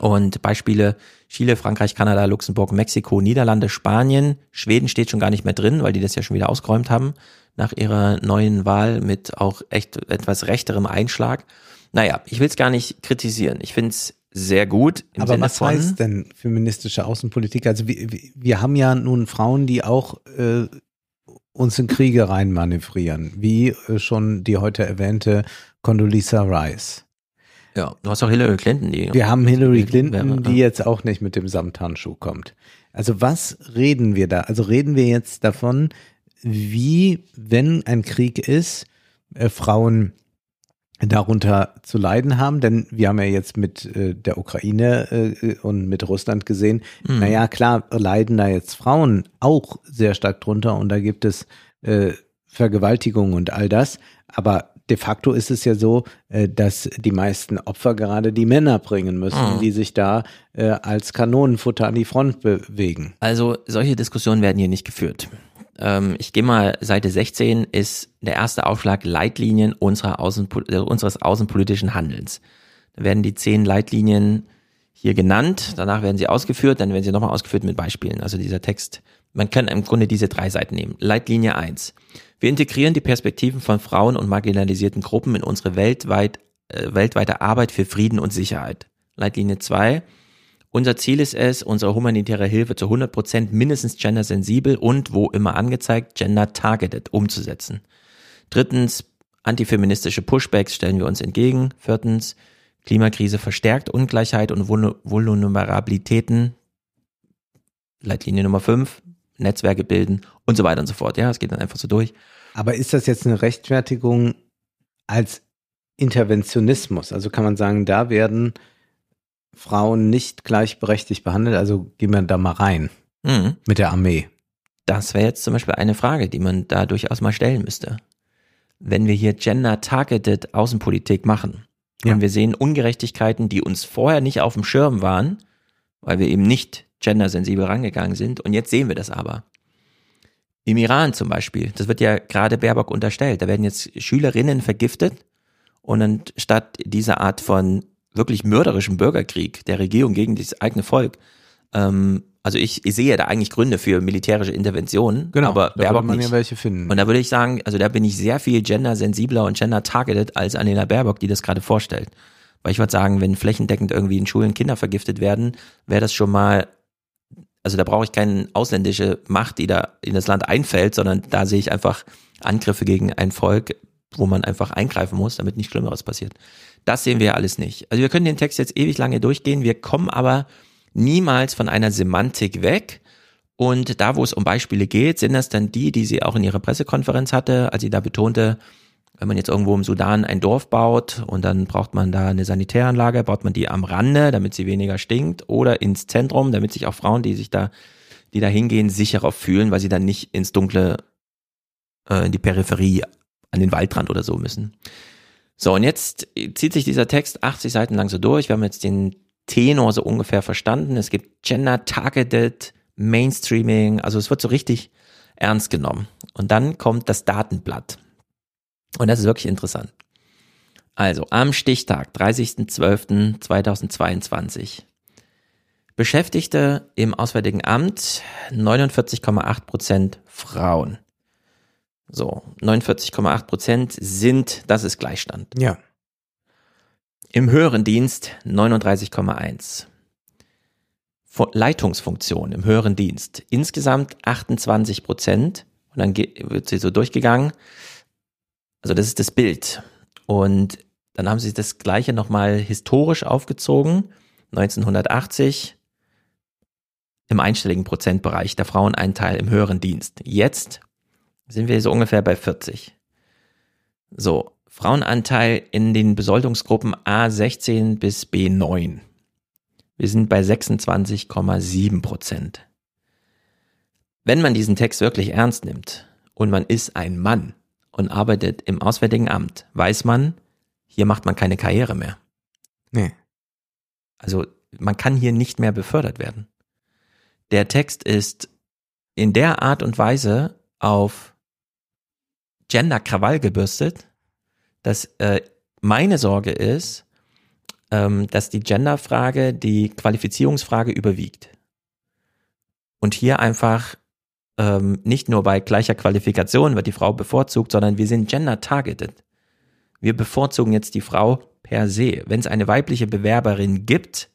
Und Beispiele Chile, Frankreich, Kanada, Luxemburg, Mexiko, Niederlande, Spanien, Schweden steht schon gar nicht mehr drin, weil die das ja schon wieder ausgeräumt haben nach ihrer neuen Wahl mit auch echt etwas rechterem Einschlag. Naja, ich will es gar nicht kritisieren. Ich finde es sehr gut. Im Aber Sinne was von, heißt denn feministische Außenpolitik? Also wir, wir- haben ja nun Frauen, die auch äh, uns in Kriege reinmanövrieren, wie äh, schon die heute erwähnte Condoleezza Rice. Ja, du hast auch Hillary Clinton, die. Wir haben Hillary. Clinton, die jetzt auch nicht mit dem Samthandschuh kommt. Also was reden wir da? Also reden wir jetzt davon, wie, wenn ein Krieg ist, äh, Frauen darunter zu leiden haben, denn wir haben ja jetzt mit äh, der Ukraine äh, und mit Russland gesehen, Mhm. naja, klar, leiden da jetzt Frauen auch sehr stark drunter und da gibt es äh, Vergewaltigung und all das, aber de facto ist es ja so, äh, dass die meisten Opfer gerade die Männer bringen müssen, Mhm. die sich da äh, als Kanonenfutter an die Front bewegen. Also solche Diskussionen werden hier nicht geführt. Ähm, ich gehe mal, Seite 16 ist der erste Aufschlag Leitlinien unserer Außenpol äh, unseres außenpolitischen Handelns. Da werden die zehn Leitlinien hier genannt, danach werden sie ausgeführt, dann werden sie nochmal ausgeführt mit Beispielen. Also dieser Text, man kann im Grunde diese drei Seiten nehmen. Leitlinie 1. Wir integrieren die Perspektiven von Frauen und marginalisierten Gruppen in unsere weltweit, äh, weltweite Arbeit für Frieden und Sicherheit. Leitlinie 2. Unser Ziel ist es, unsere humanitäre Hilfe zu 100% mindestens gendersensibel und, wo immer angezeigt, gender-targeted umzusetzen. Drittens, antifeministische Pushbacks stellen wir uns entgegen. Viertens, Klimakrise verstärkt Ungleichheit und Vul- Vulnerabilitäten. Leitlinie Nummer 5, Netzwerke bilden und so weiter und so fort. Ja, es geht dann einfach so durch. Aber ist das jetzt eine Rechtfertigung als Interventionismus? Also kann man sagen, da werden Frauen nicht gleichberechtigt behandelt? Also gehen wir da mal rein Mhm. mit der Armee. Das wäre jetzt zum Beispiel eine Frage, die man da durchaus mal stellen müsste. Wenn wir hier gender-targeted Außenpolitik machen Ja. und wir sehen Ungerechtigkeiten, die uns vorher nicht auf dem Schirm waren, weil wir eben nicht gendersensibel rangegangen sind und jetzt sehen wir das aber. Im Iran zum Beispiel, das wird ja gerade Baerbock unterstellt, da werden jetzt Schülerinnen vergiftet und dann statt dieser Art von wirklich mörderischem Bürgerkrieg der Regierung gegen das eigene Volk, ähm, also ich, ich sehe da eigentlich Gründe für militärische Interventionen, aber Genau, da würde Baerbock man nicht. ja welche finden. Und da würde ich sagen, also da bin ich sehr viel gendersensibler und gender-targeted als Annalena Baerbock, die das gerade vorstellt. Weil ich würde sagen, wenn flächendeckend irgendwie in Schulen Kinder vergiftet werden, wäre das schon mal, also da brauche ich keine ausländische Macht, die da in das Land einfällt, sondern da sehe ich einfach Angriffe gegen ein Volk, wo man einfach eingreifen muss, damit nichts Schlimmeres passiert. Das sehen wir alles nicht. Also wir können den Text jetzt ewig lange durchgehen, wir kommen aber niemals von einer Semantik weg. Und da, wo es um Beispiele geht, sind das dann die, die sie auch in ihrer Pressekonferenz hatte, als sie da betonte, wenn man jetzt irgendwo im Sudan ein Dorf baut und dann braucht man da eine Sanitäranlage, baut man die am Rande, damit sie weniger stinkt, oder ins Zentrum, damit sich auch Frauen, die sich da, die da hingehen, sicherer fühlen, weil sie dann nicht ins Dunkle, äh, in die Peripherie, an den Waldrand oder so müssen. So, und jetzt zieht sich dieser Text 80 Seiten lang so durch. Wir haben jetzt den Tenor so ungefähr verstanden. Es gibt Gender-Targeted Mainstreaming, also es wird so richtig ernst genommen. Und dann kommt das Datenblatt. Und das ist wirklich interessant. Also am Stichtag, 30.12.2022, Beschäftigte im Auswärtigen Amt 49,8 Prozent Frauen. So, 49,8 Prozent sind, das ist Gleichstand. Ja. Im höheren Dienst 39,1. Fu- Leitungsfunktion im höheren Dienst insgesamt 28 Prozent. Und dann wird sie so durchgegangen. Also das ist das Bild. Und dann haben sie das Gleiche nochmal historisch aufgezogen. 1980 im einstelligen Prozentbereich der Fraueneinteil im höheren Dienst. Jetzt sind wir so ungefähr bei 40. So, Frauenanteil in den Besoldungsgruppen A16 bis B9. Wir sind bei 26,7 Prozent. Wenn man diesen Text wirklich ernst nimmt und man ist ein Mann und arbeitet im Auswärtigen Amt, weiß man, hier macht man keine Karriere mehr. Nee. Also man kann hier nicht mehr befördert werden. Der Text ist in der Art und Weise auf Gender-Krawall gebürstet, dass äh, meine Sorge ist, ähm, dass die Genderfrage die Qualifizierungsfrage überwiegt. Und hier einfach ähm, nicht nur bei gleicher Qualifikation wird die Frau bevorzugt, sondern wir sind gender-targeted. Wir bevorzugen jetzt die Frau per se. Wenn es eine weibliche Bewerberin gibt,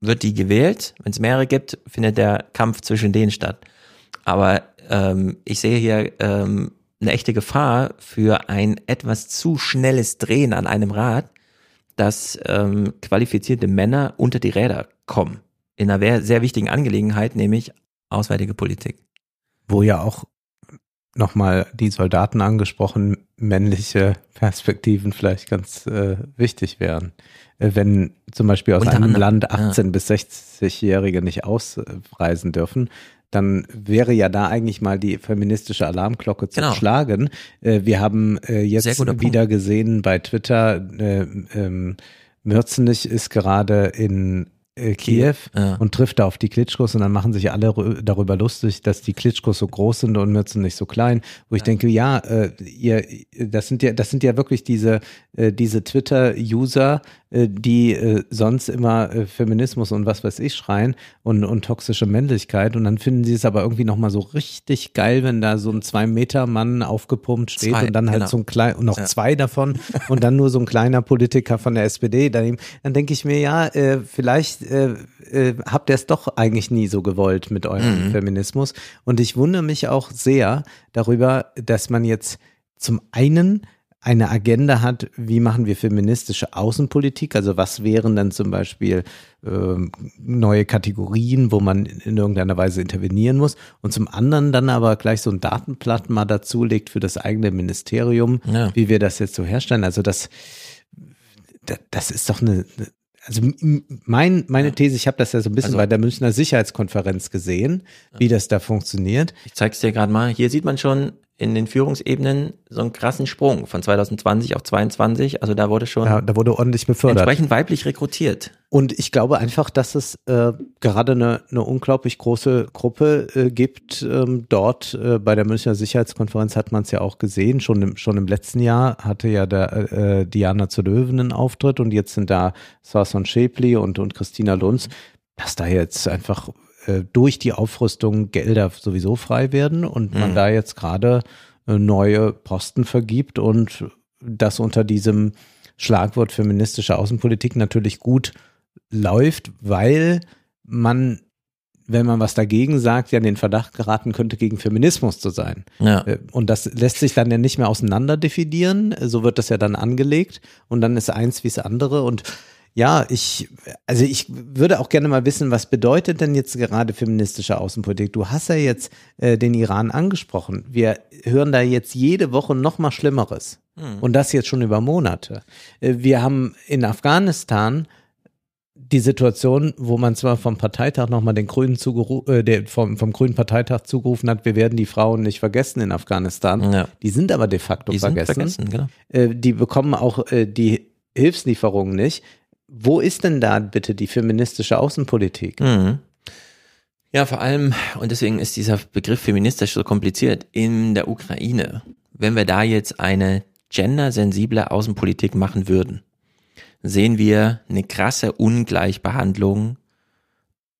wird die gewählt. Wenn es mehrere gibt, findet der Kampf zwischen denen statt. Aber ähm, ich sehe hier ähm, eine echte Gefahr für ein etwas zu schnelles Drehen an einem Rad, dass ähm, qualifizierte Männer unter die Räder kommen. In einer sehr wichtigen Angelegenheit, nämlich auswärtige Politik. Wo ja auch nochmal die Soldaten angesprochen, männliche Perspektiven vielleicht ganz äh, wichtig wären. Äh, wenn zum Beispiel aus Unter einem anderem, Land 18- bis 60-Jährige nicht ausreisen dürfen, dann wäre ja da eigentlich mal die feministische Alarmglocke zu Genau. schlagen. Äh, wir haben äh, jetzt wieder gesehen bei Twitter, äh, ähm, Mürzenich ist gerade in äh, Kiew Ja. und trifft da auf die Klitschkos und dann machen sich alle rü- darüber lustig, dass die Klitschkos so groß sind und Mürzen nicht so klein. Wo ich denke, ja, äh, ihr, das sind ja, das sind ja wirklich diese, äh, diese Twitter-User, die äh, sonst immer äh, Feminismus und was weiß ich schreien und, und toxische Männlichkeit und dann finden sie es aber irgendwie nochmal so richtig geil, wenn da so ein Zwei-Meter-Mann aufgepumpt steht Zwei, und dann halt genau. so ein klein, und noch Ja. zwei davon und dann nur so ein kleiner Politiker von der SPD daneben, dann denke ich mir, ja, äh, vielleicht äh, äh, habt ihr es doch eigentlich nie so gewollt mit eurem Feminismus. Und ich wundere mich auch sehr darüber, dass man jetzt zum einen eine Agenda hat, wie machen wir feministische Außenpolitik, also was wären dann zum Beispiel ähm, neue Kategorien, wo man in irgendeiner Weise intervenieren muss und zum anderen dann aber gleich so ein Datenblatt mal dazulegt für das eigene Ministerium, Ja. wie wir das jetzt so herstellen. Also das, da- das ist doch eine, also mein, meine These, ich habe das ja so ein bisschen Also- bei der Münchner Sicherheitskonferenz gesehen, wie das da funktioniert. Ich zeig's dir gerade mal. Hier sieht man schon in den Führungsebenen so einen krassen Sprung von 2020 auf 22. Also da wurde schon Da, da wurde ordentlich befördert. entsprechend weiblich rekrutiert. Und ich glaube einfach, dass es äh, gerade eine, eine unglaublich große Gruppe äh, gibt. Ähm, dort äh, bei der Münchner Sicherheitskonferenz hat man es ja auch gesehen. Schon im, schon im letzten Jahr hatte ja der, äh, Diana zu Löwen einen Auftritt und jetzt sind da Sarson Schäpli und, und Christina Lunz, dass da jetzt einfach äh, durch die Aufrüstung Gelder sowieso frei werden und man Mhm. da jetzt gerade äh, neue Posten vergibt und das unter diesem Schlagwort feministische Außenpolitik natürlich gut läuft, weil man, wenn man was dagegen sagt, ja in den Verdacht geraten könnte, gegen Feminismus zu sein. Ja. Äh, Und das lässt sich dann ja nicht mehr auseinander definieren. So wird das ja dann angelegt und dann ist eins wie das andere und ja, ich, also ich würde auch gerne mal wissen, was bedeutet denn jetzt gerade feministische Außenpolitik? Du hast ja jetzt äh, den Iran angesprochen. Wir hören da jetzt jede Woche noch mal Schlimmeres. Und das jetzt schon über Monate. Äh, wir haben in Afghanistan die Situation, wo man zwar vom Parteitag nochmal den Grünen äh, der, vom, vom Grünen Parteitag zugerufen hat, wir werden die Frauen nicht vergessen in Afghanistan. Ja. Die sind aber de facto Die vergessen. vergessen, genau. Äh, die bekommen auch äh, die Hilfslieferungen nicht. Wo ist denn da bitte die feministische Außenpolitik? Mhm. Ja, vor allem, und deswegen ist dieser Begriff feministisch so kompliziert, in der Ukraine, wenn wir da jetzt eine gendersensible Außenpolitik machen würden, sehen wir eine krasse Ungleichbehandlung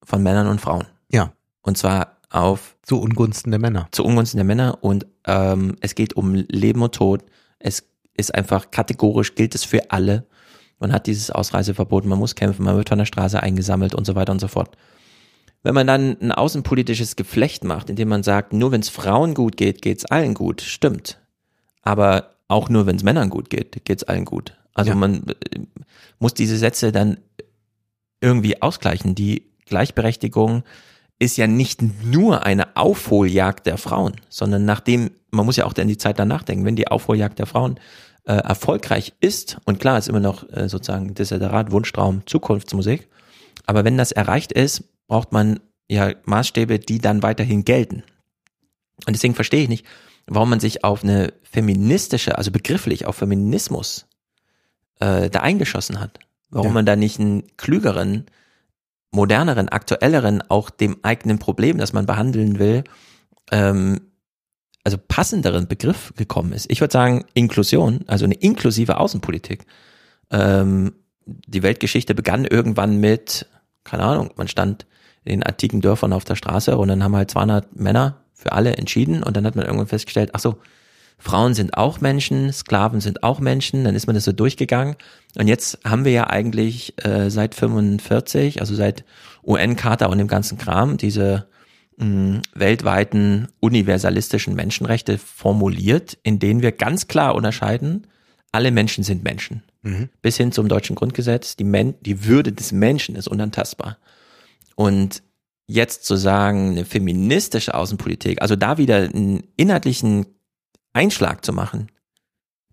von Männern und Frauen. Ja. Und zwar auf Zu Ungunsten der Männer. zu Ungunsten der Männer und ähm, es geht um Leben und Tod. Es ist einfach kategorisch, gilt es für alle. Man hat dieses Ausreiseverbot, man muss kämpfen, man wird von der Straße eingesammelt und so weiter und so fort. Wenn man dann ein außenpolitisches Geflecht macht, indem man sagt, nur wenn es Frauen gut geht, geht's allen gut, stimmt. Aber auch nur wenn es Männern gut geht, geht's allen gut. Also Ja. man äh, muss diese Sätze dann irgendwie ausgleichen. Die Gleichberechtigung ist ja nicht nur eine Aufholjagd der Frauen, sondern nachdem, man muss ja auch dann die Zeit danach denken, wenn die Aufholjagd der Frauen äh, erfolgreich ist, und klar ist immer noch äh, sozusagen Desiderat, Wunschtraum, Zukunftsmusik, aber wenn das erreicht ist, braucht man ja Maßstäbe, die dann weiterhin gelten. Und deswegen verstehe ich nicht, warum man sich auf eine feministische, also begrifflich auf Feminismus äh, da eingeschossen hat. Warum Ja. man da nicht einen klügeren, moderneren, aktuelleren, auch dem eigenen Problem, das man behandeln will, ähm, also passenderen Begriff gekommen ist. Ich würde sagen, Inklusion, also eine inklusive Außenpolitik. Ähm, die Weltgeschichte begann irgendwann mit, keine Ahnung, man stand in den antiken Dörfern auf der Straße und dann haben halt 200 Männer für alle entschieden und dann hat man irgendwann festgestellt, ach so, Frauen sind auch Menschen, Sklaven sind auch Menschen, dann ist man das so durchgegangen und jetzt haben wir ja eigentlich äh, seit 45, also seit UN-Charta und dem ganzen Kram, diese mh, weltweiten universalistischen Menschenrechte formuliert, in denen wir ganz klar unterscheiden, alle Menschen sind Menschen. Bis hin zum deutschen Grundgesetz, die, Men die Würde des Menschen ist unantastbar. Und jetzt zu sagen, eine feministische Außenpolitik, also da wieder einen inhaltlichen Einschlag zu machen,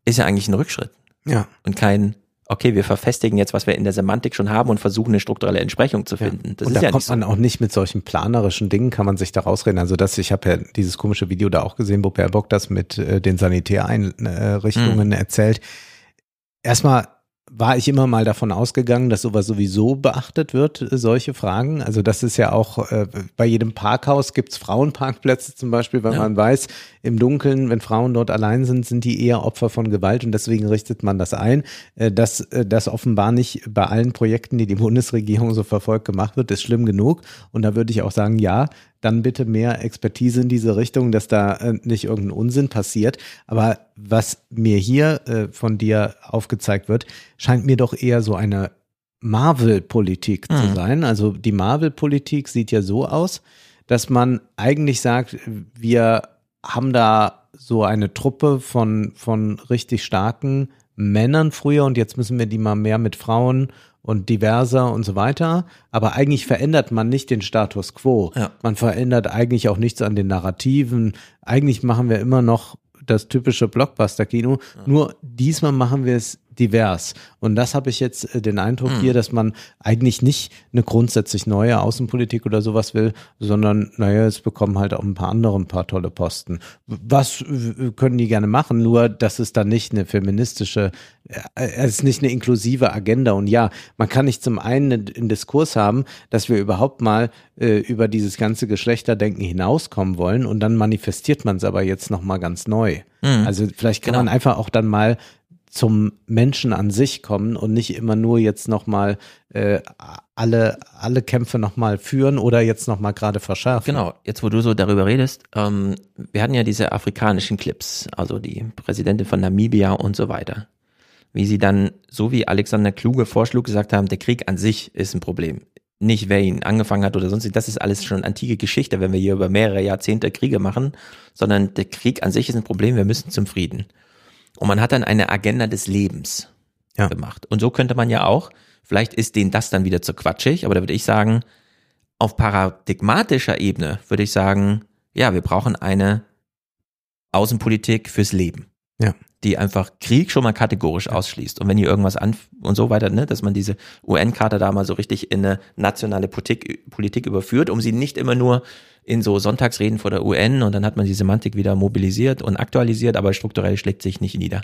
ist ja eigentlich ein Rückschritt Ja. und kein, okay, wir verfestigen jetzt, was wir in der Semantik schon haben und versuchen eine strukturelle Entsprechung zu Ja. finden. Das und ist da ja kommt so. man auch nicht mit solchen planerischen Dingen, kann man sich da rausreden. Also das, ich habe ja dieses komische Video da auch gesehen, wo Baerbock das mit äh, den Sanitäreinrichtungen Mhm. erzählt. Erstmal war ich immer mal davon ausgegangen, dass sowas sowieso beachtet wird, äh, solche Fragen. Also das ist ja auch, äh, bei jedem Parkhaus gibt's Frauenparkplätze zum Beispiel, weil Ja. man weiß, im Dunkeln, wenn Frauen dort allein sind, sind die eher Opfer von Gewalt und deswegen richtet man das ein. Äh, dass äh, das offenbar nicht bei allen Projekten, die die Bundesregierung so verfolgt, gemacht wird, ist schlimm genug. Und da würde ich auch sagen, ja, dann bitte mehr Expertise in diese Richtung, dass da äh, nicht irgendein Unsinn passiert. Aber was mir hier äh, von dir aufgezeigt wird, scheint mir doch eher so eine Marvel-Politik zu Mhm. sein. Also die Marvel-Politik sieht ja so aus, dass man eigentlich sagt, wir haben da so eine Truppe von, von richtig starken Männern früher und jetzt müssen wir die mal mehr mit Frauen und diverser und so weiter. Aber eigentlich verändert man nicht den Status quo. Ja. Man verändert eigentlich auch nichts an den Narrativen. Eigentlich machen wir immer noch das typische Blockbuster-Kino. Nur diesmal machen wir es divers. Und das habe ich jetzt äh, den Eindruck hier, dass man eigentlich nicht eine grundsätzlich neue Außenpolitik oder sowas will, sondern, naja, es bekommen halt auch ein paar andere ein paar tolle Posten. Was äh, können die gerne machen, nur dass es dann nicht eine feministische, äh, es ist nicht eine inklusive Agenda. Und ja, man kann nicht zum einen einen Diskurs haben, dass wir überhaupt mal äh, über dieses ganze Geschlechterdenken hinauskommen wollen und dann manifestiert man es aber jetzt nochmal ganz neu. Also vielleicht kann Genau. man einfach auch dann mal zum Menschen an sich kommen und nicht immer nur jetzt nochmal äh, alle, alle Kämpfe nochmal führen oder jetzt nochmal gerade verschärfen. Genau, jetzt wo du so darüber redest, ähm, wir hatten ja diese afrikanischen Clips, also die Präsidentin von Namibia und so weiter. Wie sie dann, so wie Alexander Kluge vorschlug, gesagt haben, der Krieg an sich ist ein Problem. Nicht wer ihn angefangen hat oder sonst, das ist alles schon antike Geschichte, wenn wir hier über mehrere Jahrzehnte Kriege machen, sondern der Krieg an sich ist ein Problem, wir müssen zum Frieden. Und man hat dann eine Agenda des Lebens Ja. gemacht. Und so könnte man ja auch, vielleicht ist denen das dann wieder zu quatschig, aber da würde ich sagen, auf paradigmatischer Ebene würde ich sagen, ja, wir brauchen eine Außenpolitik fürs Leben. Ja. Die einfach Krieg schon mal kategorisch ausschließt. Und wenn hier irgendwas an und so weiter, ne, dass man diese UN-Charta da mal so richtig in eine nationale Politik, Politik überführt, um sie nicht immer nur in so Sonntagsreden vor der UN und dann hat man die Semantik wieder mobilisiert und aktualisiert, aber strukturell schlägt sich nicht nieder.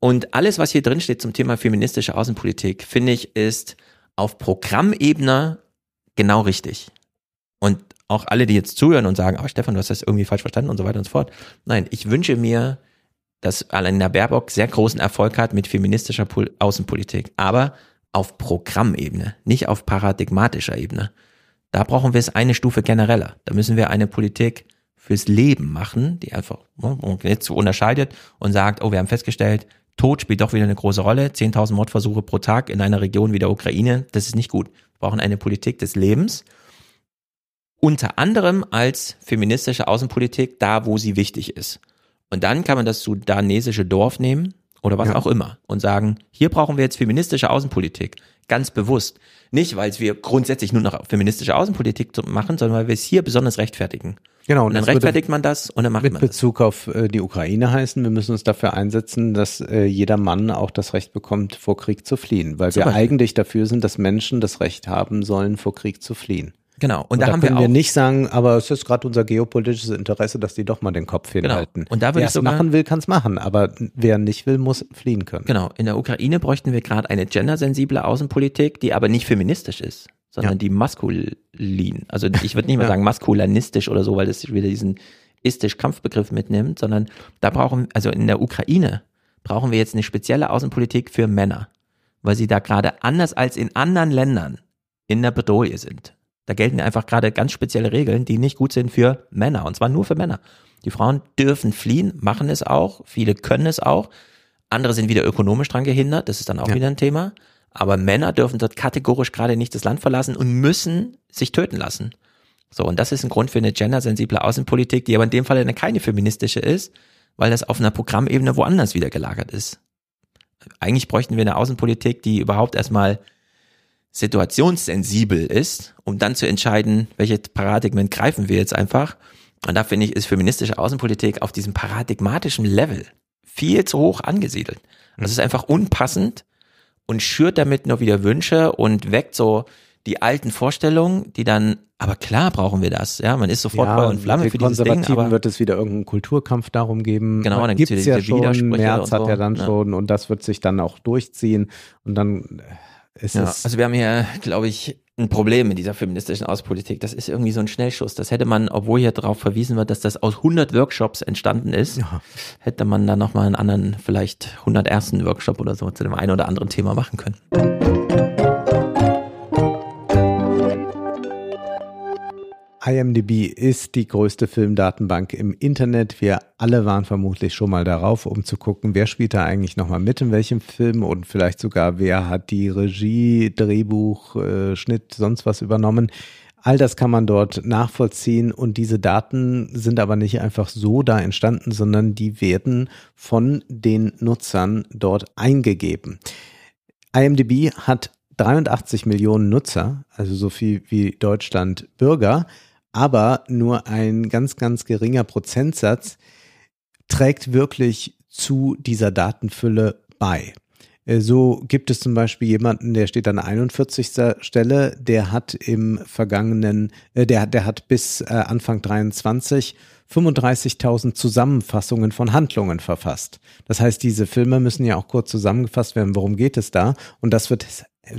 Und alles, was hier drin steht zum Thema feministische Außenpolitik, finde ich, ist auf Programmebene genau richtig. Und auch alle, die jetzt zuhören und sagen, oh Stefan, du hast das irgendwie falsch verstanden und so weiter und so fort. Nein, ich wünsche mir, dass Alena Baerbock sehr großen Erfolg hat mit feministischer Pol Außenpolitik, aber auf Programmebene, nicht auf paradigmatischer Ebene. Da brauchen wir es eine Stufe genereller. Da müssen wir eine Politik fürs Leben machen, die einfach ne, jetzt so unterscheidet und sagt, oh, wir haben festgestellt, Tod spielt doch wieder eine große Rolle. 10.000 Mordversuche pro Tag in einer Region wie der Ukraine, das ist nicht gut. Wir brauchen eine Politik des Lebens. Unter anderem als feministische Außenpolitik, da wo sie wichtig ist. Und dann kann man das sudanesische Dorf nehmen oder was Ja. auch immer und sagen, hier brauchen wir jetzt feministische Außenpolitik. Ganz bewusst. Nicht, weil wir grundsätzlich nur noch feministische Außenpolitik machen, sondern weil wir es hier besonders rechtfertigen. Genau, Und dann das rechtfertigt man das und dann macht mit man das. Bezug auf äh, die Ukraine heißen, wir müssen uns dafür einsetzen, dass äh, jeder Mann auch das Recht bekommt, vor Krieg zu fliehen, weil Zum wir Beispiel. eigentlich dafür sind, dass Menschen das Recht haben sollen, vor Krieg zu fliehen. Genau. Und, Und da, da, haben wir können auch wir nicht sagen, aber es ist gerade unser geopolitisches Interesse, dass die doch mal den Kopf hinhalten. Und da würde Wer ich sogar- machen will, kann es machen, aber wer nicht will, muss fliehen können. Genau, in der Ukraine bräuchten wir gerade eine gendersensible Außenpolitik, die aber nicht feministisch ist, sondern Ja. die maskulin. Also ich würde nicht mal sagen maskulinistisch oder so, weil das wieder diesen istisch-Kampfbegriff mitnimmt, sondern da brauchen, also in der Ukraine brauchen wir jetzt eine spezielle Außenpolitik für Männer, weil sie da gerade anders als in anderen Ländern in der Bedrohung sind. Da gelten einfach gerade ganz spezielle Regeln, die nicht gut sind für Männer, und zwar nur für Männer. Die Frauen dürfen fliehen, machen es auch, viele können es auch, andere sind wieder ökonomisch dran gehindert, das ist dann auch Ja. wieder ein Thema. Aber Männer dürfen dort kategorisch gerade nicht das Land verlassen und müssen sich töten lassen. So, und das ist ein Grund für eine gendersensible Außenpolitik, die aber in dem Fall eine keine feministische ist, weil das auf einer Programmebene woanders wieder gelagert ist. Eigentlich bräuchten wir eine Außenpolitik, die überhaupt erstmal situationssensibel ist, um dann zu entscheiden, welche Paradigmen greifen wir jetzt einfach. Und da finde ich, ist feministische Außenpolitik auf diesem paradigmatischen Level viel zu hoch angesiedelt. Das ist einfach unpassend und schürt damit nur wieder Wünsche und weckt so die alten Vorstellungen, die dann, aber klar brauchen wir das, ja, man ist sofort Feuer und Flamme für dieses Ding, Konservativen aber wird es wieder irgendeinen Kulturkampf darum geben. Genau, dann gibt's wieder ja schon, Widersprüche März und hat so, ja dann ja. schon und das wird sich dann auch durchziehen und dann äh, Ja, also wir haben hier, glaube ich, ein Problem mit dieser feministischen Außenpolitik. Das ist irgendwie so ein Schnellschuss. Das hätte man, obwohl hier darauf verwiesen wird, dass das aus 100 Workshops entstanden ist, hätte man da nochmal einen anderen, vielleicht 101. Workshop oder so zu dem einen oder anderen Thema machen können. IMDb ist die größte Filmdatenbank im Internet. Wir alle waren vermutlich schon mal darauf, um zu gucken, wer spielt da eigentlich nochmal mit in welchem Film und vielleicht sogar, wer hat die Regie, Drehbuch, äh, Schnitt, sonst was übernommen. All das kann man dort nachvollziehen und diese Daten sind aber nicht einfach so da entstanden, sondern die werden von den Nutzern dort eingegeben. IMDb hat 83 Millionen Nutzer, also so viel wie Deutschland Bürger, aber nur ein ganz, ganz geringer Prozentsatz trägt wirklich zu dieser Datenfülle bei. Äh, So gibt es zum Beispiel jemanden, der steht an 41. Stelle, der hat im vergangenen, äh, der, der hat bis äh, Anfang 23 35.000 Zusammenfassungen von Handlungen verfasst. Das heißt, diese Filme müssen ja auch kurz zusammengefasst werden. Worum geht es da? Und das wird,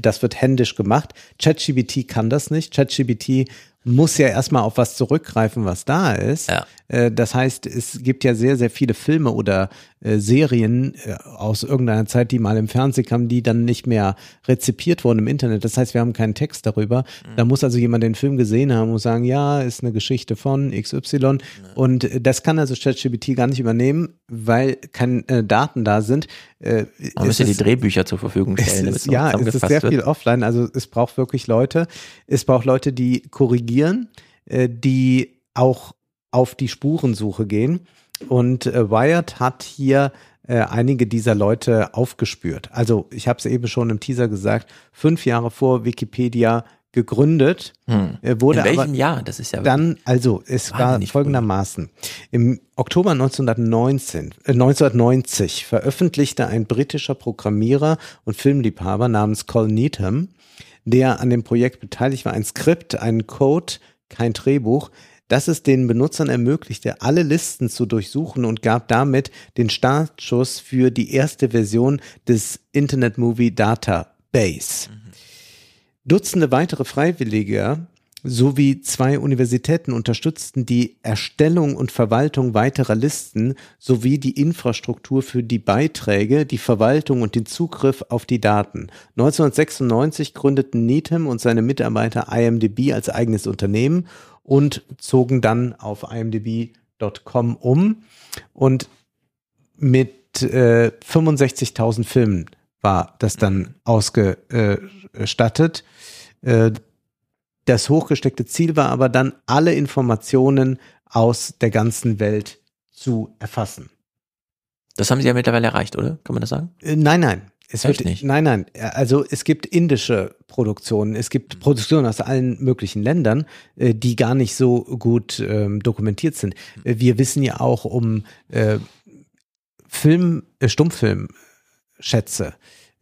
das wird händisch gemacht. ChatGBT kann das nicht. ChatGBT muss ja erstmal auf was zurückgreifen, was da ist. Ja. Äh, Das heißt, es gibt ja sehr, sehr viele Filme oder äh, Serien äh, aus irgendeiner Zeit, die mal im Fernsehen kamen, die dann nicht mehr rezipiert wurden im Internet. Das heißt, wir haben keinen Text darüber. Da muss also jemand den Film gesehen haben und sagen, ja, ist eine Geschichte von XY. Und das kann also ChatGPT gar nicht übernehmen, weil keine Daten da sind. Man es müsste die Drehbücher zur Verfügung es stellen, damit ist, ja, es ist sehr wird. viel offline. Also es braucht wirklich Leute. Es braucht Leute, die korrigieren, äh, die auch auf die Spurensuche gehen. Und äh, Wired hat hier äh, einige dieser Leute aufgespürt. Also ich habe es eben schon im Teaser gesagt, fünf Jahre vor Wikipedia gegründet, Hm. äh, wurde In welchem aber Jahr? Das ist ja dann, also es war folgendermaßen. Im Oktober 1919, äh, 1990 veröffentlichte ein britischer Programmierer und Filmliebhaber namens Col Needham, der an dem Projekt beteiligt war, ein Skript, einen Code, kein Drehbuch, das es den Benutzern ermöglichte, alle Listen zu durchsuchen und gab damit den Startschuss für die erste Version des Internet Movie Database. Dutzende weitere Freiwillige sowie zwei Universitäten unterstützten die Erstellung und Verwaltung weiterer Listen sowie die Infrastruktur für die Beiträge, die Verwaltung und den Zugriff auf die Daten. 1996 gründeten Needham und seine Mitarbeiter IMDb als eigenes Unternehmen und zogen dann auf imdb.com um und mit äh, 65.000 Filmen war das dann ausgestattet. Äh, das hochgesteckte Ziel war aber dann, alle Informationen aus der ganzen Welt zu erfassen. Das haben sie ja mittlerweile erreicht, oder? Kann man das sagen? Äh, nein, nein. Es Echt wird, nicht? Nein, nein. Also es gibt indische Produktionen, es gibt Produktionen aus allen möglichen Ländern, äh, die gar nicht so gut ähm, dokumentiert sind. Äh, Wir wissen ja auch um äh, Film, äh, Stummfilmschätze,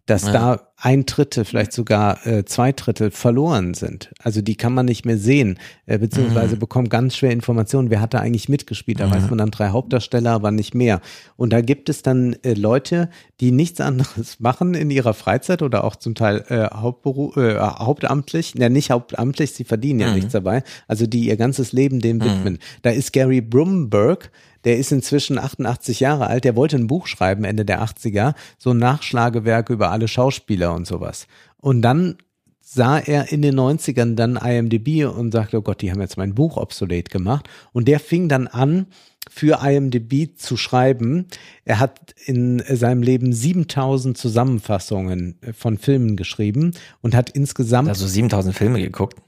dass Ja. da ein Drittel, vielleicht sogar äh, zwei Drittel verloren sind. Also die kann man nicht mehr sehen, äh, beziehungsweise bekommt ganz schwer Informationen. Wer hat da eigentlich mitgespielt? Da weiß man dann drei Hauptdarsteller, aber nicht mehr. Und da gibt es dann äh, Leute, die nichts anderes machen in ihrer Freizeit oder auch zum Teil äh, Hauptberu äh, hauptamtlich, ja nicht hauptamtlich, sie verdienen ja nichts dabei, also die ihr ganzes Leben dem widmen. Da ist Gary Brumberg, der ist inzwischen 88 Jahre alt, der wollte ein Buch schreiben Ende der 80er, so ein Nachschlagewerk über alle Schauspieler und sowas. Und dann sah er in den 90ern dann IMDb und sagte, oh Gott, die haben jetzt mein Buch obsolet gemacht. Und der fing dann an, für IMDb zu schreiben. Er hat in seinem Leben 7000 Zusammenfassungen von Filmen geschrieben und hat insgesamt Also 7000 Filme geguckt.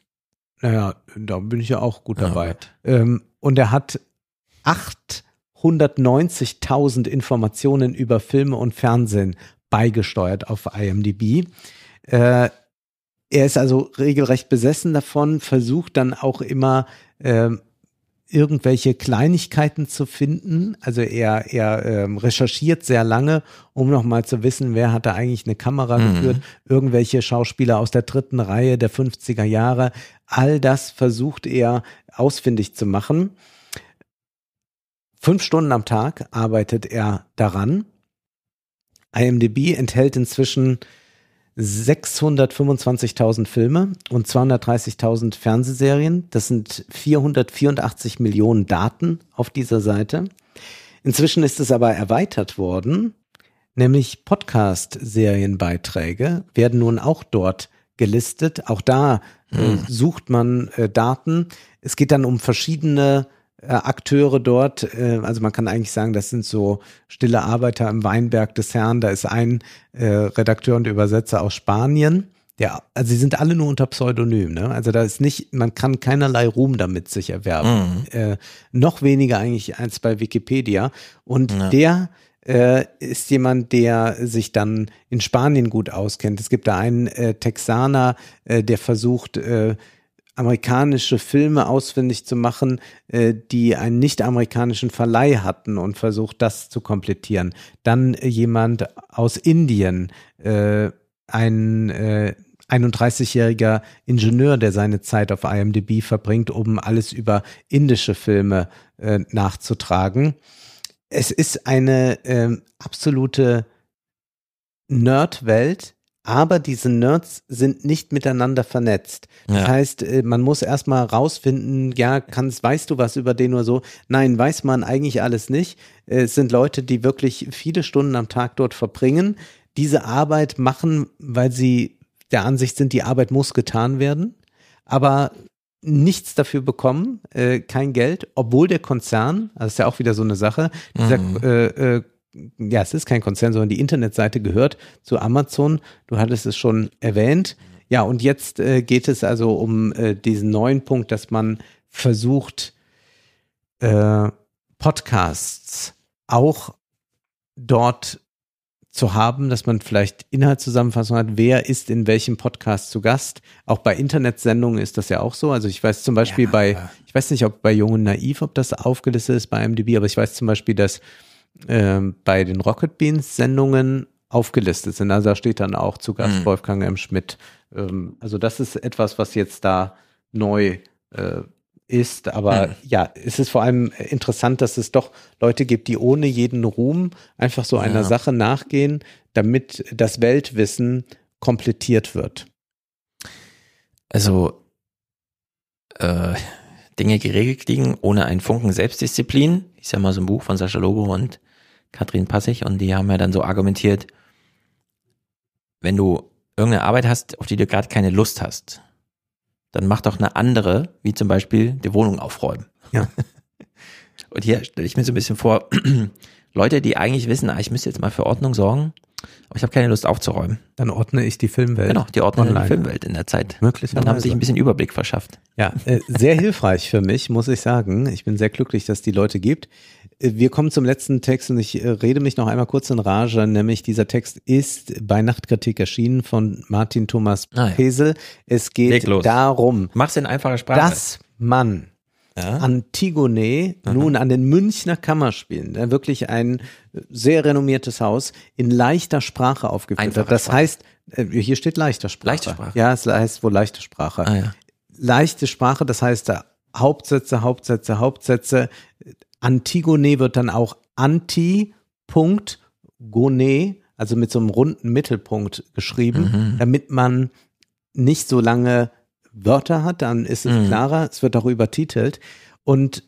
naja, da bin ich ja auch gut Ja, dabei. gut. ähm, und er hat 890.000 Informationen über Filme und Fernsehen beigesteuert auf IMDb. Äh, er ist also regelrecht besessen davon, versucht dann auch immer ähm, irgendwelche Kleinigkeiten zu finden. Also er, er ähm, recherchiert sehr lange, um nochmal zu wissen, wer hat da eigentlich eine Kamera Mhm. geführt, irgendwelche Schauspieler aus der dritten Reihe der 50er Jahre. All das versucht er ausfindig zu machen. Fünf Stunden am Tag arbeitet er daran. IMDb enthält inzwischen 625.000 Filme und 230.000 Fernsehserien. Das sind 484 Millionen Daten auf dieser Seite. Inzwischen ist es aber erweitert worden, nämlich Podcast-Serienbeiträge werden nun auch dort gelistet. Auch da äh, sucht man äh, Daten. Es geht dann um verschiedene Akteure dort. Äh, also man kann eigentlich sagen, das sind so stille Arbeiter im Weinberg des Herrn. Da ist ein äh, Redakteur und Übersetzer aus Spanien. Ja, also sie sind alle nur unter Pseudonym. Ne? Also da ist nicht, man kann keinerlei Ruhm damit sich erwerben. Äh, noch weniger eigentlich als bei Wikipedia. Und der äh, ist jemand, der sich dann in Spanien gut auskennt. Es gibt da einen äh, Texaner, äh, der versucht, äh, amerikanische Filme ausfindig zu machen, äh, die einen nicht-amerikanischen Verleih hatten und versucht, das zu komplettieren. Dann äh, jemand aus Indien, äh, ein äh, 31-jähriger Ingenieur, der seine Zeit auf IMDb verbringt, um alles über indische Filme äh, nachzutragen. Es ist eine ähm, absolute Nerd-Welt, aber diese Nerds sind nicht miteinander vernetzt. Das Ja. heißt, äh, man muss erstmal rausfinden, ja, kannst, weißt du was über den oder so? Nein, weiß man eigentlich alles nicht. Es sind Leute, die wirklich viele Stunden am Tag dort verbringen, diese Arbeit machen, weil sie der Ansicht sind, die Arbeit muss getan werden, aber nichts dafür bekommen, äh, kein Geld, obwohl der Konzern, also ist ja auch wieder so eine Sache, dieser, äh, äh, ja, es ist kein Konzern, sondern die Internetseite gehört zu Amazon. Du hattest es schon erwähnt. Ja, und jetzt äh, geht es also um äh, diesen neuen Punkt, dass man versucht, äh, Podcasts auch dort zu haben, dass man vielleicht Inhaltszusammenfassung hat, wer ist in welchem Podcast zu Gast. Auch bei Internetsendungen ist das ja auch so. Also ich weiß zum Beispiel bei, ich weiß nicht, ob bei Jung und Naiv, ob das aufgelistet ist bei MDB, aber ich weiß zum Beispiel, dass ähm, bei den Rocket Beans Sendungen aufgelistet sind. Also da steht dann auch zu Gast Mhm. Wolfgang M. Schmidt. Ähm, also das ist etwas, was jetzt da neu äh, ist. Aber Mhm. ja, es ist vor allem interessant, dass es doch Leute gibt, die ohne jeden Ruhm einfach so einer Ja. Sache nachgehen, damit das Weltwissen komplettiert wird. Also äh, Dinge geregelt kriegen, ohne einen Funken Selbstdisziplin. Ist ja mal so ein Buch von Sascha Lobo und Katrin Passig und die haben ja dann so argumentiert, wenn du irgendeine Arbeit hast, auf die du gerade keine Lust hast, dann mach doch eine andere, wie zum Beispiel die Wohnung aufräumen. Ja. Und hier stelle ich mir so ein bisschen vor, Leute, die eigentlich wissen, ah, ich müsste jetzt mal für Ordnung sorgen, aber ich habe keine Lust aufzuräumen. Dann ordne ich die Filmwelt. Genau, die ordnen die. Filmwelt in der Zeit. Möglicherweise. Dann haben sie sich ein bisschen Überblick verschafft. Ja, äh, sehr hilfreich für mich, muss ich sagen. Ich bin sehr glücklich, dass es die Leute gibt. Äh, Wir kommen zum letzten Text und ich äh, rede mich noch einmal kurz in Rage, nämlich dieser Text ist bei Nachtkritik erschienen von Martin Thomas Ah, ja. Pesel. Es geht darum, Mach's in einfacher Sprache. dass man ja? Antigone nun an den Münchner Kammerspielen, äh, wirklich ein sehr renommiertes Haus, in leichter Sprache aufgeführt hat. Das heißt, äh, hier steht leichter Sprache. Leichte Sprache. Ja, es heißt wohl leichte Sprache. Ah, ja. Leichte Sprache, das heißt da Hauptsätze, Hauptsätze, Hauptsätze. Antigone wird dann auch Anti, Punkt, Gone, also mit so einem runden Mittelpunkt geschrieben, damit man nicht so lange Wörter hat, dann ist es Mhm. klarer, es wird auch übertitelt. Und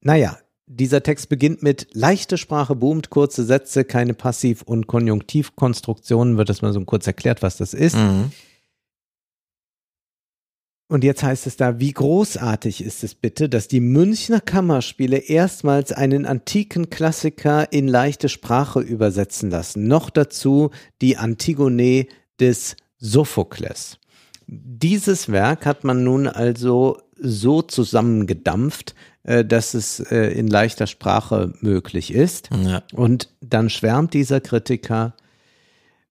naja, dieser Text beginnt mit leichte Sprache boomt, kurze Sätze, keine Passiv- und Konjunktivkonstruktionen, wird das mal so kurz erklärt, was das ist. Mhm. Und jetzt heißt es da, wie großartig ist es bitte, dass die Münchner Kammerspiele erstmals einen antiken Klassiker in leichte Sprache übersetzen lassen. Noch dazu die Antigone des Sophokles. Dieses Werk hat man nun also so zusammengedampft, äh, dass es äh, in leichter Sprache möglich ist. Ja. Und dann schwärmt dieser Kritiker,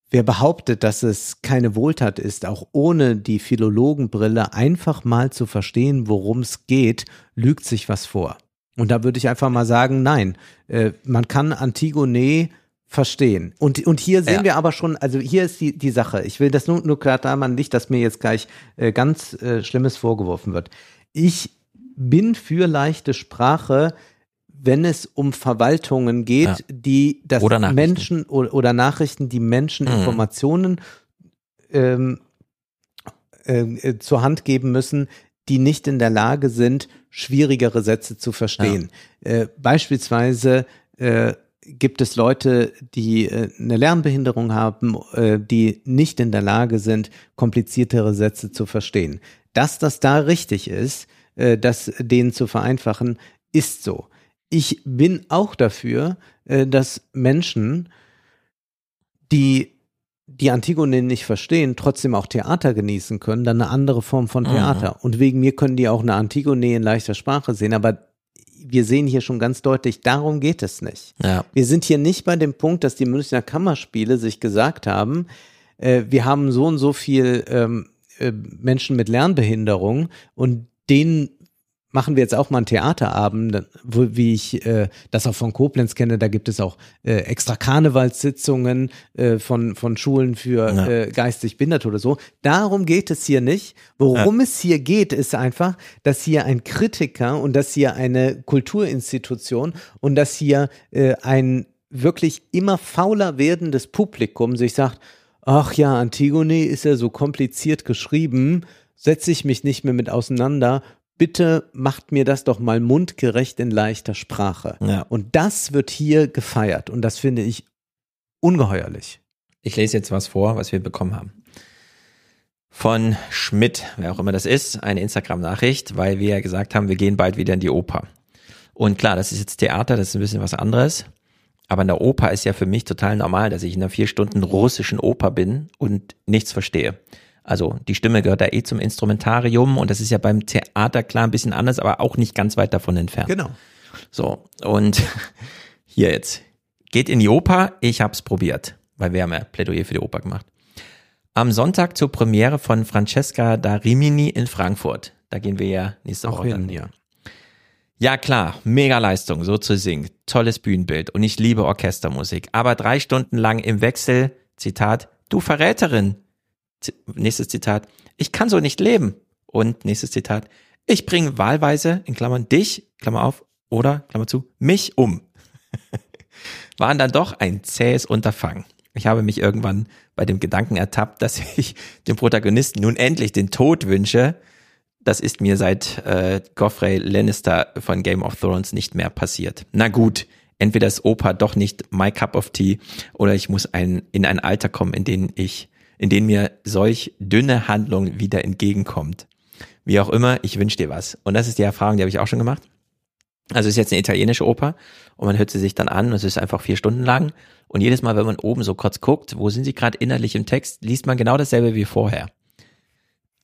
wer behauptet, dass es keine Wohltat ist, auch ohne die Philologenbrille einfach mal zu verstehen, worum es geht, lügt sich was vor. Und da würde ich einfach mal sagen, nein, äh, man kann Antigone verstehen. Und, und hier sehen Ja. wir aber schon, also hier ist die, die Sache. Ich will das nur, nur klar da man nicht, dass mir jetzt gleich äh, ganz äh, Schlimmes vorgeworfen wird. Ich bin für leichte Sprache, wenn es um Verwaltungen geht, Ja. die das Oder. Menschen oder, oder Nachrichten, die Menschen Mhm. Informationen ähm, äh, äh, zur Hand geben müssen, die nicht in der Lage sind, schwierigere Sätze zu verstehen. Äh, beispielsweise äh, gibt es Leute, die äh, eine Lernbehinderung haben, äh, die nicht in der Lage sind, kompliziertere Sätze zu verstehen. Dass das da richtig ist, äh, das denen zu vereinfachen, ist so. Ich bin auch dafür, äh, dass Menschen, die die Antigone nicht verstehen, trotzdem auch Theater genießen können, dann eine andere Form von Theater. Und wegen mir können die auch eine Antigone in leichter Sprache sehen, aber wir sehen hier schon ganz deutlich, darum geht es nicht. Ja. Wir sind hier nicht bei dem Punkt, dass die Münchner Kammerspiele sich gesagt haben, äh, wir haben so und so viel ähm, äh, Menschen mit Lernbehinderung und denen machen wir jetzt auch mal einen Theaterabend, wo, wie ich äh, das auch von Koblenz kenne, da gibt es auch äh, extra Karnevalssitzungen äh, von, von Schulen für Ja. äh, geistig Behinderte oder so. Darum geht es hier nicht. Worum es hier geht, ist einfach, dass hier ein Kritiker und dass hier eine Kulturinstitution und dass hier äh, ein wirklich immer fauler werdendes Publikum sich sagt, ach ja, Antigone ist ja so kompliziert geschrieben, setze ich mich nicht mehr mit auseinander. Bitte macht mir das doch mal mundgerecht in leichter Sprache. Ja. Und das wird hier gefeiert und das finde ich ungeheuerlich. Ich lese jetzt was vor, was wir bekommen haben. Von Schmidt, wer auch immer das ist, eine Instagram-Nachricht, weil wir ja gesagt haben, wir gehen bald wieder in die Oper. Und klar, das ist jetzt Theater, das ist ein bisschen was anderes. Aber in der Oper ist ja für mich total normal, dass ich in einer vier Stunden russischen Oper bin und nichts verstehe. Also die Stimme gehört da eh zum Instrumentarium und das ist ja beim Theater klar ein bisschen anders, aber auch nicht ganz weit davon entfernt. Genau. So, und hier jetzt. Geht in die Oper, ich hab's probiert, weil wir haben ja Plädoyer für die Oper gemacht. Am Sonntag zur Premiere von Francesca da Rimini in Frankfurt. Da gehen wir ja nächste Woche hin, dann. ja. Ja klar, mega Leistung, so zu singen. Tolles Bühnenbild und ich liebe Orchestermusik. Aber drei Stunden lang im Wechsel, Zitat, du Verräterin. Nächstes Zitat, ich kann so nicht leben. Und nächstes Zitat, ich bringe wahlweise, in Klammern, dich, Klammer auf, oder, Klammer zu, mich um. Waren dann doch ein zähes Unterfangen. Ich habe mich irgendwann bei dem Gedanken ertappt, dass ich dem Protagonisten nun endlich den Tod wünsche, Das ist mir seit äh, Goffrey Lannister von Game of Thrones nicht mehr passiert. Na gut, entweder ist Opa doch nicht my cup of tea oder ich muss ein, in ein Alter kommen, in dem ich, in dem mir solch dünne Handlung wieder entgegenkommt. Wie auch immer, ich wünsche dir was. Und das ist die Erfahrung, die habe ich auch schon gemacht. Also es ist jetzt eine italienische Oper und man hört sie sich dann an und es ist einfach vier Stunden lang. Und jedes Mal, wenn man oben so kurz guckt, wo sind sie gerade innerlich im Text, liest man genau dasselbe wie vorher.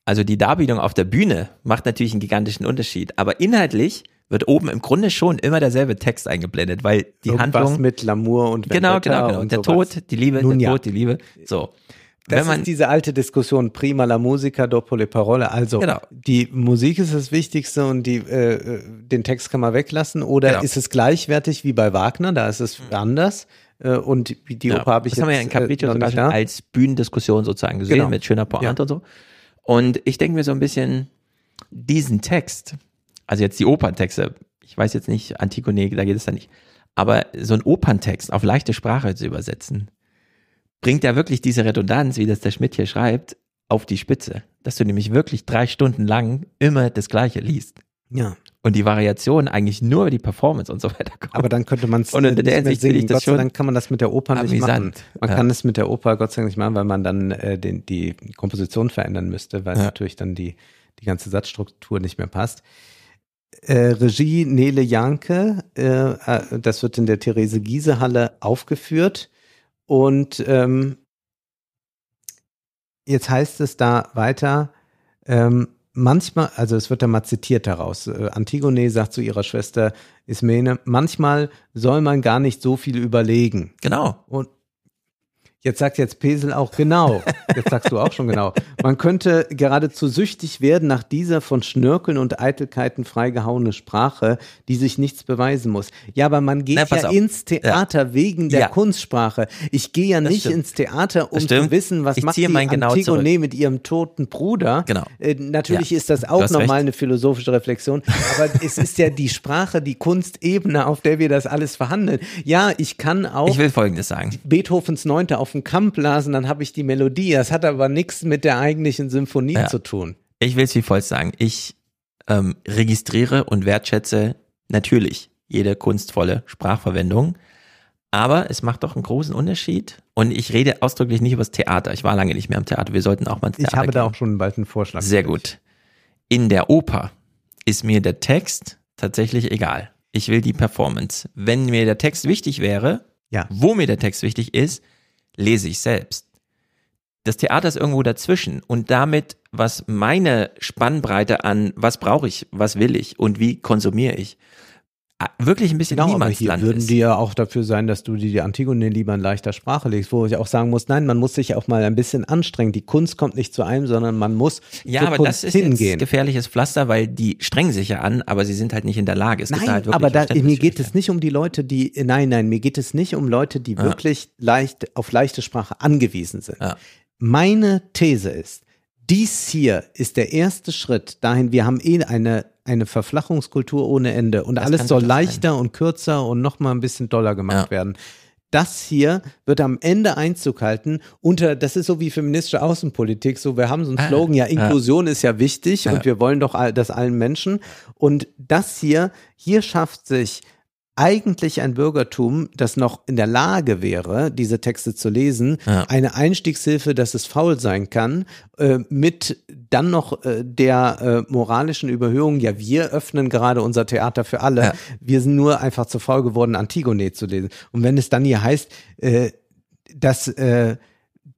Also die Darbietung auf der Bühne macht natürlich einen gigantischen Unterschied, aber inhaltlich wird oben im Grunde schon immer derselbe Text eingeblendet, weil die Irgendwas Handlung mit L'amour und genau, Vendetta genau, genau, und der sowas. Tod, die Liebe, Nun der ja. Tod, die Liebe, so. Das Wenn man ist diese alte Diskussion, prima la musica, dopo le parole. Also Genau. die Musik ist das Wichtigste und die, äh, äh, den Text kann man weglassen. Oder Genau. ist es gleichwertig wie bei Wagner? Da ist es anders. Äh, und die Ja, Oper habe ich das jetzt haben wir ja in Capriccio äh, da. als Bühnendiskussion sozusagen gesehen, Genau. mit schöner Pointe und so. Und ich denke mir so ein bisschen, diesen Text, also jetzt die Operntexte, ich weiß jetzt nicht, Antigone, da geht es da nicht, aber so einen Operntext auf leichte Sprache zu übersetzen, bringt ja wirklich diese Redundanz, wie das der Schmidt hier schreibt, auf die Spitze. Dass du nämlich wirklich drei Stunden lang immer das Gleiche liest. Ja, Und die Variation eigentlich nur über die Performance und so weiter kommt. aber dann könnte man es Und in nicht der Hinsicht singen. ich das Gott sei schon Dank kann man das mit der Oper nicht machen. amüsant. Man Ja. kann es mit der Oper Gott sei Dank nicht machen, weil man dann äh, den, die Komposition verändern müsste, weil Ja. natürlich dann die, die ganze Satzstruktur nicht mehr passt. Äh, Regie Nele Janke, äh, äh, das wird in der Therese Giese Halle aufgeführt und ähm, jetzt heißt es da weiter, ähm, manchmal, also es wird da mal zitiert daraus, äh, Antigone sagt zu ihrer Schwester Ismene, manchmal soll man gar nicht so viel überlegen. Genau. Und jetzt sagt jetzt Pesel auch genau. Jetzt sagst du auch schon genau. Man könnte geradezu süchtig werden nach dieser von Schnörkeln und Eitelkeiten freigehauene Sprache, die sich nichts beweisen muss. Ja, aber man geht Na, ja auf. ins Theater wegen der Ja. Kunstsprache. Ich gehe ja Das nicht stimmt. ins Theater, um zu wissen, was Ich macht die genau Antigone zurück. mit ihrem toten Bruder. Genau. Äh, natürlich Ja. ist das auch nochmal eine philosophische Reflexion, aber es ist ja die Sprache, die Kunstebene, auf der wir das alles verhandeln. Ja, ich kann auch Ich will Folgendes sagen. Beethovens Neunte auf dem Kamp blasen, dann habe ich die Melodie. Das hat aber nichts mit der eigentlichen Symphonie Ja. zu tun. Ich will es wie folgt sagen. Ich ähm, registriere und wertschätze natürlich jede kunstvolle Sprachverwendung. Aber es macht doch einen großen Unterschied. Und ich rede ausdrücklich nicht über das Theater. Ich war lange nicht mehr am Theater. Wir sollten auch mal ins Ich Theater habe da gehen. auch schon bald einen Vorschlag. Sehr gut. In der Oper ist mir der Text tatsächlich egal. Ich will die Performance. Wenn mir der Text wichtig wäre, Ja. wo mir der Text wichtig ist, lese ich selbst. Das Theater ist irgendwo dazwischen und damit, was meine Spannbreite an, was brauche ich, was will ich und wie konsumiere ich, wirklich ein bisschen Genau, aber hier Niemandsland würden ist. die ja auch dafür sein, dass du die, die Antigone lieber in leichter Sprache legst, wo ich auch sagen muss, nein, man muss sich auch mal ein bisschen anstrengen. Die Kunst kommt nicht zu einem, sondern man muss ja, zur aber Kunst das ist hingehen. jetzt gefährliches Pflaster, weil die strengen sich ja an, aber sie sind halt nicht in der Lage. Es Nein, halt wirklich aber da, mir geht es nicht um die Leute, die, nein, nein, mir geht es nicht um Leute, die Ja. wirklich leicht, auf leichte Sprache angewiesen sind. Ja. Meine These ist, dies hier ist der erste Schritt dahin, wir haben eh eine, eine Verflachungskultur ohne Ende und Das alles soll durchaus sein. leichter und kürzer und noch mal ein bisschen doller gemacht Ja. werden. Das hier wird am Ende Einzug halten unter, das ist so wie feministische Außenpolitik, so wir haben so einen Ah, Slogan, ja. Inklusion ist ja wichtig Ja. und wir wollen doch all, das allen Menschen und das hier, hier schafft sich eigentlich ein Bürgertum, das noch in der Lage wäre, diese Texte zu lesen, Ja. eine Einstiegshilfe, dass es faul sein kann, äh, mit dann noch äh, der äh, moralischen Überhöhung, ja, wir öffnen gerade unser Theater für alle, Ja. wir sind nur einfach zu faul geworden, Antigone zu lesen. Und wenn es dann hier heißt, äh, dass äh,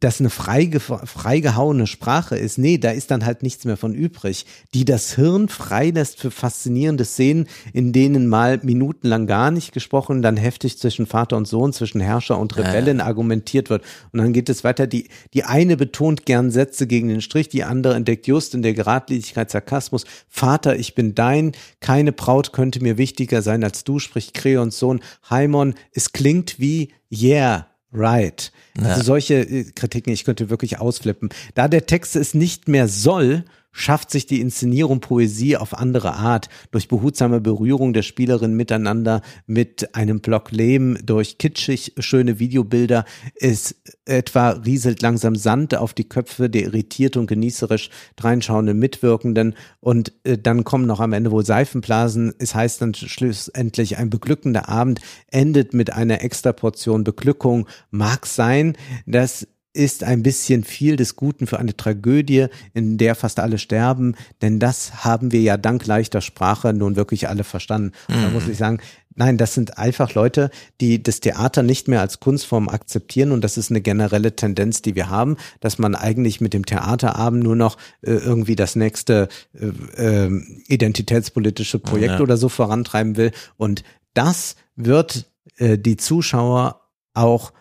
das eine freige, freigehauene Sprache ist. Nee, da ist dann halt nichts mehr von übrig, die das Hirn freilässt für faszinierende Szenen, in denen mal minutenlang gar nicht gesprochen, dann heftig zwischen Vater und Sohn, zwischen Herrscher und Rebellen argumentiert wird. Und dann geht es weiter, die, die eine betont gern Sätze gegen den Strich, die andere entdeckt just in der Geradlinigkeit Sarkasmus. Vater, ich bin dein, keine Braut könnte mir wichtiger sein als du, spricht Kreons Sohn. Haimon, es klingt wie Yeah, right. Also solche äh, Kritiken, ich könnte wirklich ausflippen. Da der Text es nicht mehr soll, schafft sich die Inszenierung Poesie auf andere Art, durch behutsame Berührung der Spielerin miteinander, mit einem Block Lehm, durch kitschig schöne Videobilder. Es etwa rieselt langsam Sand auf die Köpfe der irritiert und genießerisch dreinschauenden Mitwirkenden und äh, dann kommen noch am Ende wohl Seifenblasen. Es heißt dann schlussendlich, ein beglückender Abend endet mit einer extra Portion Beglückung. Mag sein, dass ist ein bisschen viel des Guten für eine Tragödie, in der fast alle sterben, denn das haben wir ja dank leichter Sprache nun wirklich alle verstanden. Und da muss ich sagen, nein, das sind einfach Leute, die das Theater nicht mehr als Kunstform akzeptieren und das ist eine generelle Tendenz, die wir haben, dass man eigentlich mit dem Theaterabend nur noch äh, irgendwie das nächste äh, äh, identitätspolitische Projekt Ja. oder so vorantreiben will und das wird äh, die Zuschauer auch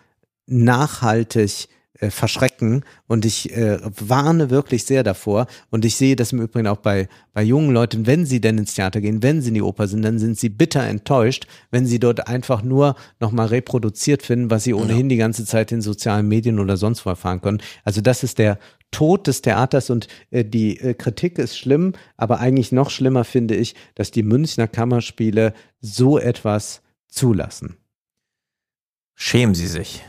nachhaltig äh, verschrecken und ich äh, warne wirklich sehr davor und ich sehe das im Übrigen auch bei, bei jungen Leuten, wenn sie denn ins Theater gehen, wenn sie in die Oper sind, dann sind sie bitter enttäuscht, wenn sie dort einfach nur nochmal reproduziert finden, was sie ohnehin die ganze Zeit in sozialen Medien oder sonst wo erfahren können. Also das ist der Tod des Theaters und äh, die äh, Kritik ist schlimm, aber eigentlich noch schlimmer finde ich, dass die Münchner Kammerspiele so etwas zulassen. Schämen Sie sich.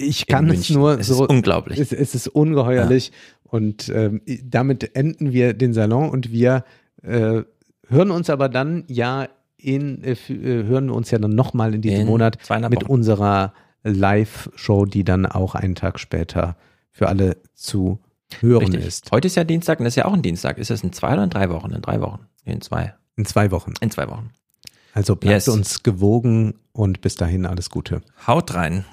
Ich kann es nur es so. ist unglaublich. Es, es ist ungeheuerlich und ähm, damit enden wir den Salon und wir äh, hören uns aber dann ja in äh, äh, hören wir uns ja dann nochmal in diesem In Monat mit Wochen. unserer Live-Show, die dann auch einen Tag später für alle zu hören Richtig. ist. Heute ist ja Dienstag und das ist ja auch ein Dienstag. Ist das in zwei oder in drei Wochen? In drei Wochen. In zwei. In zwei Wochen. In zwei Wochen. Also bleibt Yes. uns gewogen und bis dahin alles Gute. Haut rein.